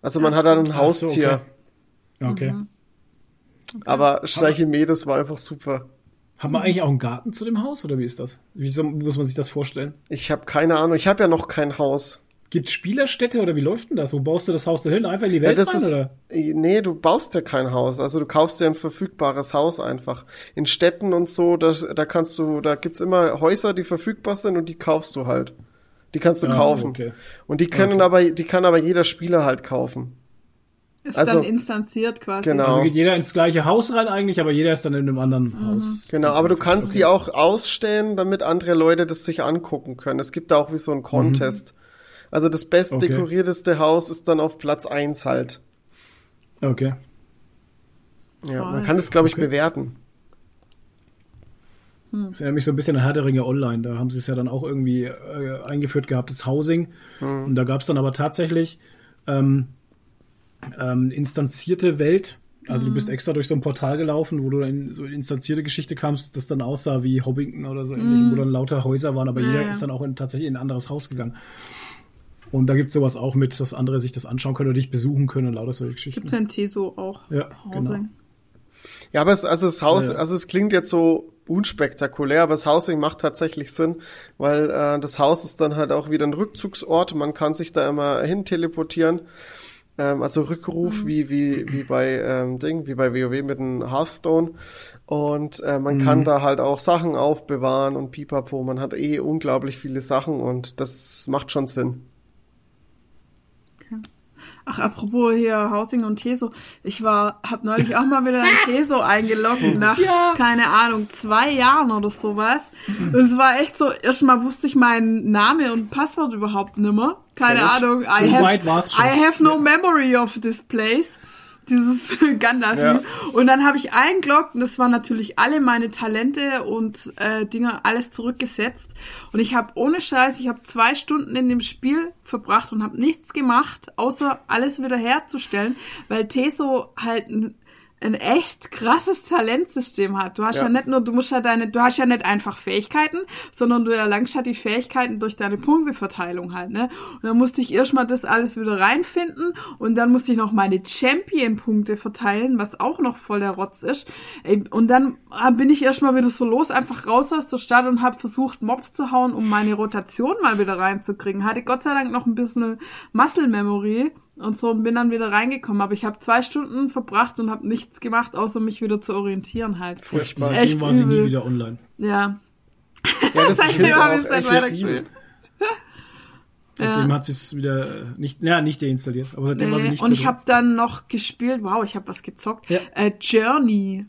Also man Ach hat dann ein so, Haustier, okay. Okay. Mhm. Aber Schnarchimedes war einfach super. Haben wir eigentlich auch einen Garten zu dem Haus oder wie ist das? Wie so, muss man sich das vorstellen? Ich habe keine Ahnung, ich habe ja noch kein Haus. Gibt Spielerstätte oder wie läuft denn das? Wo baust du das Haus denn hin? Einfach in die Ja, Welt das rein, ist, oder? nee, du baust ja kein Haus. Also du kaufst dir ein verfügbares Haus einfach. In Städten und so, da, da kannst du, da gibt's immer Häuser, die verfügbar sind und die kaufst du halt. Die kannst du so, kaufen. okay. Und die können Okay. aber, die kann aber jeder Spieler halt kaufen. Ist Also- dann instanziert quasi. Genau. Also geht jeder ins gleiche Haus rein eigentlich, aber jeder ist dann in einem anderen Haus. Genau, aber du kannst die auch ausstellen, damit andere Leute das sich angucken können. Es gibt da auch wie so einen Contest. Also das best Okay. dekorierteste Haus ist dann auf Platz eins halt. Okay. Ja, man Toll. kann das, glaube ich, Okay. bewerten. Das erinnert mich so ein bisschen an Herr der Ringe Online. Da haben sie es ja dann auch irgendwie äh, eingeführt gehabt, das Housing. Und da gab es dann aber tatsächlich ähm, ähm, instanzierte Welt, Also du bist extra durch so ein Portal gelaufen, wo du in so eine instanzierte Geschichte kamst, das dann aussah wie Hobbington oder so ähnlich, wo dann lauter Häuser waren, aber Ja, jeder ja. ist dann auch in, tatsächlich in ein anderes Haus gegangen. Und da gibt's sowas auch mit, dass andere sich das anschauen können oder dich besuchen können und lauter solche Geschichten. Gibt's ja in Teso auch. Ja, genau. Housing. Ja, aber es, also das Haus, Ja, ja. also es klingt jetzt so unspektakulär, aber das Housing macht tatsächlich Sinn, weil äh, das Haus ist dann halt auch wieder ein Rückzugsort. Man kann sich da immer hin teleportieren. Ähm, also Rückruf Mhm. wie wie wie bei ähm, Ding, wie bei WoW mit dem Hearthstone. Und äh, man Mhm. kann da halt auch Sachen aufbewahren und Pipapo. Man hat eh unglaublich viele Sachen und das macht schon Sinn. Ach, apropos hier Housing und Teso. Ich war, hab neulich auch mal wieder in Teso eingeloggt nach, keine Ahnung, zwei Jahren oder sowas. Es war echt so, erstmal wusste ich meinen Name und Passwort überhaupt nimmer. Keine ich. Ahnung. So I have, weit war's schon. I have no memory of this place. Dieses Gandalf. Ja. Und dann habe ich eingeloggt und das waren natürlich alle meine Talente und äh, Dinger alles zurückgesetzt. Und ich habe ohne Scheiß, ich habe zwei Stunden in dem Spiel verbracht und habe nichts gemacht, außer alles wieder herzustellen, weil Teso halt ein, ein echt krasses Talentsystem hat. Du hast ja. Ja. nicht nur, du musst ja deine, du hast ja nicht einfach Fähigkeiten, sondern du erlangst halt die Fähigkeiten durch deine Punkteverteilung halt, ne? Und dann musste ich erstmal das alles wieder reinfinden und dann musste ich noch meine Champion-Punkte verteilen, was auch noch voll der Rotz ist. Und dann bin ich erstmal wieder so los, einfach raus aus der Stadt und habe versucht, Mobs zu hauen, um meine Rotation mal wieder reinzukriegen. Hatte Gott sei Dank noch ein bisschen Muscle Memory und so und bin dann wieder reingekommen. Aber ich habe zwei Stunden verbracht und habe nichts gemacht, außer mich wieder zu orientieren halt. Furchtbar. Echt war sie nie übel. wieder online. Ja. Ja, das Seitdem killt hab auch ich's dann weitergespielt. Seitdem Ja. hat sie es wieder äh, nicht, naja, nicht deinstalliert, aber seitdem war sie Nee, nicht und ich habe dann noch gespielt, wow, ich habe was gezockt. Ja. Äh, Journey.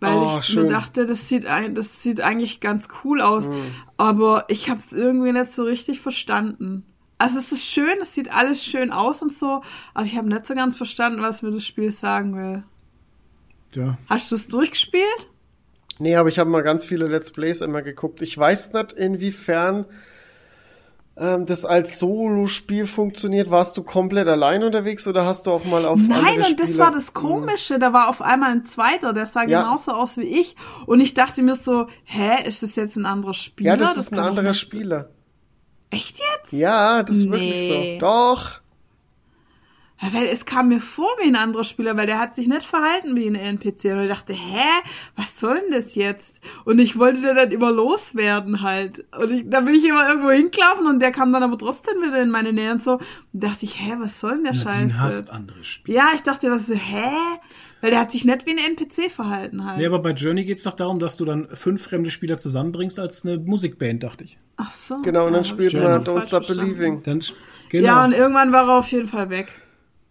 Weil Oh, ich schön. mir dachte, das sieht, ein, das sieht eigentlich ganz cool aus. Mhm. Aber ich habe es irgendwie nicht so richtig verstanden. Also es ist schön, es sieht alles schön aus und so, aber ich habe nicht so ganz verstanden, was mir das Spiel sagen will. Ja. Hast du es durchgespielt? Nee, aber ich habe mal ganz viele Let's Plays immer geguckt. Ich weiß nicht, inwiefern ähm, das als Solo-Spiel funktioniert. Warst du komplett allein unterwegs oder hast du auch mal auf Nein, andere und Spiele? das war das Komische. Da war auf einmal ein zweiter, der sah Ja. genauso aus wie ich. Und ich dachte mir so, hä, ist das jetzt ein anderer Spieler? Ja, das ist ein anderer nicht- Spieler. Echt jetzt? Ja, das ist wirklich Nee. so. Doch. Ja, weil es kam mir vor wie ein anderer Spieler, weil der hat sich nicht verhalten wie ein NPC. Und ich dachte, hä, was soll denn das jetzt? Und ich wollte den dann immer loswerden halt. Und ich, da bin ich immer irgendwo hingelaufen und der kam dann aber trotzdem wieder in meine Nähe und so. Und dachte ich, hä, was soll denn der Scheiß? Nadine hasst jetzt? andere Spiele. Ja, ich dachte, was, hä? Weil der hat sich nicht wie ein NPC verhalten halt. Nee, aber bei Journey geht's doch darum, dass du dann fünf fremde Spieler zusammenbringst als eine Musikband, dachte ich. Ach so. Genau, und dann Ja, spielt man falsch Don't Stop. Believing. Dann, genau. Ja, Ja, und irgendwann war er auf jeden Fall weg.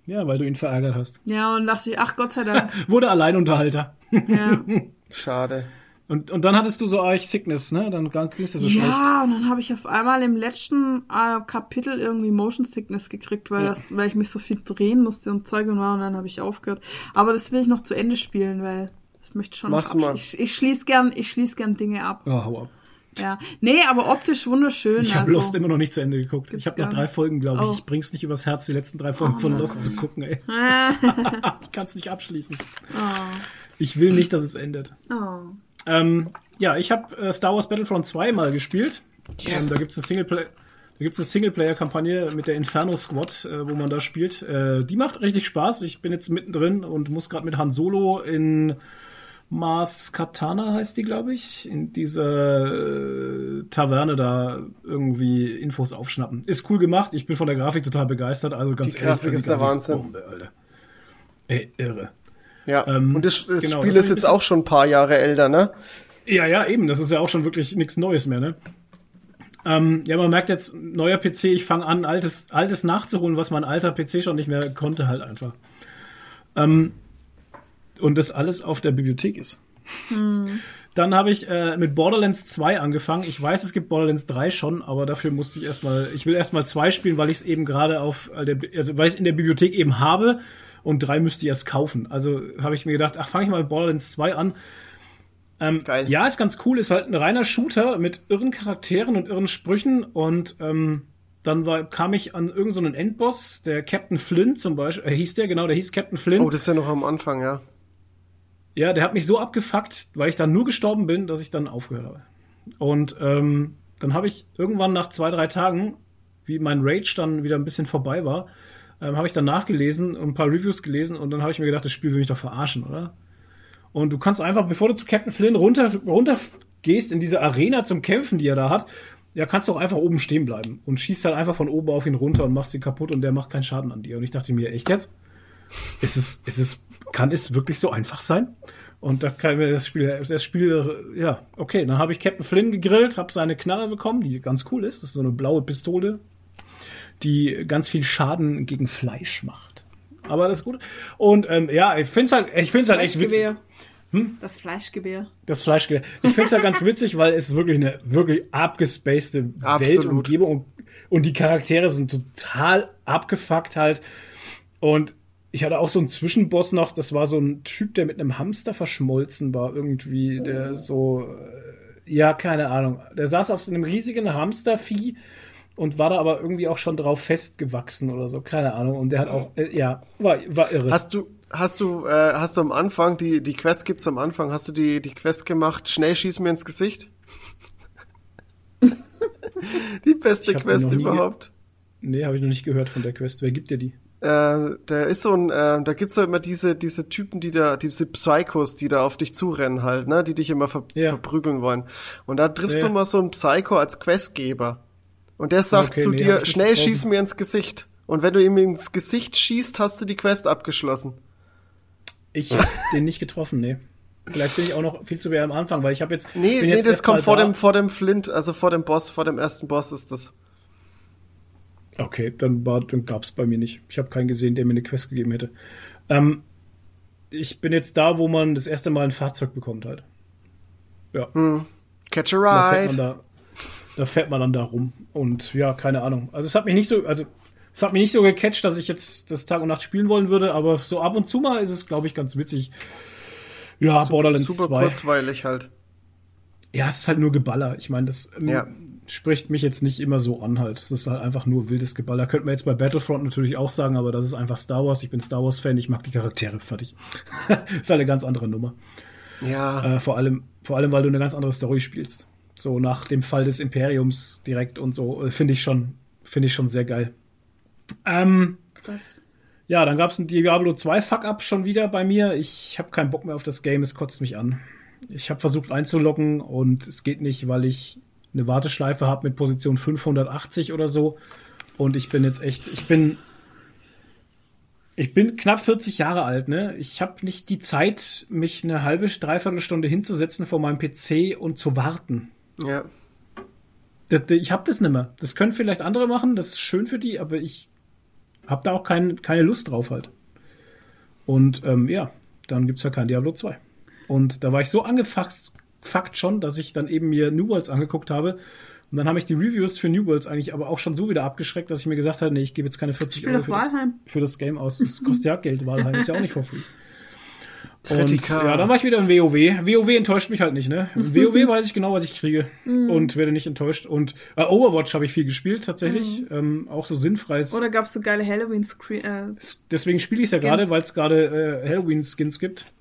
weil du ihn verärgert hast. Ja, und dachte ich, ach Gott sei Dank. Wurde Alleinunterhalter. ja. Schade. Und, und dann hattest du so euch Sickness, ne? Dann ging es dir so schlecht. Ja, und dann habe ich auf einmal im letzten äh, Kapitel irgendwie Motion Sickness gekriegt, weil, Ja. das, weil ich mich so viel drehen musste und Zeug und war und dann habe ich aufgehört. Aber das will ich noch zu Ende spielen, weil ich möchte schon. Mach's mal. Ich, ich schließe gern, ich schließ gern Dinge ab. Oh, hau ab. Ja. Nee, aber optisch wunderschön. Ich habe also. Lost immer noch nicht zu Ende geguckt. Gibt's ich habe noch drei. Folgen, glaube ich. Oh. Ich bring's nicht übers Herz, die letzten drei Folgen von Lost zu gucken, ey. ich kann's nicht abschließen. Ich will nicht, dass es endet. Oh. Ähm, ja, ich habe äh, Star Wars Battlefront 2 mal gespielt. Yes. Ähm, da gibt's eine Singleplayer. Da gibt's eine Singleplayer-Kampagne mit der Inferno Squad, äh, wo man da spielt. Äh, die macht richtig Spaß. Ich bin jetzt mittendrin und muss gerade mit Han Solo in Mars Katana heißt die, glaube ich, in dieser äh, Taverne da irgendwie Infos aufschnappen. Ist cool gemacht. Ich bin von der Grafik total begeistert. Also ganz Die ehrlich, Grafik ist der Wahnsinn. Bombe, Alter. Ey, irre. Ja. Ähm, und das, das genau, Spiel das ist jetzt auch schon ein paar Jahre älter, ne? Ja, ja, eben. Das ist ja auch schon wirklich nichts Neues mehr, ne? Ähm, ja, man merkt jetzt, neuer PC, ich fange an, altes, altes nachzuholen, was mein alter PC schon nicht mehr konnte, halt einfach. Ähm, und das alles auf der Bibliothek ist. Dann habe ich äh, mit Borderlands 2 angefangen. Ich weiß, es gibt Borderlands 3 schon, aber dafür musste ich erstmal, ich will erstmal 2 spielen, weil ich es eben gerade auf, äh, der, also weil ich es in der Bibliothek eben habe und 3 müsste ich erst kaufen. Also habe ich mir gedacht, ach, fange ich mal mit Borderlands 2 an. Ähm, Geil. Ja, ist ganz cool, ist halt ein reiner Shooter mit irren Charakteren und irren Sprüchen und ähm, dann war, kam ich an irgendeinen so einen Endboss, der Captain Flint zum Beispiel, äh, hieß der, genau, der hieß Captain Flint. Oh, das ist ja noch am Anfang, ja. Ja, der hat mich so abgefuckt, weil ich dann nur gestorben bin, dass ich dann aufgehört habe. Und ähm, dann habe ich irgendwann nach zwei, drei Tagen, wie mein Rage dann wieder ein bisschen vorbei war, ähm, habe ich dann nachgelesen und ein paar Reviews gelesen und dann habe ich mir gedacht, das Spiel will mich doch verarschen, oder? Und du kannst einfach, bevor du zu Captain Flynn runter, runter gehst in diese Arena zum Kämpfen, die er da hat, ja, kannst du auch einfach oben stehen bleiben und schießt halt einfach von oben auf ihn runter und machst ihn kaputt und der macht keinen Schaden an dir. Und ich dachte mir, echt jetzt? Ist es, ist es, kann es wirklich so einfach sein? Und da kann mir das Spiel, das Spiel, ja, okay, dann habe ich Captain Flynn gegrillt, habe seine Knarre bekommen, die ganz cool ist. Das ist so eine blaue Pistole, die ganz viel Schaden gegen Fleisch macht. Aber das ist gut. Und ähm, ja, ich finde es halt, ich finde es halt echt witzig. Hm? Das Fleischgewehr. Das Fleischgewehr. Ich finde es ja ganz witzig, weil es wirklich eine wirklich abgespacede. Weltumgebung und, und die Charaktere sind total abgefuckt halt. Und ich hatte auch so einen Zwischenboss noch, das war so ein Typ, der mit einem Hamster verschmolzen war irgendwie, der so, äh, ja, keine Ahnung. Der saß auf so einem riesigen Hamstervieh und war da aber irgendwie auch schon drauf festgewachsen oder so, keine Ahnung. Und der hat auch, äh, ja, war, war irre. Hast du, hast du, äh, hast du am Anfang, die, die Quest gibt's am Anfang, hast du die, die Quest gemacht, schnell schieß mir ins Gesicht? die beste Quest überhaupt. nee, habe ich noch nicht gehört von der Quest. Wer gibt dir die? Äh, da ist so ein, äh, da gibt's ja immer diese, diese Typen, die da, diese Psychos, die da auf dich zurennen halt, ne, die dich immer ver Ja. verprügeln wollen. Und da triffst Ja. du mal so einen Psycho als Questgeber. Und der sagt Okay, zu nee, hab dir, schnell schieß mir ins Gesicht. Und wenn du ihm ins Gesicht schießt, hast du die Quest abgeschlossen. Ich habe den nicht getroffen, nee. Vielleicht bin ich auch noch viel zu weit am Anfang, weil ich habe jetzt. Nee, nee, jetzt das kommt vor da. dem, vor dem Flint, also vor dem Boss, vor dem ersten Boss ist das. Okay, dann, war, dann gab es bei mir nicht. Ich habe keinen gesehen, der mir eine Quest gegeben hätte. Ähm, ich bin jetzt da, wo man das erste Mal ein Fahrzeug bekommt halt. Ja, Catch a ride. da, da fährt man dann da rum. Und ja, keine Ahnung. Also es hat mich nicht so, also es hat mich nicht so gecatcht, dass ich jetzt das Tag und Nacht spielen wollen würde, aber so ab und zu mal ist es, glaube ich, ganz witzig. Ja, Borderlands Super 2. kurzweilig halt. Ja, es ist halt nur Geballer. Ich meine, das ähm, Ja. spricht mich jetzt nicht immer so an halt. Es ist halt einfach nur wildes Geballer. Könnte man jetzt bei Battlefront natürlich auch sagen, aber das ist einfach Star Wars. Ich bin Star Wars-Fan, ich mag die Charaktere fertig. ist halt eine ganz andere Nummer. Ja. Äh, vor, allem, vor allem, weil du eine ganz andere Story spielst. So nach dem Fall des Imperiums direkt und so. äh, Finde ich schon, finde ich schon sehr geil. Ähm, Krass. ja, dann gab es ein Diablo 2 Fuck-Up schon wieder bei mir. Ich habe keinen Bock mehr auf das Game, es kotzt mich an. Ich habe versucht einzuloggen und es geht nicht, weil ich eine Warteschleife habe mit Position 580 oder so. Und ich bin jetzt echt, ich bin, ich bin knapp 40 Jahre alt, ne? Ich habe nicht die Zeit, mich eine halbe, dreiviertel Stunde hinzusetzen vor meinem PC und zu warten. Ja. Das, ich habe das nicht mehr. Das können vielleicht andere machen, das ist schön für die, aber ich habe da auch kein, keine Lust drauf halt. Und ähm, ja, dann gibt's ja kein Diablo 2. Und da war ich so angefuckt fuckt schon, dass ich dann eben mir New Worlds angeguckt habe. Und dann habe ich die Reviews für New Worlds eigentlich aber auch schon so wieder abgeschreckt, dass ich mir gesagt habe, nee, ich gebe jetzt keine 40 Spiel Euro für das, für das Game aus. Das kostet ja Geld, Walheim ist ja auch nicht for free. Und Kritika. ja, dann war ich wieder im WoW. WoW enttäuscht mich halt nicht, ne? Im WoW weiß ich genau, was ich kriege und werde nicht enttäuscht. Und äh, Overwatch habe ich viel gespielt, tatsächlich. Ähm, auch so sinnfreies. Oder gab's so geile Halloween-Screen. Äh, Deswegen spiele ich es ja gerade, weil es gerade äh, Halloween-Skins gibt.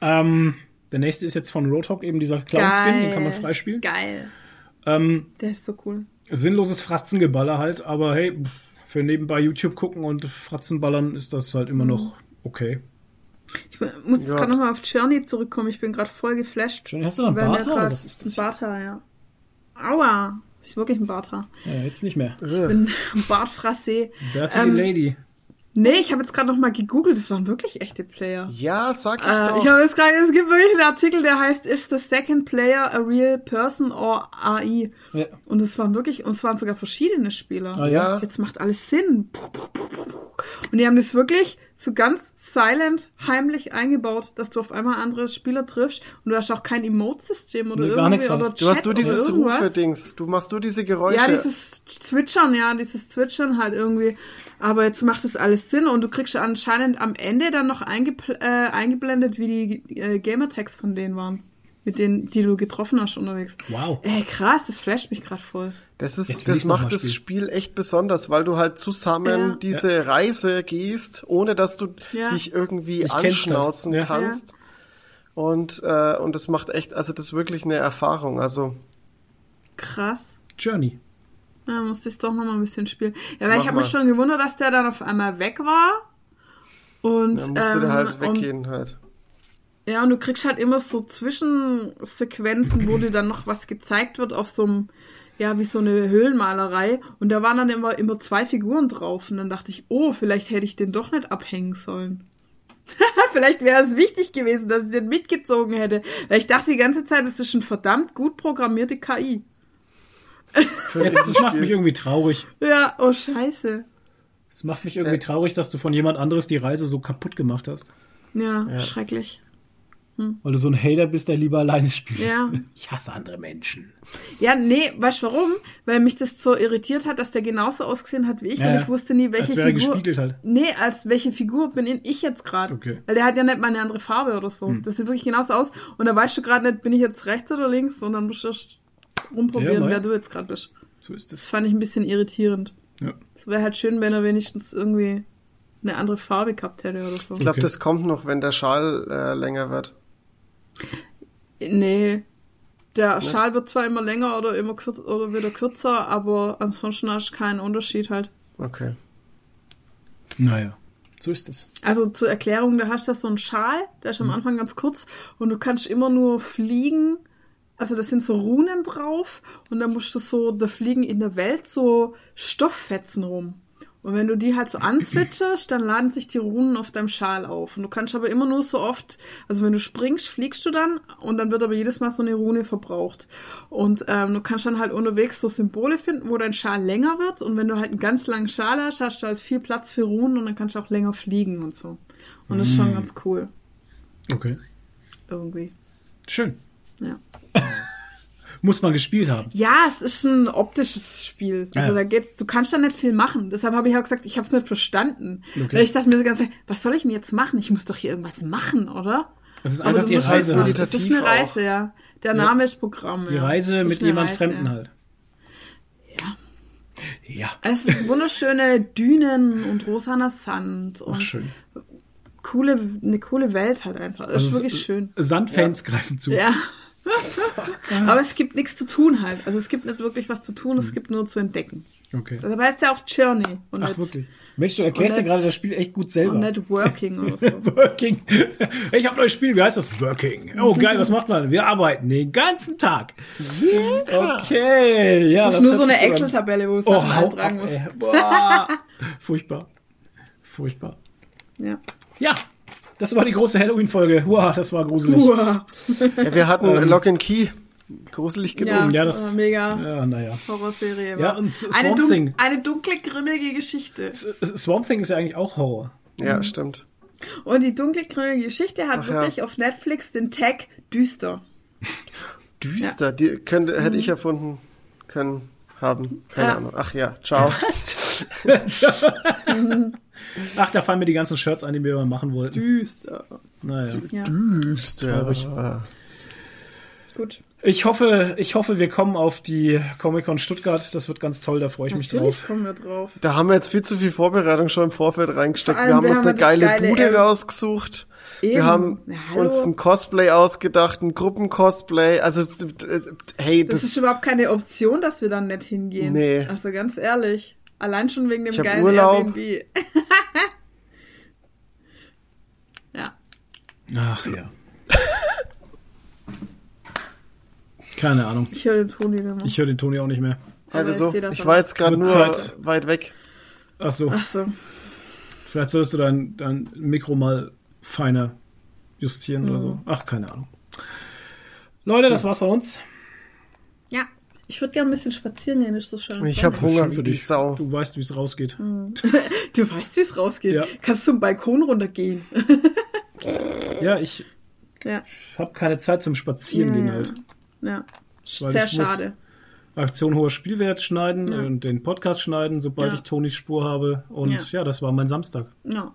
Ähm, der nächste ist jetzt von Roadhog, eben dieser Clown-Skin, den kann man freispielen. Geil. Ähm, Der ist so cool. sinnloses Fratzengeballer halt, aber hey, für nebenbei YouTube gucken und Fratzenballern ist das halt immer noch okay. Ich muss jetzt gerade nochmal auf Journey zurückkommen. Ich bin gerade voll geflasht. Journey, hast du da ein Weil mir Barthaar? Was ist das? Ein Barthaar, ja. Aua. Das ist wirklich ein Barthaar. Ja, jetzt nicht mehr. Ich bin ein Bartfrassé. Bärtige Ähm, Lady. Nee, ich habe jetzt gerade nochmal gegoogelt. Das waren wirklich echte Player. Ja, sag ich Äh, doch. ich habe jetzt gerade, es gibt wirklich einen Artikel, der heißt, is the second player a real person or AI? Ja. Und es waren wirklich, und es waren sogar verschiedene Spieler. Ah, ja. Jetzt macht alles Sinn. Und die haben das wirklich so ganz silent, heimlich eingebaut, dass du auf einmal andere Spieler triffst und du hast auch kein Emote-System oder Nee, irgendwie oder Du Du hast Chat du dieses. Rufe-Dings. Du machst du diese Geräusche. Ja, dieses Zwitschern, ja, dieses Zwitschern halt irgendwie. Aber jetzt macht das alles Sinn und du kriegst anscheinend am Ende dann noch eingepl äh, eingeblendet, wie die äh, Gamertags von denen waren. Mit denen, die du getroffen hast unterwegs. Wow. Ey, krass, das flasht mich gerade voll. Das, ist, das macht das. Spiel echt besonders, weil du halt zusammen Ja. diese Reise gehst, ohne dass du Ja. dich irgendwie Ich halt. anschnauzen Ja. kannst. Und, äh, und das macht echt, also das ist wirklich eine Erfahrung. Also, Krass. Journey. Ja, musste ich doch noch mal ein bisschen spielen. Ja, weil Mach ich habe mich schon gewundert, dass der dann auf einmal weg war. Und, da musste ähm, der halt und weggehen halt. Ja, und du kriegst halt immer so Zwischensequenzen, wo dir dann noch was gezeigt wird auf so einem, ja, wie so eine Höhlenmalerei. Und da waren dann immer, immer zwei Figuren drauf. Und dann dachte ich, oh, vielleicht hätte ich den doch nicht abhängen sollen. vielleicht wäre es wichtig gewesen, dass ich den mitgezogen hätte. Weil ich dachte die ganze Zeit, das ist eine verdammt gut programmierte KI. Jetzt, das macht mich irgendwie traurig. Ja, oh scheiße. Das macht mich irgendwie traurig, dass du von jemand anderes die Reise so kaputt gemacht hast. Ja, Ja. schrecklich. Weil du so ein Hater bist, der lieber alleine spielt. Ja. Ich hasse andere Menschen. Ja, nee, weißt du warum? Weil mich das so irritiert hat, dass der genauso ausgesehen hat wie ich Ja, und ich wusste nie, welche Als wäre er Figur. gespiegelt halt. Nee, als welche Figur bin ich jetzt gerade. Okay. Hm. Weil der hat ja nicht mal eine andere Farbe oder so. Das sieht wirklich genauso aus. Und da weißt du gerade nicht, bin ich jetzt rechts oder links, sondern musst du erst rumprobieren, Ja, wer du jetzt gerade bist. So ist Das es. fand ich ein bisschen irritierend. Ja. Es wäre halt schön, wenn er wenigstens irgendwie eine andere Farbe gehabt hätte oder so. Ich glaube, Okay. das kommt noch, wenn der Schal äh, länger wird. Nee. Der Schal wird zwar immer länger oder immer kürz oder wieder kürzer, aber ansonsten hast du keinen Unterschied halt. Okay. Naja, so ist es. Also zur Erklärung, da hast du so einen Schal, der ist am Anfang ganz kurz und du kannst immer nur fliegen. Also das sind so Runen drauf und dann musst du so, da fliegen in der Welt so Stofffetzen rum. Und wenn du die halt so anzwitscherst, dann laden sich die Runen auf deinem Schal auf. Und du kannst aber immer nur so oft, also wenn du springst, fliegst du dann und dann wird aber jedes Mal so eine Rune verbraucht. Und ähm, du kannst dann halt unterwegs so Symbole finden, wo dein Schal länger wird. Und wenn du halt einen ganz langen Schal hast, hast du halt viel Platz für Runen und dann kannst du auch länger fliegen und so. Und das ist schon ganz cool, Okay. irgendwie. Schön. Ja. Muss man gespielt haben. Ja, es ist ein optisches Spiel. Also Ja. da geht's, du kannst da nicht viel machen. Deshalb habe ich auch gesagt, ich habe es nicht verstanden. Okay. Weil ich dachte mir ganze Zeit, was soll ich denn jetzt machen? Ich muss doch hier irgendwas machen, oder? Das ist alles die ist Reise. halt. Das ist eine auch. Reise, ja. Der Name ist Programm. Die ja. Reise ist mit jemand Reise, Fremden ja. halt. Ja. Ja. Es sind wunderschöne Dünen und rosaner Sand und Ach, schön. coole, eine coole Welt halt einfach. Das Also ist wirklich schön. Sandfans greifen zu. Ja. Aber es gibt nichts zu tun halt. Also es gibt nicht wirklich was zu tun, es gibt nur zu entdecken. Okay. Deshalb heißt ja auch Journey und Ach, nicht, wirklich. Mensch, du erklärst ja gerade das Spiel echt gut selber. und nicht Working oder so. Working. Ich habe ein neues Spiel. Wie heißt das? Working. Oh, geil. Was macht man? Wir arbeiten den ganzen Tag. Okay. Ja, Das ist nur hört so eine. Excel-Tabelle, wo es Oh, eintragen ab, muss. Boah. Furchtbar. Furchtbar. Ja. Ja. Das war die große Halloween-Folge. Wow, das war gruselig. Uah. Ja, wir hatten äh, Lock and Key. Gruselig genug. Ja, Ja, das- mega Ja, naja. Horrorserie. Ja, und eine, Swamp dun Thing. eine dunkle, grimmige Geschichte. Swamp Thing ist ja eigentlich auch Horror. Ja, Mhm. stimmt. Und die dunkle, grimmige Geschichte hat Ach ja. wirklich auf Netflix den Tag düster. Düster. Die könnte, hätte ich erfunden können haben. Keine Mhm. Ja. Ahnung. Ach ja, ciao. Ach, da fallen mir die ganzen Shirts ein, die wir mal machen wollten. Düster. Naja. Ja, Düster. gut. Ich hoffe, ich hoffe, wir kommen auf die Comic-Con Stuttgart. Das wird ganz toll, da freue ich mich Natürlich drauf. kommen wir drauf. Da haben wir jetzt viel zu viel Vorbereitung schon im Vorfeld reingesteckt. Vor Wir allem, haben wir uns haben eine geile, geile Bude M- rausgesucht. Eben. Wir haben hallo. uns ein Cosplay ausgedacht, ein Gruppencosplay. Also, äh, hey, Das, das, ist überhaupt keine Option, dass wir dann nicht hingehen. Nee. Also ganz ehrlich. Allein schon wegen dem Ich geilen Urlaub. Airbnb. ja. Ach ja. Keine Ahnung. Ich höre den Ton wieder mal. Ich höre den Toni auch nicht mehr. hä, ich wieso? Ich aber. war jetzt gerade nur Zeit. weit weg. Ach so. Ach so. Vielleicht solltest du dein, dein Mikro mal feiner justieren oder so. Ach, keine Ahnung. Leute, das war's von uns. Ja. Ich würde gerne ein bisschen spazieren gehen, ist so schön. Ich habe Hunger wie für die dich. Sau. Du weißt, wie es rausgeht. Du weißt, wie es rausgeht. Ja. Kannst zum Balkon runtergehen. Ja, ich ja. habe keine Zeit zum Spazierengehen Ja, ja. halt. Ja. Weil Sehr ich muss- schade. Aktion hoher Spielwert schneiden und den Podcast schneiden, sobald Ja. ich Tonis Spur habe. Und Ja. ja. das war mein Samstag. Ja.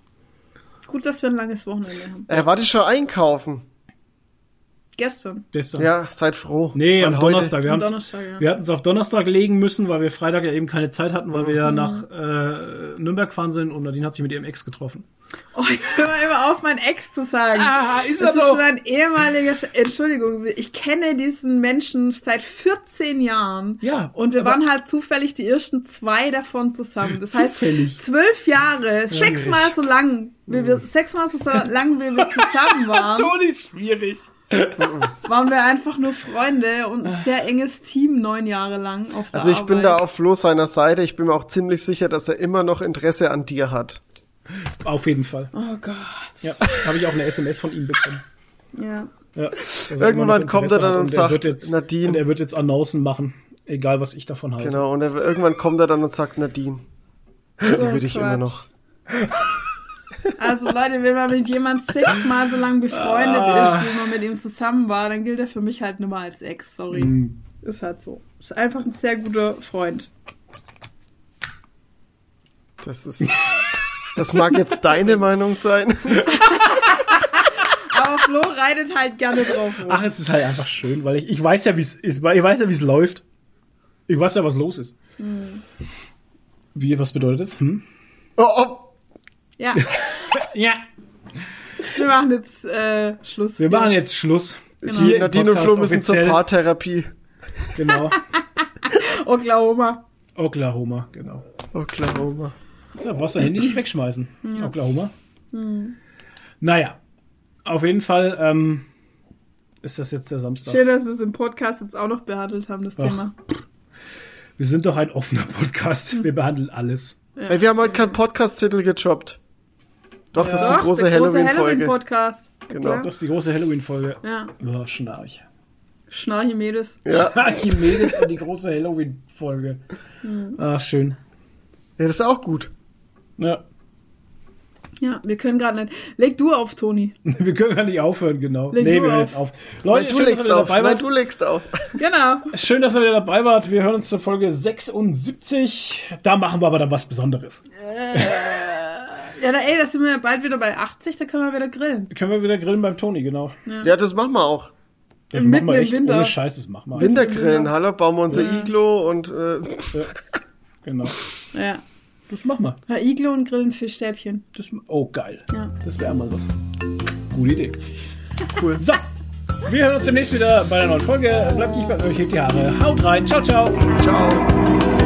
Gut, dass wir ein langes Wochenende haben. Äh, warte schon einkaufen. Gestern. Gestern. Ja, seid froh. Nee, weil am heute- Donnerstag. Wir, Am haben's- Donnerstag, ja. wir hatten es auf Donnerstag legen müssen, weil wir Freitag ja eben keine Zeit hatten, weil wir ja nach äh, Nürnberg gefahren sind und Nadine hat sich mit ihrem Ex getroffen. Oh, jetzt hör mal immer auf, mein Ex zu sagen. Ah, ist das ist mein ehemaliger, Sch Entschuldigung, ich kenne diesen Menschen seit 14 Jahren. Ja, Und wir waren halt zufällig die ersten zwei davon zusammen. Das Zufällig? heißt, zwölf Jahre, sechsmal so lang, wie wir, sechsmal so lang, wie wir zusammen waren, Ton ist schwierig. Waren wir einfach nur Freunde und ein sehr enges Team neun Jahre lang auf der Also ich bin da Arbeit. auf Flo seiner Seite. Ich bin mir auch ziemlich sicher, dass er immer noch Interesse an dir hat. Auf jeden Fall. Oh Gott. Ja, habe ich auch eine SMS von ihm bekommen. Ja. Ja, Irgendwann kommt er dann und er sagt, wird jetzt, Nadine- Und er wird jetzt Annoncen machen, egal was ich davon halte. Genau. Und er, irgendwann kommt er dann und sagt, Nadine, liebe dich Quatsch. immer noch. Also Leute, wenn man mit jemand sechsmal so lang befreundet Ah. ist, wie man mit ihm zusammen war, dann gilt er für mich halt nur mal als Ex. Sorry. Mhm. Ist halt so. Ist einfach ein sehr guter Freund. Das ist. Das mag jetzt deine Meinung sein. Aber Flo reitet halt gerne drauf rum. Ach, es ist halt einfach schön, weil ich, ich weiß ja, wie es ist, ich weiß ja, wie es läuft. Ich weiß ja, was los ist. Hm. Wie, was bedeutet das? Hm? Oh, oh. Ja, Ja. wir machen jetzt äh, Schluss. Wir machen jetzt Schluss. Genau. Hier Nadine und Flo müssen zur offiziell. Paartherapie. Genau. Oklahoma. Oklahoma, genau. Oklahoma. Da brauchst du dein Handy nicht wegschmeißen. Oklahoma. Hm. Naja, auf jeden Fall ähm, ist das jetzt der Samstag. Schön, dass wir es im Podcast jetzt auch noch behandelt haben, das Ach. Thema. Wir sind doch ein offener Podcast. Wir behandeln alles. Ey, wir haben heute keinen Podcast-Titel gedroppt. Doch, das ist die große Halloween-Folge. Halloween-Podcast. Genau. Das ist die große Halloween-Folge. Ja, Oh, Schnarch. Schnarchimedes. ja. Archimedes und die große Halloween-Folge. Hm. Ah, schön. ja, das ist auch gut. Ja. Ja, wir können gerade nicht. Leg du auf, Toni. Wir können gar nicht aufhören, genau. Leg nee, du wir hören jetzt auf. Nein, Leute, du schön, dass legst ihr auf. dabei Nein, wart. du legst auf. Genau. Schön, dass ihr wieder dabei wart. Wir hören uns zur Folge 76. Da machen wir aber dann was Besonderes. Ja, da, ey, da sind wir bald wieder bei 80, da können wir wieder grillen. Können wir wieder grillen beim Toni, genau. Ja, das machen wir auch. Das Mitten machen wir im echt Winter. ohne Scheiß, das machen wir. Wintergrillen, hallo, bauen wir unser Ja. Iglo und äh, Genau. Ja. Das machen wir. Ja, Iglo und grillen Fischstäbchen. Das, oh, geil. Ja. Das wäre mal was. Gute Idee. cool. So, wir hören uns demnächst wieder bei einer neuen Folge. Bleibt nicht bei euch, hebt die Haare. Haut rein. Ciao, ciao. Ciao.